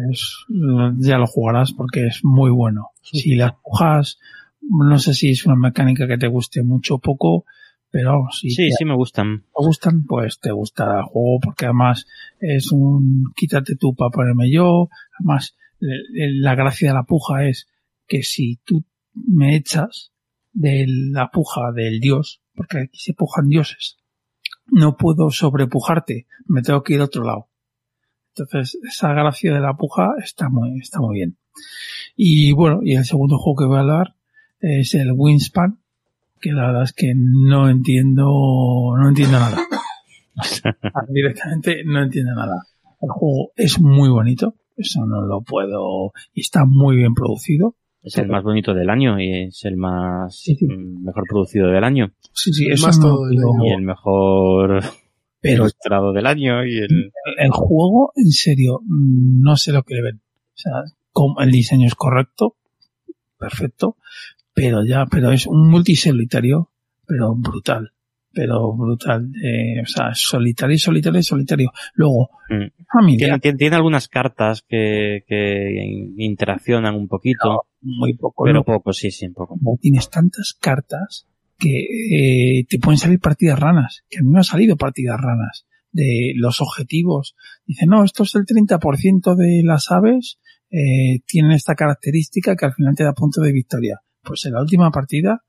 ya lo jugarás porque es muy bueno. Si las pujas, no sé si es una mecánica que te guste mucho o poco, pero si Sí, te, sí me gustan. te gustan, pues te gusta el juego porque además es un quítate tú para ponerme yo. Además, la gracia de la puja es que si tú me echas de la puja del dios, porque aquí se pujan dioses. No puedo sobrepujarte, me tengo que ir a otro lado. Entonces, esa gracia de la puja está muy, está muy bien. Y bueno, y el segundo juego que voy a hablar es el Wingspan, que la verdad es que no entiendo, no entiendo nada. Directamente no entiendo nada. El juego es muy bonito, eso no lo puedo, y está muy bien producido. Es el más bonito del año y es el más mejor producido del año. Sí, sí, eso más no todo del lo- año. Y el mejor Pero- ilustrado del año y el... el juego, en serio, no sé lo que le ven. O sea, como el diseño es correcto, perfecto, pero ya, pero es un multisolitario, pero brutal, pero brutal. Eh, o sea, solitario, solitario, solitario. Luego, Mm. familiar. Tiene, tiene- tiene algunas cartas que, que in- interaccionan un poquito. Muy poco, Pero ¿no? poco, sí, sí, poco. como tienes tantas cartas que eh, te pueden salir partidas ranas, que a mí me han salido partidas ranas de los objetivos. Dice, no, esto es el 30% de las aves, eh, tienen esta característica que al final te da punto de victoria. Pues en la última partida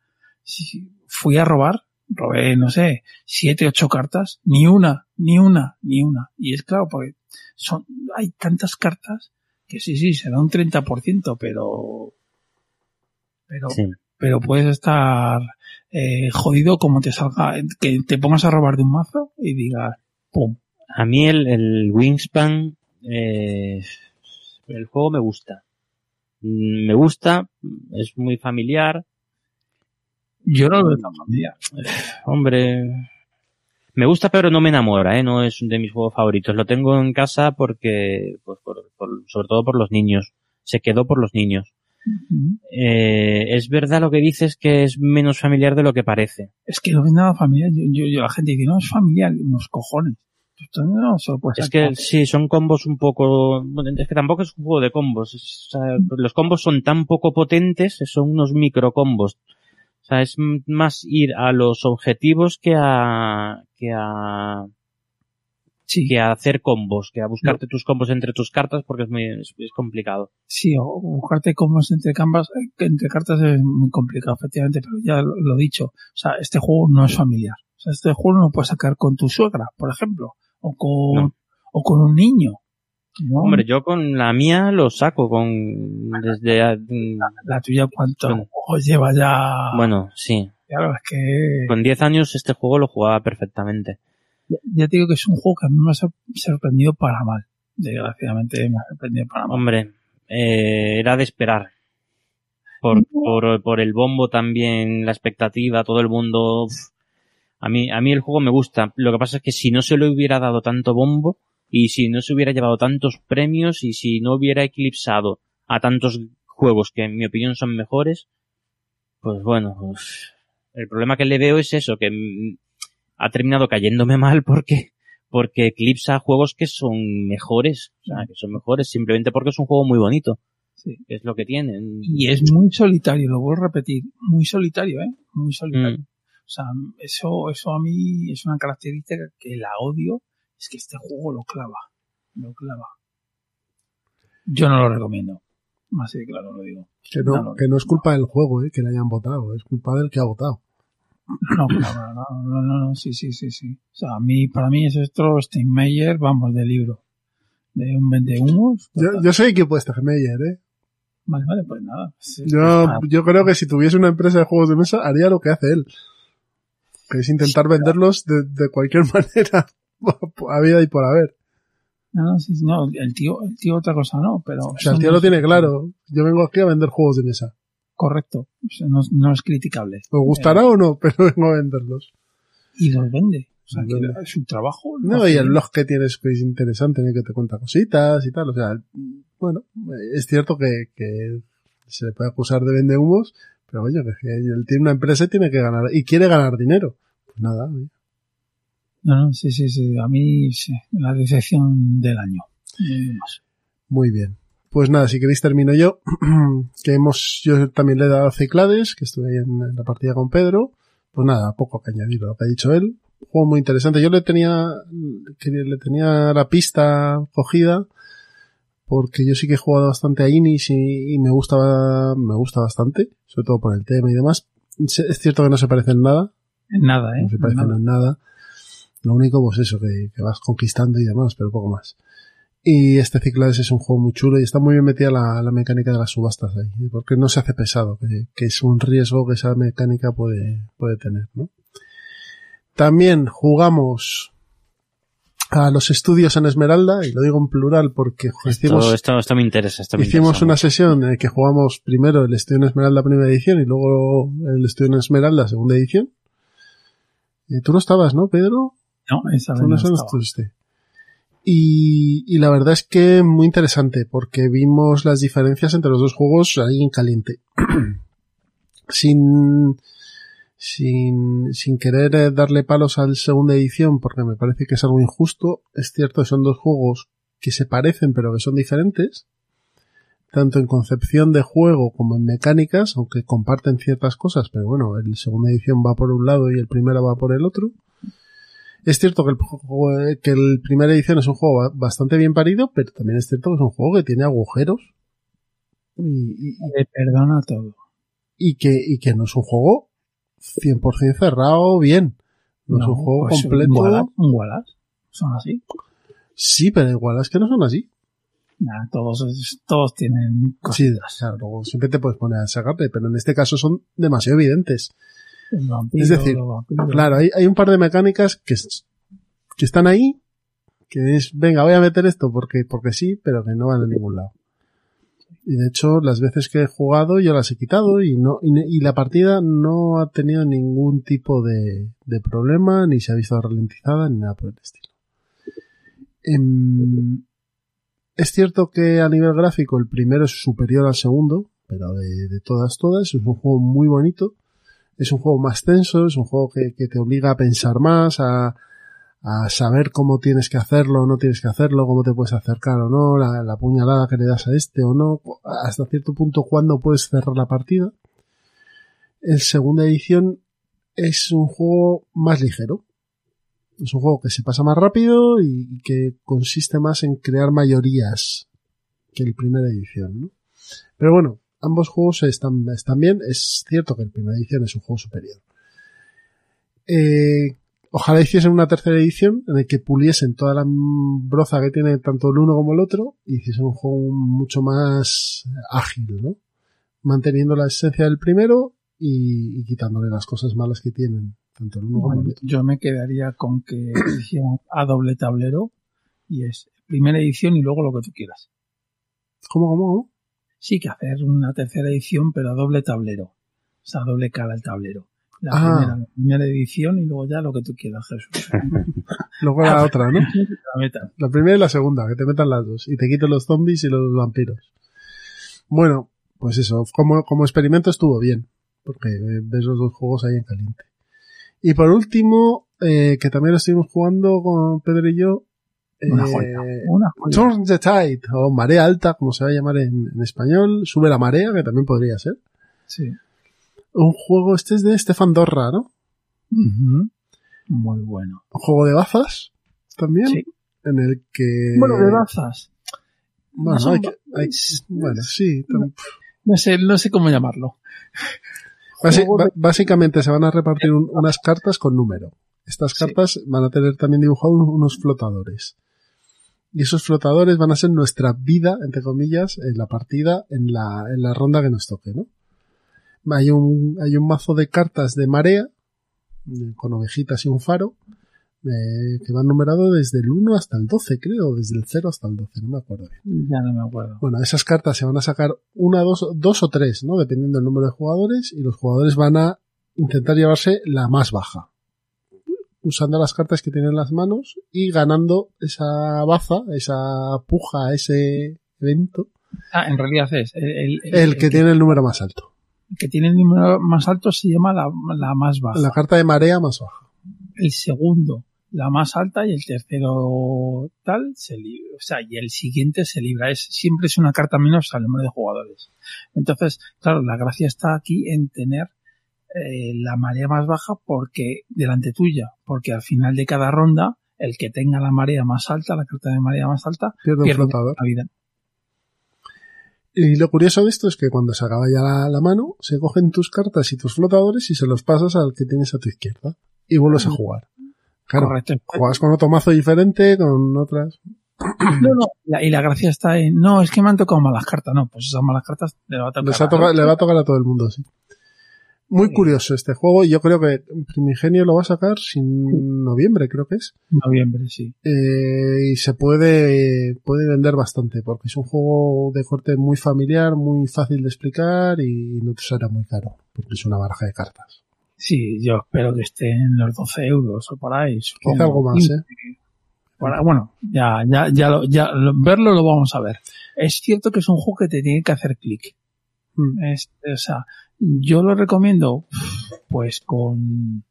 fui a robar, robé, no sé, siete, ocho cartas, ni una, ni una, ni una. Y es claro, porque son, hay tantas cartas que sí, sí, será un 30%, pero, pero, Sí. pero puedes estar eh, jodido como te salga, que te pongas a robar de un mazo y digas, pum. A mí el, el Wingspan, eh, el juego me gusta. Mm, Me gusta, es muy familiar. Yo no lo veo tan familiar. Hombre, me gusta pero no me enamora, ¿eh? No es de mis juegos favoritos. Lo tengo en casa porque, pues, por- por- sobre todo por los niños. Se quedó por los niños. Eh, es verdad lo que dices que es menos familiar de lo que parece. Es que no es nada familiar. Yo, yo, yo- la gente dice, no, es familiar, unos cojones. No Es que sí, son combos un poco. Es que tampoco es un juego de combos. es- o sea, los combos son tan poco potentes, son unos micro combos. O sea, es más ir a los objetivos que a. que a. que a hacer combos, que a buscarte tus combos entre tus cartas porque es muy es, es complicado. Sí, o buscarte combos entre cambas, eh, entre cartas es muy complicado, efectivamente, pero ya lo, lo dicho. O sea, este juego no es familiar. O sea, este juego no lo puedes sacar con tu suegra, por ejemplo, o con, o con un niño. ¿no? Hombre, yo con la mía lo saco con desde la tuya cuánto juegos lleva ya. Bueno, sí. Claro, es que Con 10 años este juego lo jugaba perfectamente. Ya, te digo que es un juego que a mí me ha sor- sorprendido para mal. Desgraciadamente me ha sorprendido para mal. Hombre, eh, era de esperar. Por, por, por el bombo también, la expectativa, todo el mundo. A mí, a mí el juego me gusta. Lo que pasa es que si no se le hubiera dado tanto bombo y si no se hubiera llevado tantos premios y si no hubiera eclipsado a tantos juegos que en mi opinión son mejores, pues bueno, el problema que le veo es eso, que mm, ha terminado cayéndome mal porque porque eclipsa juegos que son mejores, o sea, que son mejores simplemente porque es un juego muy bonito. Sí. que Es lo que tienen. Y es muy solitario, lo vuelvo a repetir, muy solitario, ¿eh? Muy solitario. Mm. O sea, eso, eso a mí es una característica que la odio, es que este juego lo clava, lo clava. Yo no lo recomiendo, más de claro lo digo. Que no, No, que no es culpa del juego, eh, que le hayan votado, es culpa del que ha votado. No, claro, no, no, no, no, sí, sí, sí, sí. O sea, a mí, para mí es esto Steinmeier, vamos, de libro. De un vende humos. Yo, yo soy equipo de Steinmeier, eh. Vale, vale, pues nada. Sí, Yo, ah, yo creo que si tuviese una empresa de juegos de mesa, haría lo que hace él. Que es intentar venderlos de, de cualquier manera, a vida y por haber. No, no, sí, no, el tío, el tío otra cosa no, pero... O sea, el tío no lo tiene claro. Yo vengo aquí a vender juegos de mesa. Correcto. O sea, no, no es criticable. ¿Os gustará o no? Pero vengo a venderlos. Y los vende. O sea, que es un trabajo. No, y el blog que tienes que es interesante, en el que te cuenta cositas y tal. O sea, bueno, es cierto que, que se le puede acusar de vende humos, pero oye, que, que él tiene una empresa y tiene que ganar, y quiere ganar dinero. Pues nada, oye. No, no, sí, sí, sí. A mí, sí, la decepción del año. Muy bien. Pues nada, si queréis termino yo. que hemos, yo también le he dado a Ciclades, que estuve ahí en, la partida con Pedro. Pues nada, poco que añadir a lo que ha dicho él. Juego muy interesante. Yo le tenía, le tenía la pista cogida, porque yo sí que he jugado bastante a Inis y, y me gusta, me gusta bastante, sobre todo por el tema y demás. Es cierto que no se parece en nada En nada, ¿eh? No se parecen en nada. Lo único, pues eso, que, que vas conquistando y demás, pero poco más. Y este Cyclades es un juego muy chulo y está muy bien metida la, la mecánica de las subastas ahí, ¿eh? porque no se hace pesado, que, que es un riesgo que esa mecánica puede, puede tener, ¿no? También jugamos a los estudios en Esmeralda, y lo digo en plural porque hicimos, Esto, me interesa. Esto me hicimos interesa una sesión en la que jugamos primero el estudio en Esmeralda primera edición y luego el estudio en Esmeralda segunda edición. Y tú no estabas, ¿no, Pedro? No, esa vez Tú no no estaba. estuviste. Y, y la verdad es que muy interesante porque vimos las diferencias entre los dos juegos ahí en caliente. sin, sin, sin querer eh, darle palos al segunda edición porque me parece que es algo injusto. Es cierto que son dos juegos que se parecen pero que son diferentes. Tanto en concepción de juego como en mecánicas, aunque comparten ciertas cosas, pero bueno, el segunda edición va por un lado y el primero va por el otro. Es cierto que el, juego- que el primera edición es un juego ba- bastante bien parido, pero también es cierto que es un juego que tiene agujeros y, y- Le perdona todo. y que, y que no es un juego 100% cerrado bien. No, es un juego pues completo. Wallace, Wallace. Son así. Sí, pero igual es que no son así. Nah, todos, todos tienen Sí, claro, luego siempre te puedes poner a sacarte, pero en este caso son demasiado evidentes. Vampiro, Es decir, claro, hay, hay un par de mecánicas que, es- que están ahí, que es, venga, voy a meter esto porque, porque sí, pero que no van a ningún lado. Y de hecho, las veces que he jugado yo las he quitado y no, y, y la partida no ha tenido ningún tipo de, de problema, ni se ha visto ralentizada, ni nada por el estilo. Em, es cierto que a nivel gráfico el primero es superior al segundo, pero de, de todas, todas, es un juego muy bonito. Es un juego más tenso, es un juego que, que te obliga a pensar más, a, a saber cómo tienes que hacerlo o no tienes que hacerlo, cómo te puedes acercar o no, la, la puñalada que le das a este o no, hasta cierto punto cuándo puedes cerrar la partida. El segunda edición es un juego más ligero. Es un juego que se pasa más rápido y que consiste más en crear mayorías que el primera edición, ¿no? Pero bueno, ambos juegos están, están bien. Es cierto que el primera edición es un juego superior. Eh, ojalá hiciesen una tercera edición en el que puliesen toda la broza que tiene tanto el uno como el otro y hiciesen un juego mucho más ágil, ¿no? Manteniendo la esencia del primero y, y quitándole las cosas malas que tienen, tanto el uno como el otro. yo me quedaría con que hicieran a doble tablero y es primera edición y luego lo que tú quieras. ¿Cómo, cómo, cómo? Sí, que hacer una tercera edición, pero a doble tablero. O sea, a doble cara el tablero. La, Ah. primera, la primera edición y luego ya lo que tú quieras, Jesús. Luego la otra, ¿no? La primera y la segunda, que te metan las dos. Y te quiten los zombies y los vampiros. Bueno, pues eso, como, como experimento estuvo bien. Porque ves los dos juegos ahí en caliente. Y por último, eh, que también lo estuvimos jugando con Pedro y yo. Una eh, joya, una joya. Turn the Tide, o Marea Alta, como se va a llamar en, en español. Sube la marea, que también podría ser. Sí. Un juego, este es de Stefan Dorra, ¿no? Ujú. Muy bueno. Un juego de bazas, también. Sí. En el que... Bueno, de bazas. Bueno, No hay que- hay- bueno, sí. No sé, no sé cómo llamarlo. Basi- de- básicamente se van a repartir un- unas cartas con número. Estas cartas van a tener también dibujados unos flotadores. Y esos flotadores van a ser nuestra vida, entre comillas, en la partida, en la, en la ronda que nos toque, ¿no? Hay un, hay un mazo de cartas de marea, eh, con ovejitas y un faro, eh, que van numerados desde el 1 hasta el 12, creo, desde el 0 hasta el 12, no me acuerdo bien. Ya no me acuerdo. Bueno, esas cartas se van a sacar una, dos, dos o tres, ¿no? Dependiendo del número de jugadores, y los jugadores van a intentar llevarse la más baja. Usando las cartas que tienen en las manos y ganando esa baza, esa puja, ese evento, Ah, en realidad es el, el- el- el que tiene el número más alto. el que tiene el número más alto se llama la, la más baja. La carta de marea más baja. El segundo, la más alta y el tercero tal se libra. O sea, y el siguiente se libra. Es, siempre es una carta menos al número de jugadores. Entonces, claro, la gracia está aquí en tener eh, la marea más baja porque delante tuya, porque al final de cada ronda, el que tenga la marea más alta, la carta de marea más alta, Pierde la vida. Y lo curioso de esto es que cuando se acaba ya la, la mano, se cogen tus cartas y tus flotadores y se los pasas al que tienes a tu izquierda. Y vuelves a jugar. Claro, Correcto. juegas con otro mazo diferente, con otras. No, no, la- y la gracia está en, no, es que me han tocado malas cartas. No, pues esas malas cartas le va a tocar. Les a- le va a tocar a todo el mundo, sí. Muy curioso este juego y yo creo que Primigenio lo va a sacar sin noviembre, creo que es. Noviembre, sí. Eh, y se puede, puede vender bastante porque es un juego de corte muy familiar, muy fácil de explicar y no te será muy caro porque es una baraja de cartas. Sí, yo espero que esté en los 12 euros o por ahí. Quizá algo más, ¿eh? Bueno, bueno, ya, ya, ya, lo- ya lo- verlo lo vamos a ver. Es cierto que es un juego que te tiene que hacer clic. Mm. Es- o sea, yo lo recomiendo, pues con,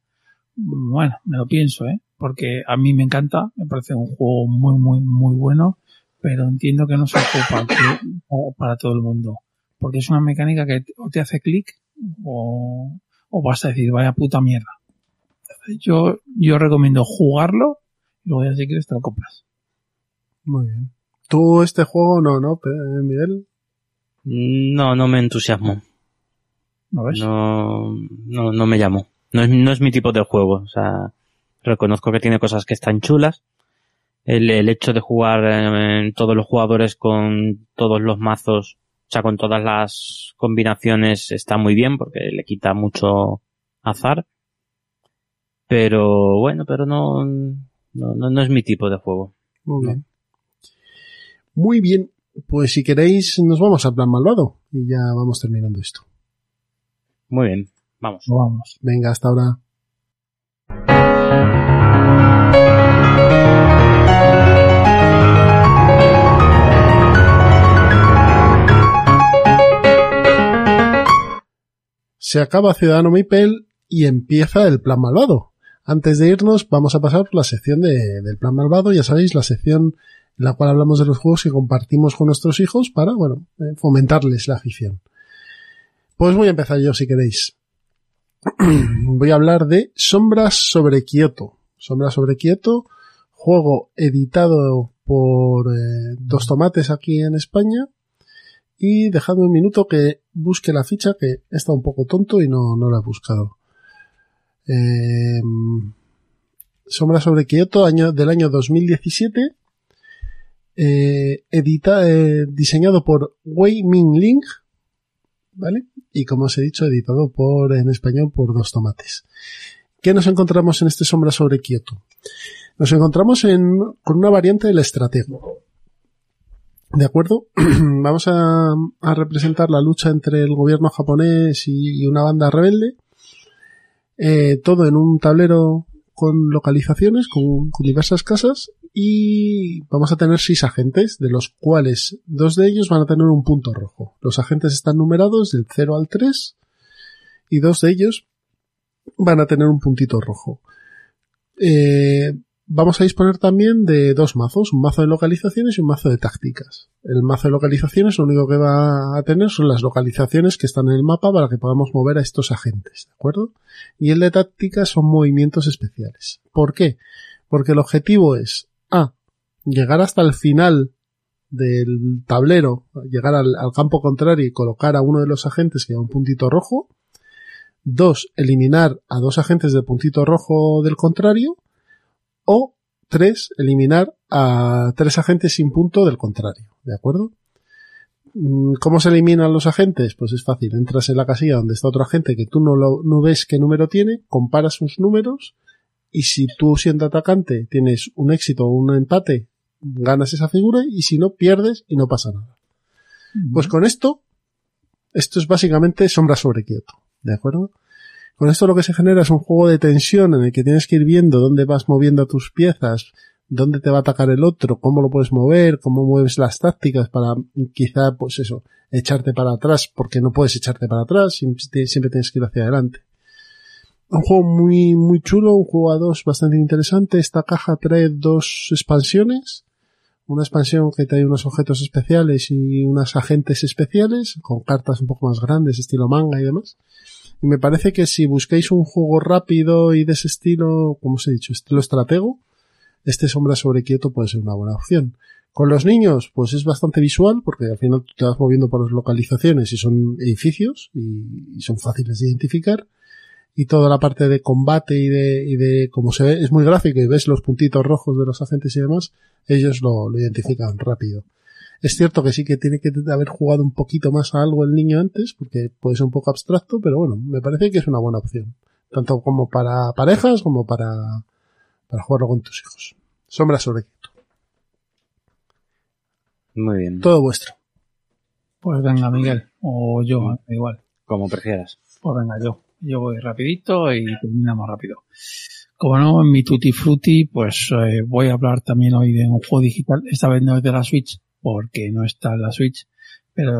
bueno, me lo pienso, ¿eh? Porque a mí me encanta, me parece un juego muy, muy, muy bueno, pero entiendo que no es un juego para, to- para todo el mundo. Porque es una mecánica que o te hace clic o, o vas a decir, vaya puta mierda. Yo, yo recomiendo jugarlo y luego ya si quieres te lo compras. Muy bien. ¿Tú este juego no, no, Miguel? No, no me entusiasmo. ¿No ves? No, no, no me llamo. No es, no es mi tipo de juego. O sea, reconozco que tiene cosas que están chulas. El, el hecho de jugar eh, en todos los jugadores con todos los mazos, o sea, con todas las combinaciones está muy bien porque le quita mucho azar. Pero bueno, pero no, no, no, no es mi tipo de juego. Muy bien. Muy bien. Pues si queréis, nos vamos al plan malvado y ya vamos terminando esto. Muy bien, vamos. Vamos. Venga, hasta ahora. Se acaba Ciudadano Mipel y empieza el plan malvado. Antes de irnos, vamos a pasar por la sección de- del plan malvado. Ya sabéis, la sección la cual hablamos de los juegos que compartimos con nuestros hijos para, bueno, eh, fomentarles la afición. Pues voy a empezar yo si queréis. voy a hablar de Sombras sobre Kioto. Sombras sobre Kioto, juego editado por eh, Dos Tomates aquí en España. Y dejadme un minuto que busque la ficha, que está un poco tonto y no, no la he buscado. Eh, Sombras sobre Kioto, año, del año 2017. Eh, edita, eh, diseñado por Wei Ming Ling, ¿vale? Y como os he dicho, editado por, en español por Dos Tomates. ¿Qué nos encontramos en este Sombra sobre Kioto? Nos encontramos en, con una variante del estratego. ¿De acuerdo? Vamos a, representar la lucha entre el gobierno japonés y, una banda rebelde. Eh, todo en un tablero con localizaciones, con diversas casas. Y vamos a tener seis agentes, de los cuales dos de ellos van a tener un punto rojo. Los agentes están numerados del 0 al 3 y dos de ellos van a tener un puntito rojo. Eh, vamos a disponer también de dos mazos, un mazo de localizaciones y un mazo de tácticas. El mazo de localizaciones lo único que va a tener son las localizaciones que están en el mapa para que podamos mover a estos agentes, ¿de acuerdo? Y el de tácticas son movimientos especiales. ¿Por qué? Porque el objetivo es. Llegar hasta el final del tablero, llegar al, campo contrario y colocar a uno de los agentes que da un puntito rojo. Dos, eliminar a dos agentes del puntito rojo del contrario. O tres, eliminar a tres agentes sin punto del contrario. ¿De acuerdo? Mm, ¿Cómo se eliminan los agentes? Pues es fácil. Entras en la casilla donde está otro agente que tú no, lo, no ves qué número tiene, comparas sus números y si tú siendo atacante tienes un éxito o un empate, ganas esa figura y si no, pierdes y no pasa nada. Pues con esto, esto es básicamente sombra sobre quieto, ¿de acuerdo? Con esto lo que se genera es un juego de tensión en el que tienes que ir viendo dónde vas moviendo tus piezas, dónde te va a atacar el otro, cómo lo puedes mover, cómo mueves las tácticas para quizá, pues eso, echarte para atrás, porque no puedes echarte para atrás, siempre, siempre tienes que ir hacia adelante. Un juego muy, muy chulo, un juego a dos bastante interesante. Esta caja trae dos expansiones. Una expansión que trae unos objetos especiales y unos agentes especiales, con cartas un poco más grandes, estilo manga y demás. Y me parece que si busquéis un juego rápido y de ese estilo, como os he dicho, estilo estratego, este Sombra sobre Kioto puede ser una buena opción. Con los niños, pues es bastante visual, porque al final te vas moviendo por las localizaciones y son edificios y son fáciles de identificar. Y toda la parte de combate y de, y de como se ve, es muy gráfico y ves los puntitos rojos de los agentes y demás, ellos lo, lo identifican rápido. Es cierto que sí que tiene que haber jugado un poquito más a algo el niño antes, porque puede ser un poco abstracto, pero bueno, me parece que es una buena opción. Tanto como para parejas como para, para jugarlo con tus hijos. Sombra sobre Kyoto. Muy bien. Todo vuestro. Pues venga, Miguel. O yo, da igual. Como prefieras. Pues venga, yo. Yo voy rapidito y terminamos rápido. Como no, en mi Tutti Frutti, pues eh, voy a hablar también hoy de un juego digital. Esta vez no es de la Switch, porque no está en la Switch, pero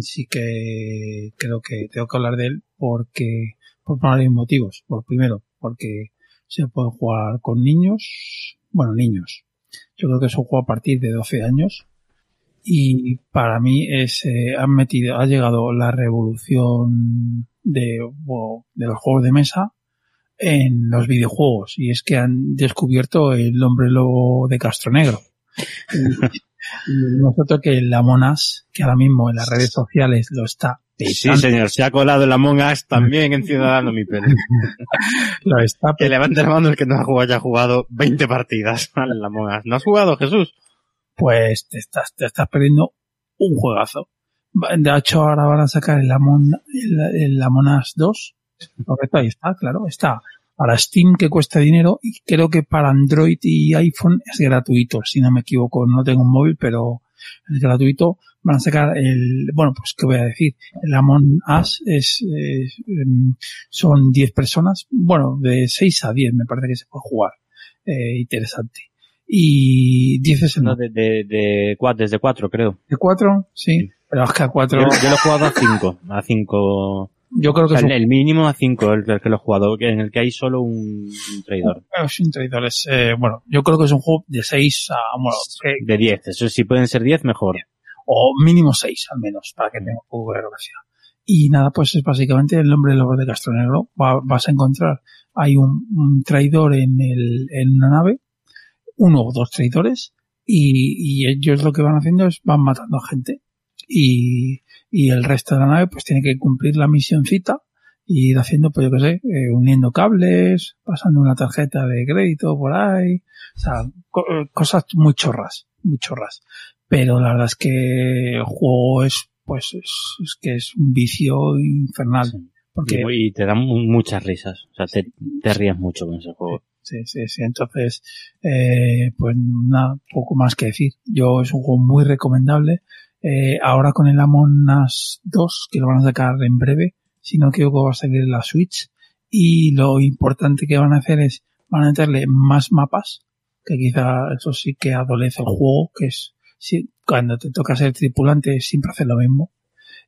sí que creo que tengo que hablar de él porque, por varios motivos. Por primero, porque se puede jugar con niños, bueno, niños. Yo creo que es un juego a partir de 12 años y para mí es, eh, han metido, ha llegado la revolución de, los juegos de mesa en los videojuegos y es que han descubierto el hombre lobo de Castro Negro. Nosotros que la Monas, que ahora mismo en las redes sociales lo está Sí, señor, se ha colado el Among Us también en Ciudadano Mipel. Lo está Que levante la mano el que no ha jugado, haya jugado 20 partidas al Among Us. ¿No has jugado, Jesús? pues te estás, te estás perdiendo un juegazo. De hecho, ahora van a sacar el Amon, el, el Among Us 2. Correcto, ahí está, claro, está. Para Steam que cuesta dinero y creo que para Android y iPhone es gratuito, si no me equivoco. No tengo un móvil, pero es gratuito. Van a sacar el, bueno, pues qué voy a decir. El Among Us es, em, son 10 personas, bueno, de 6 a 10 me parece que se puede jugar. Eh, interesante. Y 10 es el No, de, de, de, desde 4, creo. ¿De 4? Sí. Pero es que a 4... Yo, yo lo he jugado a 5. A 5. Yo creo que es el, un- el mínimo a 5 el, el que lo he jugado, en el que hay solo un, un traidor. Es un traidor, es, eh, bueno, yo creo que es un juego de 6 a, bueno, que- De 10. Eso si pueden ser 10, mejor. o mínimo 6 al menos, para que tenga un poco de gracia. Y nada, pues es básicamente el nombre del lobo de Castro Negro. Va- vas a encontrar, hay un, un traidor en, el, en una nave, uno o dos traidores, y, y ellos lo que van haciendo es van matando a gente. Y, y el resto de la nave pues tiene que cumplir la misioncita y ir haciendo, pues yo qué sé, eh, uniendo cables, pasando una tarjeta de crédito por ahí, o sea, co- eh, cosas muy chorras, muy chorras. Pero la verdad es que el juego es, pues, es, es que es un vicio infernal. Porque, Y, y te dan mu- muchas risas. O sea, te, te rías mucho con ese juego. Sí, sí, sí. Entonces, eh, pues nada, poco más que decir. Yo es un juego muy recomendable. Eh, ahora con el Among Us 2, que lo van a sacar en breve, si no que va a salir la Switch. Y lo importante que van a hacer es, van a meterle más mapas, que quizá eso sí que adolece el juego, que es, cuando te toca ser tripulante siempre hace lo mismo.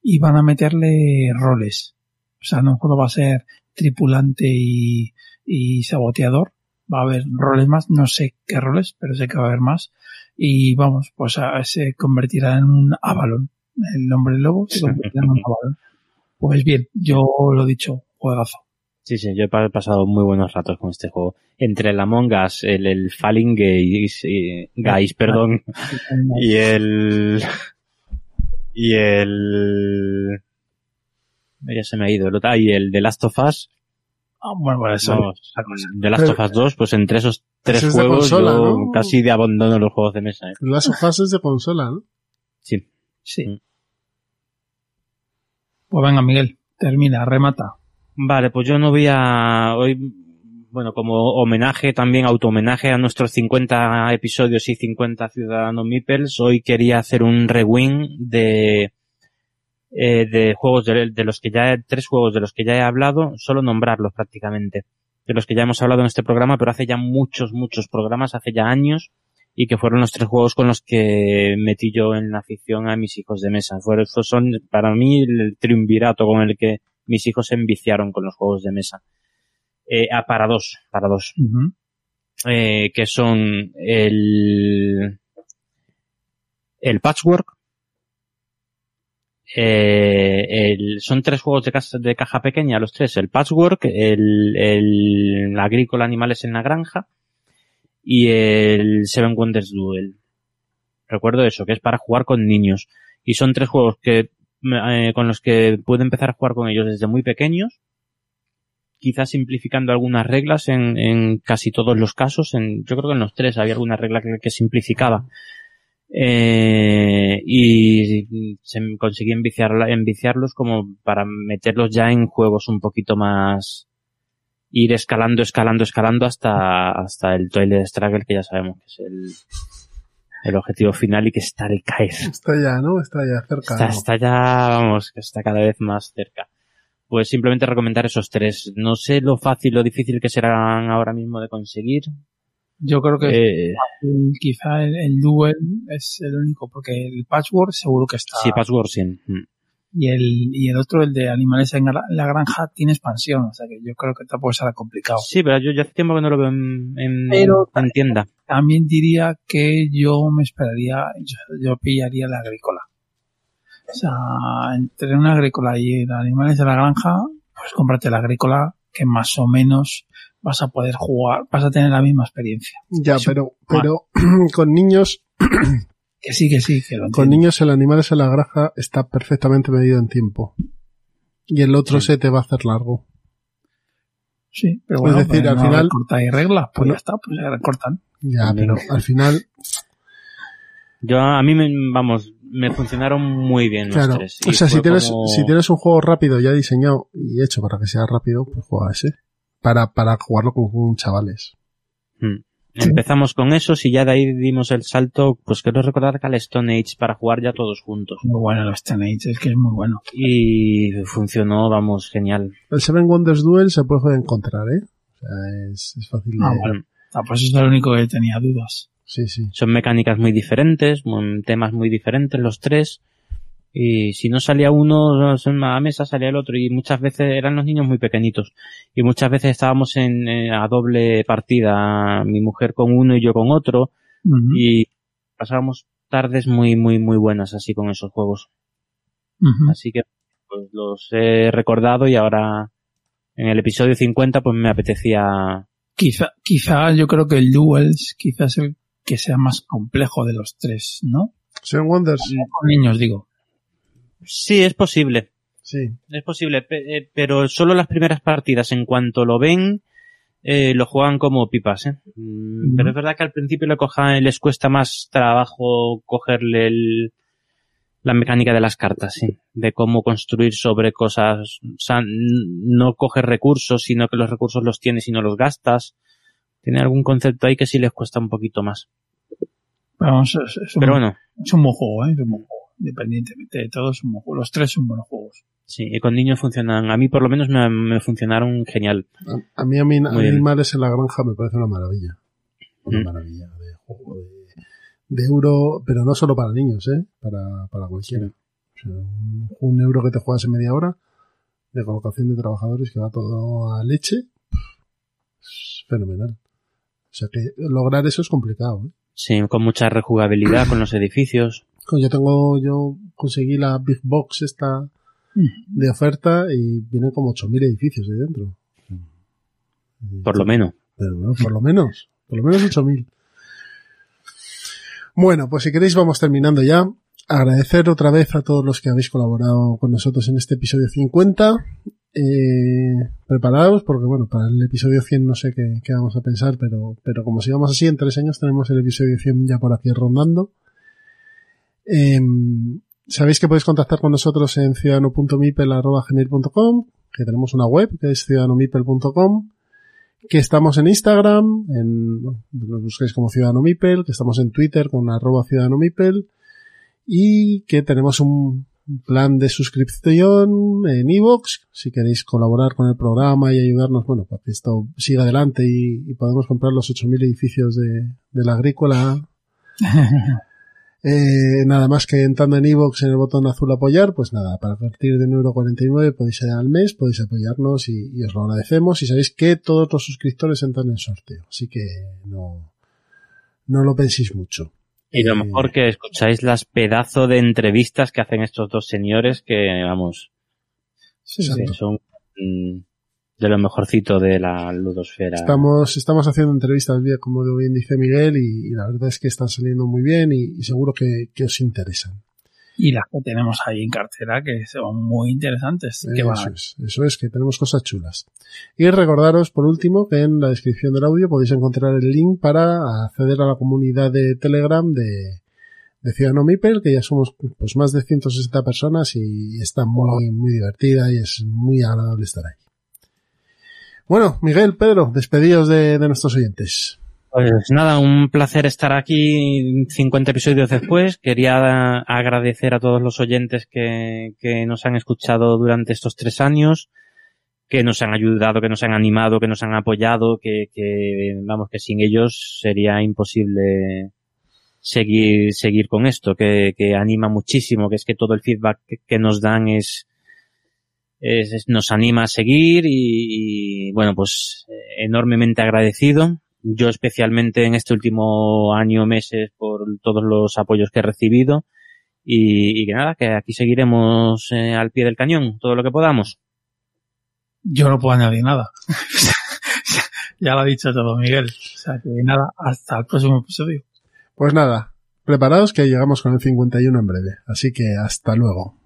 Y van a meterle roles. O sea, no solo va a ser tripulante y, y saboteador, va a haber roles más, no sé qué roles, pero sé que va a haber más. Y vamos, pues a- se convertirá en un Avalon. El hombre lobo se convertirá en un Avalon. Pues bien, yo lo he dicho, juegazo. Sí, sí, yo he pa- pasado muy buenos ratos con este juego. Entre el Among Us, el, el Falling Guys, eh, Guys, perdón, y el... Y el... Ya se me ha ido. el otro- ah, y el The Last of Us. Ah, bueno, bueno, eso es cosa. The Last of Us 2, pues entre esos tres es de juegos consola, yo ¿no? casi de abandono los juegos de mesa. ¿eh? Las fases de consola, ¿no? Sí. Sí. Pues venga, Miguel, termina, remata. Vale, pues yo no voy a... Hoy, bueno, como homenaje, también auto-homenaje a nuestros 50 episodios y 50 Ciudadanos Meeples, hoy quería hacer un rewind de, eh, de juegos de, de los que ya, he- tres juegos de los que ya he hablado, solo nombrarlos prácticamente. De los que ya hemos hablado en este programa, pero hace ya muchos, muchos programas, hace ya años, y que fueron los tres juegos con los que metí yo en la afición a mis hijos de mesa. Fueron, son para mí el triunvirato con el que mis hijos se enviciaron con los juegos de mesa. Eh, ah, para dos, para dos. Eh, que son el, el Patchwork, eh, el, son tres juegos de, casa- de caja pequeña, los tres, el Patchwork, el, el Agrícola Animales en la Granja y el Seven Wonders Duel. Recuerdo eso, que es para jugar con niños. Y son tres juegos que eh, con los que puede empezar a jugar con ellos desde muy pequeños, quizás simplificando algunas reglas en, en casi todos los casos. En, yo creo que en los tres había alguna regla que, que simplificaba. Eh, y se conseguí enviciar, enviciarlos como para meterlos ya en juegos un poquito más ir escalando, escalando, escalando hasta, hasta el Toilet Struggle que ya sabemos que es el, el objetivo final y que está al caer. Está ya, ¿no? Está ya cerca. Está, ¿no? está ya, vamos, que está cada vez más cerca. Pues simplemente recomendar esos tres. No sé lo fácil o difícil que serán ahora mismo de conseguir. Yo creo que Eh, el- quizá el, el Duel es el único, porque el Patchwork seguro que está. sí, Password sí. Mm. Y el, y el otro, el de Animales en la Granja, tiene expansión, o sea que yo creo que tampoco será complicado. Sí, pero yo ya hace tiempo que no lo veo en, en, Pero- en tienda. También diría que yo me esperaría, yo, yo pillaría la agrícola. O sea, entre una agrícola y el Animales de la Granja, pues cómprate la agrícola, que más o menos vas a poder jugar, vas a tener la misma experiencia. Ya, Eso- pero, pero con niños, Que sí, que sí, que lo con niños el Animales en la Granja está perfectamente medido en tiempo. Y el otro se te va a hacer largo. Sí, pero Es bueno, decir, pues al no final- recortáis reglas, pues Bueno. ya está, pues se recortan. Ya, pero al final, Yo, a mí me, vamos, me funcionaron muy bien los claro. tres. O sea, si tienes, como- si tienes un juego rápido ya diseñado y hecho para que sea rápido, pues juega ese. Para, para jugarlo con, con chavales. Mm. Empezamos con esos y ya de ahí dimos el salto, pues quiero recordar que al Stone Age para jugar ya todos juntos. Muy bueno el Stone Age, es que es muy bueno. Y funcionó, vamos, genial. El Seven Wonders Duel se puede encontrar, ¿eh? O sea, es, es fácil de... Ah, bueno. Ah, pues eso es lo único que tenía dudas. Sí, sí. Son mecánicas muy diferentes, mon- temas muy diferentes los tres. Y si no salía uno en la mesa, salía el otro. Y muchas veces eran los niños muy pequeñitos. Y muchas veces estábamos en, eh, a doble partida, mi mujer con uno y yo con otro. Y pasábamos tardes muy, muy, muy buenas así con esos juegos. Así que pues los he recordado y ahora en el episodio 50 pues me apetecía Quizá, quizá yo creo que el Duels quizás el que sea más complejo de los tres, ¿no? Seven Wonders. Con niños, digo. Sí, es posible. Sí. Es posible, eh, pero solo las primeras partidas, en cuanto lo ven, eh, lo juegan como pipas, ¿eh? Mm, Pero es verdad que al principio le coja- les cuesta más trabajo cogerle el- la mecánica de las cartas, sí. De cómo construir sobre cosas. O sea, no coges recursos, sino que los recursos los tienes y no los gastas. Tiene algún concepto ahí que sí les cuesta un poquito más. Vamos, es, es un, Pero bueno, es un buen juego, ¿eh? Es un buen juego. Independientemente de todo, juego. Los tres son buenos juegos. sí, y con niños funcionan. A mí por lo menos me, me funcionaron genial. A, a mí, a mí Muy bien. Animales en la Granja me parece una maravilla. Una Mm. maravilla de juego de, de euro, pero no solo para niños, ¿eh? Para, para cualquiera. O sea, un, un euro que te juegas en media hora de colocación de trabajadores que va todo a leche, es fenomenal. O sea que lograr eso es complicado, ¿eh? Sí, con mucha rejugabilidad con los edificios. Yo tengo, yo conseguí la Big Box esta de oferta y vienen como 8.000 edificios ahí dentro. Por lo menos. Pero bueno, por lo menos, por lo menos 8.000. Bueno, pues si queréis vamos terminando ya. Agradecer otra vez a todos los que habéis colaborado con nosotros en este episodio 50. Eh, preparados porque bueno, para el episodio 100 no sé qué, qué vamos a pensar, pero, pero como sigamos así, en tres años tenemos el episodio 100 ya por aquí rondando. Eh, Sabéis que podéis contactar con nosotros en ciudadano.mipel.gmail.com, que tenemos una web que es ciudadanomipel.com, que estamos en Instagram, en, nos busquéis como Ciudadano Mipel, que estamos en Twitter con arroba Ciudadano Mipel, y que tenemos un plan de suscripción en iVoox, si queréis colaborar con el programa y ayudarnos, bueno, para que esto siga adelante y, y podamos comprar los 8.000 edificios de la agrícola eh, nada más que entrando en iVoox en el botón azul apoyar, pues nada, para partir de 1,49€ podéis ir al mes, podéis apoyarnos y, y os lo agradecemos. Y sabéis que todos los suscriptores entran en sorteo, así que no, no lo penséis mucho. Y lo mejor que escucháis las pedazos de entrevistas que hacen estos dos señores que, vamos, que son, mm, de lo mejorcito de la ludosfera. Estamos, estamos haciendo entrevistas como bien dice Miguel, y, y la verdad es que están saliendo muy bien y, y seguro que, que, os interesan. Y las que tenemos ahí en cartera que son muy interesantes. Eso, es, eso es, que tenemos cosas chulas. Y recordaros, por último, que en la descripción del audio podéis encontrar el link para acceder a la comunidad de Telegram de, de Ciudadano Mipel, que ya somos pues más de 160 personas y está muy, muy divertida y es muy agradable estar ahí. Bueno, Miguel, Pedro, despedidos de, nuestros oyentes. Pues nada, un placer estar aquí 50 episodios después. Quería agradecer a todos los oyentes que, que nos han escuchado durante estos tres años, que nos han ayudado, que nos han animado, que nos han apoyado, que, que vamos, que sin ellos sería imposible seguir, seguir con esto, que, que anima muchísimo, que es que todo el feedback que nos dan es, es, es, nos anima a seguir y, y, bueno, pues enormemente agradecido. Yo especialmente en este último año, meses, por todos los apoyos que he recibido y, y que nada, que aquí seguiremos eh, al pie del cañón, todo lo que podamos. Yo no puedo añadir nada. ya lo ha dicho todo Miguel. O sea que nada, hasta el próximo episodio. Pues nada, preparaos que llegamos con el 51 en breve. Así que hasta luego.